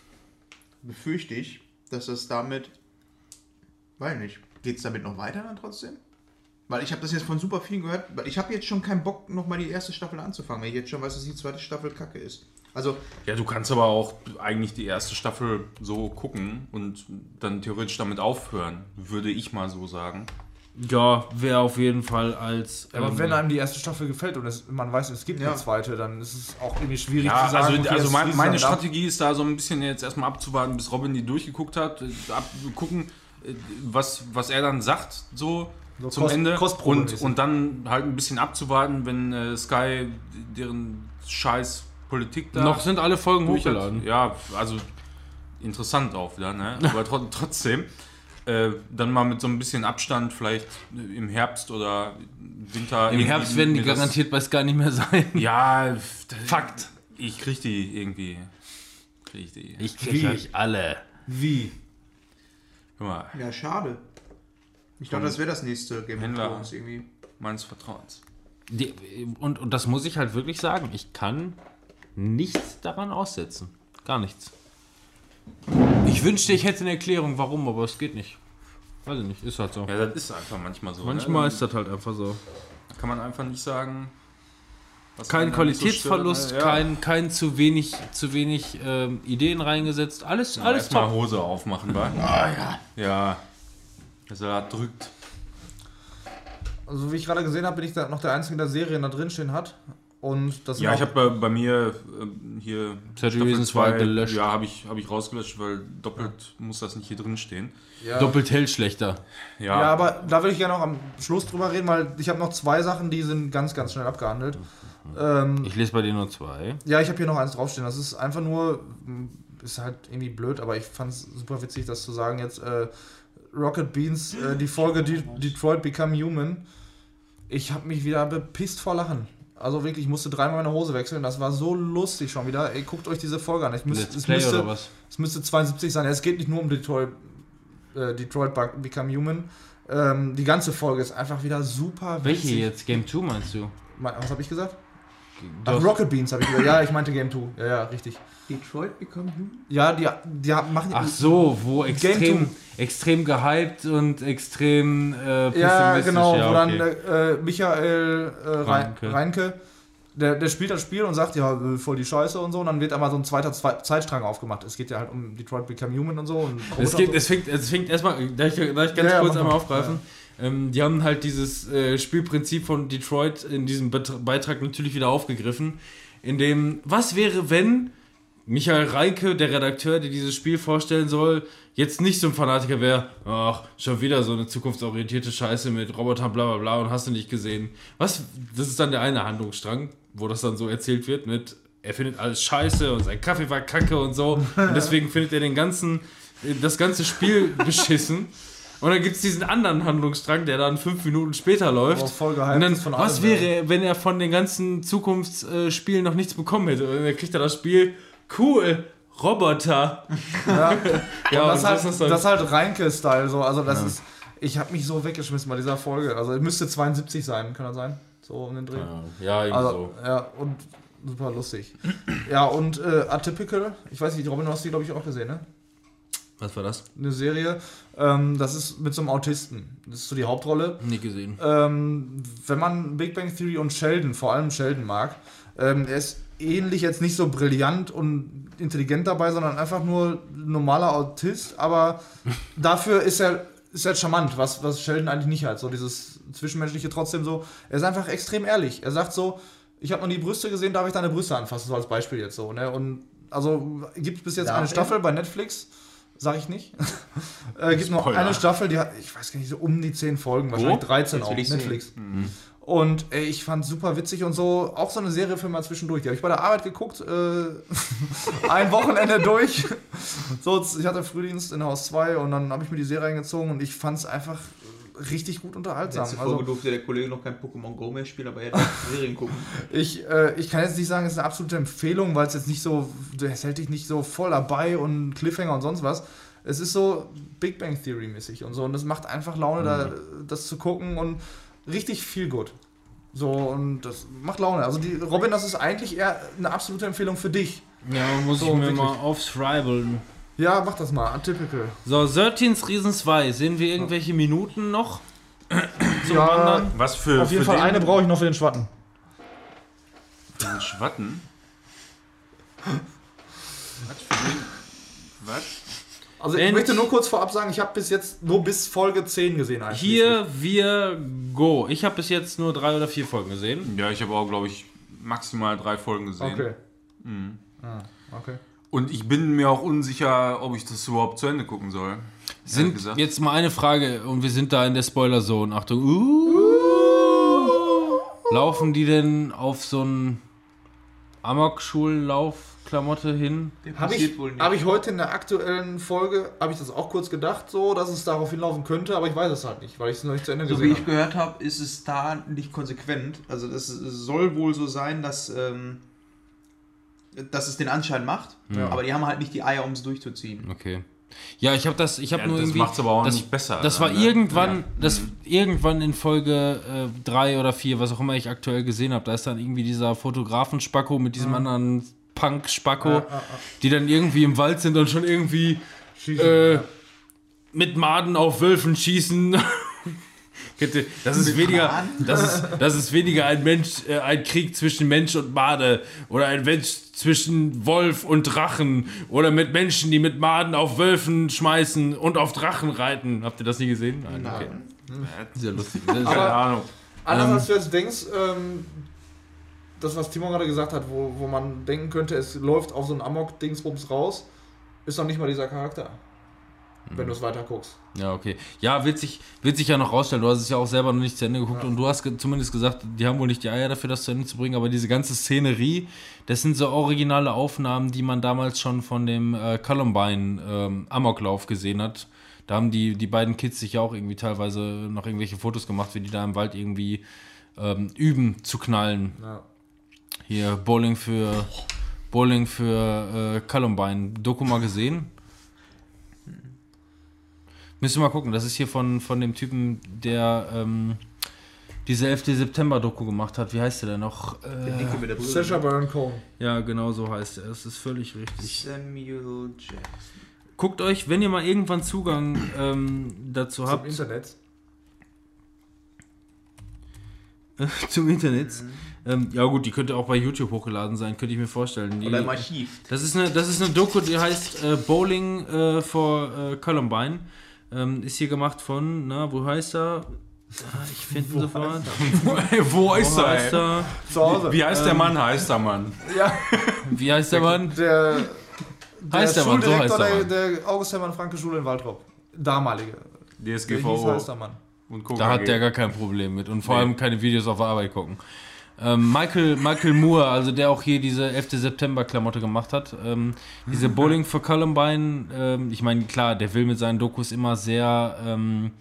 befürchte ich, dass das damit, weiß nicht, geht es damit noch weiter dann trotzdem? Weil ich habe das jetzt von super vielen gehört, weil ich habe jetzt schon keinen Bock, nochmal die erste Staffel anzufangen, weil ich jetzt schon weiß, dass die zweite Staffel kacke ist. Also, Ja, du kannst aber auch eigentlich die erste Staffel so gucken und dann theoretisch damit aufhören, würde ich mal so sagen. Ja, wäre auf jeden Fall als. Aber ähm, wenn einem die erste Staffel gefällt und es, man weiß, es gibt Ja. eine zweite, dann ist es auch irgendwie schwierig Ja, zu sagen. also, okay, also mein, meine ab. Strategie ist da so ein bisschen jetzt erstmal abzuwarten, bis Robin die durchgeguckt hat, äh, ab, gucken, äh, was, was er dann sagt, so, So zum Kost- Ende. Und, und dann halt ein bisschen abzuwarten, wenn äh, Sky deren scheiß Politik da noch sind alle Folgen hochgeladen. Ja, also interessant auch wieder, ne? *laughs* Aber tro trotzdem. Äh, dann mal mit so ein bisschen Abstand, vielleicht im Herbst oder Winter. Im Herbst werden die garantiert bei Sky nicht mehr sein. Ja, Fakt. Ich krieg die irgendwie. Krieg ich die. Ich krieg euch alle. Wie? Hör mal, ja, schade. Ich dachte, das wäre das nächste Game of Händler. Thrones irgendwie. meines Vertrauens. Die, und, und das muss ich halt wirklich sagen. Ich kann nichts daran aussetzen. Gar nichts. Ich wünschte, ich hätte eine Erklärung, warum, aber es geht nicht. Weiß ich nicht, ist halt so. Ja, das ist einfach manchmal so. Manchmal ne? ist das halt einfach so. Kann man einfach nicht sagen. Kein so Qualitätsverlust, stört, ne? Ja. kein, kein zu wenig, zu wenig ähm, Ideen reingesetzt. Alles, Ja, alles Erstmal top. Hose aufmachen, wa? Ah, ja. Ja. Der Salat drückt. Also wie ich gerade gesehen habe, bin ich da noch der Einzige, der Serien da drin stehen hat. Und das Ja, ich habe bei, bei mir ähm, hier. 30 Reasons zwei- Why gelöscht. Ja, habe ich, hab ich rausgelöscht, weil doppelt muss das nicht hier drin stehen. ja, Doppelt hell schlechter. Ja, Ja, aber da würde ich gerne noch am Schluss drüber reden, weil ich habe noch zwei Sachen, die sind ganz, ganz schnell abgehandelt. Ähm, Ich lese bei dir nur zwei. ja, ich habe hier noch eins draufstehen. Das ist einfach nur, mh, ist halt irgendwie blöd, aber ich fand es super witzig, das zu sagen jetzt. Äh, Rocket Beans, äh, die Folge De Detroit Become Human. Ich habe mich wieder bepisst vor Lachen. Also wirklich, ich musste dreimal meine Hose wechseln. Das war so lustig schon wieder. Ey, guckt euch diese Folge an. Ich müsst, es, müsste, es müsste 72 sein. Es geht nicht nur um Detroit, äh, Detroit Be- Become Human. Ähm, die ganze Folge ist einfach wieder super Welche witzig. jetzt? Game 2 meinst du? Was habe ich gesagt? Ach, Rocket Beans habe ich gesagt. Ja, ich meinte Game 2. Ja, ja, richtig. Detroit Become Human? Ja, die, die machen. Ach so, wo extrem, extrem gehypt und extrem äh, Ja, genau, ja, wo dann okay. äh, Michael äh, Reinke, Reinke. Der, der spielt das Spiel und sagt, ja, äh, voll die Scheiße und so. Und dann wird einmal so ein zweiter Zwei Zeitstrang aufgemacht. Es geht ja halt um Detroit Become Human und so. Und Es, geht, und so. es, fängt, es fängt erstmal, darf ich, darf ich ganz Ja, ja, kurz einmal mal. aufgreifen? Ähm, die haben halt dieses äh, Spielprinzip von Detroit in diesem Bet Beitrag natürlich wieder aufgegriffen, in dem, was wäre, wenn Michael Reinke, der Redakteur, der dieses Spiel vorstellen soll, jetzt nicht so ein Fanatiker wäre, ach, schon wieder so eine zukunftsorientierte Scheiße mit Robotern, bla bla bla und hast du nicht gesehen. Was, das ist dann der eine Handlungsstrang, wo das dann so erzählt wird mit, er findet alles scheiße und sein Kaffee war kacke und so und deswegen findet er den ganzen, das ganze Spiel *laughs* beschissen. Und dann gibt es diesen anderen Handlungsstrang, der dann fünf Minuten später läuft. Aber voll gehypt und dann, von was allem, wäre, wenn er von den ganzen Zukunftsspielen noch nichts bekommen hätte? Und dann kriegt er das Spiel, cool, Roboter. Ja, *laughs* Ja, und das, und halt, so ist das das, dann. halt Reinke-Style. So. Also, das ist. Ich habe mich so weggeschmissen bei dieser Folge. Also, es müsste 72 sein, kann das sein? So um den Dreh. Ja, irgendwie Also, ja, und super lustig. ja, und äh, Atypical, ich weiß nicht, Robin, du hast die, glaube ich, auch gesehen, ne? Was war das? Eine Serie. Ähm, das ist mit so einem Autisten. Das ist so die Hauptrolle. Nie gesehen. Ähm, wenn man Big Bang Theory und Sheldon, vor allem Sheldon mag, ähm, er ist ähnlich jetzt nicht so brillant und intelligent dabei, sondern einfach nur normaler Autist, aber *laughs* dafür ist er, ist er charmant, was, was Sheldon eigentlich nicht hat. So dieses Zwischenmenschliche trotzdem so. Er ist einfach extrem ehrlich. Er sagt so, ich habe noch nie Brüste gesehen, darf ich deine Brüste anfassen, so als Beispiel jetzt so. Ne? Und also gibt es bis jetzt Darf eine er? Staffel bei Netflix, sag ich nicht. *laughs* äh, gibt noch eine Staffel, die hat, ich weiß gar nicht, so um die 10 Folgen, wahrscheinlich 13 Jetzt auf. Netflix. Und ey, ich fand super witzig und so, auch so eine Serie für mal zwischendurch. Die habe ich bei der Arbeit geguckt, äh, *laughs* ein Wochenende durch. *laughs* So, ich hatte Frühdienst in Haus 2 und dann habe ich mir die Serie reingezogen und ich fand es einfach richtig gut unterhaltsam. Letzte Folge Also, durfte der Kollege noch kein Pokémon Go mehr spielen, aber er hat *laughs* Serien gucken. ich, äh, ich kann jetzt nicht sagen, es ist eine absolute Empfehlung, weil es jetzt nicht so, es hält dich nicht so voll dabei und Cliffhanger und sonst was. Es ist so Big Bang Theory mäßig und so und es macht einfach Laune, da, das zu gucken und richtig viel gut. So und das macht Laune. Also die Robin, das ist eigentlich eher eine absolute Empfehlung für dich. Ja, muss So, ich mir wirklich. mal aufschreiben. Ja, mach das mal, atypical. So, 13 Reasons Why. Sehen wir irgendwelche Minuten noch? *clears throat* zum Ja. Wandern? Was für. Auf jeden für Fall den- eine brauche ich noch für den Schwatten. für den Schwatten? Was für den. Was? Also ich Wenn- möchte nur kurz vorab sagen, ich habe bis jetzt nur bis Folge 10 gesehen eigentlich. Hier wir go. Ich habe bis jetzt nur drei oder vier Folgen gesehen. Ja, ich habe auch, glaube ich, maximal drei Folgen gesehen. Okay. Ah, okay. Und ich bin mir auch unsicher, ob ich das überhaupt zu Ende gucken soll. Sind gesagt. jetzt mal eine Frage und wir sind da in der Spoiler-Zone. Achtung. Uh, laufen die denn auf so einen Amok-Schulenlauf-Klamotte hin? Habe passiert ich, wohl nicht. hab ich heute in der aktuellen Folge, habe ich das auch kurz gedacht, so, dass es darauf hinlaufen könnte, aber ich weiß es halt nicht, weil ich es noch nicht zu Ende So wie gesehen ich habe. gehört habe, ist es da nicht konsequent. Also das soll wohl so sein, dass, ähm, dass es den Anschein macht, Ja. aber die haben halt nicht die Eier, um es durchzuziehen. Okay. Ja, ich habe das, ich habe Ja, nur das irgendwie. macht's aber auch das, nicht besser, Das war ne? irgendwann, Ja. das irgendwann in Folge 3 oder 4, was auch immer ich aktuell gesehen habe, da ist dann irgendwie dieser Fotografen-Spacko mit diesem anderen Punk-Spacko, Ja, ja, ja. die dann irgendwie im Wald sind und schon irgendwie äh, mit Maden auf Wölfen schießen. *laughs* Das ist weniger, das ist, das ist weniger ein Mensch, äh, ein Krieg zwischen Mensch und Made oder ein Mensch zwischen Wolf und Drachen oder mit Menschen, die mit Maden auf Wölfen schmeißen und auf Drachen reiten. Habt ihr das nie gesehen? Nein. Okay. Sehr lustig. Keine Ahnung. Anders Ähm, als du jetzt denkst, ähm, das, was Timo gerade gesagt hat, wo, wo man denken könnte, es läuft auf so ein Amok-Dingsbums raus, ist noch nicht mal dieser Charakter. Wenn du es weiter guckst. Ja, okay. Ja, wird sich, wird sich ja noch rausstellen. Du hast es ja auch selber noch nicht zu Ende geguckt und du hast ge zumindest gesagt, die haben wohl nicht die Eier dafür, das zu Ende zu bringen, aber diese ganze Szenerie, das sind so originale Aufnahmen, die man damals schon von dem äh, Columbine ähm, Amoklauf gesehen hat. Da haben die, die beiden Kids sich ja auch irgendwie teilweise noch irgendwelche Fotos gemacht, wie die da im Wald irgendwie ähm, üben zu knallen. Ja. Hier, Bowling für Bowling für äh, Columbine. Doku mal gesehen? Müssen wir mal gucken. Das ist hier von, von dem Typen, der ähm, diese 11. September-Doku gemacht hat. Wie heißt der denn noch? Äh, mit der Brille. Sacha Baron Cohen. ja, genau so heißt er. Es ist völlig richtig. Samuel Jackson. Guckt euch, wenn ihr mal irgendwann Zugang ähm, dazu Zum habt, Internet. *laughs* zum Internet. Ähm, ja gut, die könnte auch bei YouTube hochgeladen sein, könnte ich mir vorstellen. Die, Oder im Archiv. Das ist eine, das ist eine Doku, die heißt äh, Bowling äh, for äh, Columbine. Ähm, ist hier gemacht von, na, wo heißt er? Ich finde ihn sofort. *laughs* Wo ist Wo er? heißt er? Zu Hause. Wie heißt der Mann? Heißt der Mann? Ja, Wie heißt der Mann? der, der Heißt der Mann, so Schuldirektor heißt der der, Mann. der August Hermann Franke Schule in Waldrop. Damalige. Der hieß DSGVO heißt der Mann. und Da hat der gar kein Problem mit und vor allem keine Videos auf der Arbeit gucken. Ähm, Michael, Michael Moore, also der auch hier diese 11. September-Klamotte gemacht hat. Ähm, diese Bowling for Columbine, ähm, ich meine, klar, der will mit seinen Dokus immer sehr ähm,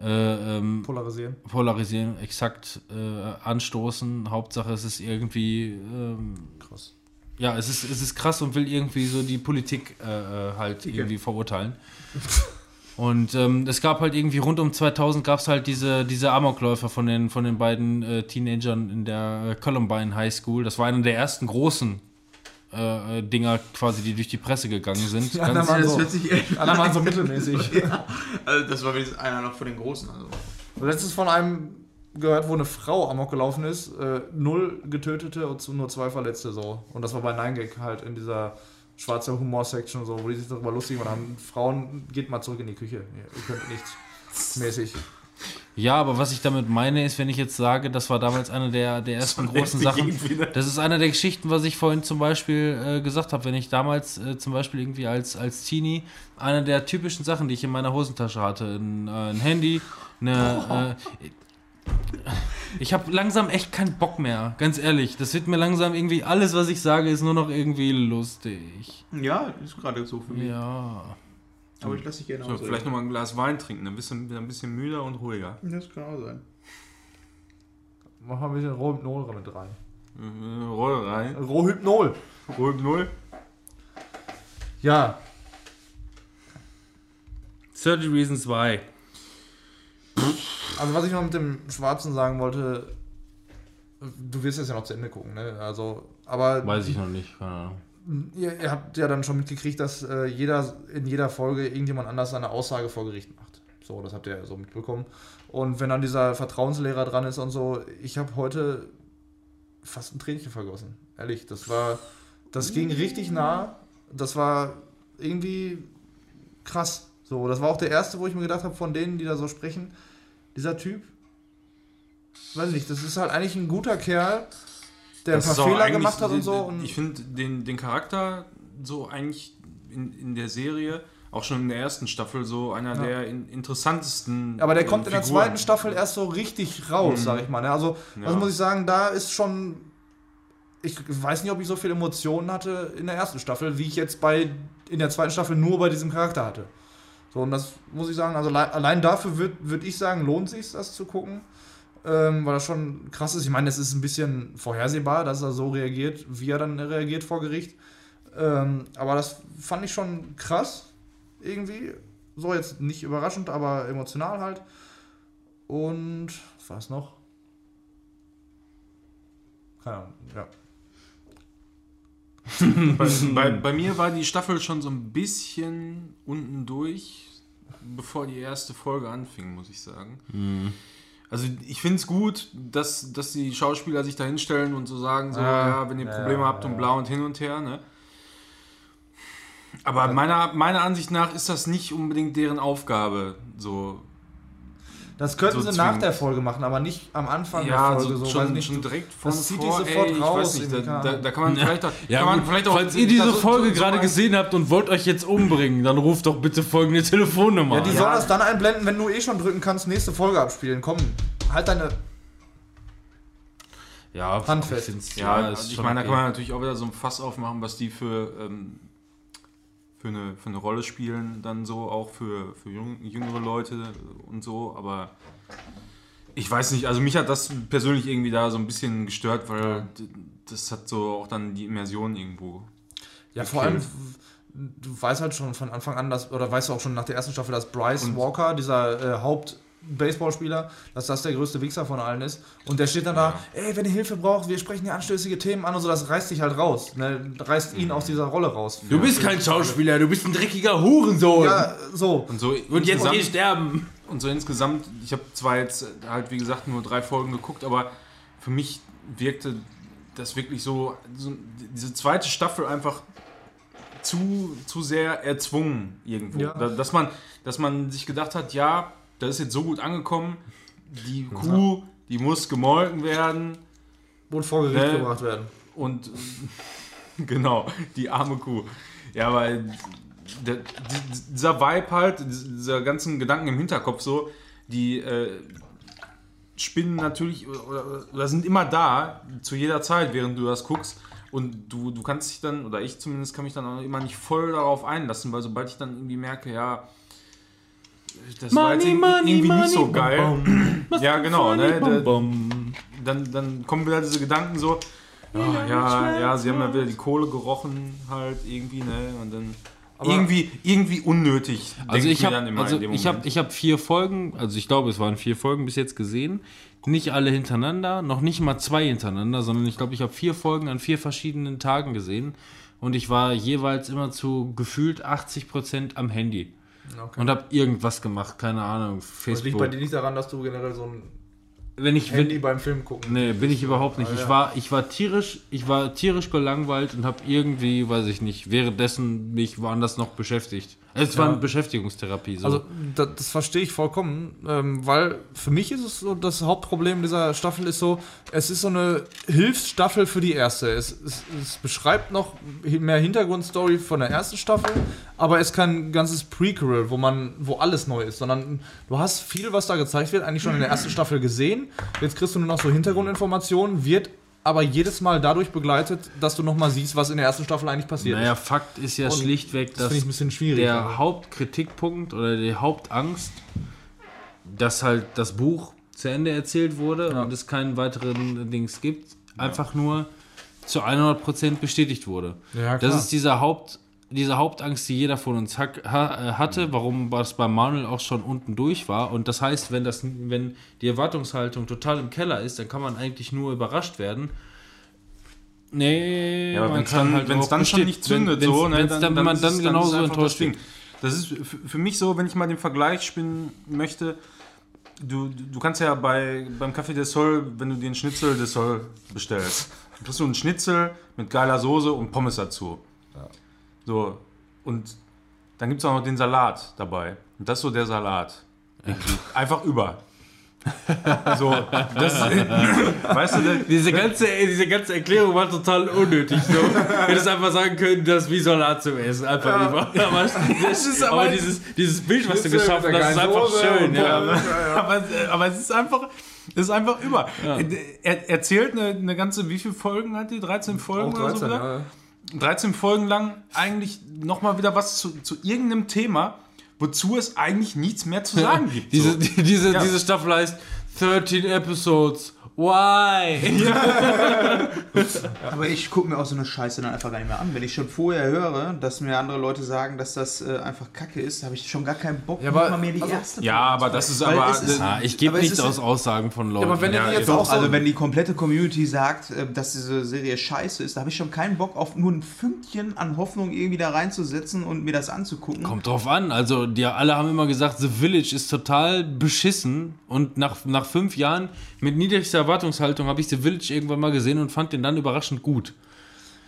äh, ähm, Polarisieren. polarisieren, exakt äh, anstoßen. Hauptsache es ist irgendwie ähm, Krass. ja, es ist, es ist krass und will irgendwie so die Politik äh, äh, halt irgendwie verurteilen. *laughs* Und ähm, es gab halt irgendwie rund um 2000 gab es halt diese, diese Amokläufer von den, von den beiden äh, Teenagern in der äh, Columbine High School. Das war einer der ersten großen äh, äh, Dinger quasi, die durch die Presse gegangen sind. Ja, Ganz, na, Das so. hört sich echt. Einer war so mittelmäßig. *laughs* ja. Also das war wenigstens einer noch von den Großen. Also. Letztens von einem gehört, wo eine Frau amok gelaufen ist, äh, null Getötete und nur zwei Verletzte so. Und das war bei 9gag halt in dieser schwarze Humor-Section so, wo die sich darüber lustig machen. Frauen, geht mal zurück in die Küche. Ihr, könnt nichts. Mäßig. Ja, aber was ich damit meine, ist, wenn ich jetzt sage, das war damals eine der, der ersten großen Sachen. Das ist eine der Geschichten, was ich vorhin zum Beispiel äh, gesagt habe, wenn ich damals äh, zum Beispiel irgendwie als, als Teenie eine der typischen Sachen, die ich in meiner Hosentasche hatte, ein, äh, ein Handy, eine. Ich habe langsam echt keinen Bock mehr, ganz ehrlich. Das wird mir langsam irgendwie, alles, was ich sage, ist nur noch irgendwie lustig. Ja, ist gerade so für mich. Ja. Aber ich lasse dich gerne So, ausreden. vielleicht nochmal ein Glas Wein trinken, dann bist du wieder ein bisschen müder und ruhiger. Das kann auch sein. Machen wir ein bisschen Rohhypnol mit rein. Äh, Roll rein. Rohhypnol. Null. Ja, 30 Reasons Why. Also was ich noch mit dem Schwarzen sagen wollte, du wirst es ja noch zu Ende gucken, ne? Also, aber Weiß ich noch nicht, keine Ahnung. Ihr, ihr habt ja dann schon mitgekriegt, dass äh, jeder in jeder Folge irgendjemand anders seine Aussage vor Gericht macht. So, das habt ihr ja so mitbekommen. Und wenn dann dieser Vertrauenslehrer dran ist und so, ich habe heute fast ein Tränchen vergossen. Ehrlich, das war, das ging richtig nah. Das war irgendwie krass. So, das war auch der erste, wo ich mir gedacht habe, von denen, die da so sprechen, dieser Typ, weiß nicht, das ist halt eigentlich ein guter Kerl, der Das ein paar Fehler gemacht hat und so. Und ich finde den, den Charakter so eigentlich in, in der Serie, auch schon in der ersten Staffel, so einer Ja. der in, interessantesten. Aber der äh, kommt in der Figuren. zweiten Staffel erst so richtig raus, Mhm. sag ich mal. ne? Also, Ja. das muss ich sagen, da ist schon. Ich weiß nicht, ob ich so viele Emotionen hatte in der ersten Staffel, wie ich jetzt bei in der zweiten Staffel nur bei diesem Charakter hatte. So, und das muss ich sagen, also allein, dafür würde würd ich sagen, lohnt sich das zu gucken. Ähm, weil das schon krass ist. Ich meine, es ist ein bisschen vorhersehbar, dass er so reagiert, wie er dann reagiert vor Gericht. Ähm, aber das fand ich schon krass, irgendwie. So jetzt nicht überraschend, aber emotional halt. Und was war es noch? Keine Ahnung, ja. *laughs* Bei, bei, *laughs* bei mir war die Staffel schon so ein bisschen unten durch, bevor die erste Folge anfing, muss ich sagen. Also ich finde es gut, dass, dass die Schauspieler sich da hinstellen und so sagen, so, Ah, ja, wenn ihr ja, Probleme habt ja, und ja. bla und hin und her, ne? Aber meiner, meiner Ansicht nach ist das nicht unbedingt deren Aufgabe, so. Das könnten So sie nach der Folge machen, aber nicht am Anfang Ja, der Folge. so, So, schon, nicht, schon direkt von das zieht die vor, sofort ey, ich raus, weiß nicht, da, da, da kann man vielleicht auch, Ja, kann man vielleicht auch falls ihr diese so- Folge so- so gerade ein- gesehen habt und wollt euch jetzt umbringen, dann ruft doch bitte folgende Telefonnummer Ja, die an. sollen das dann einblenden, wenn du eh schon drücken kannst, nächste Folge abspielen. Komm, halt deine. Ja, Handfest. Ja, ist also ich meine, da kann man natürlich auch wieder so ein Fass aufmachen, was die für, ähm, für, eine, für eine Rolle spielen, dann so auch für, für jüngere Leute und so, aber ich weiß nicht, also mich hat das persönlich irgendwie da so ein bisschen gestört, weil das hat so auch dann die Immersion irgendwo. Ja, vor allem, du weißt halt schon von Anfang an, dass, oder weißt du auch schon nach der ersten Staffel, dass Bryce Und- Walker, dieser äh, Haupt-Baseballspieler, dass das der größte Wichser von allen ist. Und der steht dann da, ey, wenn ihr Hilfe braucht, wir sprechen hier anstößige Themen an und so, das reißt dich halt raus. Ne? Reißt ihn aus dieser Rolle raus. Du bist kein Schauspieler, du bist ein dreckiger Hurensohn. Ja, so. Und so und jetzt geh sterben. Und so insgesamt, ich habe zwar jetzt halt, wie gesagt, nur drei Folgen geguckt, aber für mich wirkte das wirklich so, so diese zweite Staffel einfach zu, zu sehr erzwungen irgendwo. Ja. Da, dass, man, dass man sich gedacht hat, ja, das ist jetzt so gut angekommen, die Kuh, die muss gemolken werden Und vor Gericht Ne? gebracht werden. und *laughs* genau, die arme Kuh. Ja, weil der, die- dieser Vibe halt, dieser ganzen Gedanken im Hinterkopf so, die äh, spinnen natürlich oder, oder sind immer da, zu jeder Zeit, während du das guckst. Und du, du kannst dich dann, oder ich zumindest kann mich dann auch immer nicht voll darauf einlassen, weil sobald ich dann irgendwie merke, ja, das war jetzt irgendwie, irgendwie nicht so geil. *clears throat* Ja, genau, ne? Da- dann, dann kommen wieder diese Gedanken so, ja, ja, ja, sie haben ja wieder die Kohle gerochen halt irgendwie, ne? Und dann irgendwie, irgendwie unnötig. Also ich habe also ich hab, ich hab vier Folgen, also ich glaube, es waren vier Folgen bis jetzt gesehen. Nicht alle hintereinander, noch nicht mal zwei hintereinander, sondern ich glaube, ich habe vier Folgen an vier verschiedenen Tagen gesehen. Und ich war jeweils immer zu gefühlt 80% am Handy. Okay. Und habe irgendwas gemacht, keine Ahnung, Das liegt Facebook. bei dir nicht daran, dass du generell so ein wenn ich, Handy wenn, beim Film gucken. nee, bin ich überhaupt nicht. Ah, Ich ja. war, ich war tierisch, ich war tierisch gelangweilt und habe irgendwie, weiß ich nicht, währenddessen mich woanders noch beschäftigt. Es war eine Beschäftigungstherapie. So. Also das, das verstehe ich vollkommen, ähm, weil für mich ist es so, das Hauptproblem dieser Staffel ist so, es ist so eine Hilfsstaffel für die erste. Es, es, es beschreibt noch mehr Hintergrundstory von der ersten Staffel, aber es ist kein ganzes Prequel, wo man, wo alles neu ist, sondern du hast viel, was da gezeigt wird, eigentlich schon in der ersten Staffel gesehen. Jetzt kriegst du nur noch so Hintergrundinformationen, wird aber jedes Mal dadurch begleitet, dass du noch mal siehst, was in der ersten Staffel eigentlich passiert Naja, ist. Fakt ist ja Und schlichtweg, Das dass finde ich ein bisschen schwierig. der also. Hauptkritikpunkt oder die Hauptangst, dass halt das Buch zu Ende erzählt wurde Ja. und es keinen weiteren Dings gibt, einfach nur zu 100% bestätigt wurde. Ja, Das ist dieser Haupt, diese Hauptangst, die jeder von uns ha äh, hatte, warum das bei Manuel auch schon unten durch war. Und das heißt, wenn, das, wenn die Erwartungshaltung total im Keller ist, dann kann man eigentlich nur überrascht werden. Nee, Ja, aber man kann dann, halt wenn's auch dann schon nicht zündet, wenn, so, ne, wenn's dann, wenn man dann es- ist genauso es enttäuscht wird. Das ist für für mich so, wenn ich mal den Vergleich spinnen möchte, du, du kannst ja bei, beim Café des Sol, wenn du dir einen Schnitzel des Sol bestellst, dann kriegst du einen Schnitzel mit geiler Soße und Pommes dazu. So, und dann gibt es auch noch den Salat dabei. Und das ist so der Salat. Einfach über. So, das *laughs* weißt du, Diese ganze, diese ganze Erklärung war total unnötig. So. Hättest einfach sagen können, *laughs* das ist wie Salat zum Essen. Einfach über. Aber, das ist aber dieses, dieses Bild, was du geschaffen hast, ist einfach Soße schön. Ja. Aber, aber es ist einfach, es ist einfach über. Er erzählt eine, eine ganze, wie viele Folgen hat die? 13 Folgen Auch oder so 13, wieder? ja. 13 Folgen lang eigentlich nochmal wieder was zu, zu irgendeinem Thema, wozu es eigentlich nichts mehr zu *laughs* sagen gibt. Diese, so. die, diese, Ja. diese Staffel heißt 13 Episodes. Why? *laughs* Aber ich gucke mir auch so eine Scheiße dann einfach gar nicht mehr an. Wenn ich schon vorher höre, dass mir andere Leute sagen, dass das äh, einfach Kacke ist, habe ich schon gar keinen Bock, Ja, aber- nicht mal mehr die also- erste Ja, aber das ist aber. ist- Ah, ich gebe nichts aus Aussagen von Leuten. aber wenn Ja, jetzt doch, auch so, also wenn die komplette Community sagt, äh, dass diese Serie scheiße ist, da habe ich schon keinen Bock auf nur ein Fünkchen an Hoffnung irgendwie da reinzusetzen und mir das anzugucken. Kommt drauf an. Also, die alle haben immer gesagt, The Village ist total beschissen. Und nach, nach fünf Jahren mit niedrigster Erwartungshaltung habe ich The Village irgendwann mal gesehen und fand den dann überraschend gut.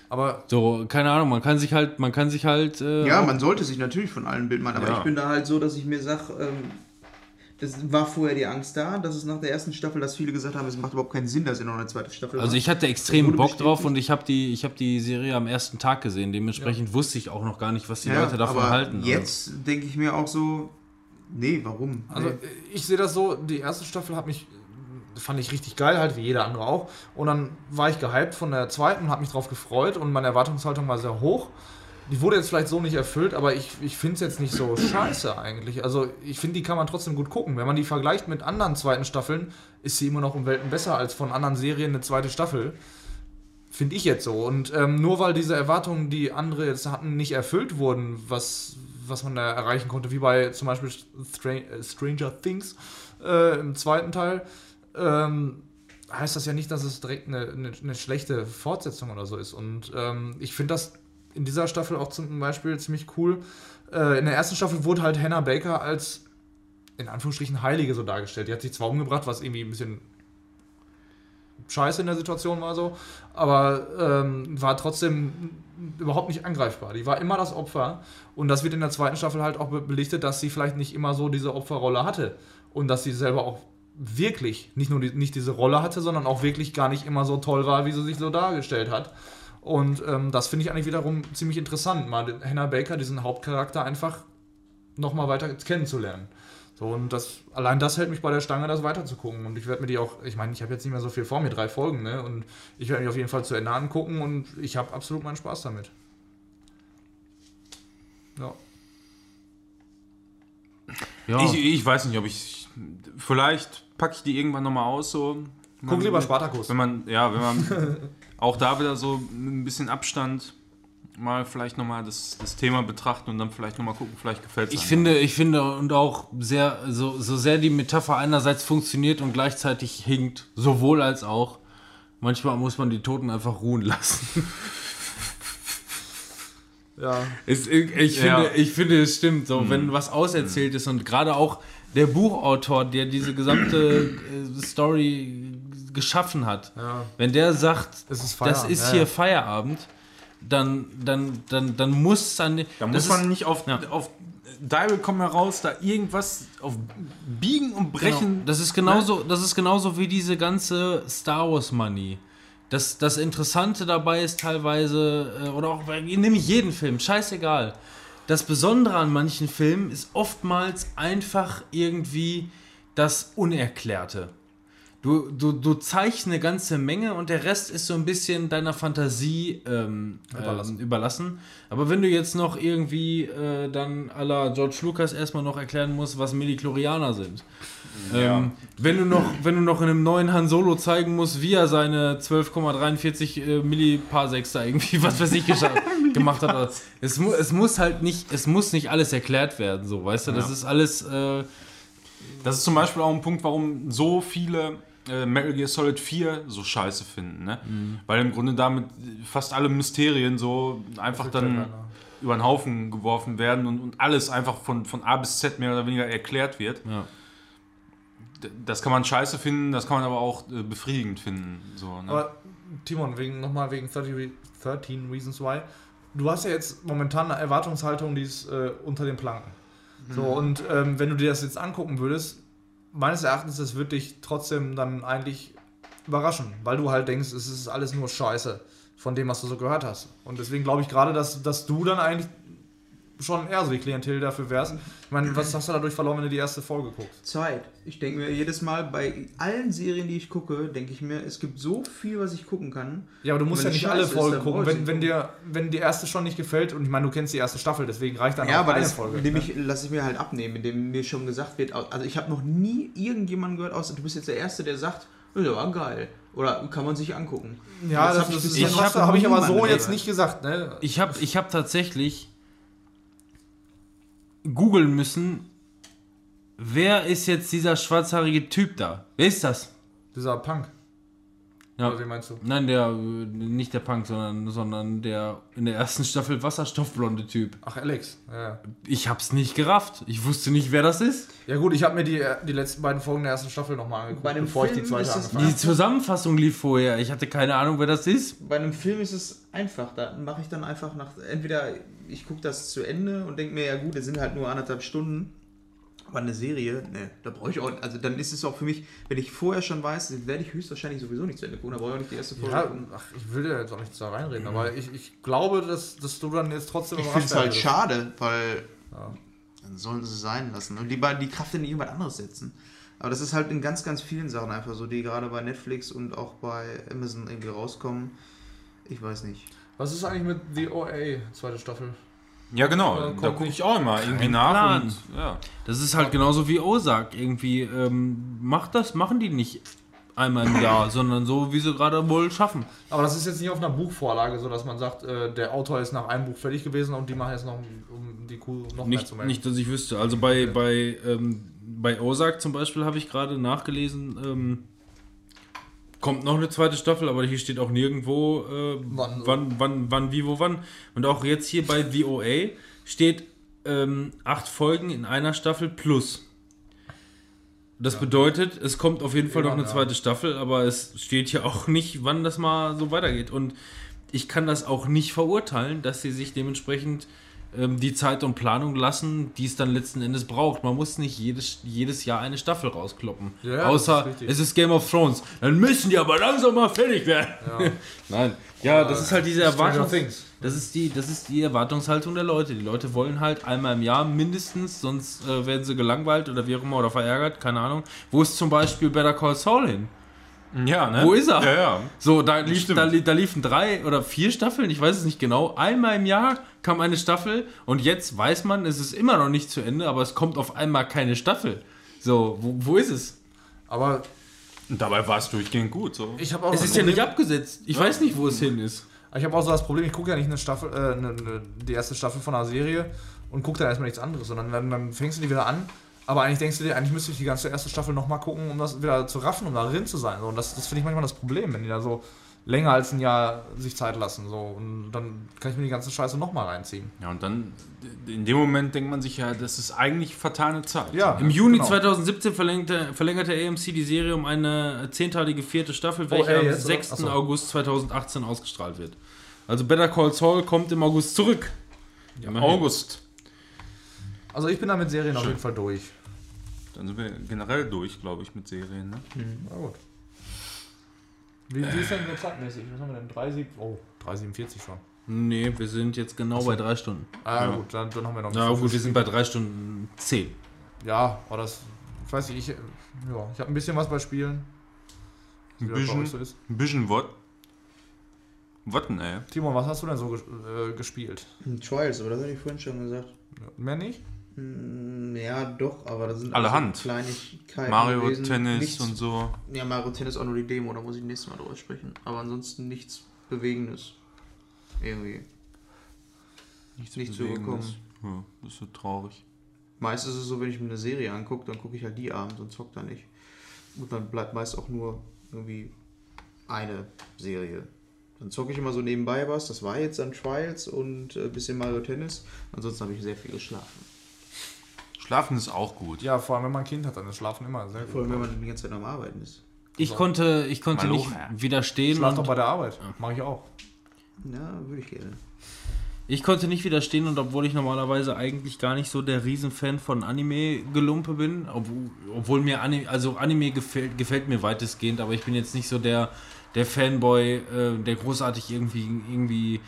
aber So, keine Ahnung, man kann sich halt, man kann sich halt. Äh, Ja, man sollte sich natürlich von allen Bild machen, aber Ja. ich bin da halt so, dass ich mir sage, ähm, das war vorher die Angst da, dass es nach der ersten Staffel, dass viele gesagt haben, es macht überhaupt keinen Sinn, dass ihr noch eine zweite Staffel Also ich hatte extrem wurde Bock drauf und ich habe die, ich hab die Serie am ersten Tag gesehen. Dementsprechend wusste ich auch noch gar nicht, was die Leute davon aber halten. Jetzt denke ich mir auch so, nee, warum? Also nee. ich sehe das so, die erste Staffel hat mich, fand ich richtig geil, halt wie jeder andere auch. Und dann war ich gehypt von der zweiten und habe mich drauf gefreut und meine Erwartungshaltung war sehr hoch. Die wurde jetzt vielleicht so nicht erfüllt, aber ich, ich finde es jetzt nicht so *clears throat* scheiße eigentlich. Also ich finde, die kann man trotzdem gut gucken. Wenn man die vergleicht mit anderen zweiten Staffeln, ist sie immer noch um Welten besser als von anderen Serien eine zweite Staffel. Finde ich jetzt so. Und ähm, nur weil diese Erwartungen, die andere jetzt hatten, nicht erfüllt wurden, was, was man da erreichen konnte, wie bei zum Beispiel Stran äh, Stranger Things äh, im zweiten Teil, ähm, heißt das ja nicht, dass es direkt eine, eine, eine schlechte Fortsetzung oder so ist. Und ähm, ich finde das in dieser Staffel auch zum Beispiel ziemlich cool. Äh, in der ersten Staffel wurde halt Hannah Baker als in Anführungsstrichen Heilige so dargestellt. Die hat sich zwar umgebracht, was irgendwie ein bisschen scheiße in der Situation war so, aber ähm, war trotzdem überhaupt nicht angreifbar. Die war immer das Opfer und das wird in der zweiten Staffel halt auch be- belichtet, dass sie vielleicht nicht immer so diese Opferrolle hatte und dass sie selber auch wirklich nicht nur die, nicht diese Rolle hatte, sondern auch wirklich gar nicht immer so toll war, wie sie sich so dargestellt hat. Und ähm, das finde ich eigentlich wiederum ziemlich interessant, mal Hannah Baker, diesen Hauptcharakter, einfach nochmal weiter kennenzulernen. So, und das, allein das hält mich bei der Stange, das weiter zu gucken. Und ich werde mir die auch, ich meine, ich habe jetzt nicht mehr so viel vor mir, drei Folgen, ne? Und ich werde mich auf jeden Fall zu Ende angucken und ich habe absolut meinen Spaß damit. Ja. Ja. Ich, ich weiß nicht, ob ich. Vielleicht packe ich die irgendwann nochmal aus. So. Guck Man- lieber Spartacus. Wenn man, ja, wenn man *laughs* auch da wieder so ein bisschen Abstand mal vielleicht nochmal das, das Thema betrachten und dann vielleicht nochmal gucken, vielleicht gefällt es Ich finde, ich finde und auch sehr, so, so sehr die Metapher einerseits funktioniert und gleichzeitig hinkt, sowohl als auch. Manchmal muss man die Toten einfach ruhen lassen. *laughs* Ja. Es, ich, ich, Ja. finde, ich finde, es stimmt. So, wenn was auserzählt ist und gerade auch der Buchautor, der diese gesamte äh, Story geschaffen hat, Ja. wenn der sagt, Es ist das ist ja, hier. Feierabend, dann, dann, dann, dann muss dann. Da muss ist- man nicht auf, ja. auf Dial komm heraus, da irgendwas auf Biegen und Brechen. Genau. Das ist genauso, das ist genauso wie diese ganze Star Wars Money. Das, das Interessante dabei ist teilweise, äh, oder auch bei nämlich jeden Film, scheißegal. Das Besondere an manchen Filmen ist oftmals einfach irgendwie das Unerklärte. Du, du, du zeigst eine ganze Menge und der Rest ist so ein bisschen deiner Fantasie ähm, überlassen. Ähm, überlassen. Aber wenn du jetzt noch irgendwie äh, dann à la George Lucas erstmal noch erklären musst, was Mediklorianer sind. Ähm, wenn, du noch, wenn du noch in einem neuen Han Solo zeigen musst, wie er seine 12,43 äh, da irgendwie, was weiß ich, *laughs* gemacht hat. Es, mu es muss halt nicht, es muss nicht alles erklärt werden, so, weißt du, das ist alles, äh, Das ist zum Beispiel auch ein Punkt, warum so viele äh, Metal Gear Solid 4 so scheiße finden. Ne? Mhm. Weil im Grunde damit fast alle Mysterien so einfach dann über den Haufen geworfen werden und, und alles einfach von, von A bis Z mehr oder weniger erklärt wird. Ja. Das kann man scheiße finden, das kann man aber auch äh, befriedigend finden. So, ne? Aber Timon, wegen, nochmal wegen 30 Re 13 Reasons Why. Du hast ja jetzt momentan eine Erwartungshaltung, die ist äh, unter den Planken. So, und ähm, wenn du dir das jetzt angucken würdest, meines Erachtens, das wird dich trotzdem dann eigentlich überraschen, weil du halt denkst, es ist alles nur Scheiße von dem, was du so gehört hast. Und deswegen glaube ich gerade, dass, dass du dann eigentlich schon eher so die Klientel dafür wärst. Ich meine, was hast du dadurch verloren, wenn du die erste Folge guckst? Zeit. Ich denke mir jedes Mal bei allen Serien, die ich gucke, denke ich mir, es gibt so viel, was ich gucken kann. Ja, aber du musst ja nicht alle ist, Folgen dann gucken. Wenn, wenn, dir, wenn die erste schon nicht gefällt, und ich meine, du kennst die erste Staffel, deswegen reicht dann Ja, auch aber eine das Folge. indem ne? ich, lasse ich mir halt abnehmen, indem mir schon gesagt wird, also ich habe noch nie irgendjemanden gehört, außer du bist jetzt der Erste, der sagt, ja, war geil. Oder kann man sich angucken. Ja, Das das, hab ich das ist habe hab ich aber so jetzt nicht gesagt. Ne? Ich habe ich hab tatsächlich googeln müssen, wer ist jetzt dieser schwarzhaarige Typ da? Wer ist das? Dieser Punk. Ja. Oder wie meinst du? Nein, der, äh, nicht der Punk, sondern, sondern der in der ersten Staffel wasserstoffblonde Typ. Ach, Alex. Ja, Ich hab's nicht gerafft. Ich wusste nicht, wer das ist. ja gut, ich habe mir die, die letzten beiden Folgen der ersten Staffel nochmal angeguckt, Bei dem bevor ich die Film zweite ist es- angefangen Die Zusammenfassung lief vorher. Ich hatte keine Ahnung, wer das ist. Bei einem Film ist es einfach. Da mache ich dann einfach nach. Entweder ich gucke das zu Ende und denke mir, ja gut, es sind halt nur anderthalb Stunden. Aber eine Serie, ne, da brauche ich auch. Also dann ist es auch für mich, wenn ich vorher schon weiß, werde ich höchstwahrscheinlich sowieso nicht zu Ende gucken. Da brauche ich auch nicht die erste Folge Ja, ach, ich will da jetzt auch nichts da reinreden, aber ich, ich glaube, dass, dass du dann jetzt trotzdem Ich finde es halt schade, weil Ja. dann sollen sie es sein lassen. Und die, beiden- die Kraft in irgendwas anderes setzen. Aber das ist halt in ganz, ganz vielen Sachen einfach so, die gerade bei Netflix und auch bei Amazon irgendwie rauskommen. Ich weiß nicht. Was ist eigentlich mit The OA, zweite Staffel? Ja, genau. Äh, Da gucke ich auch immer irgendwie nach. Und, ja. Das ist halt genauso wie Ozark. Irgendwie ähm, macht das, machen die nicht einmal im Jahr, *laughs* sondern so, wie sie gerade wohl schaffen. Aber das ist jetzt nicht auf einer Buchvorlage, so dass man sagt, äh, der Autor ist nach einem Buch fertig gewesen und die machen jetzt noch, um die Kuh noch mehr Nicht, zu melden. nicht, dass ich wüsste. Also bei, bei, ähm, bei Ozark zum Beispiel habe ich gerade nachgelesen, ähm, kommt noch eine zweite Staffel, aber hier steht auch nirgendwo, äh, Wann. wann, wann, wann, wie, wo, wann. Und auch jetzt hier bei VOA steht ähm, acht Folgen in einer Staffel plus. Das bedeutet, es kommt auf jeden Fall noch eine ja. zweite Staffel, aber es steht ja auch nicht, wann das mal so weitergeht. Und ich kann das auch nicht verurteilen, dass sie sich dementsprechend die Zeit und Planung lassen, die es dann letzten Endes braucht. Man muss nicht jedes, jedes Jahr eine Staffel rauskloppen. Ja, Außer ist es ist Game of Thrones. Dann müssen die aber langsam mal fertig werden. *laughs* Nein. Ja, das ist halt diese Erwartung. Das ist, die, das ist die Erwartungshaltung der Leute. Die Leute wollen halt einmal im Jahr mindestens, sonst äh, werden sie gelangweilt oder wie auch immer oder verärgert, keine Ahnung. Wo ist zum Beispiel Better Call Saul hin? Ja, ne? Wo ist er? Ja, ja. So, da, lief, da, da liefen drei oder vier Staffeln, ich weiß es nicht genau. Einmal im Jahr kam eine Staffel und jetzt weiß man, es ist immer noch nicht zu Ende, aber es kommt auf einmal keine Staffel. So, wo, wo ist es? Aber dabei war es durchgehend gut. So. ich habe auch Es ist ja Problem- nicht abgesetzt. Ich weiß nicht, wo es hin ist. Ich habe auch so das Problem, ich gucke ja nicht eine Staffel, äh, eine, eine, die erste Staffel von einer Serie und gucke dann erstmal nichts anderes, sondern dann, dann fängst du die wieder an. Aber eigentlich denkst du dir, eigentlich müsste ich die ganze erste Staffel nochmal gucken, um das wieder zu raffen, um da drin zu sein. So, und das, das finde ich manchmal das Problem, wenn die da so länger als ein Jahr sich Zeit lassen. So. Und dann kann ich mir die ganze Scheiße nochmal reinziehen. Ja, und dann in dem Moment denkt man sich ja, das ist eigentlich vertane Zeit. Ja, Im Juni genau. 2017 verlängerte, verlängerte AMC die Serie um eine zehnteilige vierte Staffel, welche ey, am jetzt, oder? 6. Achso. August 2018 ausgestrahlt wird. Also Better Call Saul kommt im August zurück. Im August. Also ich bin da mit Serien auf jeden Fall durch. Dann sind wir generell durch, glaube ich, mit Serien. Ne? Na gut. Wie, wie ist denn so zeitmäßig? Was haben wir denn? 3, oh, 3,47 schon. Nee, wir sind jetzt genau bei drei Stunden. Ah, gut, dann, dann haben wir noch Na so gut, viel wir sind bei drei Stunden zehn. Ja, aber das. Ich weiß nicht, ich, ja, ich habe ein bisschen was bei Spielen. Ein bisschen, so ist. ein bisschen was. Was denn, ey? Timon, was hast du denn so ges äh, gespielt? Trials, aber das hatte ich vorhin schon gesagt. Mehr nicht? Mm, Ja, doch, aber das sind Allerhand. also Kleinigkeiten. Mario gewesen. Tennis nichts, und so. Ja, Mario Tennis auch nur die Demo, da muss ich nächstes Mal drüber sprechen. Aber ansonsten nichts Bewegendes. Irgendwie. Nichts Nicht zugekommen. Ja, das ist so traurig. Meist ist es so, wenn ich mir eine Serie angucke, dann gucke ich halt die abends und zock da nicht. Und dann bleibt meist auch nur irgendwie eine Serie Dann zocke ich immer so nebenbei was. Das war jetzt dann Trials und ein bisschen Mario Tennis. Ansonsten habe ich sehr viel geschlafen. Schlafen ist auch gut. Ja, vor allem wenn man ein Kind hat, dann ist Schlafen immer sehr Vor gut. allem, wenn man die ganze Zeit am Arbeiten ist. Ich konnte, ich konnte nicht widerstehen. Schlaf doch Und, bei der Arbeit. Mache ich auch. Ja, würde ich gerne. ich konnte nicht widerstehen und obwohl ich normalerweise eigentlich gar nicht so der Riesenfan von Anime-Gelumpe bin, obwohl, obwohl mir Anime, also Anime gefällt, gefällt mir weitestgehend, aber ich bin jetzt nicht so der, der Fanboy, äh, der großartig irgendwie, irgendwie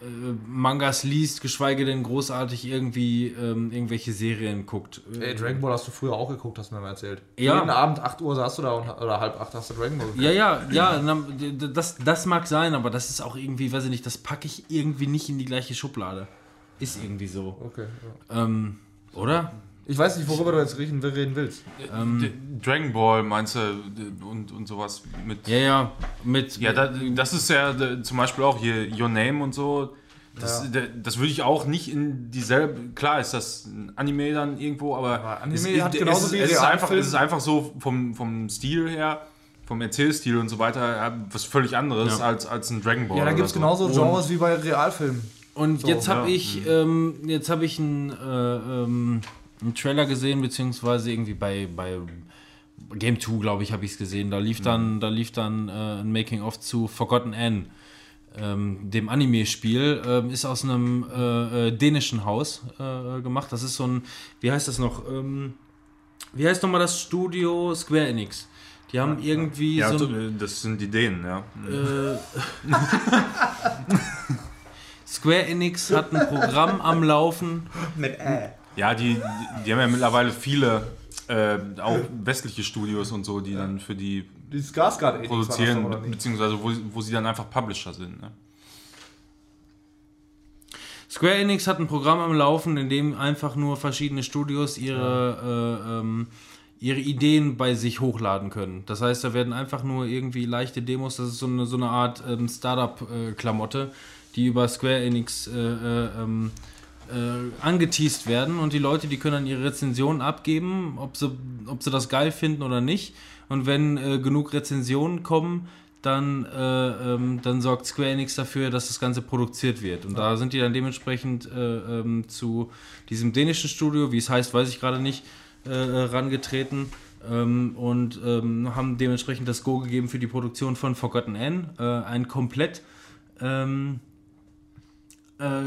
äh, Mangas liest, geschweige denn großartig irgendwie ähm, irgendwelche Serien guckt. Ey, Dragon Ball hast du früher auch geguckt, hast du mir mal erzählt. Ja. Jeden Abend 8 Uhr saßt du da und, oder halb 8 hast du Dragon Ball geguckt. Ja, ja, ja, na, das, das mag sein, aber das ist auch irgendwie, weiß ich nicht, das packe ich irgendwie nicht in die gleiche Schublade. Ist irgendwie so. Okay. Ja. Ähm, oder? Ich weiß nicht, worüber du jetzt reden, reden willst. D- Dragon Ball meinst du und, und sowas mit. Ja, ja, mit. Ja, da, das ist ja zum Beispiel auch hier Your Name und so. Das, d- das würde ich auch nicht in dieselbe. Klar ist das ein Anime dann irgendwo, aber, Aber Anime es, hat genauso es, wie es, ist einfach, Realfilm- es ist einfach so vom, vom Stil her, vom Erzählstil und so weiter, ja, was völlig anderes Ja. als, als ein Dragon Ball. Ja, da gibt es so. genauso Genres wie bei Realfilmen. Und So, jetzt habe ja. ich, ähm, jetzt habe ich einen, äh, ähm, einen Trailer gesehen, beziehungsweise irgendwie bei, bei Game 2, glaube ich, habe ich es gesehen. Da lief dann, da lief dann äh, ein Making-of zu Forgotten Anne. Ähm, dem Anime-Spiel ähm, ist aus einem äh, äh, dänischen Haus äh, gemacht. Das ist so ein, wie heißt das noch? Ähm, wie heißt nochmal das Studio Square Enix? Die haben irgendwie Ja, so so, ein, das sind Ideen, ja. äh, *laughs* Square Enix hat ein Programm am Laufen. Mit Ä. Ja, die, die haben ja mittlerweile viele, äh, auch westliche Studios und so, die dann für die Die Skarsgård produzieren, beziehungsweise wo, wo sie dann einfach Publisher sind. Ne? Square Enix hat ein Programm am Laufen, in dem einfach nur verschiedene Studios ihre, äh, ähm, ihre Ideen bei sich hochladen können. Das heißt, da werden einfach nur irgendwie leichte Demos, das ist so eine, so eine Art ähm, Startup-Klamotte, die über Square Enix äh, äh, ähm, äh, angeteased werden und die Leute, die können dann ihre Rezensionen abgeben, ob sie, ob sie das geil finden oder nicht. Und wenn äh, genug Rezensionen kommen, dann, äh, ähm, dann sorgt Square Enix dafür, dass das Ganze produziert wird. Und da sind die dann dementsprechend äh, ähm, zu diesem dänischen Studio, wie es heißt, weiß ich gerade nicht, äh, äh, rangetreten ähm, und ähm, haben dementsprechend das Go gegeben für die Produktion von Forgotten. Äh, ein komplett ähm, äh,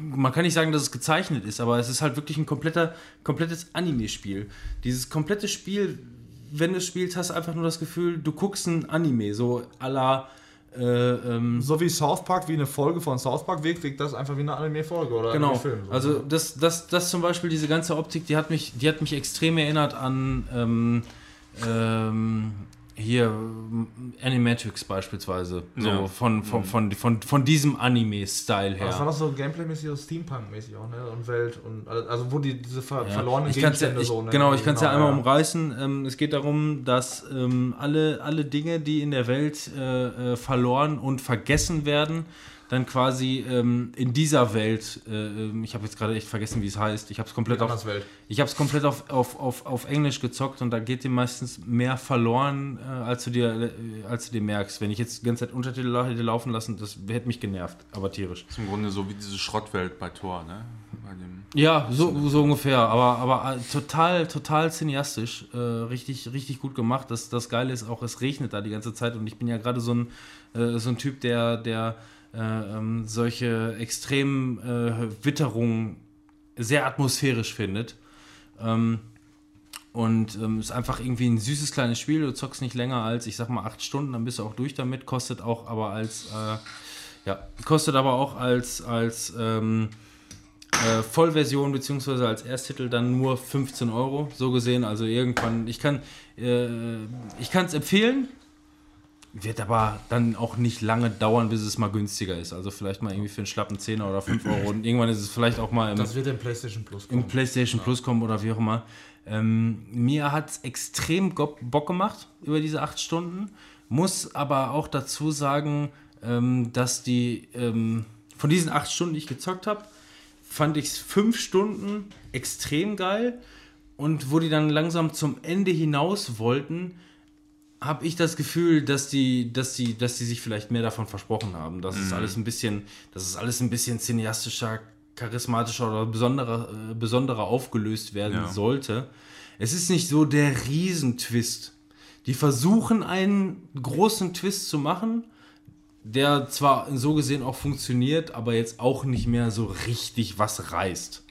man kann nicht sagen, dass es gezeichnet ist, aber es ist halt wirklich ein kompletter, komplettes Anime-Spiel. Dieses komplette Spiel, wenn du es spielst, hast du einfach nur das Gefühl, du guckst ein Anime, so à la. Äh, ähm, So wie South Park, wie eine Folge von South Park wirkt, wirkt das einfach wie eine Anime-Folge oder genau. Anime-Film. So. Also das, das, das zum Beispiel, diese ganze Optik, die hat mich, die hat mich extrem erinnert an ähm, ähm, hier Animatrix beispielsweise. So Ja. von, von, von, von, von diesem Anime-Style her. Das war doch so Gameplay-mäßig, so Steampunk-mäßig auch, ne? Und Welt und. Also wo die diese ver Ja. verlorenen ich kann's ja, Gegenstände ich, so, ne? Genau, ich kann es ja einmal ja. umreißen. Ähm, es geht darum, dass ähm, alle, alle Dinge, die in der Welt äh, äh, verloren und vergessen werden, dann quasi ähm, in dieser Welt, äh, ähm, ich habe jetzt gerade echt vergessen, wie es heißt, ich habe es komplett auf, ich komplett auf, auf, auf, auf Englisch gezockt und da geht dir meistens mehr verloren, äh, als, du dir, äh, als du dir merkst. Wenn ich jetzt die ganze Zeit Untertitel hätte laufen lassen, das hätte mich genervt, aber tierisch. Das ist im Grunde so wie diese Schrottwelt bei Thor, ne? Bei Ja, so, so ungefähr, aber, aber äh, total, total cineastisch, äh, richtig, richtig gut gemacht. Das, das Geile ist auch, es regnet da die ganze Zeit und ich bin ja gerade so ein, äh, so ein Typ, der, der ähm, solche extremen äh, Witterungen sehr atmosphärisch findet. Ähm, und ähm, ist einfach irgendwie ein süßes kleines Spiel. Du zockst nicht länger als, ich sag mal, acht Stunden, dann bist du auch durch damit. Kostet auch aber als, äh, ja, kostet aber auch als, als ähm, äh, Vollversion beziehungsweise als Ersttitel dann nur 15 Euro. So gesehen, also irgendwann, ich kann äh, ich kann es empfehlen. Wird aber dann auch nicht lange dauern, bis es mal günstiger ist. Also vielleicht mal irgendwie für einen schlappen 10 oder 5 Euro. Und irgendwann ist es vielleicht auch mal im, Das wird im PlayStation Plus im kommen. PlayStation Plus kommen oder wie auch immer. Ähm, mir hat es extrem Bock gemacht über diese acht Stunden. Muss aber auch dazu sagen, ähm, dass die ähm, von diesen acht Stunden, die ich gezockt habe, fand ich fünf Stunden extrem geil. Und wo die dann langsam zum Ende hinaus wollten, habe ich das Gefühl, dass die, dass die, dass die sich vielleicht mehr davon versprochen haben. Dass es alles ein bisschen, dass es alles ein bisschen cineastischer, charismatischer oder besonderer, äh, besonderer aufgelöst werden Ja. sollte. Es ist nicht so der Riesentwist. Die versuchen einen großen Twist zu machen, der zwar so gesehen auch funktioniert, aber jetzt auch nicht mehr so richtig was reißt.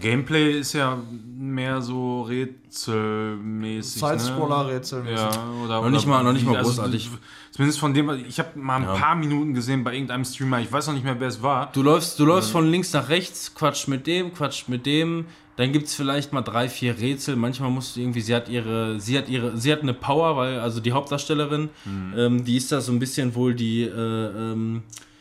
Gameplay ist ja mehr so rätselmäßig. Side-Scroller-Rätsel. Ne? Ja, oder, Noch nicht mal- noch nicht mal also, großartig. Zumindest von dem, ich habe mal ein Ja. paar Minuten gesehen bei irgendeinem Streamer, ich weiß noch nicht mehr, wer es war. Du läufst, du läufst von links nach rechts, quatscht mit dem, quatscht mit dem. Dann gibt es vielleicht mal drei, vier Rätsel. Manchmal musst du irgendwie, sie hat ihre, sie hat ihre, sie hat eine Power, weil, also die Hauptdarstellerin, ähm, die ist da so ein bisschen wohl die, äh, ähm, äh,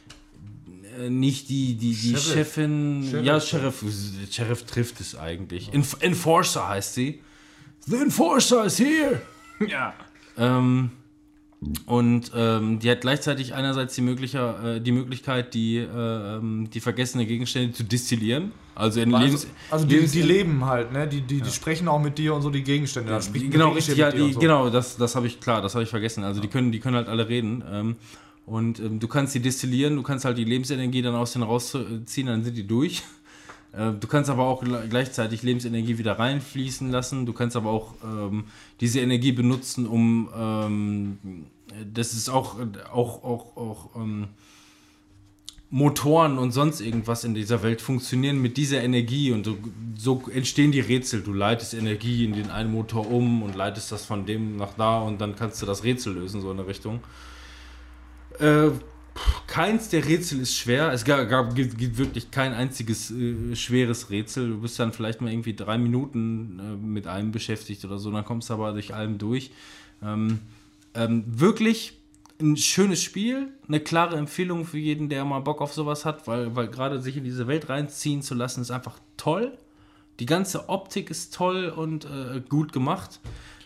nicht die, die, die Sheriff. Chefin, Sheriff. ja, Sheriff, Sheriff trifft es eigentlich. Enf Enforcer heißt sie. The Enforcer is here! *laughs* Ja. Ähm, und ähm, die hat gleichzeitig einerseits die, möglicher, äh, die Möglichkeit, die, äh, die vergessene Gegenstände zu destillieren. Also in Also, Lebens also die, Lebens- die leben halt, ne? Die, die, die sprechen auch mit dir und so die Gegenstände. Genau, richtig, ja, die, so. genau, das, das habe ich, klar, das habe ich vergessen. Also die können, die können halt alle reden. Ähm, und ähm, du kannst die destillieren, du kannst halt die Lebensenergie dann aus denen rausziehen, dann sind die durch. *laughs* Äh, Du kannst aber auch gle- gleichzeitig Lebensenergie wieder reinfließen lassen. Du kannst aber auch ähm, diese Energie benutzen, um ähm, das ist auch, auch, auch, auch ähm, Motoren und sonst irgendwas in dieser Welt funktionieren mit dieser Energie und so, so entstehen die Rätsel. Du leitest Energie in den einen Motor um und leitest das von dem nach da und dann kannst du das Rätsel lösen, so in der Richtung. Äh, keins der Rätsel ist schwer. Es gab, gab, gibt, gibt wirklich kein einziges äh, schweres Rätsel. Du bist dann vielleicht mal irgendwie drei Minuten äh, mit einem beschäftigt oder so, dann kommst du aber durch allem durch. Ähm, ähm, wirklich ein schönes Spiel, eine klare Empfehlung für jeden, der mal Bock auf sowas hat, weil, weil gerade sich in diese Welt reinziehen zu lassen, ist einfach toll. Die ganze Optik ist toll und äh, gut gemacht.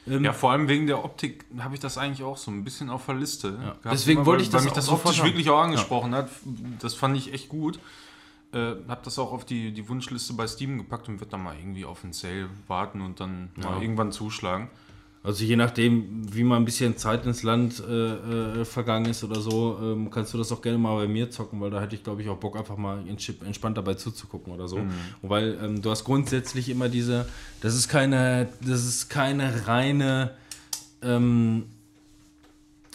Ähm, Ja, vor allem wegen der Optik habe ich das eigentlich auch so ein bisschen auf der Liste. gehabt. Deswegen wollte weil- ich das weil mich auch das sofort optisch wirklich auch angesprochen hat. Das fand ich echt gut. Äh, hab das auch auf die, die Wunschliste bei Steam gepackt und wird dann mal irgendwie auf den Sale warten und dann mal irgendwann zuschlagen. Also je nachdem, wie mal ein bisschen Zeit ins Land äh, äh, vergangen ist oder so, ähm, kannst du das auch gerne mal bei mir zocken, weil da hätte ich, glaube ich, auch Bock, einfach mal entspannt dabei zuzugucken oder so. Weil ähm, du hast grundsätzlich immer diese, das ist keine, das ist keine reine, ähm,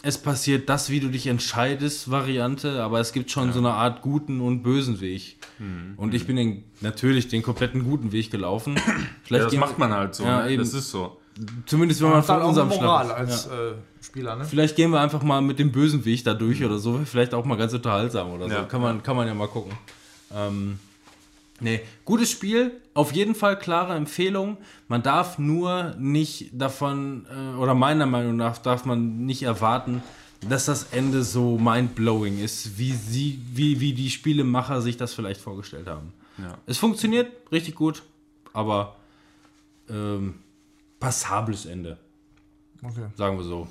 es passiert das, wie du dich entscheidest, Variante, aber es gibt schon so eine Art guten und bösen Weg. Und ich bin den, natürlich den kompletten guten Weg gelaufen. Vielleicht Ja, das macht man halt so. Ja, ne? eben. Das ist so. Zumindest wenn man von halt unserem Moral Schnapp- als Ja. äh, Spieler, ne? Vielleicht gehen wir einfach mal mit dem bösen Weg da durch oder so. *laughs* Vielleicht auch mal ganz unterhaltsam oder so. Ja. Kann, man, kann man ja mal gucken. Ähm, nee, gutes Spiel. Auf jeden Fall klare Empfehlung. Man darf nur nicht davon, äh, oder meiner Meinung nach, darf man nicht erwarten, dass das Ende so mindblowing ist, wie, sie, wie, wie die Spielemacher sich das vielleicht vorgestellt haben. Ja. Es funktioniert richtig gut, aber ähm, passables Ende, Okay. sagen wir so.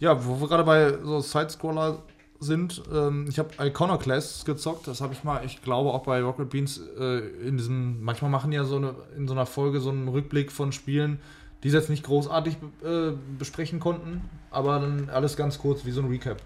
Ja, wo wir gerade bei so Sidescroller sind, ähm, ich habe Iconoclasts gezockt, das habe ich mal, ich glaube auch bei Rocket Beans äh, in diesem, manchmal machen die ja so eine, in so einer Folge so einen Rückblick von Spielen, die sie jetzt nicht großartig äh, besprechen konnten, aber dann alles ganz kurz, wie so ein Recap.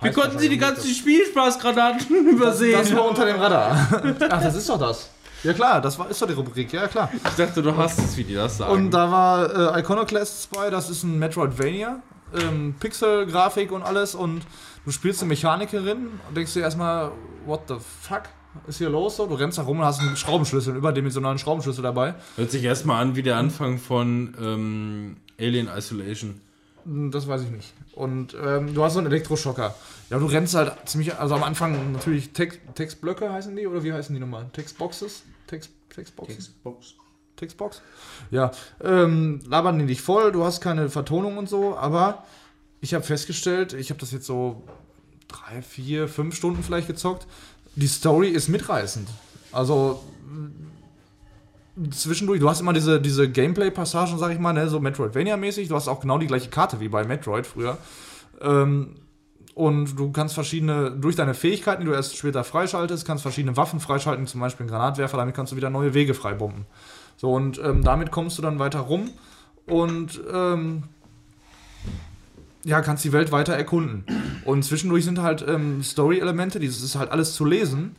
Wie konnten Sie die ganzen Spielspaßgranaten *laughs* übersehen? Das war unter dem Radar. *laughs* Ach, das ist doch das. Ja klar, das war, ist doch die Rubrik, ja klar. ich dachte, du hast es, wie die das sagen. Und da war äh, Iconoclasts bei, das ist ein Metroidvania. Ähm, Pixel-Grafik und alles und du spielst eine Mechanikerin und denkst dir erstmal, what the fuck ist hier los? So, du rennst da rum und hast einen Schraubenschlüssel, einen überdimensionalen Schraubenschlüssel dabei. Hört sich erstmal an wie der Anfang von ähm, Alien Isolation. Hm, Das weiß ich nicht. Und ähm, du hast so einen Elektroschocker. Ja, du rennst halt ziemlich, also am Anfang natürlich Text, Textblöcke heißen die, oder wie heißen die nochmal? Textboxes? Text, Textboxes? Xbox. Textbox? Ja, ähm, labern die dich voll, du hast keine Vertonung und so, aber ich habe festgestellt, ich habe das jetzt so drei, vier, fünf Stunden vielleicht gezockt, die Story ist mitreißend. Also zwischendurch, du hast immer diese, diese Gameplay-Passagen, sag ich mal, ne, so Metroidvania-mäßig, du hast auch genau die gleiche Karte wie bei Metroid früher. Ähm, und du kannst verschiedene, durch deine Fähigkeiten, die du erst später freischaltest, kannst verschiedene Waffen freischalten, zum Beispiel einen Granatwerfer, damit kannst du wieder neue Wege freibomben. So, und ähm, damit kommst du dann weiter rum. Und ähm, ja, kannst die Welt weiter erkunden. Und zwischendurch sind halt ähm, Story-Elemente, das ist halt alles zu lesen.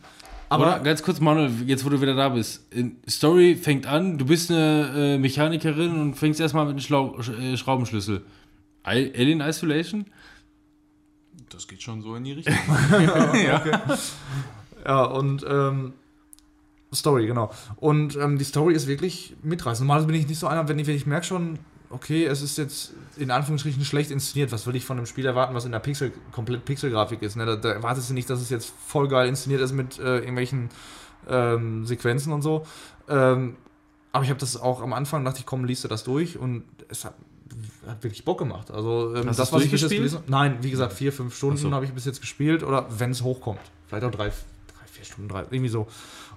Aber Aber ganz kurz, Manuel, jetzt wo du wieder da bist. Story fängt an, du bist eine äh, Mechanikerin und fängst erstmal mit einem Schlau Sch- äh, Schraubenschlüssel. I Alien Isolation? Das geht schon so in die *laughs* Richtung. Ja, und ähm, Story, genau. Und ähm, die Story ist wirklich mitreißend. Normalerweise bin ich nicht so einer, wenn ich, wenn ich merke schon, okay, es ist jetzt in Anführungsstrichen schlecht inszeniert. Was will ich von einem Spiel erwarten, was in der Pixel, komplett Pixelgrafik ist? Ne? Da, da erwartest du nicht, dass es jetzt voll geil inszeniert ist mit äh, irgendwelchen ähm, Sequenzen und so. Ähm, aber ich habe das auch am Anfang, dachte ich, komm, liest du das durch und es hat, hat wirklich Bock gemacht. Also ähm, das, was ich bis jetzt gelesen habe. Nein, wie gesagt, vier, fünf Stunden so. habe ich bis jetzt gespielt oder wenn es hochkommt. Vielleicht auch drei, drei, vier Stunden, drei, irgendwie so.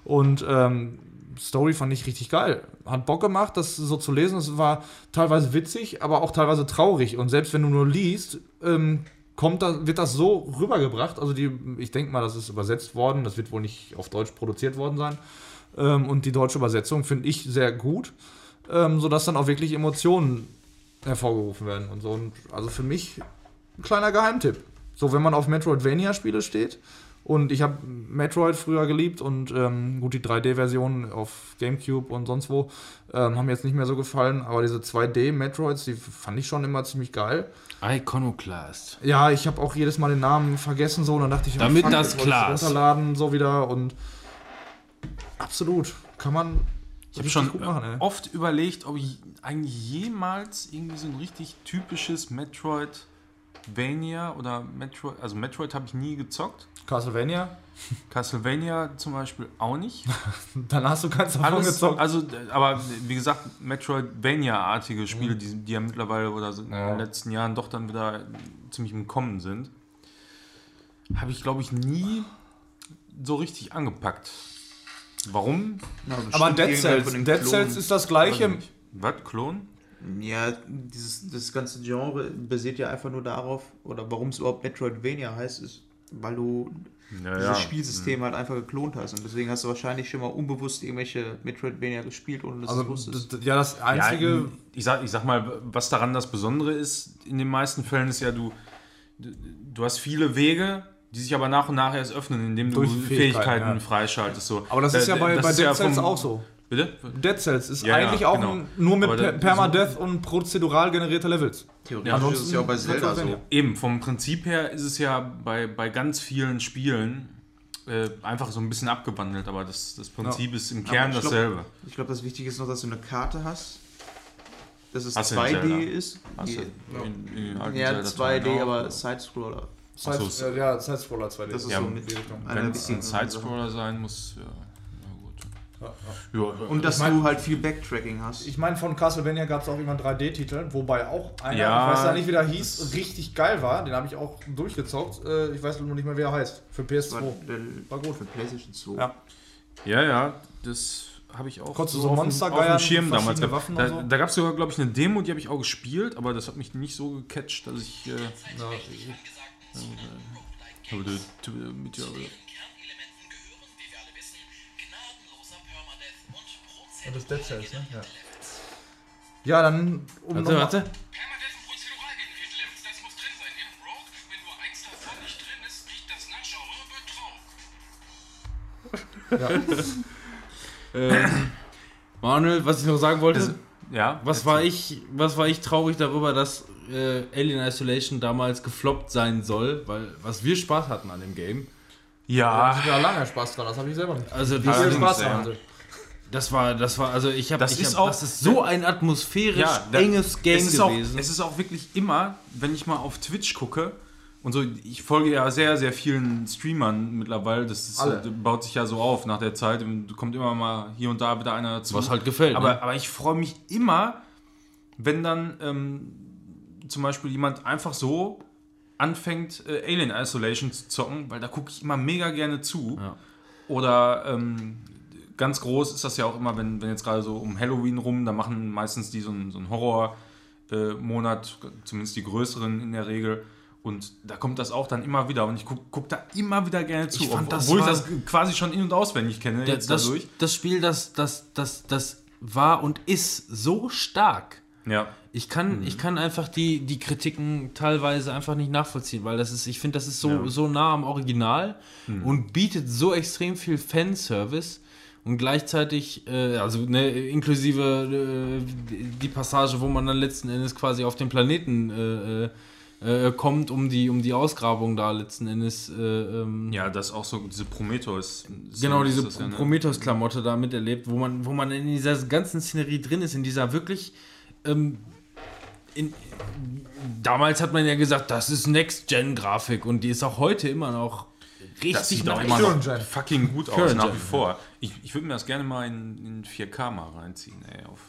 Und ähm, Story fand ich richtig geil. Hat Bock gemacht, das so zu lesen. Es war teilweise witzig, aber auch teilweise traurig. Und selbst wenn du nur liest, ähm, kommt da, wird das so rübergebracht. Also die, ich denke mal, das ist übersetzt worden. Das wird wohl nicht auf Deutsch produziert worden sein. Ähm, und die deutsche Übersetzung finde ich sehr gut, ähm, sodass dann auch wirklich Emotionen hervorgerufen werden und so. Und also für mich ein kleiner Geheimtipp. So, wenn man auf Metroidvania-Spiele steht, und ich habe Metroid früher geliebt und ähm, gut, die 3D-Version auf Gamecube und sonst wo ähm, haben mir jetzt nicht mehr so gefallen, aber diese 2D-Metroids, die fand ich schon immer ziemlich geil. Iconoclast. Ja, ich habe auch jedes Mal den Namen vergessen so und dann dachte ich, Damit fuck, das klar runterladen so wieder und absolut kann man Ich habe schon machen, oft überlegt, ob ich eigentlich jemals irgendwie so ein richtig typisches Metroidvania oder Metroid, also Metroid habe ich nie gezockt. Castlevania, Castlevania zum Beispiel auch nicht. *laughs* dann hast du keins davon Alles, gezockt. also, aber wie gesagt, Metroidvania-artige Spiele, die, die ja mittlerweile oder so in Ja. den letzten Jahren doch dann wieder ziemlich im Kommen sind, habe ich, glaube ich, nie so richtig angepackt. Warum? aber Dead Cells, Dead Cells ist das gleiche. Was? Klon? Ja, dieses, das ganze Genre basiert ja einfach nur darauf, oder warum es überhaupt Metroidvania heißt, ist, weil du Ja, dieses Spielsystem halt einfach geklont hast. Und deswegen hast du wahrscheinlich schon mal unbewusst irgendwelche Metroidvania gespielt, ohne dass Also, du es wusstest. ja, das einzige. Ja, ich, sag, ich sag mal, was daran das Besondere ist, in den meisten Fällen ist ja, du, du hast viele Wege, die sich aber nach und nach erst öffnen, indem du Fähigkeiten, Fähigkeiten, ja. freischaltest. So. aber das ist Da- ja bei, bei ist Dead ja Cells auch so. Bitte? Dead Cells ist Ja, ja, eigentlich auch genau. ein, nur mit per Permadeath und prozedural generierte Levels. Theoretisch Ja, ist es ja auch bei Zelda so. Metroidvania. Eben, vom Prinzip her ist es ja bei, bei ganz vielen Spielen äh, einfach so ein bisschen abgewandelt, aber das, das Prinzip ist im Kern ich glaub- dasselbe. Ich glaube, das Wichtige ist noch, dass du eine Karte hast, dass es Hast du in 2D Zelda? ist. Hast du Die- in, in ja, Zelda-Teilen 2D, auch? aber Sidescroller. Side, so, äh, ja, Side-Scroller 2D. Das ist Ja, so mit die Richtung. Wenn es ein. Sidescroller sein muss, ja. Na gut. Ja, Ja, Und dass Ich mein- du halt viel Backtracking hast. Ich meine, von Castlevania gab es auch immer 3D-Titel, wobei auch einer, Ja, ich weiß ja nicht, wie der hieß, richtig geil war. Den habe ich auch durchgezockt. Äh, ich weiß nur nicht mehr, wie er heißt. Für war, PS2. der, War gut. für PlayStation 2. Ja. ja, ja, das habe ich auch Konntest du so so auf, dem- Monster auf dem Schirm damals. Waffen Da, so? da gab es sogar, glaube ich, eine Demo, die habe ich auch gespielt, aber das hat mich nicht so gecatcht, dass ich. Äh, aber du- du- mit, ja, und Das Dead Cells, ne? Ja. Ja, dann. Um Warte, noch- warte. Permadeath und Prozeduralgenerierte Levels, das muss drin sein. In Rogue, wenn nur eins davon nicht drin ist, riecht das nach Genre Betrug. Ähm, Manuel, was ich noch sagen wollte, Das- ja, was war ich, was war ich traurig darüber, dass äh, Alien Isolation damals gefloppt sein soll, weil was wir Spaß hatten an dem Game. Ja, Ja, lange Spaß dran, das habe ich selber nicht. Also Wie viel Allerdings, Spaß sie? das war, das war, also ich habe, Das ich ist hab, auch- das ist so ein atmosphärisch ja, da- enges Game es ist auch, gewesen. Es ist auch wirklich immer, wenn ich mal auf Twitch gucke, und so, ich folge ja sehr, sehr vielen Streamern mittlerweile, das ist, baut sich ja so auf nach der Zeit, und kommt immer mal hier und da wieder einer dazu. was halt gefällt. Aber, ne? aber ich freue mich immer, wenn dann ähm, zum Beispiel jemand einfach so anfängt, äh, Alien Isolation zu zocken, weil da gucke ich immer mega gerne zu. Ja. Oder ähm, ganz groß ist das ja auch immer, wenn, wenn jetzt gerade so um Halloween rum, da machen meistens die so einen, so einen Horror-Monat, zumindest die größeren in der Regel. Und da kommt das auch dann immer wieder. Und ich gucke guck da immer wieder gerne zu. Ich fand, das obwohl ich das quasi schon in- und auswendig kenne. Der- jetzt das, dadurch. das Spiel, das, das, das, das war und ist so stark. Ja. Ich kann, ich kann einfach die, die Kritiken teilweise einfach nicht nachvollziehen, weil das ist, ich finde, das ist so, so nah am Original und bietet so extrem viel Fanservice und gleichzeitig, äh, also ne, inklusive äh, die Passage, wo man dann letzten Endes quasi auf den Planeten äh, äh, äh, kommt, um die, um die Ausgrabung da letzten Endes äh, ähm, Ja, das ist auch so, diese Prometheus. Genau, diese das ja, ne? Prometheus-Klamotte da miterlebt, wo man, wo man in dieser ganzen Szenerie drin ist, in dieser wirklich. Ähm, in, damals hat man ja gesagt, das ist Next-Gen-Grafik und die ist auch heute immer noch richtig Das sieht auch immer noch fucking gut aus, nach wie vor. Ich, ich würde mir das gerne mal in, in 4K mal reinziehen, ey, auf,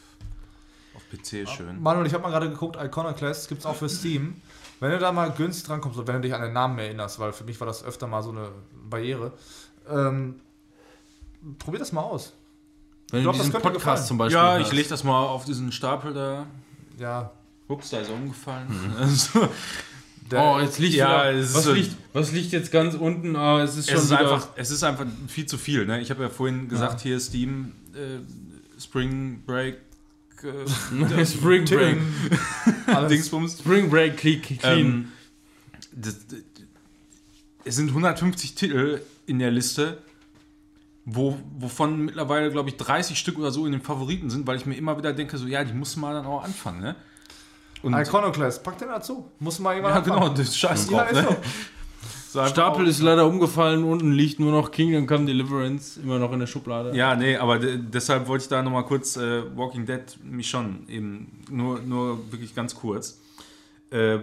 auf PC schön. Manuel, ich habe mal gerade geguckt, Iconoclast gibt es auch für Steam. Wenn du da mal günstig drankommst und wenn du dich an den Namen erinnerst, weil für mich war das öfter mal so eine Barriere, ähm, probier das mal aus. Wenn Ich du glaub, das diesen Podcast gefallen. zum Beispiel Ja, hörst. ich lege das mal auf diesen Stapel da. Ja, Ups, da ist er umgefallen. Mhm. *laughs* Also, Oh, jetzt liegt Ja, wieder, was, so- liegt, was liegt jetzt ganz unten? Ah, es ist schon es, ist wieder, einfach, es ist einfach viel zu viel. Ne? Ich habe ja vorhin gesagt, hier Steam, äh, Spring Break, *laughs* äh, Spring Break. *laughs* alles. Dingsbums. Spring Break clean. Ähm, das, das, es sind 150 Titel in der Liste, wo, wovon mittlerweile, glaube ich, 30 Stück oder so in den Favoriten sind, weil ich mir immer wieder denke, so, ja, die muss man dann auch anfangen. Ne? Und, Iconoclast, pack den dazu. Muss mal jemand ja, genau, anfangen. das ist scheiß Ja, drauf. ne? so. Stapel ist leider umgefallen, unten liegt nur noch Kingdom Come Deliverance, immer noch in der Schublade. Ja, nee, aber de deshalb wollte ich da nochmal kurz äh, Walking Dead mich schon eben nur, nur wirklich ganz kurz. Äh,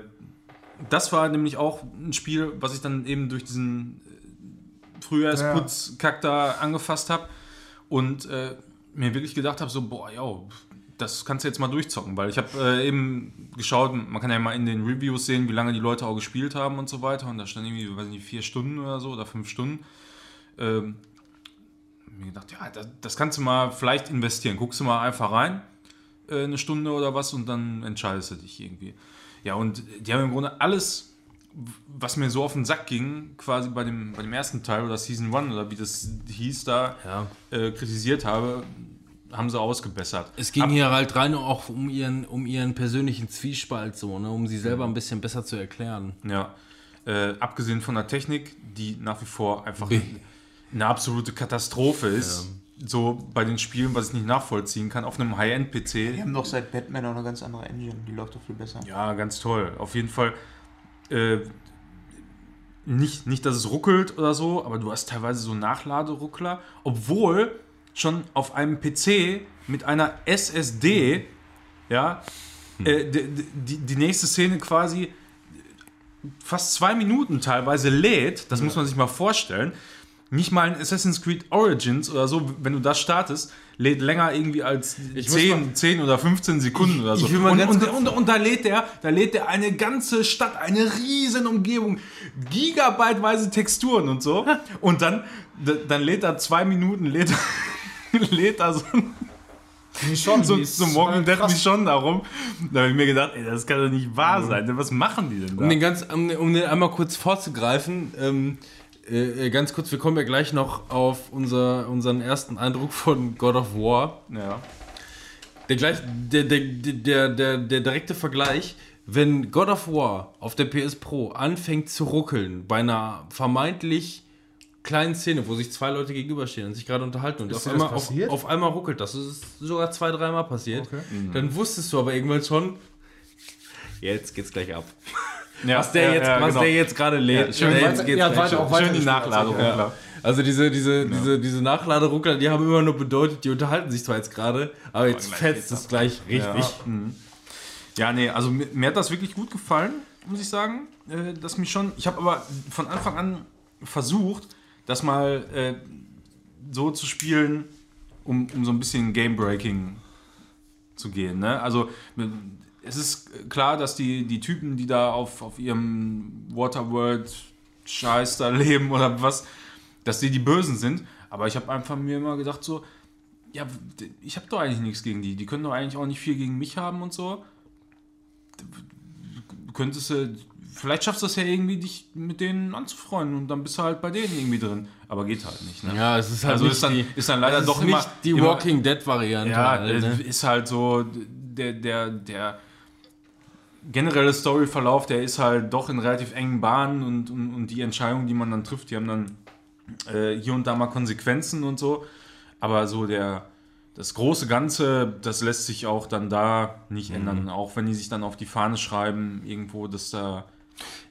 das war nämlich auch ein Spiel, was ich dann eben durch diesen äh, Frühjahrsputz-Kack da angefasst habe und äh, mir wirklich gedacht habe, so, boah, ja, das kannst du jetzt mal durchzocken, weil ich habe äh, eben geschaut, man kann ja mal in den Reviews sehen, wie lange die Leute auch gespielt haben und so weiter und da stand irgendwie, weiß nicht, vier Stunden oder so oder fünf Stunden. Ähm, mir gedacht, ja, das, das kannst du mal vielleicht investieren. Guckst du mal einfach rein, äh, eine Stunde oder was, und dann entscheidest du dich irgendwie. Ja, und die haben im Grunde alles, was mir so auf den Sack ging, quasi bei dem, bei dem ersten Teil oder Season 1 oder wie das hieß, da Ja. äh, kritisiert habe, haben sie ausgebessert. Es ging hier halt rein auch um ihren, um ihren persönlichen Zwiespalt, so, ne? um sie selber ein bisschen besser zu erklären. Ja. Äh, abgesehen von der Technik, die nach wie vor einfach Be- eine absolute Katastrophe ist. So bei den Spielen, was ich nicht nachvollziehen kann, auf einem High-End-PC. Wir haben doch seit Batman auch eine ganz andere Engine, die läuft doch viel besser. Ja, ganz toll. Auf jeden Fall. Äh, nicht, nicht, dass es ruckelt oder so, aber du hast teilweise so Nachladeruckler, obwohl schon auf einem PC mit einer SSD, ja, äh, die, die, die nächste Szene quasi fast zwei Minuten teilweise lädt. Das muss man sich mal vorstellen. Nicht mal ein Assassin's Creed Origins oder so, wenn du das startest, lädt länger irgendwie als muss 10, 10 oder 15 Sekunden oder so. ich will mal und, und, und, und da lädt der, da lädt der eine ganze Stadt, eine riesen Umgebung, gigabyteweise Texturen und so. *laughs* Und dann, dann lädt er zwei Minuten, lädt, *laughs* lädt er so, Michonne, so, die ist so Morgen krass. mich schon darum. Da habe ich mir gedacht, ey, das kann doch nicht wahr sein. Was machen die denn da? Um den, ganz, um, um den einmal kurz vorzugreifen, ähm, äh, ganz kurz, wir kommen ja gleich noch auf unser, unseren ersten Eindruck von God of War. ja. Der, gleich, der, der, der, der, der direkte Vergleich, wenn God of War auf der PS Pro anfängt zu ruckeln, bei einer vermeintlich kleinen Szene, wo sich zwei Leute gegenüberstehen und sich gerade unterhalten und auf einmal, auf, auf einmal ruckelt das. Das ist sogar zwei, dreimal passiert. Okay. Dann wusstest du aber irgendwann schon, jetzt geht's gleich ab. Ja, Was der ja, jetzt, ja, was genau. der jetzt gerade lädt. schön Der jetzt ja, weiter auch weiter Schön die Nachladung. also, Ja. Diese, diese, diese, diese Nachladeruckler, die haben immer nur bedeutet, die unterhalten sich zwar jetzt gerade, aber jetzt gleich fetzt es gleich richtig. Ja, nee, also mir, mir hat das wirklich gut gefallen, muss ich sagen. Äh, das mich schon. Ich habe aber von Anfang an versucht, das mal äh, so zu spielen, um, um so ein bisschen Game-Breaking zu gehen. Ne? Also es ist klar, dass die, die Typen, die da auf, auf ihrem Waterworld-Scheiß da leben oder was, dass die die Bösen sind. Aber ich habe einfach mir immer gedacht so, ja, ich habe doch eigentlich nichts gegen die. Die können doch eigentlich auch nicht viel gegen mich haben und so. Du könntest du, vielleicht schaffst du es ja irgendwie, dich mit denen anzufreunden und dann bist du halt bei denen irgendwie drin. Aber geht halt nicht. Ne? Ja, es ist halt also nicht ist dann, die, ist dann leider doch ist immer nicht die Walking Dead Variante. Ja, halt, ne? ist halt so, der, der, der generelle Storyverlauf, der ist halt doch in relativ engen Bahnen und, und, und die Entscheidungen, die man dann trifft, die haben dann äh, hier und da mal Konsequenzen und so. Aber so der, das große Ganze, das lässt sich auch dann da nicht ändern. Auch wenn die sich dann auf die Fahne schreiben, irgendwo, dass da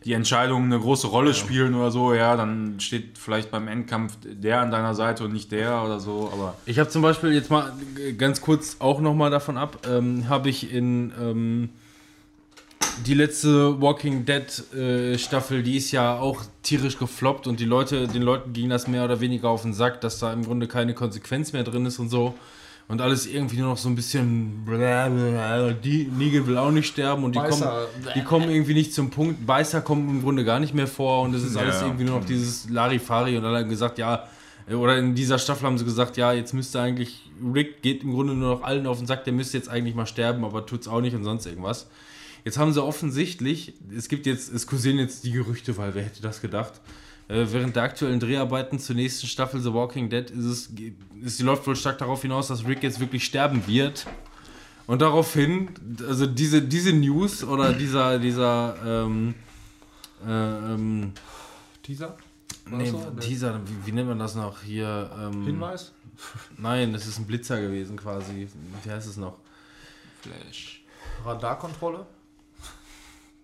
die Entscheidungen eine große Rolle spielen oder so, ja, dann steht vielleicht beim Endkampf der an deiner Seite und nicht der oder so, aber Ich habe zum Beispiel jetzt mal ganz kurz auch nochmal davon ab, ähm, habe ich in ähm, die letzte Walking Dead äh, Staffel, die ist ja auch tierisch gefloppt und die Leute, den Leuten ging das mehr oder weniger auf den Sack, dass da im Grunde keine Konsequenz mehr drin ist und so. Und alles irgendwie nur noch so ein bisschen. Die Negan will auch nicht sterben und die kommen, die kommen irgendwie nicht zum Punkt. Beißer kommen im Grunde gar nicht mehr vor und es ist alles Ja. irgendwie nur noch dieses Larifari und dann haben gesagt, ja, oder in dieser Staffel haben sie gesagt, ja, jetzt müsste eigentlich, Rick geht im Grunde nur noch allen auf den Sack, der müsste jetzt eigentlich mal sterben, aber tut's auch nicht und sonst irgendwas. Jetzt haben sie offensichtlich, es gibt jetzt, es kursieren jetzt die Gerüchte, weil wer hätte das gedacht, äh, während der aktuellen Dreharbeiten zur nächsten Staffel The Walking Dead ist es, ist, die läuft wohl stark darauf hinaus, dass Rick jetzt wirklich sterben wird. Und daraufhin, also diese, diese News oder dieser, dieser, ähm, äh, ähm, Teaser? nee, so? Nee. Teaser, wie, wie nennt man das noch hier? Ähm, Hinweis? Nein, das ist ein Blitzer gewesen quasi. Wie heißt es noch? Flash. Radarkontrolle?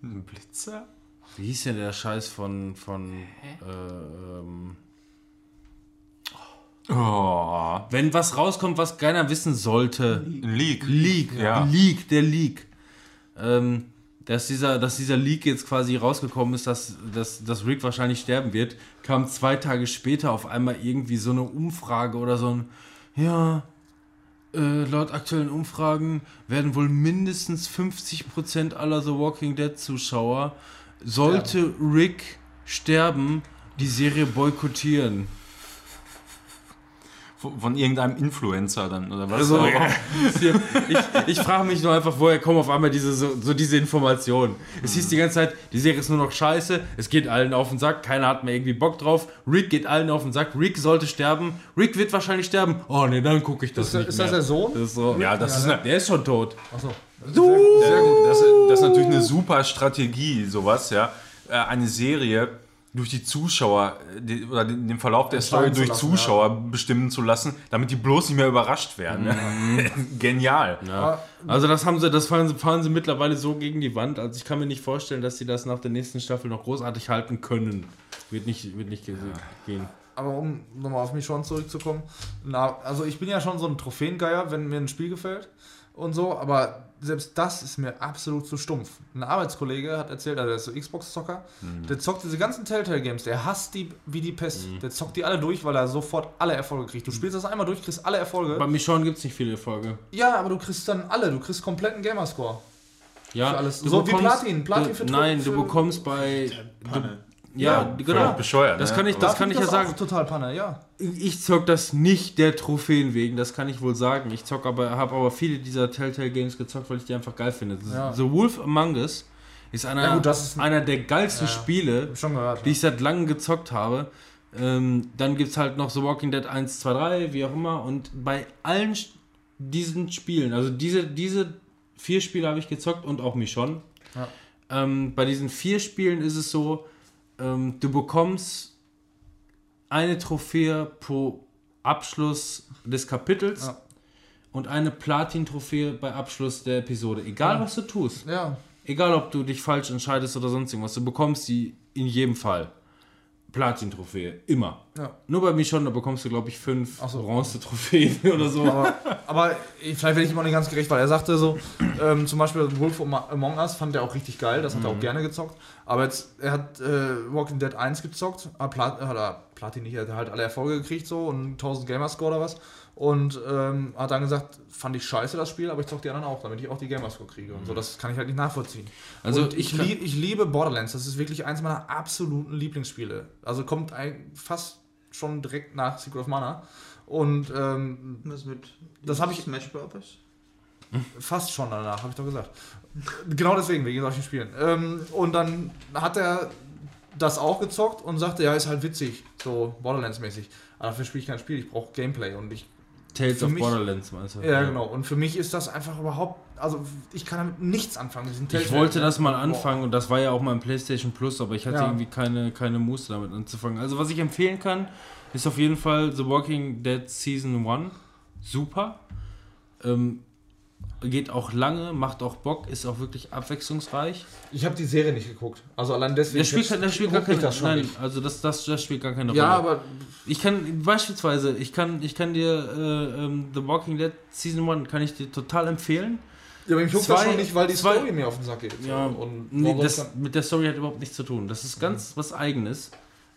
Ein Blitzer? Wie hieß denn der Scheiß von, von äh, ähm, Oh, wenn was rauskommt, was keiner wissen sollte. Leak. Leak, Ja. Leak, der Leak. Ähm, dass dieser, dass dieser Leak jetzt quasi rausgekommen ist, dass, dass, dass Rick wahrscheinlich sterben wird, kam zwei Tage später auf einmal irgendwie so eine Umfrage oder so ein, ja, äh, laut aktuellen Umfragen werden wohl mindestens 50% aller The Walking Dead Zuschauer, sollte Rick sterben, die Serie boykottieren. Von, von irgendeinem Influencer dann, oder was? Also, ich, ich frage mich nur einfach, woher kommen auf einmal diese, so, so diese Informationen. Es hieß die ganze Zeit, die Serie ist nur noch scheiße, es geht allen auf den Sack, keiner hat mehr irgendwie Bock drauf. Rick geht allen auf den Sack, Rick sollte sterben, Rick wird wahrscheinlich sterben. Oh ne, dann gucke ich das Ist, nicht ist mehr. das der Sohn? Das ist so, ja, das ist, eine, der ist schon tot. Achso. sehr gut. Das, das ist natürlich eine super Strategie, sowas, ja. Äh, Eine Serie durch die Zuschauer die, oder den, den Verlauf der Story durch lassen, Zuschauer bestimmen zu lassen, damit die bloß nicht mehr überrascht werden. ne? *laughs* Genial. Ja. Also das haben sie, das fahren sie, fahren sie mittlerweile so gegen die Wand. Also ich kann mir nicht vorstellen, dass sie das nach der nächsten Staffel noch großartig halten können. Wird nicht, wird nicht ge- gehen. Aber um nochmal auf mich schon zurückzukommen, na, also ich bin ja schon so ein Trophäengeier, wenn mir ein Spiel gefällt und so, aber selbst das ist mir absolut zu stumpf. Ein Arbeitskollege hat erzählt, also der ist so Xbox-Zocker, der zockt diese ganzen Telltale-Games, der hasst die wie die Pest. Der zockt die alle durch, weil er sofort alle Erfolge kriegt. Du spielst das einmal durch, kriegst alle Erfolge. Bei Michonne gibt es nicht viele Erfolge. ja, aber du kriegst dann alle, du kriegst kompletten Gamerscore. Ja, Für alles. So wie bekommst- Platin. Platin du, für- Nein, für- du bekommst bei. Du, Ja, ja, genau. Bescheuert. Das ne? kann ich, das kann ich ja ist sagen. total Panne, ja. Ich zock das nicht der Trophäen wegen, das kann ich wohl sagen. Ich zock aber, habe aber viele dieser Telltale Games gezockt, weil ich die einfach geil finde. Ja. The Wolf Among Us ist einer, Ja, gut, das ist ein- einer der geilsten Ja. Spiele, schon gehört. die ich seit langem gezockt habe. Ähm, dann gibt es halt noch The Walking Dead 1, 2, 3, wie auch immer. Und bei allen diesen Spielen, also diese, diese vier Spiele habe ich gezockt und auch Michonne. Ja. Ähm, bei diesen vier Spielen ist es so, ähm, du bekommst eine Trophäe pro Abschluss des Kapitels Ja. und eine Platin-Trophäe bei Abschluss der Episode. Egal, was du tust. ja. Egal, ob du dich falsch entscheidest oder sonst irgendwas, du bekommst sie in jedem Fall. Platin-Trophäe, immer. Ja. Nur bei Michonne, da bekommst du, glaube ich, fünf so. Bronze-Trophäen *laughs* oder so. Aber, aber ich- vielleicht werde ich ihm auch nicht ganz gerecht, weil er sagte so, ähm, zum Beispiel Wolf Among Us fand er auch richtig geil, das hat er auch gerne gezockt. Aber jetzt, er hat äh, Walking Dead 1 gezockt, hat, Plat hat er Platin nicht, er hat halt alle Erfolge gekriegt so und 1000 Gamerscore oder was. Und ähm, hat dann gesagt, fand ich scheiße das Spiel, aber ich zock die anderen auch, damit ich auch die Gamerscore kriege und so. Das kann ich halt nicht nachvollziehen. Also und ich, lieb, ich liebe Borderlands, das ist wirklich eins meiner absoluten Lieblingsspiele. Also kommt ein, fast schon direkt nach Secret of Mana. Und ähm, Was mit Das hab ich- Smash Brothers? Fast schon danach, habe ich doch gesagt. genau deswegen, wegen solchen Spielen. Ähm, und dann hat er das auch gezockt und sagte, ja, ist halt witzig, so Borderlands-mäßig. Aber dafür spiele ich kein Spiel, ich brauche Gameplay und ich Tales Für of mich- Borderlands meinst du? Ja, genau. Und für mich ist das einfach überhaupt, also ich kann damit nichts anfangen. Ich wollte das mal anfangen und das war ja auch mal im PlayStation Plus, aber ich hatte Ja. irgendwie keine, keine Muße damit anzufangen. Also was ich empfehlen kann, ist auf jeden Fall The Walking Dead Season 1. Super. Ähm, geht auch lange, macht auch Bock, ist auch wirklich abwechslungsreich. Ich habe die Serie nicht geguckt. Also allein deswegen. Der spielt, der spielt gar keine das schon Nein, nicht. also das, das, das spielt gar keine Ja, Rolle. aber Ich kann beispielsweise, ich kann, ich kann dir äh, ähm, The Walking Dead Season 1 kann ich dir total empfehlen. Ja, aber ich juckt das schon nicht, weil die zwei- Story mir auf den Sack geht. Ja, und Nee, das, mit der Story hat überhaupt nichts zu tun. Das ist ganz was Eigenes.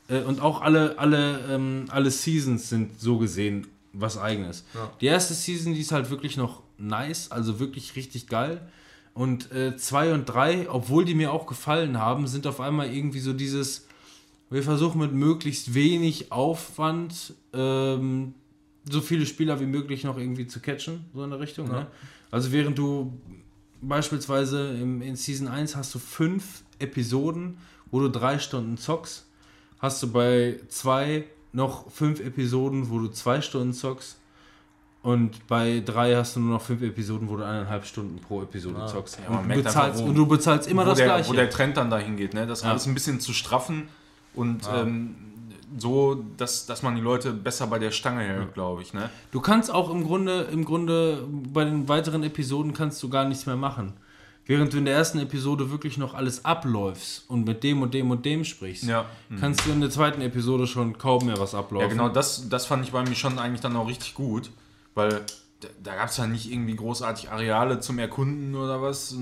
Äh, und auch alle, alle, ähm, alle Seasons sind so gesehen was Eigenes. Ja. Die erste Season, die ist halt wirklich noch nice, also wirklich richtig geil. Und äh, zwei und drei, obwohl die mir auch gefallen haben, sind auf einmal irgendwie so dieses, wir versuchen mit möglichst wenig Aufwand ähm, so viele Spieler wie möglich noch irgendwie zu catchen, so in der Richtung. Ne? Also während du beispielsweise im, in Season 1 hast du fünf Episoden, wo du drei Stunden zockst, hast du bei zwei noch fünf Episoden, wo du zwei Stunden zockst. Und bei drei hast du nur noch fünf Episoden, wo du eineinhalb Stunden pro Episode Ah. zockst. Ja, und, du bezahlst, einfach, wo- und du bezahlst immer das der, Gleiche. Wo der Trend dann dahin geht, ne? das Ja. alles ein bisschen zu straffen und Ja. ähm, so, dass, dass man die Leute besser bei der Stange hält, glaube ich. Ne? Du kannst auch im Grunde, im Grunde bei den weiteren Episoden kannst du gar nichts mehr machen. Während du in der ersten Episode wirklich noch alles abläufst und mit dem und dem und dem sprichst, Ja. kannst du in der zweiten Episode schon kaum mehr was ablaufen. Ja, genau, das, das fand ich bei mir schon eigentlich dann auch richtig gut, weil da, gab es ja nicht irgendwie großartig Areale zum Erkunden oder was.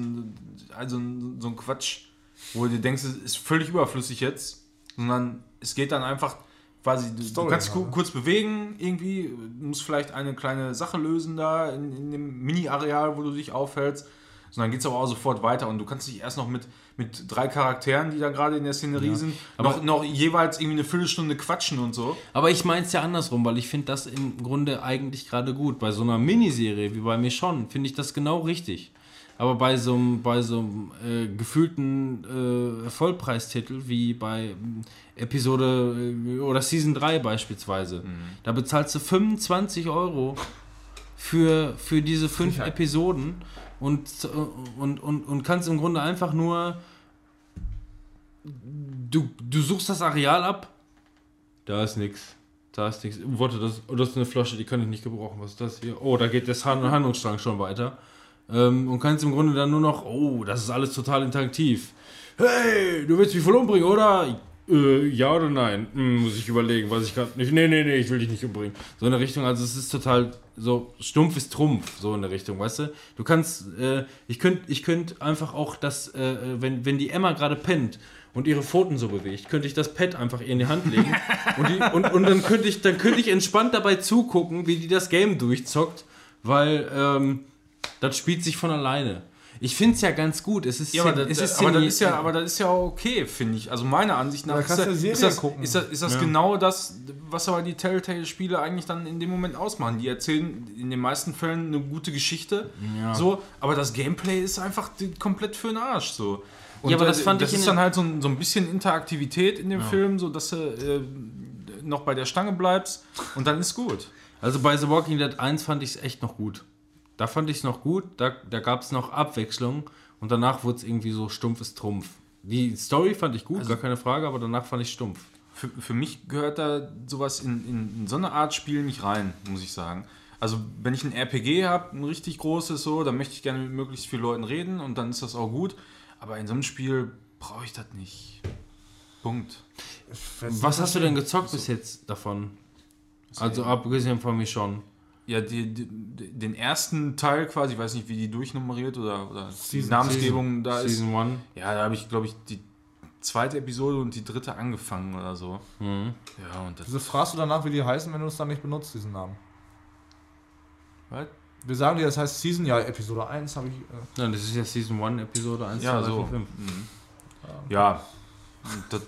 Also so ein Quatsch, wo du denkst, es ist völlig überflüssig jetzt, sondern es geht dann einfach quasi, du, du Story kannst dich ne? kurz bewegen, irgendwie, du musst vielleicht eine kleine Sache lösen da in, in dem Mini-Areal, wo du dich aufhältst. Sondern geht es aber auch sofort weiter und du kannst dich erst noch mit, mit drei Charakteren, die da gerade in der Szenerie sind, aber- noch, noch jeweils irgendwie eine Viertelstunde quatschen und so. Aber ich meine es ja andersrum, weil ich finde das im Grunde eigentlich gerade gut. Bei so einer Miniserie wie bei mir schon, finde ich das genau richtig. Aber bei so einem, bei so einem äh, gefühlten äh, Vollpreistitel wie bei ähm, Episode äh, oder Season 3 beispielsweise, da bezahlst du 25 Euro für, für diese fünf. Episoden und, und, und, und kannst im Grunde einfach nur. Du, du suchst das Areal ab, da ist nichts. Da ist nichts. Warte, das, das ist eine Flasche, die kann ich nicht gebrauchen. Was ist das hier? Oh, da geht Hand Handlungsstrang schon weiter. Ähm, und kannst im Grunde dann nur noch, oh, das ist alles total interaktiv. Hey, du willst mich voll umbringen, oder? Äh, ja oder nein? Hm, muss ich überlegen, was ich gerade nicht. Nee, nee, nee, ich will dich nicht umbringen. So in der Richtung, also es ist total so, stumpf ist Trumpf, so in der Richtung, weißt du? Du kannst, äh, ich könnte ich könnt einfach auch das, äh, wenn, wenn die Emma gerade pennt und ihre Pfoten so bewegt, könnte ich das Pad einfach ihr in die Hand legen *laughs* und, die, und, und dann könnte ich, dann könnte ich entspannt dabei zugucken, wie die das Game durchzockt, weil ähm, das spielt sich von alleine. Ich finde es ja ganz gut. Es ist, Ja, aber, das, es ist aber, das ist ja, aber das ist ja okay, finde ich. Also meiner Ansicht nach Da ist, kannst das, du Serie ist das, gucken. ist das, ist das Ja. genau das, was aber die Telltale-Spiele eigentlich dann in dem Moment ausmachen. Die erzählen in den meisten Fällen eine gute Geschichte, Ja. so, aber das Gameplay ist einfach komplett für den Arsch. So. Und Ja, aber das äh, fand das ich in ist dann halt so ein, so ein bisschen Interaktivität in dem Film, so dass du äh, noch bei der Stange bleibst und dann ist gut. Also bei The Walking Dead 1 fand ich es echt noch gut. Da fand ich es noch gut, da, da gab es noch Abwechslung und danach wurde es irgendwie so stumpfes Trumpf. Die Story fand ich gut, Also gar keine Frage, aber danach fand ich stumpf. Für, für mich gehört da sowas in, in, in so eine Art Spiel nicht rein, muss ich sagen. Also, wenn ich ein RPG habe, ein richtig großes so, dann möchte ich gerne mit möglichst vielen Leuten reden und dann ist das auch gut. Aber in so einem Spiel brauche ich das nicht. Punkt. Was hast du denn gezockt bis jetzt davon? Also abgesehen von mir schon. Ja, die, die, den ersten Teil quasi, ich weiß nicht, wie die durchnummeriert oder, oder die Season- Namensgebung da ist. Season 1. Ja, da habe ich, glaube ich, die zweite Episode und die dritte angefangen oder so. Mhm. Ja, und das. Wieso fragst du danach, wie die heißen, wenn du es dann nicht benutzt, diesen Namen? Was? Wir sagen dir, das heißt Season, ja, Episode 1 habe ich. Äh, Ja, das ist ja Season 1, Episode 1, Ja, 2, 3, so. 4, 5. Mhm. Ja, das,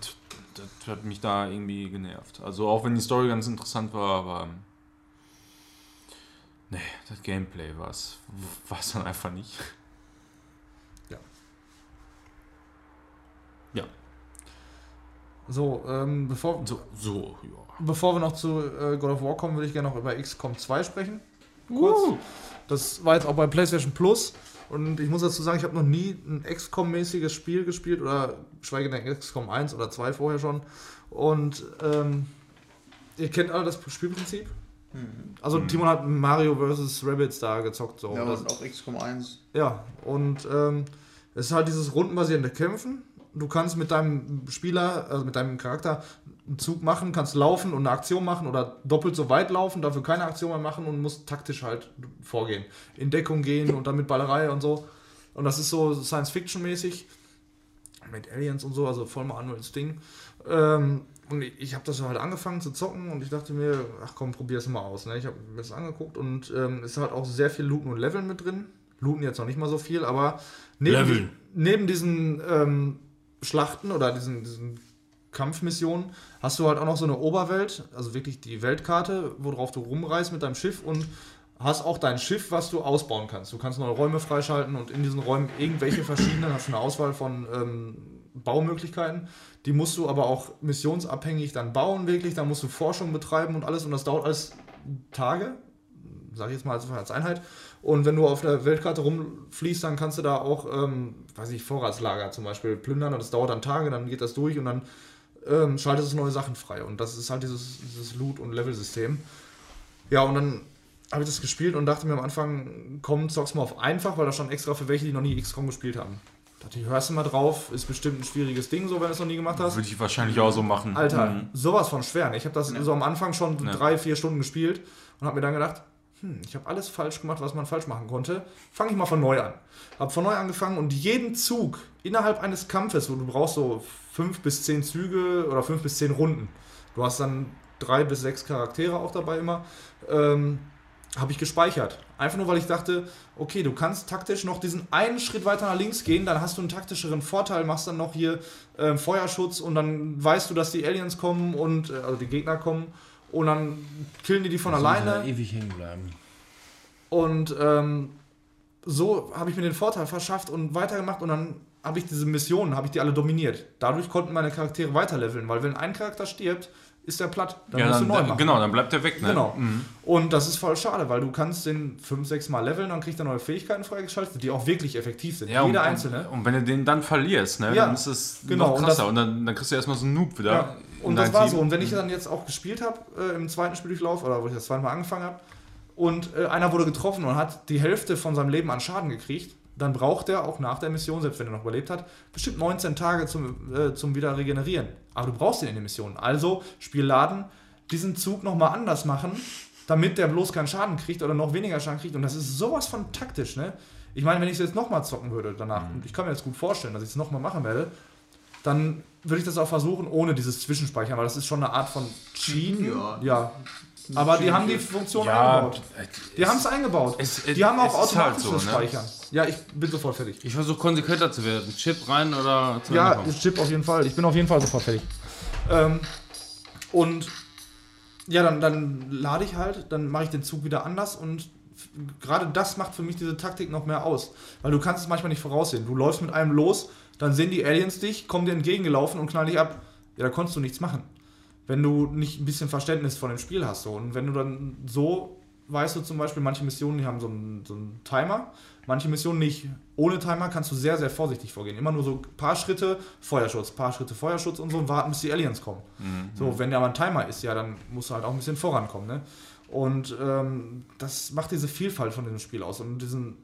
das hat mich da irgendwie genervt. Also auch wenn die Story ganz interessant war, aber ähm, nee, das Gameplay war es dann einfach nicht. so, ähm, bevor, So, so ja. bevor wir noch zu äh, God of War kommen, würde ich gerne noch über XCOM 2 sprechen. kurz. Das war jetzt auch bei PlayStation Plus. Und ich muss dazu sagen, ich habe noch nie ein XCOM-mäßiges Spiel gespielt oder schweige denn XCOM 1 oder 2 vorher schon. Und ähm, ihr kennt alle das Spielprinzip? Also Timon hat Mario vs. Rabbids da gezockt. So. Ja, Und das, auch XCOM 1. ja, und ähm, es ist halt dieses rundenbasierende Kämpfen. Du kannst mit deinem Spieler, also mit deinem Charakter einen Zug machen, kannst laufen und eine Aktion machen oder doppelt so weit laufen, dafür keine Aktion mehr machen und musst taktisch halt vorgehen. In Deckung gehen und dann mit Ballerei und so. Und das ist so Science-Fiction-mäßig. Mit Aliens und so, also voll mal Manuels Ding. Ähm, ich, ich habe das halt angefangen zu zocken und ich dachte mir, ach komm, probier es mal aus. Ne? Ich habe mir das angeguckt und ähm, es ist halt auch sehr viel Looten und Leveln mit drin. Looten jetzt noch nicht mal so viel, aber neben, neben diesen ähm, Schlachten oder diesen, diesen Kampfmissionen hast du halt auch noch so eine Oberwelt, also wirklich die Weltkarte, worauf du rumreist mit deinem Schiff und hast auch dein Schiff, was du ausbauen kannst. Du kannst neue Räume freischalten und in diesen Räumen irgendwelche verschiedenen, hast du eine Auswahl von ähm, Baumöglichkeiten. Die musst du aber auch missionsabhängig dann bauen, wirklich. Da musst du Forschung betreiben und alles und das dauert alles Tage, sage ich jetzt mal als, Einheit. Und wenn du auf der Weltkarte rumfliegst, dann kannst du da auch, ähm, weiß ich, Vorratslager zum Beispiel plündern und das dauert dann Tage, dann geht das durch und dann ähm, schaltest du neue Sachen frei. Und das ist halt dieses, dieses Loot- und Level-System. Ja, und dann habe ich das gespielt und dachte mir am Anfang, komm, zock's mal auf einfach, weil da stand extra für welche, die noch nie XCOM gespielt haben. Dachte ich, hörst du mal drauf, ist bestimmt ein schwieriges Ding, so wenn du es noch nie gemacht hast. Würde ich wahrscheinlich auch so machen. Alter, Mhm. sowas von schwer. Ich habe das so am Anfang schon Ja. drei, vier Stunden gespielt und habe mir dann gedacht, hm, ich habe alles falsch gemacht, was man falsch machen konnte. Fange ich mal von neu an. Habe von neu angefangen und jeden Zug innerhalb eines Kampfes, wo du brauchst so fünf bis zehn Züge oder fünf bis zehn Runden. Du hast dann drei bis sechs Charaktere auch dabei immer. Ähm, habe ich gespeichert. Einfach nur, weil ich dachte, okay, du kannst taktisch noch diesen einen Schritt weiter nach links gehen, dann hast du einen taktischeren Vorteil, machst dann noch hier ähm, Feuerschutz und dann weißt du, dass die Aliens kommen und äh, also die Gegner kommen und dann killen die die von alleine. ewig hängen bleiben. Und ähm, so habe ich mir den Vorteil verschafft und weitergemacht und dann habe ich diese Missionen, habe ich die alle dominiert. Dadurch konnten meine Charaktere weiterleveln, weil wenn ein Charakter stirbt, ist der platt. Dann Ja, musst dann, du neu machen. genau, dann bleibt der weg, ne? Genau. Mhm. Und das ist voll schade, weil du kannst den 5, 6 Mal leveln, dann kriegt er neue Fähigkeiten freigeschaltet, die auch wirklich effektiv sind. Ja, und, Jeder einzelne. Und, und wenn du den dann verlierst, ne, Ja, dann ist es genau, noch und krasser. das- Und, dann, dann kriegst du erstmal so einen Noob wieder. Ja. Und das war Team. so. Und wenn ich dann jetzt auch gespielt habe, äh, im zweiten Spieldurchlauf, oder wo ich das zweite Mal angefangen habe, und äh, einer wurde getroffen und hat die Hälfte von seinem Leben an Schaden gekriegt, dann braucht er auch nach der Mission, selbst wenn er noch überlebt hat, bestimmt 19 Tage zum, äh, zum wieder regenerieren. Aber du brauchst ihn in der Mission. Also, Spiel laden, diesen Zug nochmal anders machen, damit der bloß keinen Schaden kriegt oder noch weniger Schaden kriegt. Und das ist sowas von taktisch, ne? Ich meine, wenn ich es jetzt nochmal zocken würde danach, und ich kann mir jetzt gut vorstellen, dass ich es nochmal machen werde, dann würde ich das auch versuchen, ohne dieses Zwischenspeichern, weil das ist schon eine Art von Cheaten. Ja. ja. Aber die haben die Funktion ja, eingebaut. Die haben es eingebaut. die haben auch es ist halt so, ne? Speichern. Ja, ich bin sofort fertig. Ich versuche konsequenter zu werden. Chip rein oder zu Ja. Chip auf jeden Fall. Ich bin auf jeden Fall sofort fertig. Ähm, und ja, dann, dann lade ich halt, dann mache ich den Zug wieder anders und gerade das macht für mich diese Taktik noch mehr aus. Weil du kannst es manchmal nicht voraussehen. Du läufst mit einem los, dann sehen die Aliens dich, kommen dir entgegengelaufen und knallen dich ab. Ja, da konntest du nichts machen. Wenn du nicht ein bisschen Verständnis von dem Spiel hast. So. Und wenn du dann so, weißt du zum Beispiel, manche Missionen, die haben so einen, so einen Timer, manche Missionen nicht. Ohne Timer kannst du sehr, sehr vorsichtig vorgehen. Immer nur so ein paar Schritte Feuerschutz, paar Schritte Feuerschutz und so und warten, bis die Aliens kommen. So, wenn der aber ein Timer ist, ja, dann musst du halt auch ein bisschen vorankommen. Ne? Und ähm, das macht diese Vielfalt von diesem Spiel aus. Und diesen,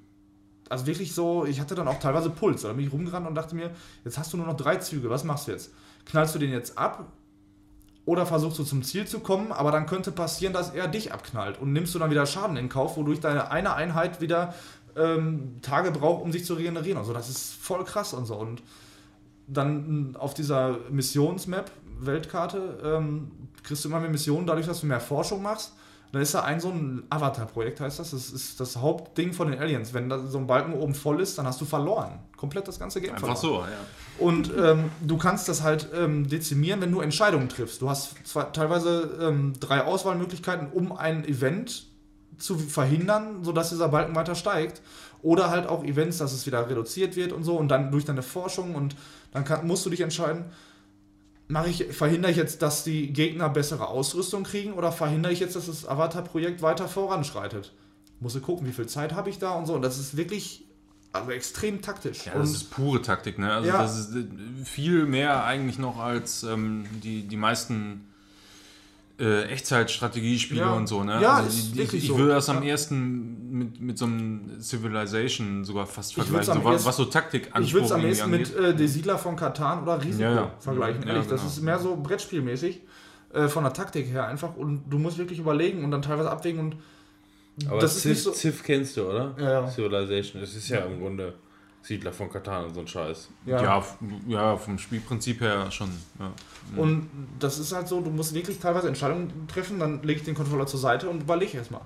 also wirklich so, ich hatte dann auch teilweise Puls. Da bin ich rumgerannt und dachte mir, jetzt hast du nur noch drei Züge, was machst du jetzt? Knallst du den jetzt ab oder versuchst du zum Ziel zu kommen, aber dann könnte passieren, dass er dich abknallt und nimmst du dann wieder Schaden in Kauf, wodurch deine eine Einheit wieder ähm, Tage braucht, um sich zu regenerieren und so. Das ist voll krass und so. Und dann auf dieser Missionsmap, Weltkarte, ähm, kriegst du immer mehr Missionen, dadurch, dass du mehr Forschung machst. Dann ist da ein so ein Avatar-Projekt, heißt das. Das ist das Hauptding von den Aliens. Wenn da so ein Balken oben voll ist, dann hast du verloren. Komplett das ganze Game Einfach verloren. so, ja. Und ähm, du kannst das halt ähm, dezimieren, wenn du Entscheidungen triffst. Du hast zwar teilweise ähm, drei Auswahlmöglichkeiten, um ein Event zu verhindern, sodass dieser Balken weiter steigt. Oder halt auch Events, dass es wieder reduziert wird und so. Und dann durch deine Forschung und dann kann, musst du dich entscheiden, mache ich, verhindere ich jetzt, dass die Gegner bessere Ausrüstung kriegen oder verhindere ich jetzt, dass das Avatar-Projekt weiter voranschreitet? musst du gucken, wie viel Zeit habe ich da und so. Und das ist wirklich also extrem taktisch. Ja, das ist pure Taktik, ne? Also Ja. das ist äh, viel mehr eigentlich noch als ähm, die, die meisten äh, Echtzeitstrategiespiele Ja. und so, ne? Ja, also ist ich, ich, wirklich ich so. würde das am Ja. ersten mit, mit so einem Civilization sogar fast vergleichen, so, was, was so Taktik ich würde es am ehesten mit angeht. äh, Die Siedler von Katan oder Risiko Ja, ja. vergleichen. Ja, Ehrlich, das genau. ist mehr so Brettspielmäßig äh, von der Taktik her einfach. Und du musst wirklich überlegen und dann teilweise abwägen und Aber das ist Civ, nicht so. Civ kennst du, oder? Ja, ja. Civilization. Das ist ja im Grunde Siedler von Katan und so ein Scheiß. Ja. Ja, ja, vom Spielprinzip her schon. Ja. Und das ist halt so, du musst wirklich teilweise Entscheidungen treffen, dann lege ich den Controller zur Seite und überlege erstmal.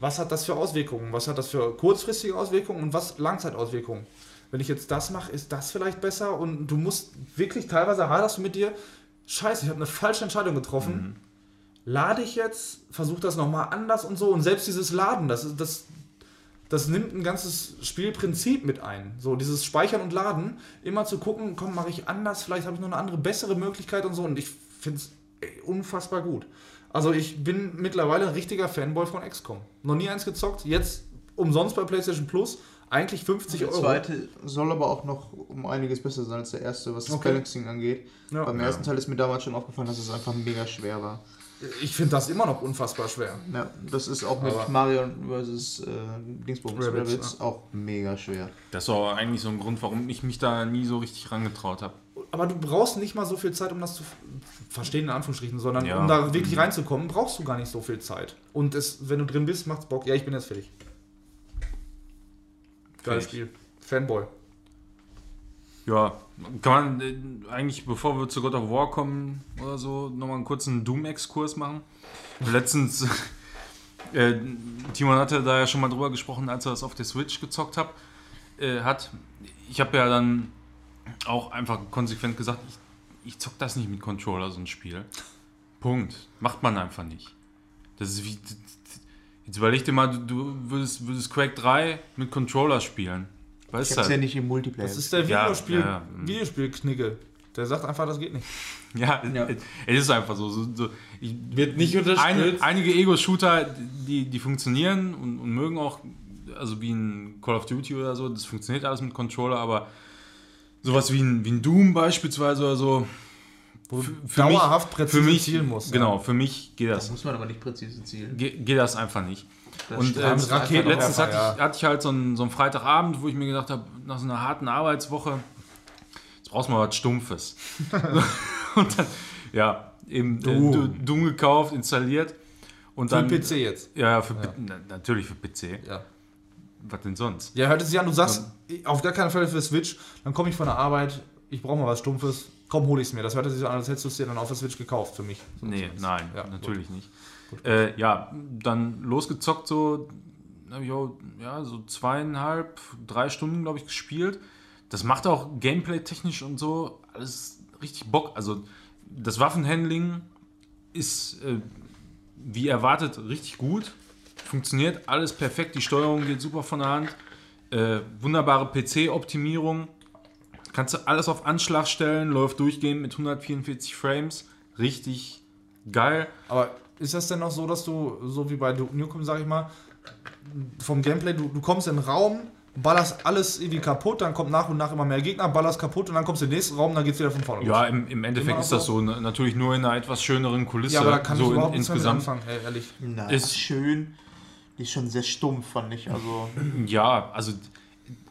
Was hat das für Auswirkungen? Was hat das für kurzfristige Auswirkungen und was Langzeitauswirkungen? Wenn ich jetzt das mache, ist das vielleicht besser und du musst wirklich teilweise haderst du mit dir, scheiße, ich habe eine falsche Entscheidung getroffen. Lade ich jetzt, versuche das nochmal anders und so und selbst dieses Laden, das, ist- das, das nimmt ein ganzes Spielprinzip mit ein. So dieses Speichern und Laden, immer zu gucken, komm, mache ich anders, vielleicht habe ich noch eine andere, bessere Möglichkeit und so. Und ich finde es unfassbar gut. Also ich bin mittlerweile ein richtiger Fanboy von XCOM. Noch nie eins gezockt, jetzt umsonst bei PlayStation Plus, eigentlich 50 Der Euro. zweite soll aber auch noch um einiges besser sein als der erste, was das Okay. Balancing angeht. Ja. Beim ersten Teil ist mir damals schon aufgefallen, dass es einfach mega schwer war. Ich finde das immer noch unfassbar schwer. Ja, das ist auch mit Aber- Mario vs. Äh, Dingsbums Rabbids, Rabbids auch mega schwer. Das ist auch eigentlich so ein Grund, warum ich mich da nie so richtig rangetraut habe. Aber du brauchst nicht mal so viel Zeit, um das zu verstehen, in Anführungsstrichen, sondern Ja. um da wirklich reinzukommen, brauchst du gar nicht so viel Zeit. Und es, wenn du drin bist, macht's Bock. Ja, ich bin jetzt fertig. Geiles. Spiel. Fanboy. Ja, kann man äh, eigentlich, bevor wir zu God of War kommen oder so, nochmal einen kurzen Doom-Exkurs machen. Letztens, *laughs* äh, Timon hatte da ja schon mal drüber gesprochen, als er das auf der Switch gezockt hab, äh, hat. Ich habe ja dann auch einfach konsequent gesagt, ich, ich zock das nicht mit Controller, so ein Spiel. Punkt. Macht man einfach nicht. Das ist wie. Jetzt überleg dir mal, du, würdest, würdest Quake 3 mit Controller spielen. Weißt Ich hab's ja nicht im Multiplayer. Das ist der Videospiel, ja, ja. Videospiel-Knigge. Der sagt einfach, das geht nicht. *laughs* Ja, Ja. Es, ist einfach so. so, so ich, Wird nicht unterstützt. einige Ego-Shooter, die, die funktionieren und, und mögen auch, also wie ein Call of Duty oder so, das funktioniert alles mit Controller, aber sowas wie ein, wie ein Doom beispielsweise oder so. Wo für- für mich- dauerhaft präzise Für mich, zielen musst. genau, für mich geht Da das, muss man aber nicht präzise zielen. geht, geht das einfach nicht. Das Und äh, mit Raketen letztens hatte, einfach, ich, hatte ich halt so einen, so einen Freitagabend, wo ich mir gedacht habe, nach so einer harten Arbeitswoche, jetzt brauchst du mal was Stumpfes. *laughs* und dann, ja, eben Doom. Doom, Doom gekauft, installiert. Und Für dann, PC jetzt. Ja, ja, für, na, natürlich für PC. Ja. Was denn sonst? Ja, hört es sich an, du sagst, auf gar keinen Fall für Switch, dann komme ich von der Arbeit, ich brauche mal was Stumpfes, komm, hol ich es mir. Das hört sich so an, als hättest du es dir dann auf der Switch gekauft für mich. So Nee, nein, Ja, natürlich nicht. Äh, ja, dann losgezockt so, habe ich auch, ja, so zweieinhalb, drei Stunden, glaube ich, gespielt. Das macht auch Gameplay-technisch und so alles richtig Bock. Also das Waffenhandling ist, äh, wie erwartet, richtig gut. Funktioniert alles perfekt, die Steuerung geht super von der Hand. Äh, wunderbare PC-Optimierung. Kannst du alles auf Anschlag stellen, läuft durchgehend mit 144 Frames. Richtig geil. Aber ist das denn noch so, dass du, so wie bei Duke Nukem, sag ich mal, vom Gameplay, du, du kommst in den Raum, ballerst alles irgendwie kaputt, dann kommt nach und nach immer mehr Gegner, ballerst kaputt und dann kommst du in den nächsten Raum, dann geht's wieder von vorne Ja, los. im, im Endeffekt Immer ist das so? ne- Natürlich nur in einer etwas schöneren Kulisse. Ja, aber da kann so ich in, überhaupt mit insgesamt. anfangen, ey, ehrlich. Na, Ist- ist schön. Die ist schon sehr stumpf, fand ich. Also, *clears throat* Ja, also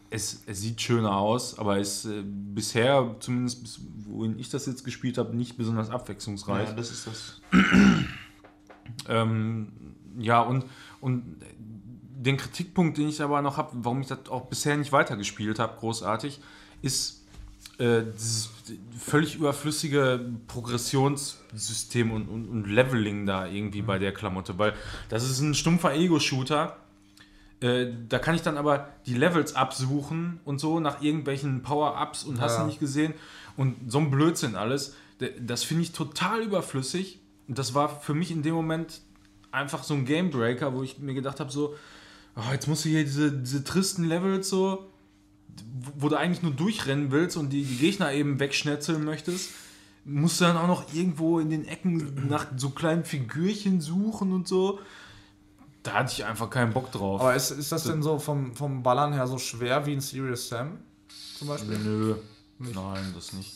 es, es sieht schöner aus, aber es äh, bisher, zumindest bis, wohin ich das jetzt gespielt habe, nicht besonders abwechslungsreich. ja, das ist das. *clears throat* Ähm, ja, und, und den Kritikpunkt, den ich aber noch habe, warum ich das auch bisher nicht weitergespielt habe, großartig, ist äh, dieses völlig überflüssige Progressionssystem und, und, und Leveling da irgendwie bei der Klamotte, weil das ist ein stumpfer Ego-Shooter. Äh, da kann ich dann aber die Levels absuchen und so nach irgendwelchen Power-Ups und hast Ja. du nicht gesehen. Und so ein Blödsinn alles. Das finde ich total überflüssig. Und das war für mich in dem Moment einfach so ein Gamebreaker, wo ich mir gedacht habe, so, oh, jetzt musst du hier diese, diese tristen Levels so, wo- du eigentlich nur durchrennen willst und die, die Gegner eben wegschnetzeln möchtest, musst du dann auch noch irgendwo in den Ecken nach so kleinen Figürchen suchen und so. Da hatte ich einfach keinen Bock drauf. Aber ist, ist das denn so vom, vom Ballern her so schwer wie ein Serious Sam zum Beispiel? Nö. Nein, das nicht.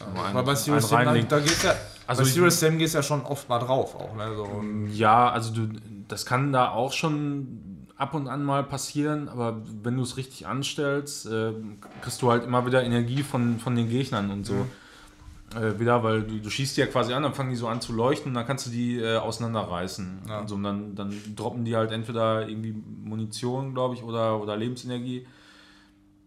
Ein- Weil bei Serious Sam, da, da geht's ja, Also bei Serious Sam geht's ja schon oft mal drauf auch, ne? So. Ja, also du, das kann da auch schon ab und an mal passieren, aber wenn du es richtig anstellst, äh, kriegst du halt immer wieder Energie von, von den Gegnern und so. Äh, wieder, weil du, du schießt die ja quasi an, dann fangen die so an zu leuchten und dann kannst du die äh, auseinanderreißen. Ja. Und, so, und dann, dann droppen die halt entweder irgendwie Munition, glaube ich, oder, oder Lebensenergie.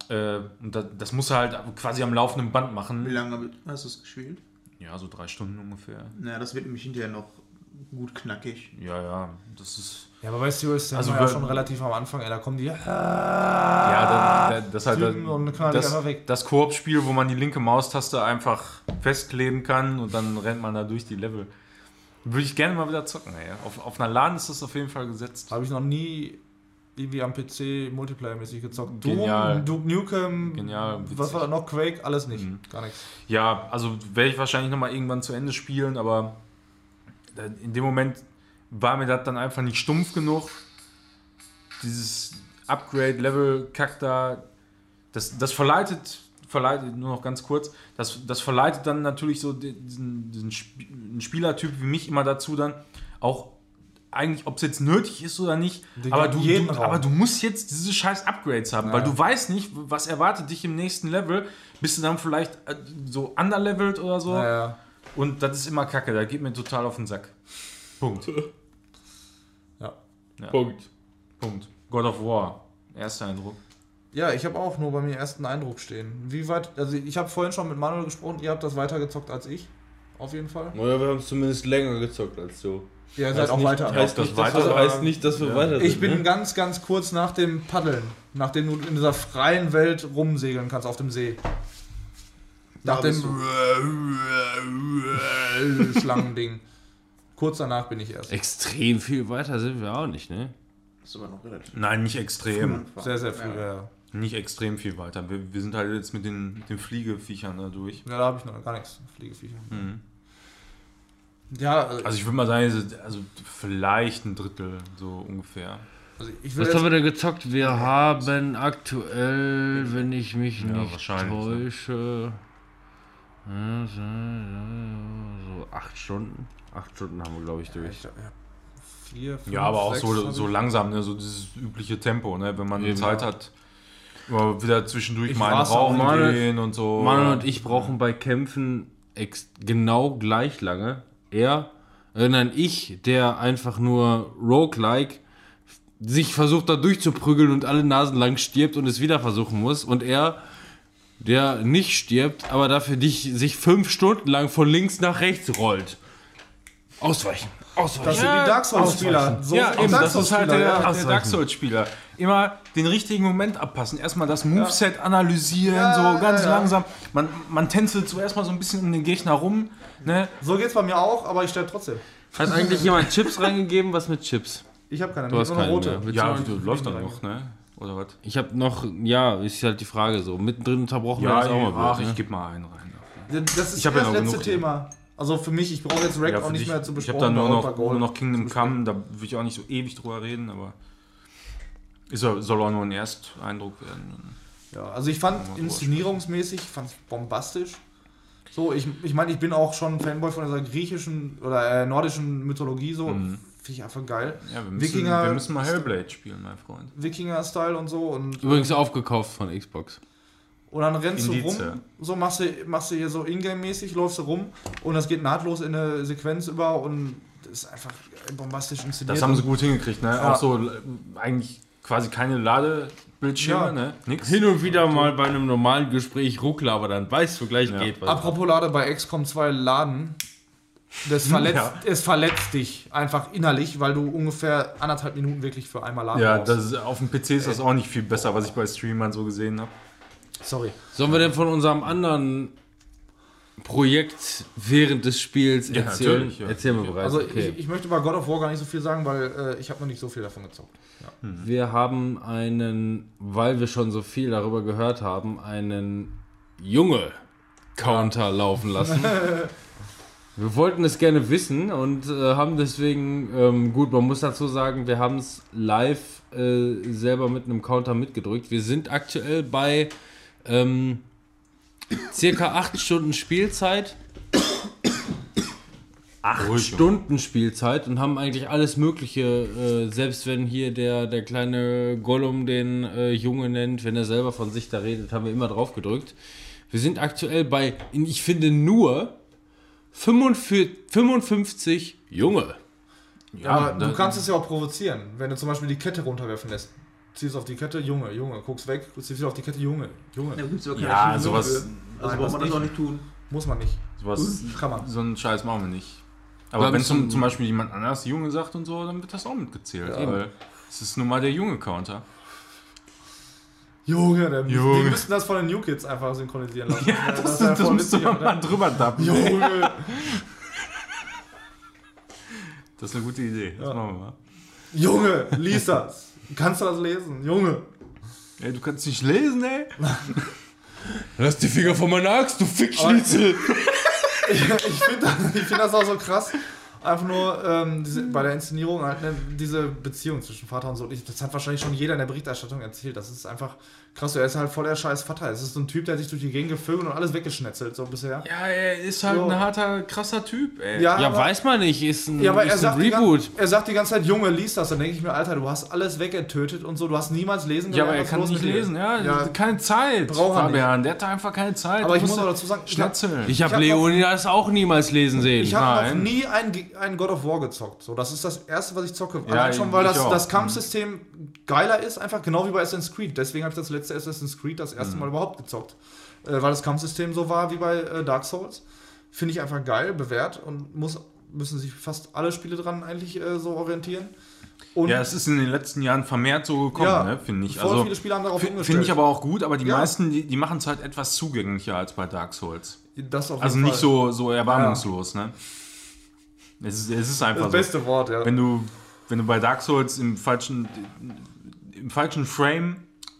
Äh, und das, das musst du halt quasi am laufenden Band Wie machen. lange hast du es gespielt? Ja, so drei Stunden ungefähr. Naja, das wird nämlich hinterher noch gut knackig. Ja, ja, das ist. Ja, aber bei Serious Sam Also ja schon relativ am Anfang, ey, da kommen die. Ja, da, da, das halt das, einfach weg. das Koop-Spiel, wo man die linke Maustaste einfach festkleben kann und dann rennt man da durch die Level. Würde ich gerne mal wieder zocken, ey. Auf, auf einer LAN ist das auf jeden Fall gesetzt. Habe ich noch nie irgendwie am PC Multiplayer-mäßig gezockt. Genial. Doom, Duke Nukem, Genial, was war da noch? Quake, alles nicht. Mhm. Gar nichts. Ja, also werde ich wahrscheinlich nochmal irgendwann zu Ende spielen, aber in dem Moment war mir das dann einfach nicht stumpf genug. Dieses Upgrade-Level-Kack da, das, das verleitet, verleitet, nur noch ganz kurz, das, das verleitet dann natürlich so diesen, diesen Spielertyp wie mich immer dazu dann auch eigentlich, ob es jetzt nötig ist oder nicht, aber du, jeden du, aber du musst jetzt diese scheiß Upgrades haben, weil Ja. du weißt nicht, was erwartet dich im nächsten Level. Bist du dann vielleicht äh, so underlevelt oder so? Naja. Und das ist immer kacke, da geht mir total auf den Sack. Punkt. *laughs* Ja. Ja. Punkt. Punkt. God of War. Erster Eindruck. Ja, ich habe auch nur bei mir ersten Eindruck stehen. Wie weit, also ich habe vorhin schon mit Manuel gesprochen, ihr habt das weiter gezockt als ich. Auf jeden Fall. Naja, wir haben es zumindest länger gezockt als du. Ihr seid auch nicht, weiter. Heißt, das nicht, weiter- wir, heißt nicht, dass wir Ja. weiter sind. Ich bin ne? ganz, ganz kurz nach dem Paddeln, nachdem du in dieser freien Welt rumsegeln kannst auf dem See. Nach dem *laughs* Schlangending. Kurz danach bin ich erst. Extrem viel weiter sind wir auch nicht, ne? Das ist aber noch relativ Nein, nicht extrem. Sehr, sehr früh, ja. Ja. Ja, Nicht extrem viel weiter. Wir, wir sind halt jetzt mit den, mit den Fliegeviechern da durch. ja da habe ich noch gar nichts. Fliegeviecher. Mhm. Ja, also, Also ich würde mal sagen, so- also vielleicht ein Drittel, so ungefähr. also Was haben wir denn gezockt? Wir haben aktuell, wenn ich mich Ja, nicht ne? täusche, so acht Stunden. Acht Stunden haben wir, glaube ich, durch. ich, ja, vier, fünf, Ja, aber auch sechs so, so langsam, ne? so dieses übliche Tempo, ne? wenn man Eben. Zeit hat, immer wieder zwischendurch Ich mal einen rauchen mal. gehen und so. Manu und ich brauchen bei Kämpfen ex genau gleich lange. Er, äh, nein, ich, der einfach nur roguelike sich versucht da durchzuprügeln und alle Nasen lang stirbt und es wieder versuchen muss. Und er, der nicht stirbt, aber dafür dich, sich fünf Stunden lang von links nach rechts rollt. Ausweichen. Ausweichen. Das sind die Dark Souls-Spieler. So ja, eben, das ist halt der, ja. der Dark Souls-Spieler. Immer den richtigen Moment abpassen. Erstmal das Moveset analysieren, Ja, so ganz ja, ja. langsam. Man, man tänzelt zuerst mal so ein bisschen um den Gegner rum. Ne? So geht's bei mir auch, aber ich sterbe trotzdem. Hat eigentlich jemand Chips reingegeben? Was mit Chips? Ich habe keine, Du hast keine rote. mehr. Ja, du läuft dann noch, ne? Oder was? Ich habe noch, ja, ist halt die Frage so. Mittendrin unterbrochen Ja, wäre das auch mal ach, blöd, ich ne? gebe mal einen rein. Das ist Ich das noch letzte genug Thema. Also für mich, ich brauche jetzt Rack Ja, auch nicht dich- mehr zu ich besprechen. habe da nur noch, nur noch Kingdom Come, da will ich auch nicht so ewig drüber reden, aber ist, ja- soll auch nur ein Ersteindruck werden. Ja, also ich fand inszenierungsmäßig, fand ich bombastisch. So, ich, ich meine, ich bin auch schon Fanboy von dieser griechischen oder äh, nordischen Mythologie so. Mhm. Finde ich einfach geil. Ja, wir müssen, Wikinger- wir müssen mal Hellblade spielen, mein Freund. Wikinger-Style und so. Und, Übrigens aufgekauft von Xbox. Und dann rennst Indiz, du ja. rum, so machst du, machst du hier so Ingame-mäßig, läufst du rum und das geht nahtlos in eine Sequenz über und das ist einfach bombastisch inszeniert. Das haben sie gut hingekriegt, ne? Ja. Auch so äh, eigentlich quasi keine Ladebildschirme, Ja. ne? Nix. Hin und wieder mal bei einem normalen Gespräch ruckler, aber dann weißt du gleich Ja. geht was. Apropos Lade bei XCOM 2 laden. Das *laughs* verletzt, Ja. Es verletzt dich einfach innerlich, weil du ungefähr anderthalb Minuten wirklich für einmal laden Ja, brauchst. das ist, auf dem PC ist das auch nicht viel besser, was ich bei Streamern so gesehen habe. Sorry. Sollen wir denn von unserem anderen Projekt während des Spiels Ja, erzählen? ja. Erzählen wir bereits. Also okay. ich, ich möchte bei God of War gar nicht so viel sagen, weil äh, ich habe noch nicht so viel davon gezockt. Wir haben einen, weil wir schon so viel darüber gehört haben, einen Junge Counter laufen lassen. *laughs* Wir wollten es gerne wissen und äh, haben deswegen, ähm, gut, man muss dazu sagen, wir haben es live äh, selber mit einem Counter mitgedrückt. Wir sind aktuell bei ähm, circa 8 Stunden Spielzeit. 8 Ruhig, Stunden Spielzeit und haben eigentlich alles Mögliche, äh, selbst wenn hier der, der kleine Gollum den äh, Junge nennt, wenn er selber von sich da redet, haben wir immer drauf gedrückt. Wir sind aktuell bei, ich finde nur 45, 55 Junge. Ja, aber du kannst es ja auch provozieren, wenn du zum Beispiel die Kette runterwerfen lässt. Ziehst auf die Kette, Junge, Junge, guckst weg, ziehst wieder auf die Kette, Junge, Junge. Da gibt's keine Ja, sowas- für. Also braucht das man das auch nicht tun. Muss man nicht. Sowas, Kann man. so einen Scheiß machen wir nicht. Aber Ja, wenn zum- zum, Beispiel jemand anders Junge sagt und so, dann wird das auch mitgezählt. Ja. weil es ist nun mal der Junge-Counter. Junge, der, Junge. die müssten das von den New Kids einfach synchronisieren lassen. Ja, das, wär das, voll müsste man mal *laughs* drüber dappen. Junge. Das ist eine gute Idee. Das Ja. machen wir mal. Junge, lies das. Kannst du das lesen? Junge. Ey, du kannst nicht lesen, ey. *laughs* Lass die Finger von meiner Axt, du Fickschnitzel! ich *laughs* finde das, find das auch so krass. Einfach nur ähm, diese, bei der Inszenierung halt ne, diese Beziehung zwischen Vater und Sohn. Ich, das hat wahrscheinlich schon jeder in der Berichterstattung erzählt. Das ist einfach krass. Er ist halt voll der scheiß Vater. Es ist so ein Typ, der sich durch die Gegend gevögelt und alles weggeschnetzelt, so bisher. Ja, er ist halt So. ein harter, krasser Typ, ey. Ja, aber- weiß man nicht, ist ein, Ja, aber ist er ein sagt, die Reboot. ganze, er sagt die ganze Zeit, Junge, lies das. Dann denke ich mir, Alter, du hast alles weggetötet und so. Du hast niemals lesen Ja, aber er kann nicht lesen, ja. Ja. Keine Zeit, Braucht er Fabian. Der hat einfach keine Zeit. Aber ich muss auch dazu sagen, ich hab- Schnetzeln. Ich habe hab Leonidas auch niemals lesen sehen. Ich habe noch nie einen, einen God of War gezockt. So, das ist das erste, was ich zocke. Ja, Allein schon, weil das, das Kampfsystem geiler ist, einfach genau wie bei Assassin's Creed. Deswegen habe ich das letzte Assassin's Creed das Mhm. erste Mal überhaupt gezockt. Äh, weil das Kampfsystem so war wie bei äh, Dark Souls. Finde ich einfach geil, bewährt und muss, müssen sich fast alle Spiele dran eigentlich äh, so orientieren. Und ja, es ist in den letzten Jahren vermehrt so gekommen, Ja, ne, finde ich. Also, viele Spiele haben darauf umgestellt. Finde ich aber auch gut, aber die Ja. meisten, die, die machen es halt etwas zugänglicher als bei Dark Souls. das auf jeden Also nicht Fall. so, so erbarmungslos, ne? Es ist, es ist einfach Das so. beste Wort, ja. Wenn du, wenn du bei Dark Souls im falschen, im falschen Frame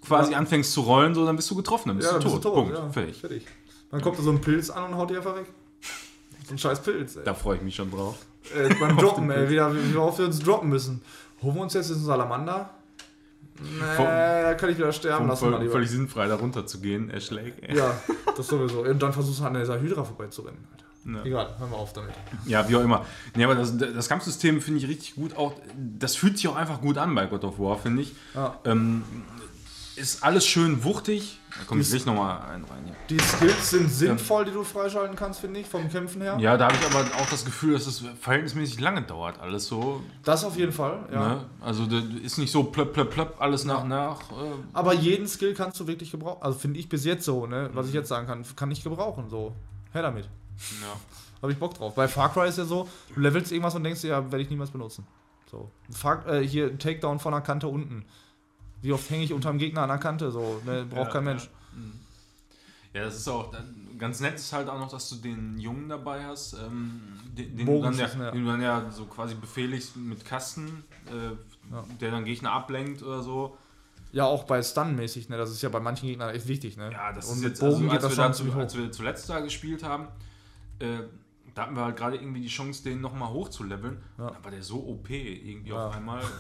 quasi Ja. anfängst zu rollen, so, dann bist du getroffen, dann bist ja, du tot. bist du tot. Punkt. ja. Fertig. Fertig. Dann kommt da so ein Pilz an und haut die einfach weg. So ein scheiß Pilz, ey. Da freue ich mich schon drauf. Äh, beim *laughs* Droppen, ey, wieder, wie wie oft wir uns droppen müssen. Holen wir uns jetzt einen Salamander? Nee, Vom- da kann ich wieder sterben lassen. mal voll, völlig sinnfrei da runter zu gehen, er schlägt. ey. Ja, *laughs* das sowieso. Und dann versuchst du an dieser Hydra vorbeizurennen. Alter. Ja. Egal, hören wir auf damit. Ja, wie auch immer. Nee, aber das, das Kampfsystem finde ich richtig gut. Auch, das fühlt sich auch einfach gut an bei God of War, finde ich. Ja. Ähm, ist alles schön wuchtig. Da komme ich gleich nochmal ein rein. hier. Die Skills sind sinnvoll, die du freischalten kannst, finde ich, vom Kämpfen her. Ja, da habe ich aber auch das Gefühl, dass es verhältnismäßig lange dauert, alles so. Das auf jeden Fall, ja. Ne? Also das ist nicht so plöpp, plöpp, plöpp, alles nach nach. Äh, Aber jeden Skill kannst du wirklich gebrauchen. Also finde ich bis jetzt so, ne? Was ich jetzt sagen kann, kann ich gebrauchen. So. Her damit. ja. Habe ich Bock drauf. Bei Far Cry ist ja so, du levelst irgendwas und denkst dir, ja, werde ich niemals benutzen. So. Far, äh, hier ein Takedown von der Kante unten. Wie oft hänge ich unterm Gegner an der Kante? So, ne? Braucht Ja, kein ja. Mensch. Ja, das ist auch ganz nett ist halt auch noch, dass du den Jungen dabei hast, ähm, den, den, du dann ja, den du dann ja so quasi befehligst mit Kasten, äh, der dann Gegner ablenkt oder so. Ja, auch bei Stun-mäßig, ne? Das ist ja bei manchen Gegnern echt wichtig, ne? Ja, das und ist jetzt, Bogen also, geht als, das wir schon da, ziemlich zu, hoch. als wir zuletzt da gespielt haben, äh, da hatten wir halt gerade irgendwie die Chance, den nochmal hochzuleveln. Ja. Da war der so OP irgendwie Ja. auf einmal. *laughs*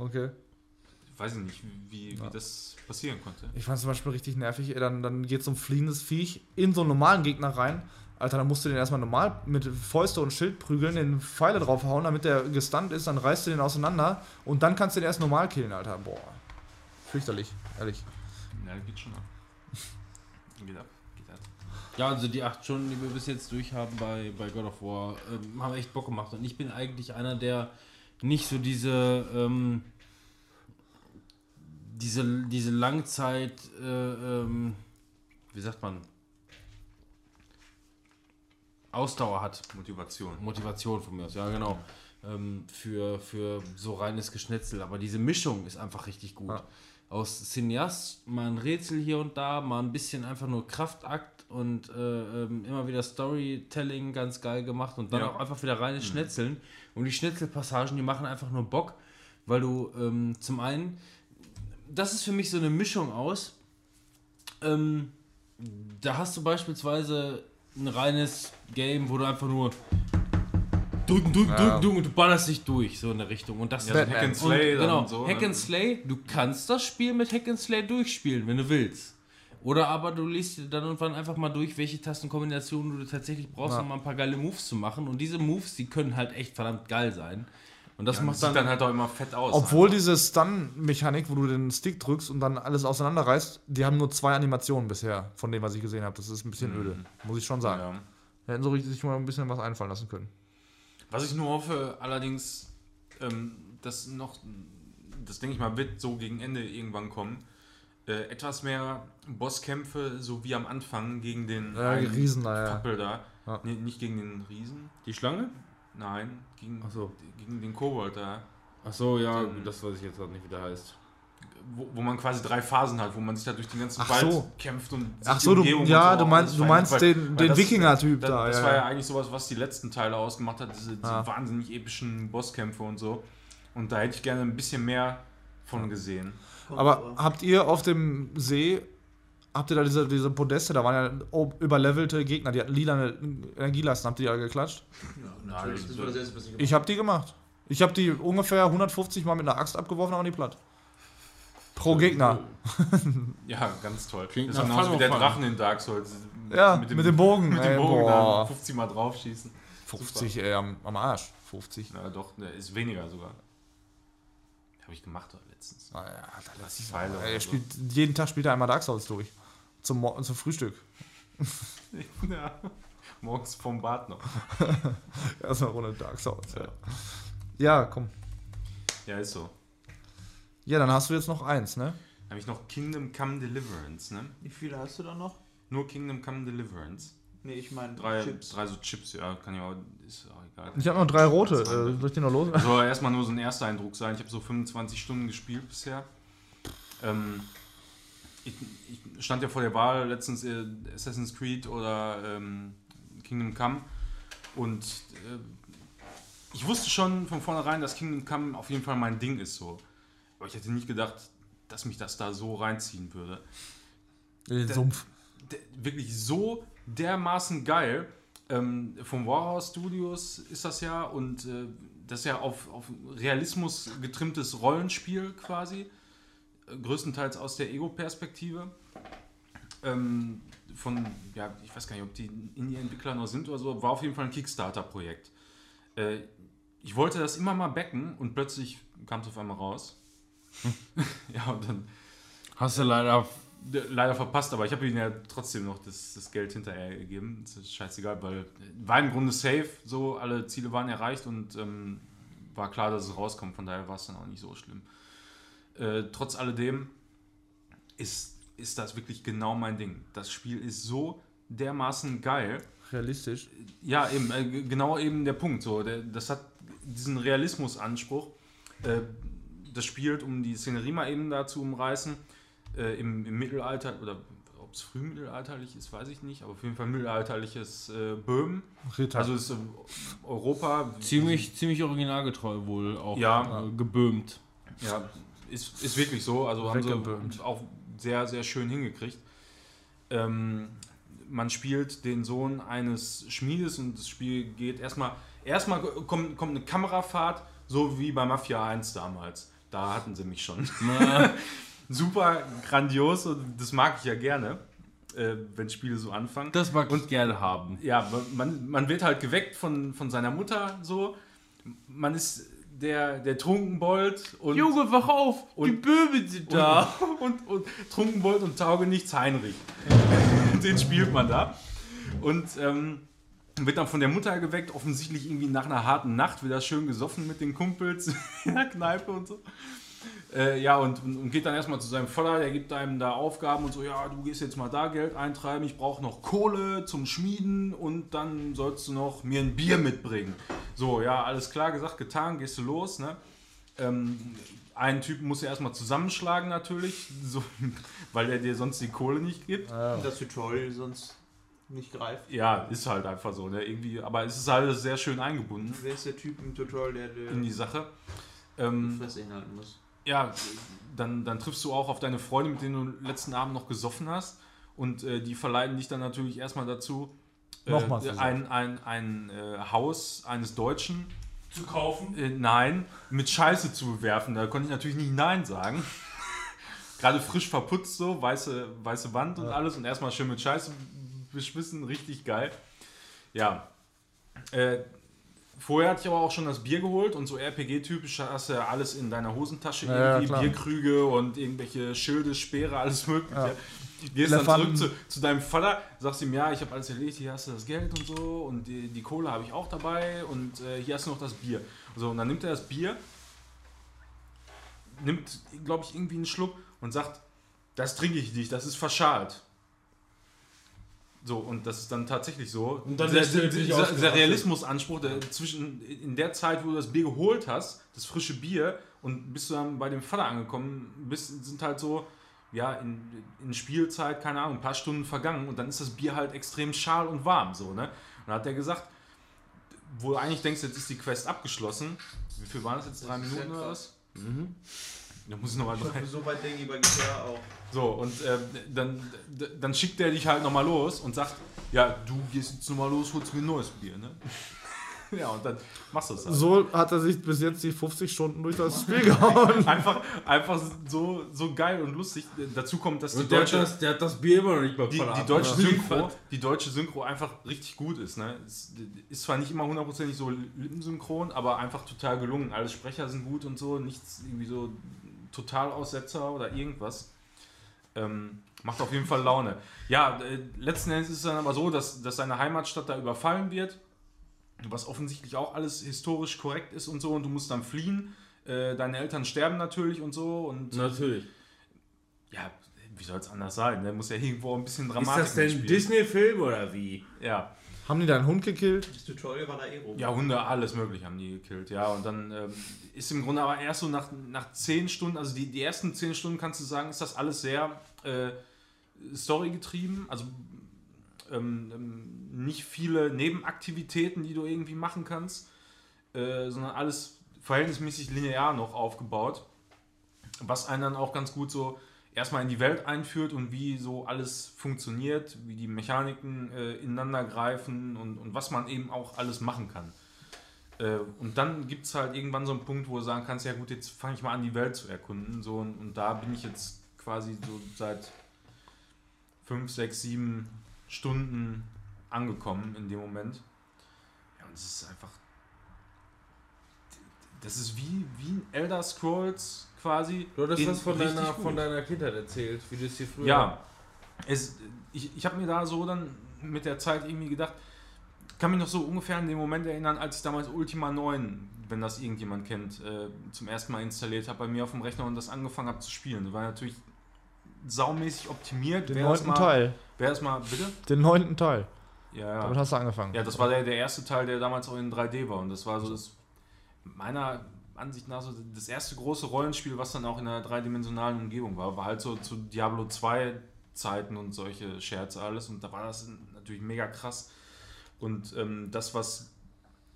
Okay. Weiß ich nicht, wie, wie das passieren konnte. Ich fand zum Beispiel richtig nervig, dann, dann geht so ein fliehendes Viech in so einen normalen Gegner rein. Alter, dann musst du den erstmal normal mit Fäuste und Schild prügeln, den Pfeile draufhauen, damit der gestunt ist, dann reißt du den auseinander und dann kannst du den erst normal killen, Alter. Boah. Fürchterlich, ehrlich. Ja, geht schon ab. *laughs* Geht ab. Geht ab. Ja, also die acht Stunden, die wir bis jetzt durchhaben bei, bei God of War, ähm, haben echt Bock gemacht. Und ich bin eigentlich einer, der nicht so diese, ähm, diese, diese Langzeit, äh, ähm, wie sagt man, Ausdauer hat. Motivation. Motivation von mir aus, ja genau. Ähm, für, für so reines Geschnetzel. Aber diese Mischung ist einfach richtig gut. Ja. Aus Cineast mal ein Rätsel hier und da, mal ein bisschen einfach nur Kraftakt und äh, ähm, immer wieder Storytelling ganz geil gemacht und dann Ja. auch einfach wieder reines Schnetzeln. Und die Schnetzelpassagen, die machen einfach nur Bock, weil du ähm, zum einen, das ist für mich so eine Mischung aus, ähm, da hast du beispielsweise ein reines Game, wo du einfach nur drücken, drücken, Ja. drücken, drücken und du ballerst dich durch, so in der Richtung. Und das Ja, so Batman. Hack and Slay und, genau, und so. Hack ne? and Slay, du kannst das Spiel mit Hack and Slay durchspielen, wenn du willst. Oder aber du liest dir dann irgendwann einfach mal durch, welche Tastenkombinationen du tatsächlich brauchst, Ja. um mal ein paar geile Moves zu machen. Und diese Moves, die können halt echt verdammt geil sein. Und das Ja, macht das sieht dann, dann halt auch immer fett aus. Obwohl einfach. diese Stun-Mechanik, wo du den Stick drückst und dann alles auseinanderreißt, die haben nur zwei Animationen bisher, von dem, was ich gesehen habe. Das ist ein bisschen öde, muss ich schon sagen. Ja. Da hätten richtig sich mal ein bisschen was einfallen lassen können. Was ich nur hoffe, allerdings, ähm, dass noch, das denke ich mal, wird so gegen Ende irgendwann kommen, äh, etwas mehr Bosskämpfe, so wie am Anfang gegen den Ja, Riesen da, ja. Da. Ja. Nee, nicht gegen den Riesen, die Schlange? Nein, gegen, Ach so. gegen den Kobold da. Ach so, ja, Ähm, das weiß ich jetzt gerade nicht, wie der heißt. Wo, wo man quasi drei Phasen hat, wo man sich da durch den ganzen Ach Wald so. kämpft und sich Ach so, du, ja, so du meinst, du meinst weil- den, den Wikinger-Typ Das, da. das ja, war ja ja. eigentlich sowas, was die letzten Teile ausgemacht hat, diese, diese Ah. wahnsinnig epischen Bosskämpfe und so. Und da hätte ich gerne ein bisschen mehr von gesehen. Aber habt ihr auf dem See, habt ihr da diese, diese Podeste, da waren ja überlevelte Gegner, die hatten lila Energielasten, habt ihr die alle geklatscht? Natürlich, das war das erste, was ich gemacht Ich hab die gemacht. Ich hab die ungefähr 150 Mal mit einer Axt abgeworfen, aber nie platt. Pro Gegner. *laughs* Ja, ganz toll. Klingt das nach ist genauso wie der. Drachen in Dark Souls. Ja, mit dem Bogen, Mit dem ey, Bogen boah. da 50 Mal draufschießen. 50, ey, am, am Arsch. 50. Na doch, ist weniger sogar. Habe ich gemacht doch letztens. Ah, ja, da lass ich Pfeile mal. oder Ey, Er so. spielt, jeden Tag spielt er einmal Dark Souls durch. Zum, Mo- zum Frühstück. *laughs* ja. Morgens vom Bad noch. *laughs* Erstmal Runde Dark Souls. Ja. ja, komm. Ja, ist so. Ja, dann hast du jetzt noch eins, ne? Dann habe ich noch Kingdom Come Deliverance, ne? Wie viele hast du da noch? Nur Kingdom Come Deliverance. Nee, ich meine Drei, Chips. drei so Chips, ja, kann ja auch, ist auch. Ich habe noch drei rote. Äh, soll ich die noch los? Soll erstmal nur so ein erster Eindruck sein. Ich habe so 25 Stunden gespielt bisher. Ähm, ich, ich stand ja vor der Wahl letztens äh, Assassin's Creed oder ähm, Kingdom Come und äh, ich wusste schon von vornherein, dass Kingdom Come auf jeden Fall mein Ding ist so. Aber ich hätte nicht gedacht, dass mich das da so reinziehen würde. Den Sumpf. Der, wirklich so dermaßen geil. Ähm, vom Warhouse Studios ist das ja und äh, das ist ja auf, auf Realismus getrimmtes Rollenspiel quasi. Äh, größtenteils aus der Ego-Perspektive. Ähm, von, ja, ich weiß gar nicht, ob die Indie-Entwickler noch sind oder so, war auf jeden Fall ein Kickstarter-Projekt. Äh, ich wollte das immer mal backen und plötzlich kam es auf einmal raus. *laughs* ja, und dann Hast du leider. Le- leider verpasst, aber ich habe ihnen ja trotzdem noch das, das Geld hinterher gegeben. Das ist scheißegal, weil war im Grunde safe, so alle Ziele waren erreicht und ähm, war klar, dass es rauskommt, von daher war es dann auch nicht so schlimm. Äh, trotz alledem ist, ist das wirklich genau mein Ding. Das Spiel ist so dermaßen geil. Realistisch. Ja, eben, äh, genau eben der Punkt. So, der, das hat diesen Realismusanspruch. Äh, das spielt, um die Szenerie mal eben da zu umreißen, äh, im, im Mittelalter, oder ob es frühmittelalterlich ist, weiß ich nicht, aber auf jeden Fall mittelalterliches äh, Böhmen. Ritter. Also ist äh, Europa. Ziemlich, ziemlich originalgetreu wohl auch Ja. äh, geböhmt. Ja, ist, ist wirklich so. Also haben sie auch sehr, sehr schön hingekriegt. Ähm, man spielt den Sohn eines Schmiedes und das Spiel geht erstmal. Erstmal kommt, kommt eine Kamerafahrt, so wie bei Mafia 1 damals. Da hatten sie mich schon. *laughs* Super grandios und das mag ich ja gerne, äh, wenn Spiele so anfangen. Das mag ich gerne haben. Ja, man, man wird halt geweckt von, von seiner Mutter so. Man ist der, der Trunkenbold und. Junge, wach auf! die Und- Böhmen sind da! *laughs* Und, und, und Trunkenbold und Taugenichts Heinrich. *laughs* Den spielt man da. Und ähm, wird dann von der Mutter geweckt, offensichtlich irgendwie nach einer harten Nacht, wieder schön gesoffen mit den Kumpels *laughs* in der Kneipe und so. Äh, ja, und, und, geht dann erstmal zu seinem Vater, der gibt einem da Aufgaben und so, ja, du gehst jetzt mal da Geld eintreiben, ich brauche noch Kohle zum Schmieden und dann sollst du noch mir ein Bier mitbringen. So, ja, alles klar, gesagt, getan, gehst du los, ne? Ähm, einen Typen muss er erstmal zusammenschlagen natürlich, *laughs* so, weil er dir sonst die Kohle nicht gibt. Das Tutorial sonst nicht greift. Ja, ist halt einfach so, ne? Irgendwie, aber es ist halt sehr schön eingebunden Wer ist der Typ im Tutorial, der der in die Sache. Ähm, Fresse hinhalten muss? Ja, dann, dann triffst du auch auf deine Freunde, mit denen du letzten Abend noch gesoffen hast. Und äh, die verleiten dich dann natürlich erstmal dazu, äh, ein, ein, ein äh, Haus eines Deutschen Zu kaufen. äh, nein, mit Scheiße zu bewerfen. Da konnte ich natürlich nicht Nein sagen. *laughs* Gerade frisch verputzt so, weiße, weiße Wand und alles und erstmal schön mit Scheiße beschmissen, richtig geil. Ja. Vorher hatte ich aber auch schon das Bier geholt und so RPG-typisch hast du ja alles in deiner Hosentasche, Ja, ja, irgendwie klar. Bierkrüge und irgendwelche Schilde, Speere, alles mögliche. Gehst dann zurück zu, zu deinem Vater, sagst ihm, ja, ich habe alles erledigt, hier hast du das Geld und so und die, die Kohle habe ich auch dabei und äh, hier hast du noch das Bier. So, und dann nimmt er das Bier, nimmt, glaube ich, irgendwie einen Schluck und sagt, das trinke ich nicht, das ist verschalt. So, und das ist dann tatsächlich so. Und dann der, ist der dieser, dieser Realismusanspruch, der zwischen in der Zeit, wo du das Bier geholt hast, das frische Bier, und bis du dann bei dem Vater angekommen bist, sind halt so, ja, in, in Spielzeit, keine Ahnung, ein paar Stunden vergangen und dann ist das Bier halt extrem schal und warm, so, ne? Und dann hat er gesagt, wo du eigentlich denkst, jetzt ist die Quest abgeschlossen. Wie viel waren das jetzt? Drei Das Minuten ja oder was? Da muss ich nochmal hoffe, so weit denke ich bei GTA auch. So, und äh, dann, dann schickt er dich halt nochmal los und sagt, ja, du gehst jetzt nochmal los, holst mir ein neues Bier, ne? *laughs* ja, und dann machst du es halt. So hat er sich bis jetzt die 50 Stunden durch das Spiel gehauen. *laughs* Einfach, einfach so, so geil und lustig. Dazu kommt, dass die Und der hat, deutsche, das, der hat das Bier immer noch nicht beim die, die, deutsche abgeliefert. Synchro, die deutsche Synchro einfach richtig gut ist. Ne? Es ist zwar nicht immer hundertprozentig so lippensynchron, aber einfach total gelungen. Alle Sprecher sind gut und so, nichts irgendwie so Totalaussetzer oder irgendwas. Ähm, macht auf jeden Fall Laune. Ja, äh, letzten Endes ist es dann aber so, dass, dass seine Heimatstadt da überfallen wird, was offensichtlich auch alles historisch korrekt ist und so, und du musst dann fliehen. Äh, deine Eltern sterben natürlich und so, und Natürlich. ja, wie soll es anders sein? Der muss ja irgendwo ein bisschen Ist Dramatik das denn ein. Disney-Film oder wie? Ja. Haben die deinen Hund gekillt? Das Tutorial war da eh rum. ja, Hunde, alles möglich haben die gekillt. Ja, und dann ähm, ist im Grunde aber erst so nach, nach zehn Stunden, also die, die ersten zehn Stunden kannst du sagen, ist das alles sehr äh, storygetrieben. Also ähm, ähm, nicht viele Nebenaktivitäten, die du irgendwie machen kannst, äh, sondern alles verhältnismäßig linear noch aufgebaut. Was einen dann auch ganz gut so erstmal in die Welt einführt und wie so alles funktioniert, wie die Mechaniken äh, ineinander greifen und, und was man eben auch alles machen kann. Äh, und dann gibt es halt irgendwann so einen Punkt, wo du sagen kannst, ja gut, jetzt fange ich mal an, die Welt zu erkunden. So, und, und da bin ich jetzt quasi so seit fünf, sechs, sieben Stunden angekommen in dem Moment. Ja, und es ist einfach. Das ist wie, wie ein Elder Scrolls quasi. Du hattest in was von deiner, gut. von deiner Kindheit erzählt, wie du es hier früher. Ja, es, ich, ich habe mir da so dann mit der Zeit irgendwie gedacht, kann mich noch so ungefähr an den Moment erinnern, als ich damals Ultima 9, wenn das irgendjemand kennt, äh, zum ersten Mal installiert habe bei mir auf dem Rechner und das angefangen habe zu spielen. Das war natürlich saumäßig optimiert. Den Wer das neunten mal, Teil. Wer das mal, bitte? Den neunten Teil. Ja, Damit ja. hast du angefangen. Ja, das war der, der erste Teil, der damals auch in 3D war und das war so das, meiner Ansicht nach so das erste große Rollenspiel, was dann auch in einer dreidimensionalen Umgebung war. War halt so zu Diablo 2 Zeiten und solche Scherze alles und da war das natürlich mega krass. Und ähm, das, was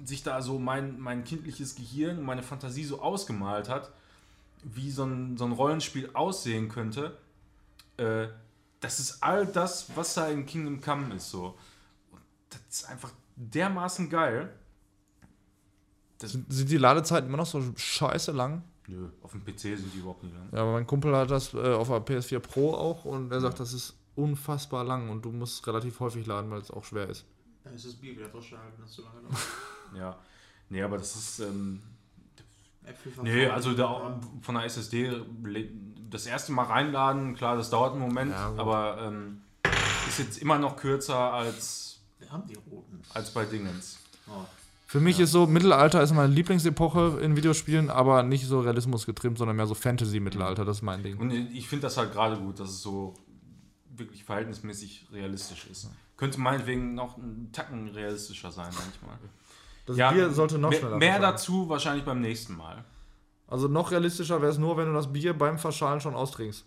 sich da so mein, mein kindliches Gehirn meine Fantasie so ausgemalt hat, wie so ein, so ein Rollenspiel aussehen könnte, äh, das ist all das, was da in Kingdom Come ist. So. Und das ist einfach dermaßen geil. Das, Sind, sind die Ladezeiten immer noch so scheiße lang? nö, auf dem PC sind die überhaupt nicht lang. Ja, aber mein Kumpel hat das äh, auf der PS4 Pro auch und er sagt, das ist unfassbar lang und du musst relativ häufig laden, weil es auch schwer ist. Dann ist das Bier wieder durchgehalten, das ist zu lange dauert. *laughs* Ja. Nee, aber das ist. Ähm, nee, also da von der SSD das erste Mal reinladen, klar, das dauert einen Moment, Ja, aber ähm, ist jetzt immer noch kürzer als, Wir haben die roten. als bei Dingens. Oh. Für mich ist so, Mittelalter ist meine Lieblingsepoche in Videospielen, aber nicht so Realismus getrimmt, sondern mehr so Fantasy-Mittelalter, das ist mein Ding. Und ich finde das halt gerade gut, dass es so wirklich verhältnismäßig realistisch ist. Könnte meinetwegen noch ein Tacken realistischer sein manchmal. Das Bier sollte noch mehr, schneller Mehr verschalen. dazu wahrscheinlich beim nächsten Mal. Also noch realistischer wäre es nur, wenn du das Bier beim Verschalen schon austrinkst.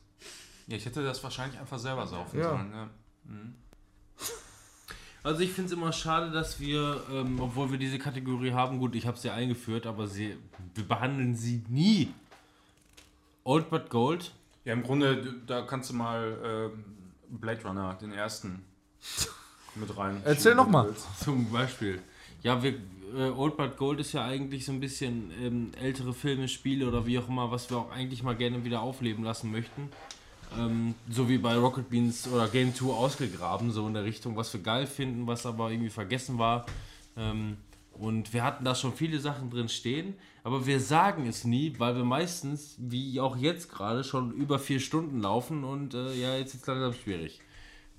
Ja, ich hätte das wahrscheinlich einfach selber saufen Ja. sollen. Ja. Mhm. Also ich finde es immer schade, dass wir, ähm, obwohl wir diese Kategorie haben, gut, ich habe sie eingeführt, aber sie, wir behandeln sie nie. Old but Gold. Ja, im Grunde, da kannst du mal ähm, Blade Runner, den ersten, mit rein. Erzähl noch mal. Zum Beispiel. Ja, wir, äh, Old But Gold ist ja eigentlich so ein bisschen ähm, ältere Filme, Spiele oder wie auch immer, was wir auch eigentlich mal gerne wieder aufleben lassen möchten. Ähm, so wie bei Rocket Beans oder Game 2 ausgegraben, so in der Richtung, was wir geil finden, was aber irgendwie vergessen war. Ähm, und wir hatten da schon viele Sachen drin stehen, aber wir sagen es nie, weil wir meistens, wie auch jetzt gerade, schon über vier Stunden laufen und äh, ja, jetzt ist es langsam schwierig.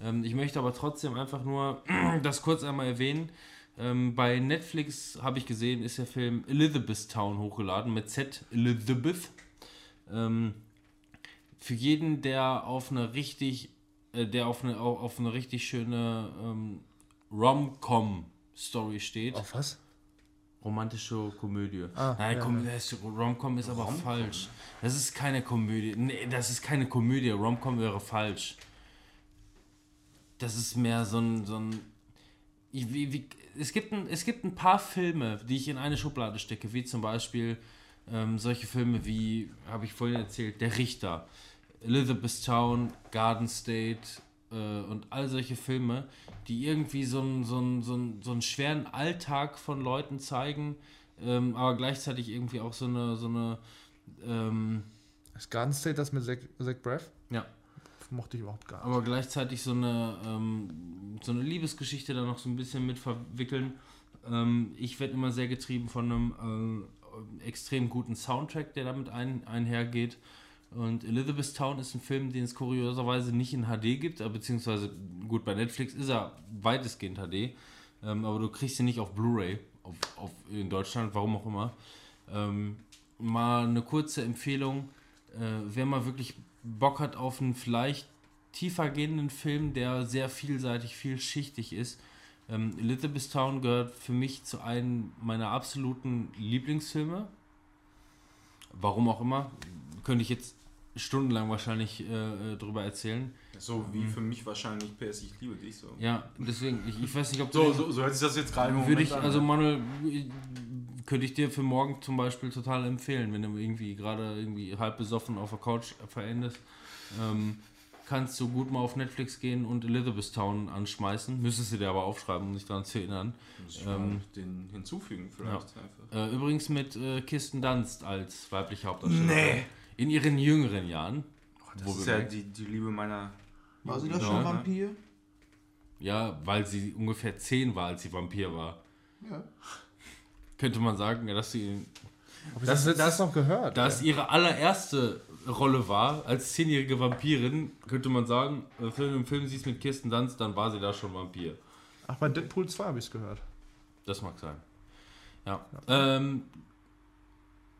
Ähm, ich möchte aber trotzdem einfach nur *clears throat* das kurz einmal erwähnen. Ähm, bei Netflix habe ich gesehen, ist der Film Elizabeth Town hochgeladen mit Z Elizabeth. Ähm, für jeden, der auf eine richtig, äh, der auf eine, au- auf eine richtig schöne ähm, Rom-Com-Story steht. Auf was? Romantische Komödie. Ah, Nein, ja, Kom Rom-Com ist aber falsch. Das ist keine Komödie. Nee, das ist keine Komödie. Rom-Com wäre falsch. Das ist mehr so ein. So ein wie, wie, es, gibt ein, es gibt ein paar Filme, die ich in eine Schublade stecke, wie zum Beispiel ähm, solche Filme wie, habe ich vorhin erzählt, Der Richter, Elizabethtown, Garden State äh, und all solche Filme, die irgendwie so einen, so so so schweren Alltag von Leuten zeigen, ähm, aber gleichzeitig irgendwie auch so eine, so eine ähm, Ist Garden State das mit Zach, Zach Braff? ja, Mochte ich überhaupt gar nicht. aber gleichzeitig so eine, ähm, so eine Liebesgeschichte da noch so ein bisschen mit verwickeln. Ähm, ich werde immer sehr getrieben von einem äh, extrem guten Soundtrack, der damit ein, einhergeht. Und Elizabethtown ist ein Film, den es kurioserweise nicht in HD gibt, beziehungsweise gut, bei Netflix ist er weitestgehend HD, ähm, aber du kriegst ihn nicht auf Blu-ray in Deutschland, warum auch immer. Ähm, mal eine kurze Empfehlung, äh, wer mal wirklich Bock hat auf einen vielleicht tiefer gehenden Film, der sehr vielseitig, vielschichtig ist. Ähm, Elizabethtown gehört für mich zu einem meiner absoluten Lieblingsfilme. Warum auch immer, könnte ich jetzt stundenlang wahrscheinlich äh, äh, drüber erzählen. So wie für mich wahrscheinlich PS Ich liebe dich so. Ja, deswegen, ich, ich weiß nicht, ob du So, so, so hört sich das jetzt gerade im würde Moment ich, an, also ja. Manuel, könnte ich dir für morgen zum Beispiel total empfehlen, wenn du irgendwie gerade irgendwie halb besoffen auf der Couch verendest. Ähm, kannst du gut mal auf Netflix gehen und Elizabethtown anschmeißen. Müsstest du dir aber aufschreiben, um dich daran zu erinnern. Muss ich ähm, den hinzufügen vielleicht einfach. Äh, übrigens mit äh, Kirsten Dunst als weibliche Hauptdarstellerin. Nee. In ihren jüngeren Jahren. Das Wo ist ja die, die Liebe meiner... War sie das Ja. schon Vampir? Ja, weil sie ungefähr zehn war, als sie Vampir war. Ja. Könnte man sagen, ja, dass sie das, das, das noch gehört? Da es ihre allererste Rolle war, als zehnjährige Vampirin, könnte man sagen, äh, Film im Film sie ist mit Kirsten Dunst, dann war sie da schon Vampir. Ach, bei Deadpool 2 habe ich es gehört. Das mag sein. Ja. Ähm,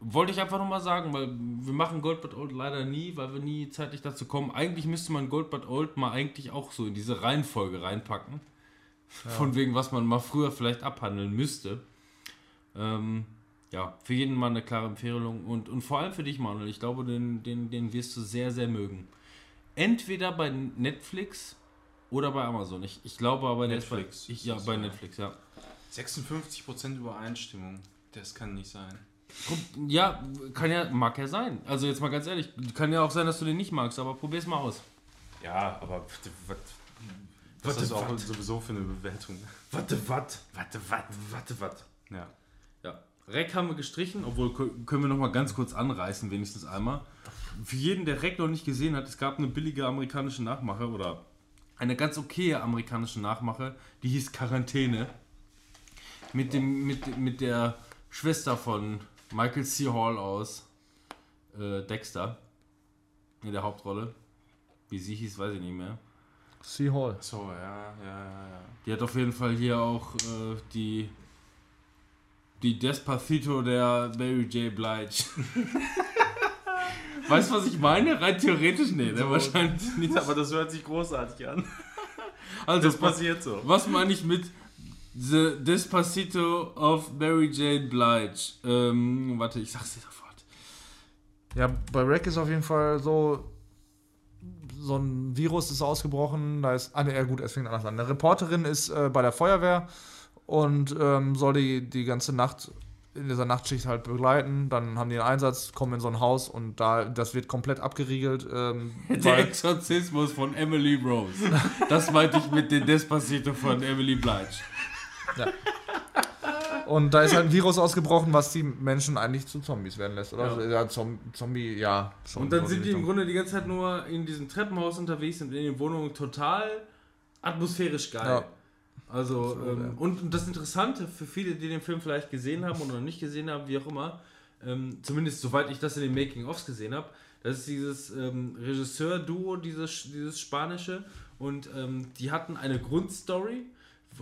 wollte ich einfach nochmal sagen, weil wir machen Gold But Old leider nie, weil wir nie zeitlich dazu kommen. Eigentlich müsste man Gold But Old mal eigentlich auch so in diese Reihenfolge reinpacken. Von wegen, was man mal früher vielleicht abhandeln müsste. Ähm, ja, für jeden mal eine klare Empfehlung und, und vor allem für dich, Manuel. Ich glaube, den, den, den wirst du sehr, sehr mögen. Entweder bei Netflix oder bei Amazon. Ich, ich glaube aber, Netflix bei, ich, ja, bei ja. Netflix, ja. 56% Übereinstimmung. Das kann nicht sein. Ja, kann ja, mag ja sein. Also jetzt mal ganz ehrlich, kann ja auch sein, dass du den nicht magst, aber probier's mal aus. Ja, aber was, was, was ist das auch sowieso für eine Bewertung? Warte, wat? Warte, wat? Warte, wat? Ja. Ja. Rec haben wir gestrichen, obwohl kö- können wir noch mal ganz kurz anreißen, wenigstens einmal. Für jeden, der Rec noch nicht gesehen hat, es gab eine billige amerikanische Nachmache oder eine ganz okaye amerikanische Nachmache, die hieß Quarantäne. Mit, dem, mit, mit der Schwester von Michael C. Hall aus äh, Dexter in der Hauptrolle. Wie sie hieß, weiß ich nicht mehr. Sea Hall. So, ja, ja, ja, ja. Die hat auf jeden Fall hier auch äh, die die Despacito der Mary J. Blige. *laughs* weißt du, was ich meine? Rein theoretisch nee, ne? wahrscheinlich nicht. Aber das hört sich großartig an. Also, Das passiert so. was meine ich mit The Despacito of Mary J. Blige? Ähm, warte, ich sag's dir sofort. Ja, bei Rack ist auf jeden Fall so, so ein Virus ist ausgebrochen. Da ist, ah, ne, gut, es fängt anders an. Eine Reporterin ist äh, bei der Feuerwehr und ähm, soll die, die ganze Nacht in dieser Nachtschicht halt begleiten. Dann haben die einen Einsatz, kommen in so ein Haus und da das wird komplett abgeriegelt. Ähm, *laughs* Der Exorzismus von Emily Rose. Das meinte ich mit dem Despacito von Emily Blige. Und da ist halt ein Virus ausgebrochen, was die Menschen eigentlich zu Zombies werden lässt. Oder? Ja, Zom Zombie, ja. Schon Und dann so sind die im Grunde die ganze Zeit nur in diesem Treppenhaus unterwegs und in den Wohnungen total atmosphärisch geil. Ja. Also, ähm, und, und das Interessante für viele, die den Film vielleicht gesehen haben oder noch nicht gesehen haben, wie auch immer, ähm, zumindest soweit ich das in den Making-ofs gesehen habe, das ist dieses ähm, Regisseur-Duo, dieses, dieses spanische, und ähm, die hatten eine Grundstory,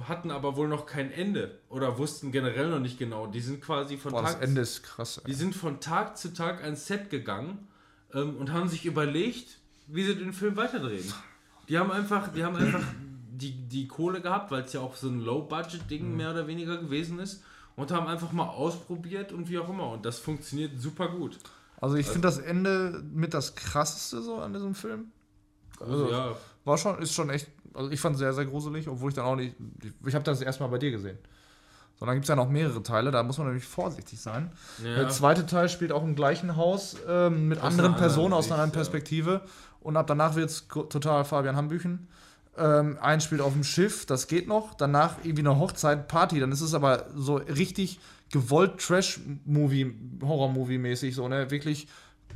hatten aber wohl noch kein Ende oder wussten generell noch nicht genau. Die sind quasi von Boah, das Tag Ende ist krass. die sind von Tag zu Tag ans Set gegangen ähm, und haben sich überlegt, wie sie den Film weiterdrehen. Die haben einfach, die haben einfach die, die Kohle gehabt, weil es ja auch so ein Low-Budget-Ding mehr oder weniger gewesen ist und haben einfach mal ausprobiert und wie auch immer. Und das funktioniert super gut. Also ich finde das Ende mit das krasseste so an diesem Film. Also, ja, War schon, ist schon echt, also ich fand es sehr, sehr gruselig, obwohl ich dann auch nicht, ich, ich habe das erstmal bei dir gesehen. So, dann gibt es ja noch mehrere Teile, da muss man nämlich vorsichtig sein. Ja. Der zweite Teil spielt auch im gleichen Haus ähm, mit Aus anderen Personen aus einer anderen ja. Perspektive. Und ab danach wird es total Fabian Hambüchen. Ähm, ein spielt auf dem Schiff, das geht noch. Danach irgendwie eine Hochzeit, Party. Dann ist es aber so richtig gewollt Trash-Movie, Horror-Movie-mäßig, so, ne? Wirklich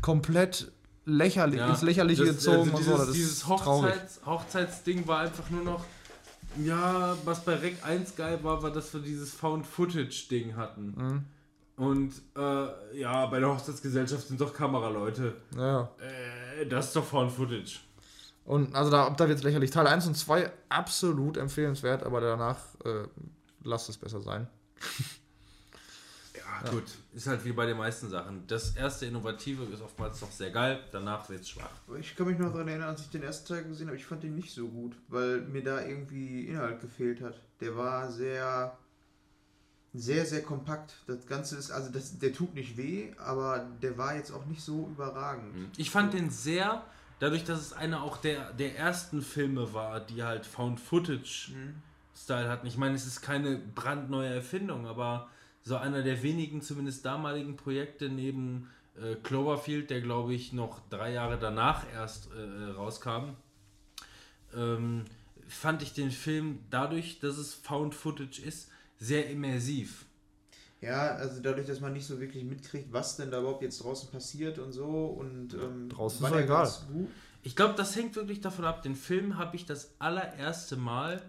komplett lächerlich, ins Lächerliche Das- gezogen also dieses, so. Das dieses. Hochzeits, Hochzeitsding war einfach nur noch. Ja, was bei Rec 1 geil war, war, dass wir dieses Found-Footage-Ding hatten. Mhm. Und äh, ja, bei der Hochzeitsgesellschaft sind doch Kameraleute. Ja. Äh, das ist doch Found-Footage. Und also da, da wird es lächerlich. Teil 1 und 2 absolut empfehlenswert, aber danach äh, lasst es besser sein. *laughs* Ja, gut. Ist halt wie bei den meisten Sachen. Das erste Innovative ist oftmals noch sehr geil, danach wird es schwach. Ich kann mich noch daran erinnern, als ich den ersten Teil gesehen habe, ich fand den nicht so gut, weil mir da irgendwie Inhalt gefehlt hat. Der war sehr, sehr, sehr kompakt. Das Ganze ist, also das, der tut nicht weh, aber der war jetzt auch nicht so überragend. Ich fand den sehr, dadurch, dass es einer auch der, der ersten Filme war, die halt Found-Footage-Style hatten. Ich meine, es ist keine brandneue Erfindung, aber so einer der wenigen, zumindest damaligen Projekte neben äh, Cloverfield, der glaube ich noch drei Jahre danach erst äh, rauskam, ähm, fand ich den Film dadurch, dass es Found-Footage ist, sehr immersiv. Ja, also dadurch, dass man nicht so wirklich mitkriegt, was denn da überhaupt jetzt draußen passiert und so und ähm, draußen war ist der egal. ganz gut. Ich glaube, das hängt wirklich davon ab. Den Film habe ich das allererste Mal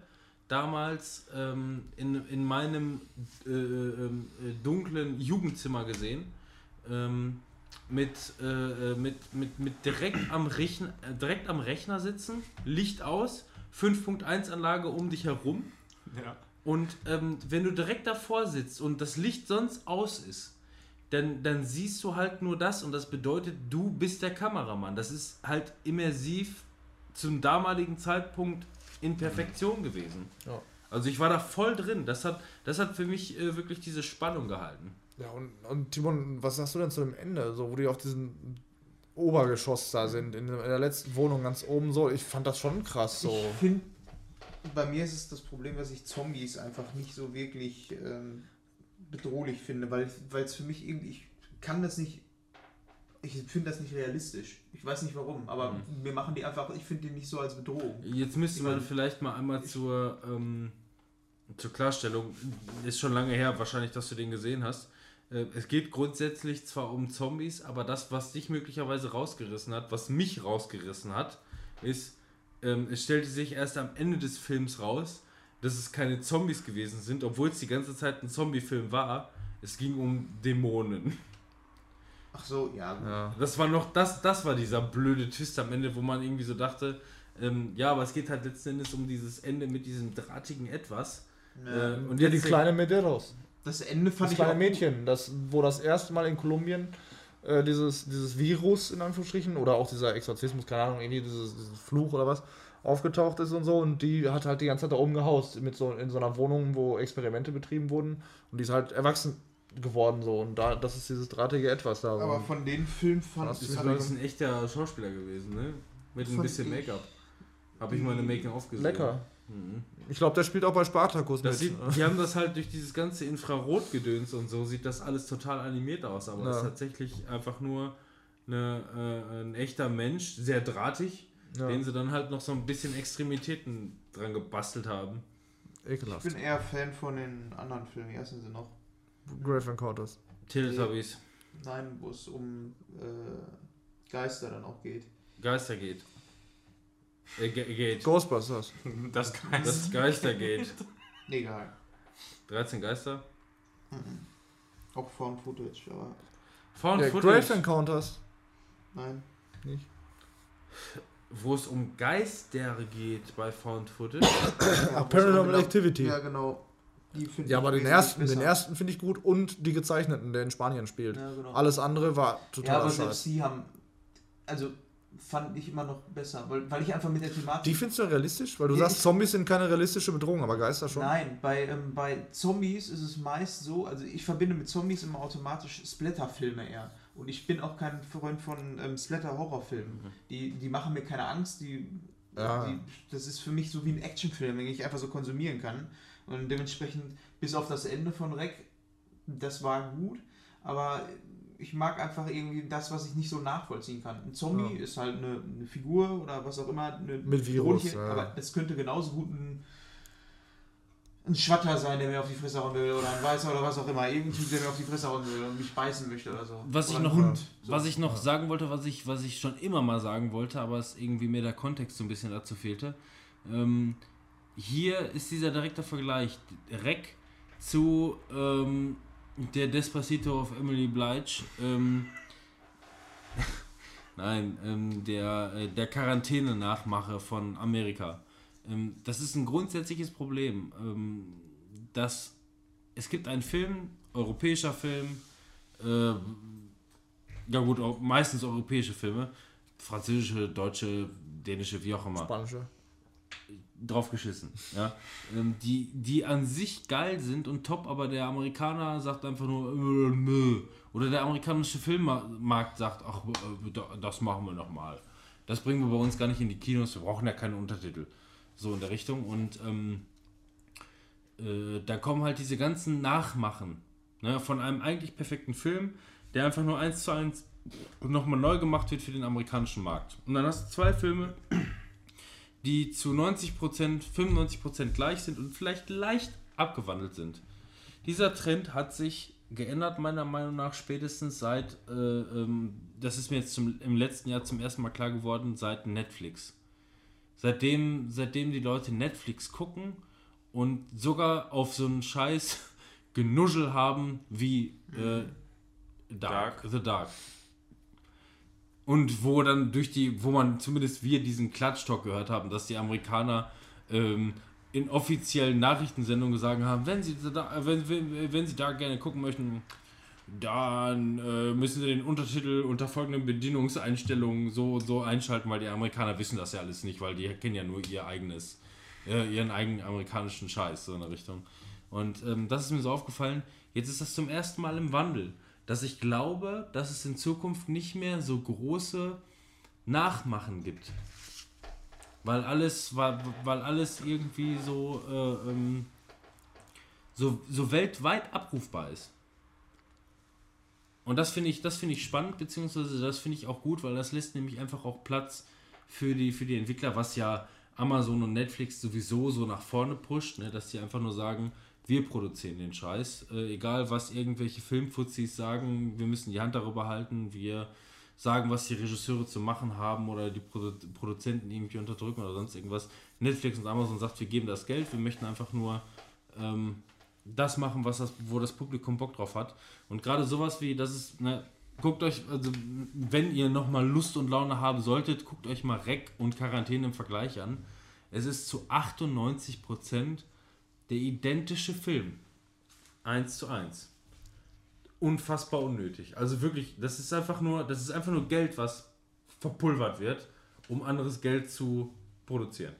damals ähm, in, in meinem äh, ähm, äh, dunklen Jugendzimmer gesehen. Ähm, mit, äh, äh, mit, mit, mit direkt, am Rechner, äh, direkt am Rechner sitzen, Licht aus, 5.1 Anlage um dich herum. Ja. Und ähm, wenn du direkt davor sitzt und das Licht sonst aus ist, dann, dann siehst du halt nur das und das bedeutet, du bist der Kameramann. Das ist halt immersiv zum damaligen Zeitpunkt in Perfektion gewesen. Ja. Also ich war da voll drin. Das hat, das hat für mich äh, wirklich diese Spannung gehalten. Ja, und, und Timon, was sagst du denn zu dem Ende, so wo die auf diesem Obergeschoss da sind, in, der letzten Wohnung ganz oben so? Ich fand das schon krass so. Ich finde, bei mir ist es das Problem, dass ich Zombies einfach nicht so wirklich ähm, bedrohlich finde, weil weil es für mich irgendwie, ich kann das nicht, ich finde das nicht realistisch. Ich weiß nicht warum, aber wir machen die einfach, ich finde die nicht so als Bedrohung. Jetzt müsste Ich man vielleicht mal einmal zur, ähm, zur Klarstellung, ist schon lange her wahrscheinlich, dass du den gesehen hast. Äh, es geht grundsätzlich zwar um Zombies, aber das, was dich möglicherweise rausgerissen hat, was mich rausgerissen hat, ist, ähm, es stellte sich erst am Ende des Films raus, dass es keine Zombies gewesen sind, obwohl es die ganze Zeit ein Zombie-Film war. Es ging um Dämonen. Ach so, ja. Ja. Das war noch, das, das war dieser blöde Twist am Ende, wo man irgendwie so dachte, ähm, ja, aber es geht halt letzten Endes um dieses Ende mit diesem drahtigen Etwas. Äh, Ähm, und Ja, die kleine Medeiros. das Ende fand Das ich kleine auch Mädchen, das, wo das erste Mal in Kolumbien äh, dieses, dieses Virus in Anführungsstrichen oder auch dieser Exorzismus, keine Ahnung, irgendwie dieses, dieses Fluch oder was, aufgetaucht ist und so und die hat halt die ganze Zeit da oben gehaust, mit so, in so einer Wohnung, wo Experimente betrieben wurden und die ist halt erwachsen geworden so und da, das ist dieses drahtige Etwas da. Aber von den Filmen fand Das ich ist fand übrigens ein echter Schauspieler gewesen, ne? Mit ein bisschen ich- Make-up. Habe ich mal eine Making-of gesehen. Lecker. Ich glaube, der spielt auch bei Spartacus Das mit. sieht, die haben das halt durch dieses ganze Infrarotgedöns und so, sieht das alles total animiert aus. Aber Ja. es ist tatsächlich einfach nur eine, äh, ein echter Mensch, sehr drahtig, Ja. den sie dann halt noch so ein bisschen Extremitäten dran gebastelt haben. Ich Ekelhaft. bin eher Fan von den anderen Filmen. Wie heißen sie noch? Grave Encounters. Teletubbies, Nein, wo es um äh, Geister dann auch geht. Geister geht. Äh, Ge- geht. Ghostbusters. *laughs* Das Geist. Das Geister geht. *laughs* Egal. 13 Geister. Auch Found Footage, aber Found Ja, Footage, Grave Encounters. nein. Nicht? wo es um Geister geht bei Found Footage. *coughs* Ja, Paranormal auch Activity. Ja, genau. Ja, aber den ersten, den ersten finde ich gut und die gezeichneten, der in Spanien spielt. Ja, genau. Alles andere war Ja, totaler aber selbst die haben. Also fand ich immer noch besser, weil, weil ich einfach mit der Thematik. Die findest du realistisch? Weil du Nee, sagst, Zombies sind keine realistische Bedrohung, aber Geister schon. Nein, bei, ähm, bei Zombies ist es meist so, also ich verbinde mit Zombies immer automatisch Splatter-Filme eher. Und ich bin auch kein Freund von ähm, Splatter-Horrorfilmen. Die, die machen mir keine Angst, die, Ja. die. Das ist für mich so wie ein Actionfilm, den ich einfach so konsumieren kann. Und dementsprechend, bis auf das Ende von Rec, das war gut, aber ich mag einfach irgendwie das, was ich nicht so nachvollziehen kann. Ein Zombie Ja. ist halt eine, eine Figur oder was auch immer. Eine Mit Virus, bedrohliche- ja. Aber das könnte genauso gut ein, ein Schwatter sein, der mir auf die Fresse hauen will, oder ein Weißer oder was auch immer. Irgendein Typ, der mir auf die Fresse hauen will und mich beißen möchte oder so. Was oder ich noch, Hund. So. was ich noch sagen wollte, was ich, was ich schon immer mal sagen wollte, aber es irgendwie mir der Kontext so ein bisschen dazu fehlte. Ähm, hier ist dieser direkte Vergleich. Rec zu ähm, der Despacito of Emily Blige. Ähm, *laughs* Nein, ähm, der, äh, der Quarantäne-Nachmache von Amerika. Ähm, das ist ein grundsätzliches Problem. Ähm, dass es gibt einen Film, europäischer Film, äh, ja gut, meistens europäische Filme, französische, deutsche, dänische, wie auch immer, Spanische. Drauf geschissen. Ja? Ähm, die, die an sich geil sind und top, aber der Amerikaner sagt einfach nur, äh, nö. Oder der amerikanische Filmmarkt sagt, ach, äh, da- das machen wir nochmal. Das bringen wir bei uns gar nicht in die Kinos, wir brauchen ja keine Untertitel. So in der Richtung. Und ähm, äh, da kommen halt diese ganzen Nachmachen ne, von einem eigentlich perfekten Film, der einfach nur eins zu eins nochmal neu gemacht wird für den amerikanischen Markt. Und dann hast du zwei Filme, die zu 90%, 95% gleich sind und vielleicht leicht abgewandelt sind. Dieser Trend hat sich geändert, meiner Meinung nach, spätestens seit, äh, ähm, das ist mir jetzt zum, im letzten Jahr zum ersten Mal klar geworden, seit Netflix. Seitdem, seitdem die Leute Netflix gucken und sogar auf so einen Scheiß *laughs* Genuschel haben wie äh, Dark, The Dark. Und wo dann durch die, wo man zumindest wir diesen Klatschtalk gehört haben, dass die Amerikaner ähm, in offiziellen Nachrichtensendungen gesagt haben, wenn sie da, wenn, wenn, wenn sie da gerne gucken möchten, dann äh, müssen sie den Untertitel unter folgenden Bedienungseinstellungen so und so einschalten, weil die Amerikaner wissen das ja alles nicht, weil die kennen ja nur ihr eigenes, äh, ihren eigenen amerikanischen Scheiß, so in der Richtung. Und ähm, das ist mir so aufgefallen, jetzt ist das zum ersten Mal im Wandel, dass ich glaube, dass es in Zukunft nicht mehr so große Nachmachen gibt. Weil alles, weil, weil alles irgendwie so, äh, ähm, so, so weltweit abrufbar ist. Und das finde ich, das ich spannend, beziehungsweise das finde ich auch gut, weil das lässt nämlich einfach auch Platz für die, für die Entwickler, was ja Amazon und Netflix sowieso so nach vorne pusht, ne, dass die einfach nur sagen, wir produzieren den Scheiß. Äh, egal, was irgendwelche Filmfuzis sagen, wir müssen die Hand darüber halten, wir sagen, was die Regisseure zu machen haben oder die Produ Produzenten irgendwie unterdrücken oder sonst irgendwas. Netflix und Amazon sagt, wir geben das Geld, wir möchten einfach nur ähm, das machen, was das, wo das Publikum Bock drauf hat. Und gerade sowas wie, das ist, ne, guckt euch, also wenn ihr nochmal Lust und Laune haben solltet, guckt euch mal Rec und Quarantäne im Vergleich an. Es ist zu 98% der identische Film. Eins zu eins. Unfassbar unnötig. Also wirklich, das ist einfach nur, das ist einfach nur Geld, was verpulvert wird, um anderes Geld zu produzieren.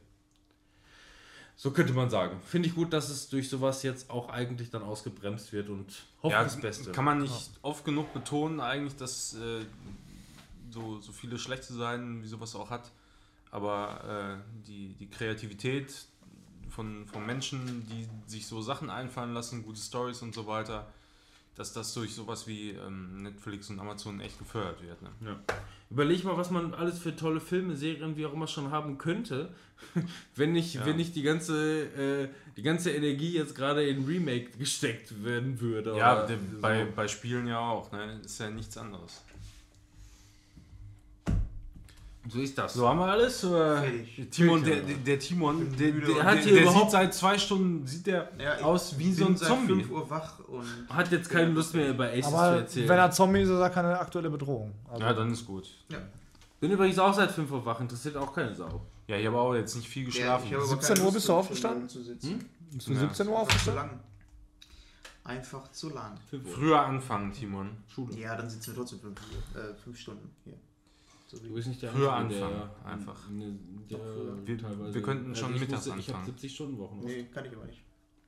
So könnte man sagen. Finde ich gut, dass es durch sowas jetzt auch eigentlich dann ausgebremst wird und hoffe Ja, das Beste. kann man nicht oft genug betonen, eigentlich, dass äh, so, so viele schlechte Seiten, wie sowas auch hat. aber äh, die, die Kreativität von, von Menschen, die sich so Sachen einfallen lassen, gute Stories und so weiter, dass das durch sowas wie ähm, Netflix und Amazon echt gefördert wird. Ne? Ja. Überleg mal, was man alles für tolle Filme, Serien, wie auch immer schon haben könnte, *laughs* wenn nicht, Ja. wenn nicht die ganze, äh, die ganze Energie jetzt gerade in Remake gesteckt werden würde. Ja, oder der, so. bei, bei Spielen ja auch, ne? Ist ja nichts anderes. So ist das. So haben wir alles? Fertig. Timon, der, der, der Timon, der, der, hat hier der überhaupt sieht seit zwei Stunden sieht der Ja, aus wie so ein seit Zombie. 5 Uhr wach und Hat jetzt keine Lust mehr über Aces zu Aber erzählen. wenn er Zombie ist, ist er keine aktuelle Bedrohung. Also, Ja, dann ist gut. Bin übrigens auch seit 5 Uhr wach, interessiert auch keine Sau. Ja, ich habe auch jetzt nicht viel Ja, geschlafen. ich habe aber 17 keine Uhr bist du aufgestanden? Zu sitzen. bist du Ja. 17 Uhr Einfach zu aufgestanden? lang. Einfach zu lang. 5 Uhr. Früher anfangen, Timon. Schule. Ja, dann sitzen wir trotzdem 5 äh, fünf Stunden hier. So Du bist nicht der Früher Einzige, anfangen, einfach. Ne, der Wir- wir könnten schon ich mittags wusste, Ich habe anfangen. 70 Stunden Wochen. Nee, kann ich aber nicht.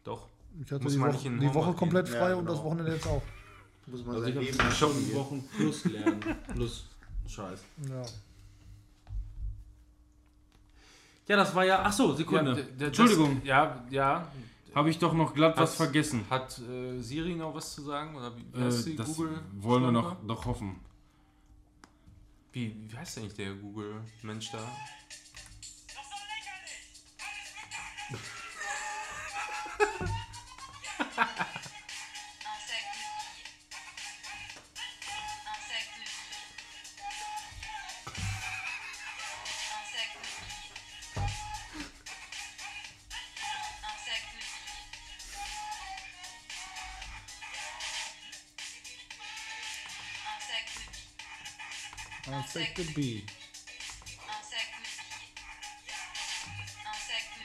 Doch. Ich hatte Muss die Woche, die Woche komplett gehen? frei Ja, und das genau. Wochenende jetzt auch. Muss man Also ich sein habe Stunden Wochen plus lernen. plus Scheiß. Ja. Ja, das war ja. Ach so, Sekunde. Ja, der- der- Entschuldigung, Das, ja, ja. habe ich doch noch glatt was Hat's- vergessen. Hat äh, Siri noch was zu sagen? Oder wie, Äh, das Google? wollen wir noch, noch hoffen. Wie, wie heißt eigentlich der Google-Mensch da? *laughs*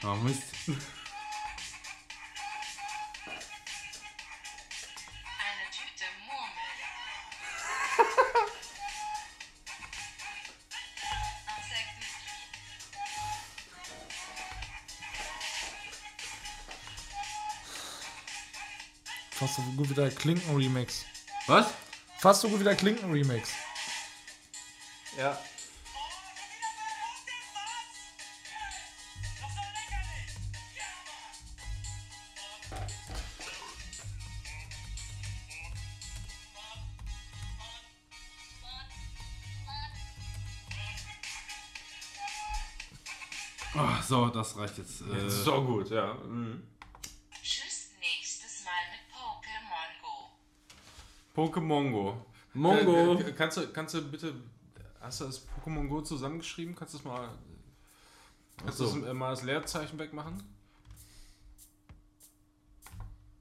Oh Mist. Eine Tüte Murmeln. Encyclopädie. Fast so gut wie der Klinken-Remix. Was? Fast so gut wie der Klinken-Remix. Ja. Ach, so, das reicht jetzt. Äh, So gut, ja. Mhm. Tschüss, nächstes Mal mit Pokémon Go. Pokémon Go. Mongo. Äh, kannst, du, kannst du bitte. Hast du das Pokémon Go zusammengeschrieben? Kannst du das mal. Kannst so. du das, äh, mal das Leerzeichen wegmachen?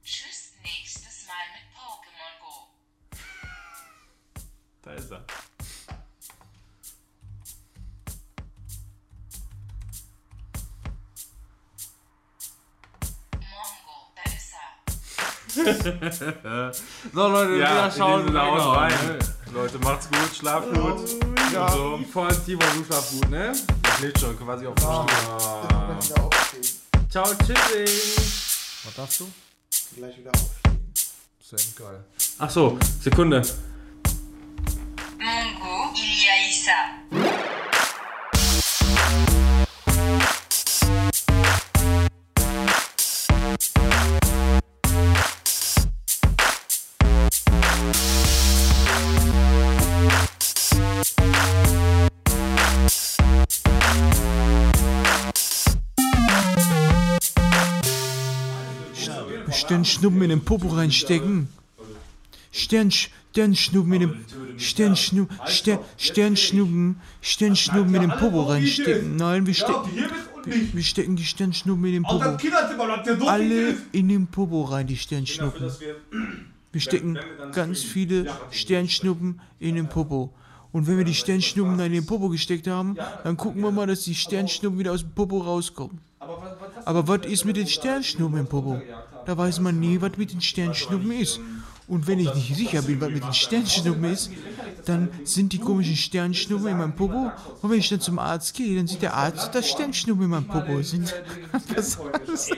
Tschüss, nächstes Mal mit Pokémon Go. Da ist er. Mongo, da ist er. So, Leute, Ja, wieder schauen haut rein. Leute, macht's gut, schlaft gut. Ja. So. Vor allem Timo, du schlaf gut, ne? Das lebt schon quasi auf dem Stuhl. Gleich wieder aufstehen. Ciao, tschüssing. Was darfst du? Gleich wieder aufstehen. Sehr geil. Ach so, Sekunde. Mongo, il Sternschnuppen in den Popo reinstecken. Stern, Sternschnuppen in den Sternschnuppen, Stern, Sternschnuppen, Sternschnuppen in den Popo reinstecken. Nein, wir stecken, wir stecken die Sternschnuppen in den Popo. Alle in den Popo rein, die Sternschnuppen. Wir stecken ganz viele Sternschnuppen in den Popo. Und wenn wir die Sternschnuppen dann in den Popo gesteckt haben, dann gucken wir mal, dass die Sternschnuppen wieder aus dem Popo rauskommen. Aber was ist mit den Sternschnuppen im Popo? Da weiß man nie, was mit den Sternschnuppen ist. Und wenn ich nicht sicher bin, was mit den Sternschnuppen ist, dann sind die komischen Sternschnuppen in meinem Popo. Und wenn ich dann zum Arzt gehe, dann sieht der Arzt, dass Sternschnuppen in meinem Popo sind. *laughs* Das, das,